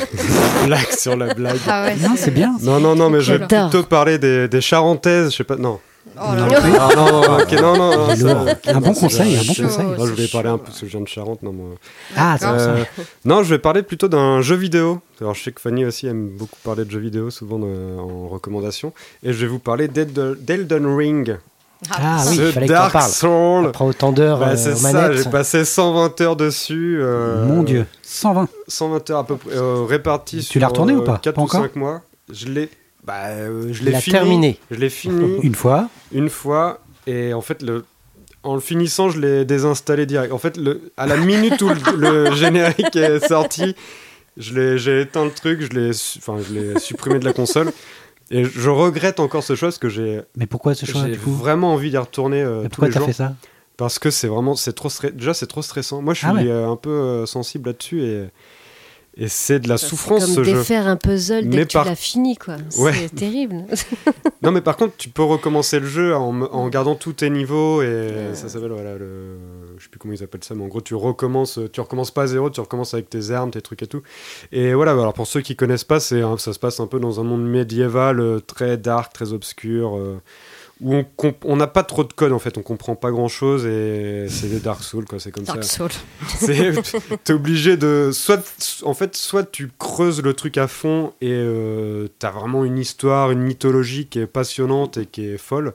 blague sur la blague. Ah ouais. non, c'est bien. Non, non, non, mais je vais plutôt parler des, des charentaises, je sais pas, non. Oh là Non, là. Ah, non, non, non, non, non, lourd. Un bon conseil, un bon conseil. Moi, je voulais C'est parler un peu, parce que je viens de Charente, non, moi. Ah. Euh, non, je vais parler plutôt d'un jeu vidéo. Alors, je sais que Fanny aussi aime beaucoup parler de jeux vidéo, souvent de- en recommandation. Et je vais vous parler d'Eld- d'Elden Ring. Ah oui, il fallait que Dark parles. Soul. Après autant d'heures Bah, euh, c'est ça, j'ai passé 120 heures dessus. euh, Mon Dieu, 120. 120 heures à peu près, euh, réparties Tu l'as retourné ou pas 4 Pas ou encore 5 mois. Je l'ai bah, euh, je l'ai fini. terminé. Je l'ai fini Une fois. une fois et en fait le en le finissant, je l'ai désinstallé direct. En fait, le, à la minute où le, le générique est sorti, j'ai éteint le truc, je l'ai, enfin, supprimé de la console. Et je regrette encore ce choix parce que j'ai, Mais pourquoi ce choix j'ai vraiment envie d'y retourner euh, Mais Pourquoi t'as fait ça? Parce que c'est vraiment, c'est trop déjà c'est trop stressant. Moi, je suis Ah ouais. euh, un peu euh, sensible là-dessus et, et c'est de la souffrance ce comme jeu. défaire un puzzle dès Mais que tu l'as fini, quoi. Ouais. C'est terrible. Non, mais par contre, tu peux recommencer le jeu en, en gardant tous tes niveaux et ça s'appelle voilà le, je sais plus comment ils appellent ça, mais en gros tu recommences, tu recommences pas à zéro, tu recommences avec tes armes, tes trucs et tout. Et voilà, alors pour ceux qui connaissent pas, c'est ça se passe un peu dans un monde médiéval euh, très dark, très obscur. euh, où on n'a pas trop de code en fait, on comprend pas grand chose et c'est des Dark Souls quoi, c'est comme Dark ça. Soul. C'est- T'es obligé de. Soit, en fait, soit tu creuses le truc à fond et euh, t'as vraiment une histoire, une mythologie qui est passionnante et qui est folle.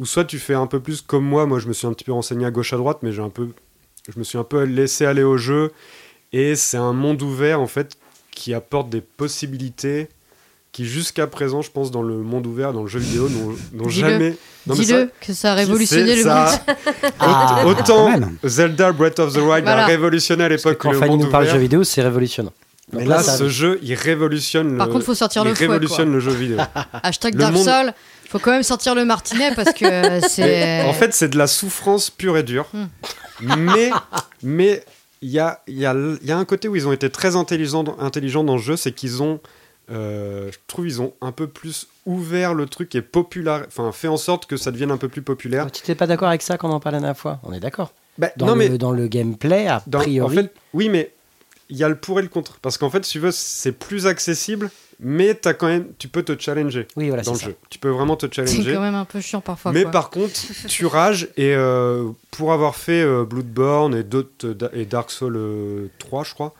Ou soit tu fais un peu plus comme moi. Moi, je me suis un petit peu renseigné à gauche à droite, mais j'ai un peu. Je me suis un peu laissé aller au jeu. Et c'est un monde ouvert, en fait, qui apporte des possibilités qui, jusqu'à présent, je pense, dans le monde ouvert, dans le jeu vidéo, n'ont jamais. Dis-le que ça a révolutionné le ça- monde. Ah, Autant. Zelda Breath of the Wild Voilà. a révolutionné à l'époque Quand le Fanny monde nous parle de ouvert. jeux vidéo, c'est révolutionnant. Mais Donc là, ça- ce jeu, il révolutionne Par le. contre, faut sortir il le fouet. révolutionne Quoi. le jeu vidéo. Hashtag Dark monde- Soul. Faut quand même sortir le martinet parce que c'est. En fait, c'est de la souffrance pure et dure. Hmm. Mais, mais il y a, il y, a, il y a un côté où ils ont été très intelligents, dans- intelligents dans le jeu, c'est qu'ils ont, euh, je trouve, ils ont un peu plus ouvert le truc et populaire, enfin, fait en sorte que ça devienne un peu plus populaire. Tu n'étais pas d'accord avec ça quand on en parlait la dernière fois? On est d'accord. Bah, Dans, non, le, mais dans le gameplay, a dans- priori. en fait, oui, mais il y a le pour et le contre. Parce qu'en fait, si tu veux, c'est plus accessible, mais as quand même, tu peux te challenger oui, voilà, dans c'est le ça. jeu. Tu peux vraiment te C'est challenger. quand même un peu chiant parfois. Mais quoi. par contre, tu rages et euh, pour avoir fait euh, Bloodborne et et Dark Souls euh, 3, je crois,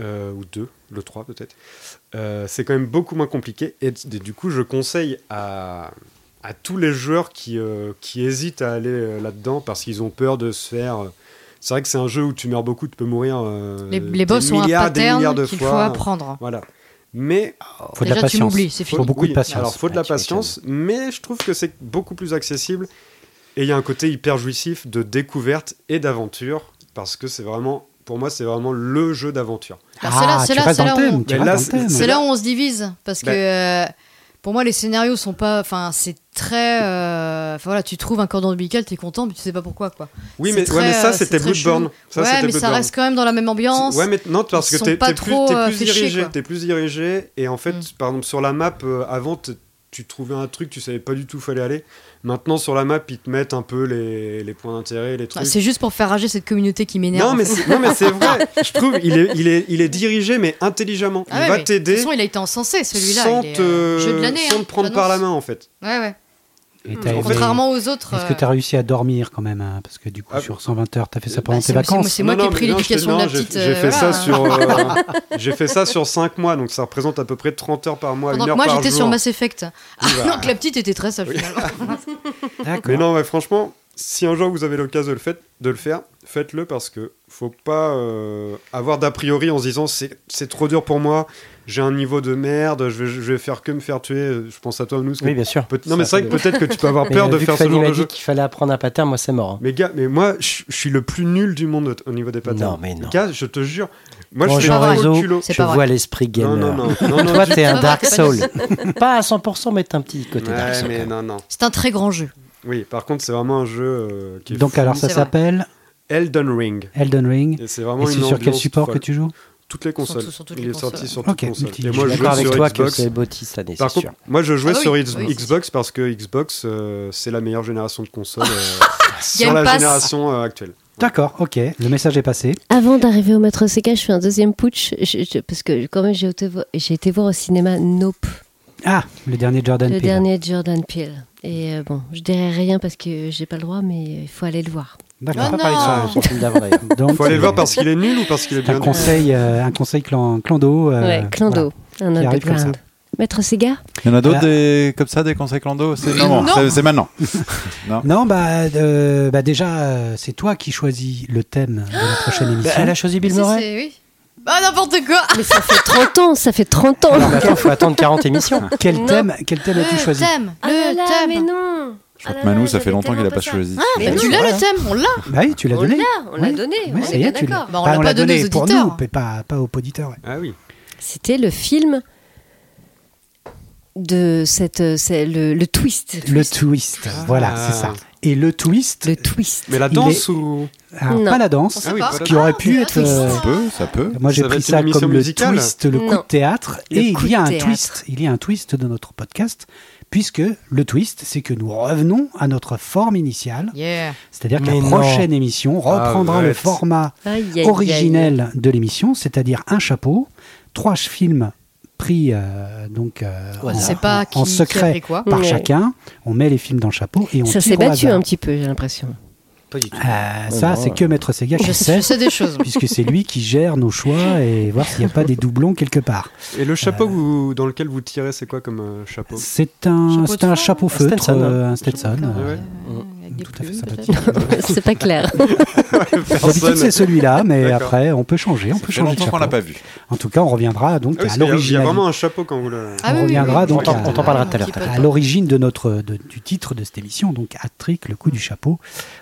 euh, ou 2, le 3 peut-être, euh, c'est quand même beaucoup moins compliqué. Et, du coup, je conseille à, à tous les joueurs qui, euh, qui hésitent à aller euh, là-dedans parce qu'ils ont peur de se faire. c'est vrai que c'est un jeu où tu meurs beaucoup, tu peux mourir. euh, les, des les boss ont un milliards, des milliards pattern de qu'il fois. faut apprendre. Voilà. Mais faut de la tu patience. c'est Faut beaucoup oui, de patience. Alors, faut de la patience, mais je trouve que c'est beaucoup plus accessible. Et il y a un côté hyper jouissif de découverte et d'aventure, parce que c'est vraiment, pour moi, c'est vraiment le jeu d'aventure. Alors, c'est là, Ah, c'est là, où on- là, là où se divise parce que Bah. euh, pour moi les scénarios sont pas enfin c'est très. euh, Enfin voilà, tu trouves un cordon ombilical, t'es content, mais tu sais pas pourquoi quoi. Oui, mais, ouais, très, mais ça, euh, c'était Bloodborne. Ça, ouais, mais ça reste quand même dans la même ambiance. Ouais, mais non, parce Ils que t'es plus, trop, t'es euh, plus dirigé. T'es plus dirigé. Et en fait, Mm. par exemple, sur la map, euh, avant, tu trouvais un truc, tu savais pas du tout où fallait aller. Maintenant, sur la map, ils te mettent un peu les, les points d'intérêt, les Ah, trucs. C'est juste pour faire rager cette communauté qui m'énerve. non, mais c'est, vrai. Je trouve il est, il, est, il est dirigé, mais intelligemment. Ah il ouais, va mais De t'aider toute façon, il a été encensé celui-là. sans, il est, te, euh, jeu de sans hein, te prendre par la main, en fait. Ouais, ouais. Et fait, Contrairement aux autres. Est-ce que euh, tu as réussi à dormir quand même hein, Parce que du coup, Ah, sur 120 heures, tu as fait ça pendant bah, tes c'est moi- vacances. c'est moi qui ai pris mais l'éducation de la petite. J'ai, j'ai euh, fait ça sur, euh, j'ai fait ça sur 5 mois, donc ça représente à peu près 30 heures par mois, Pendant une que moi j'étais sur Mass Effect. Ah, bah. donc la petite était très sage finalement. Mais non, ouais, franchement, si un jour vous avez l'occasion de le, fait- de le faire, faites-le parce que faut pas euh, avoir d'a priori en se disant c'est, c'est trop dur pour moi, j'ai un niveau de merde, je vais, je vais faire que me faire tuer. Je pense à toi, nous. Oui, bien sûr. non, mais c'est vrai que peut-être que tu peux avoir peur euh, de vu faire que ce Fanny genre m'a dit qu'il fallait apprendre un pattern, moi c'est mort. hein. Mais gars, mais moi, je suis le plus nul du monde au niveau des patterns. Non, mais non. Gars, je te jure. Moi, je fais réseau, culot. Je vois l'esprit gamer. Non, non, non. non, non, Toi, t'es un Dark Soul. pas à 100%, mais t'es un petit côté Dark Soul. mais non, non. C'est un très grand jeu. Oui, par contre, c'est vraiment un jeu euh, qui est Donc alors ça s'appelle Elden Ring. Elden Ring. Et c'est Et vraiment c'est une sur quel support que tu joues Toutes les consoles. Sur- sur toutes Il les est sorti sur toutes les consoles. Et moi, Je je d'accord avec sur toi Xbox. que c'est Botti cette année, Par contre, sûr. moi je jouais Ah sur oui, X- oui, Xbox parce que Xbox euh, c'est la meilleure génération de consoles euh, sur la génération euh, actuelle. D'accord, ok. Le message est passé. Avant d'arriver au Maître Sega, je fais un deuxième putsch je- je- parce que quand même j'ai été, vo- j'ai été voir au cinéma Nope, Ah, le dernier Jordan le Peele. dernier de Jordan Peele. Et euh, bon, je dirais rien parce que j'ai pas le droit, mais il faut aller le voir. D'accord. Ah On va pas parler de non. son- son film d'avant d'ailleurs. Donc, Faut aller le voir euh, parce qu'il est nul ou parce qu'il est c'est un bien conseil, euh, un conseil clan, clando. euh, ouais, Clando, un Qui arrive comme. Maître Sega Il y en a d'autres Voilà. des... comme ça, des conseils clando C'est non, c'est- c'est maintenant. voilà. Non, bah, euh, bah déjà, euh, c'est toi qui choisis le thème de la prochaine Bah, émission. elle a choisi Bill Murray. c'est- oui. Bah n'importe quoi. Mais ça fait 30 ans, ça fait 30 ans attends, faut attendre 40 émissions. Quel Non. thème, quel thème as-tu Le choisi? thème. Ah là Le là, mais thème. non Je crois Ah que là Manu, là, ça fait longtemps qu'il a tellement pas choisi. Ah, Mais bah, tu l'as voilà. le thème, on l'a. Bah oui, tu l'as On donné. l'a, on l'a donné, Oui, on est y bien est, tu l'as. d'accord. Bah, on Bah, l'a pas donné donné aux pour auditeurs. nous, mais pas, pas aux auditeurs. ouais. Ah oui. C'était le film de cette, c'est le, le twist. Le twist, voilà, c'est ça. Et le twist, Le twist. Mais la danse ou alors, Non. pas la On danse, Ah oui, pas. pas ce qui aurait pu Ah, être. twist. euh, Ça peut, ça peut. Moi, j'ai pris être ça comme musicale le twist, le coup de théâtre. Le et il y a un twist. Il y a un twist de notre podcast, puisque le twist, c'est que nous revenons à notre forme initiale. Yeah. C'est-à-dire que la non. prochaine émission reprendra le format originel de l'émission, c'est-à-dire un chapeau, trois films pris euh, donc euh, en, pas qui secret quoi. par Ouais. chacun. On met les films dans le chapeau et on Ça s'est battu hasard. un petit peu, j'ai l'impression. Pas du tout. Euh, ça, non, c'est euh, que Maître Sega qui Je, sait, des choses. puisque c'est lui qui gère nos choix et voir s'il n'y a pas des doublons quelque part. Et le chapeau vous- dans lequel vous tirez, c'est quoi comme euh, chapeau? C'est un, Chapeau un chapeau un feutre, Stetson, hein. euh, un Stetson. Euh, ouais. Euh, avec des tout à fait plumes, sympathique. peut-être. c'est pas clair. D'habitude, c'est celui-là, mais après, on peut changer, on peut changer de qu'on chapeau. l'a pas vu. En tout cas, on reviendra donc Ah oui, à a- Il y a vraiment un chapeau quand vous le. Ah On oui, reviendra oui, donc on t'en parlera tout à l'heure. à l'origine de notre de- du titre de cette émission, donc Hat-Trick, le coup du chapeau.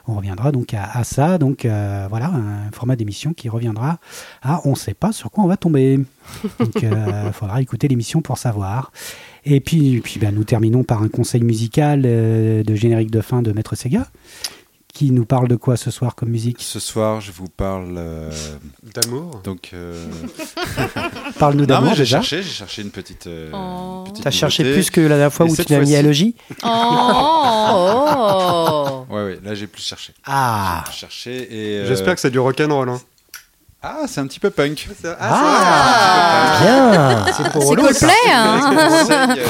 On reviendra donc à, à ça, donc euh, voilà un format d'émission qui reviendra à on ne sait pas sur quoi on va tomber. Donc il faudra écouter l'émission pour savoir. Et puis, puis ben, nous terminons par un conseil musical euh, de générique de fin de Maître Sega, qui nous parle de quoi ce soir comme musique? Ce soir, je vous parle. euh, D'amour donc. euh, Parle-nous d'amour j'ai déjà. cherché, j'ai cherché une petite. euh, Oh. petite T'as cherché plus que la dernière fois Et où cette tu m'as mis à logis? Oh. Oh Ouais, ouais, là j'ai plus cherché. Ah J'ai cherché et. euh, J'espère que c'est du rock'n'roll. Hein. Ah, c'est un petit peu punk. Ah Bien C'est pour C'est ça. Coldplay, hein Conseil,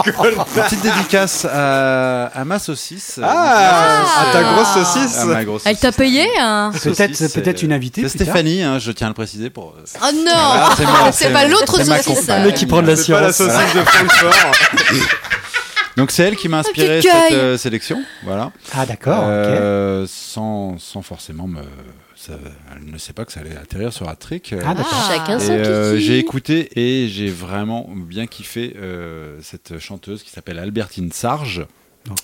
euh, Petite dédicace à, à ma saucisse. Ah, Ma à ta grosse À saucisse. ma grosse Elle t'a payé hein Peut-être c'est- une invitée. C'est. Stéphanie, hein, je tiens à le préciser pour. euh, Oh non c'est C'est pas l'autre c'est saucisse. Le qui prend de la C'est pas la science. saucisse de Francfort. Donc c'est elle qui m'a inspiré cette euh, sélection, voilà. Ah d'accord. sans forcément me. Ça- elle ne sait pas que ça allait atterrir sur Hat-Trick. euh, Ah d'accord. Chacun son euh, j'ai écouté et j'ai vraiment bien kiffé euh, cette chanteuse qui s'appelle Albertine Sarge,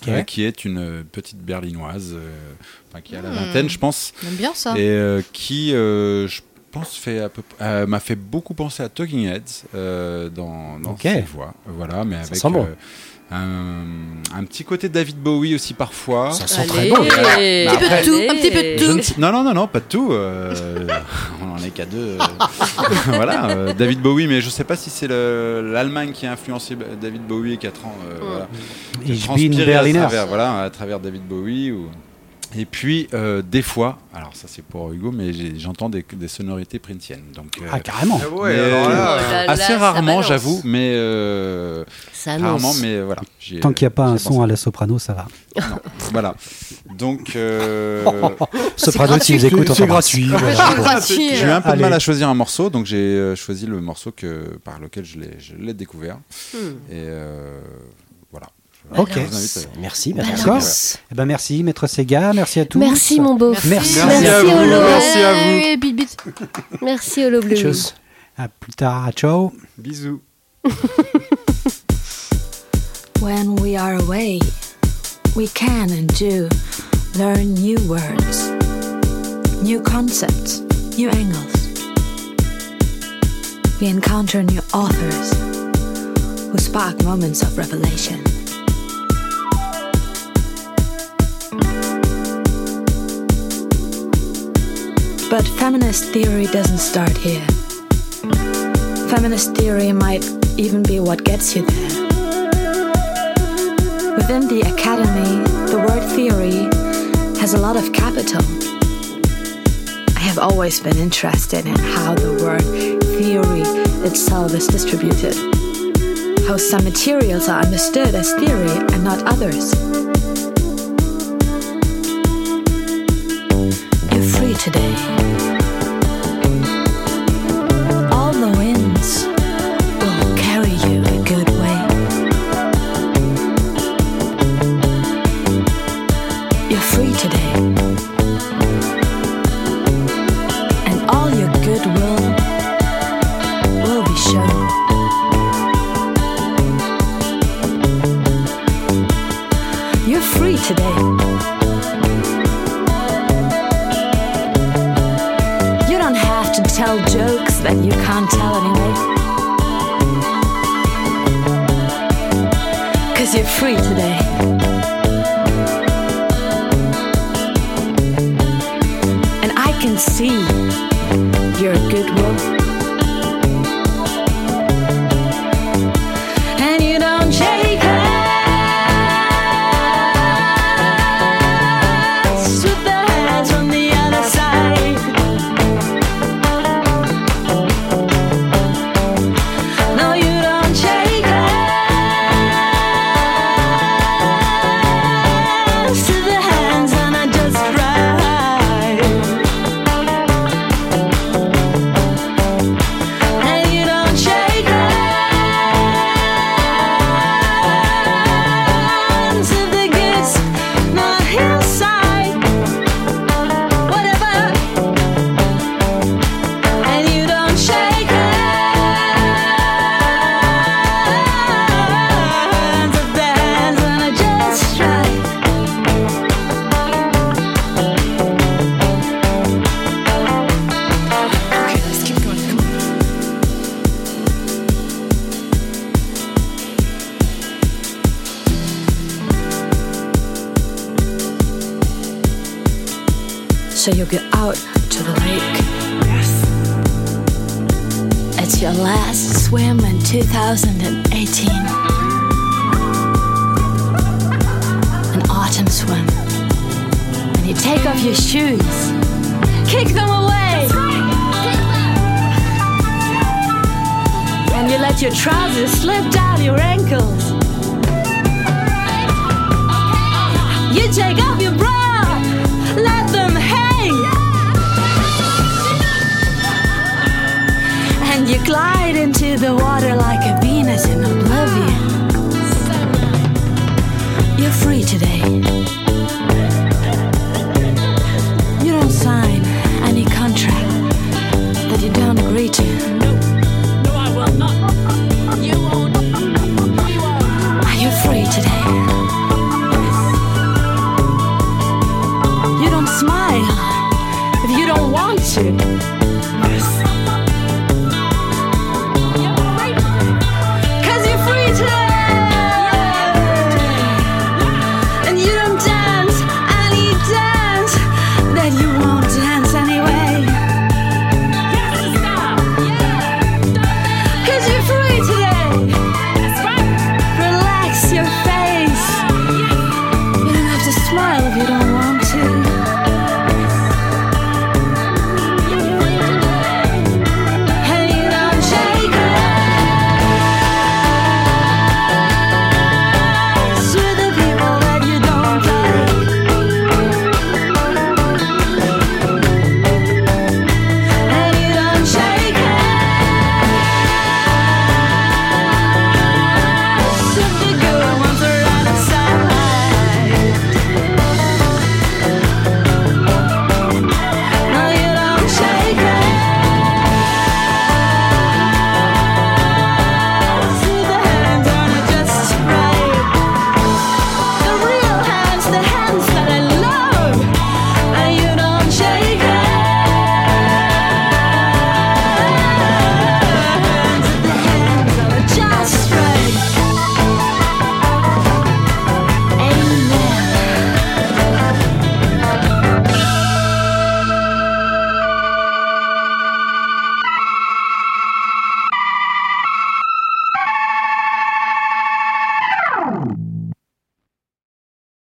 euh, qui est une petite berlinoise, euh, enfin, qui a la Hmm. vingtaine, je pense, J'aime bien ça. et euh, qui, euh, je pense, fait à peu- euh, m'a fait beaucoup penser à Talking Heads euh, dans, dans ses voix. Voilà, mais avec sent bon. euh, un, un petit côté David Bowie aussi parfois. Ça sent Allez. très bon. Un petit peu de tout, un petit peu de tout. sais- Non, non, non, non, pas de tout. euh, on en est qu'à deux. euh, voilà, euh, David Bowie, mais je sais pas si c'est le- l'Allemagne qui a influencé David Bowie et 4 ans. euh, voilà. Ich bin transpirer Berliner. à travers, voilà, à travers David Bowie. Ou... Et puis, euh, des fois, alors ça c'est pour Hugo, mais j'entends des, des sonorités princiennes. Donc, euh, Ah, carrément. Ah ouais, mais, alors là, Oh là là, assez rarement, j'avoue, mais euh, Ça annonce. rarement, mais voilà. Tant qu'il n'y a pas un son pensé. à la soprano, ça va. Voilà. Donc, euh, Soprano, si vous écoutez, C'est gratuit. voilà. j'ai eu un peu Allez. de mal à choisir un morceau, donc j'ai euh, choisi le morceau que, par lequel je l'ai découvert. Hmm. Et euh. Ok. Invite à- Merci, merci. D'accord. Eh ben merci, maître Sega, merci à tous. Merci mon beau. Merci. Merci à vous, Olo. merci à vous. Ouais, bit, bit. Merci Olo Bleu. Tchuss. À plus tard, ciao. Bisous. When we are away, we can and do learn new words, new concepts, new angles. We encounter new authors who spark moments of revelation. But feminist theory doesn't start here. Feminist theory might even be what gets you there. Within the academy, the word theory has a lot of capital. I have always been interested in how the word theory itself is distributed, how some materials are understood as theory and not others. Today.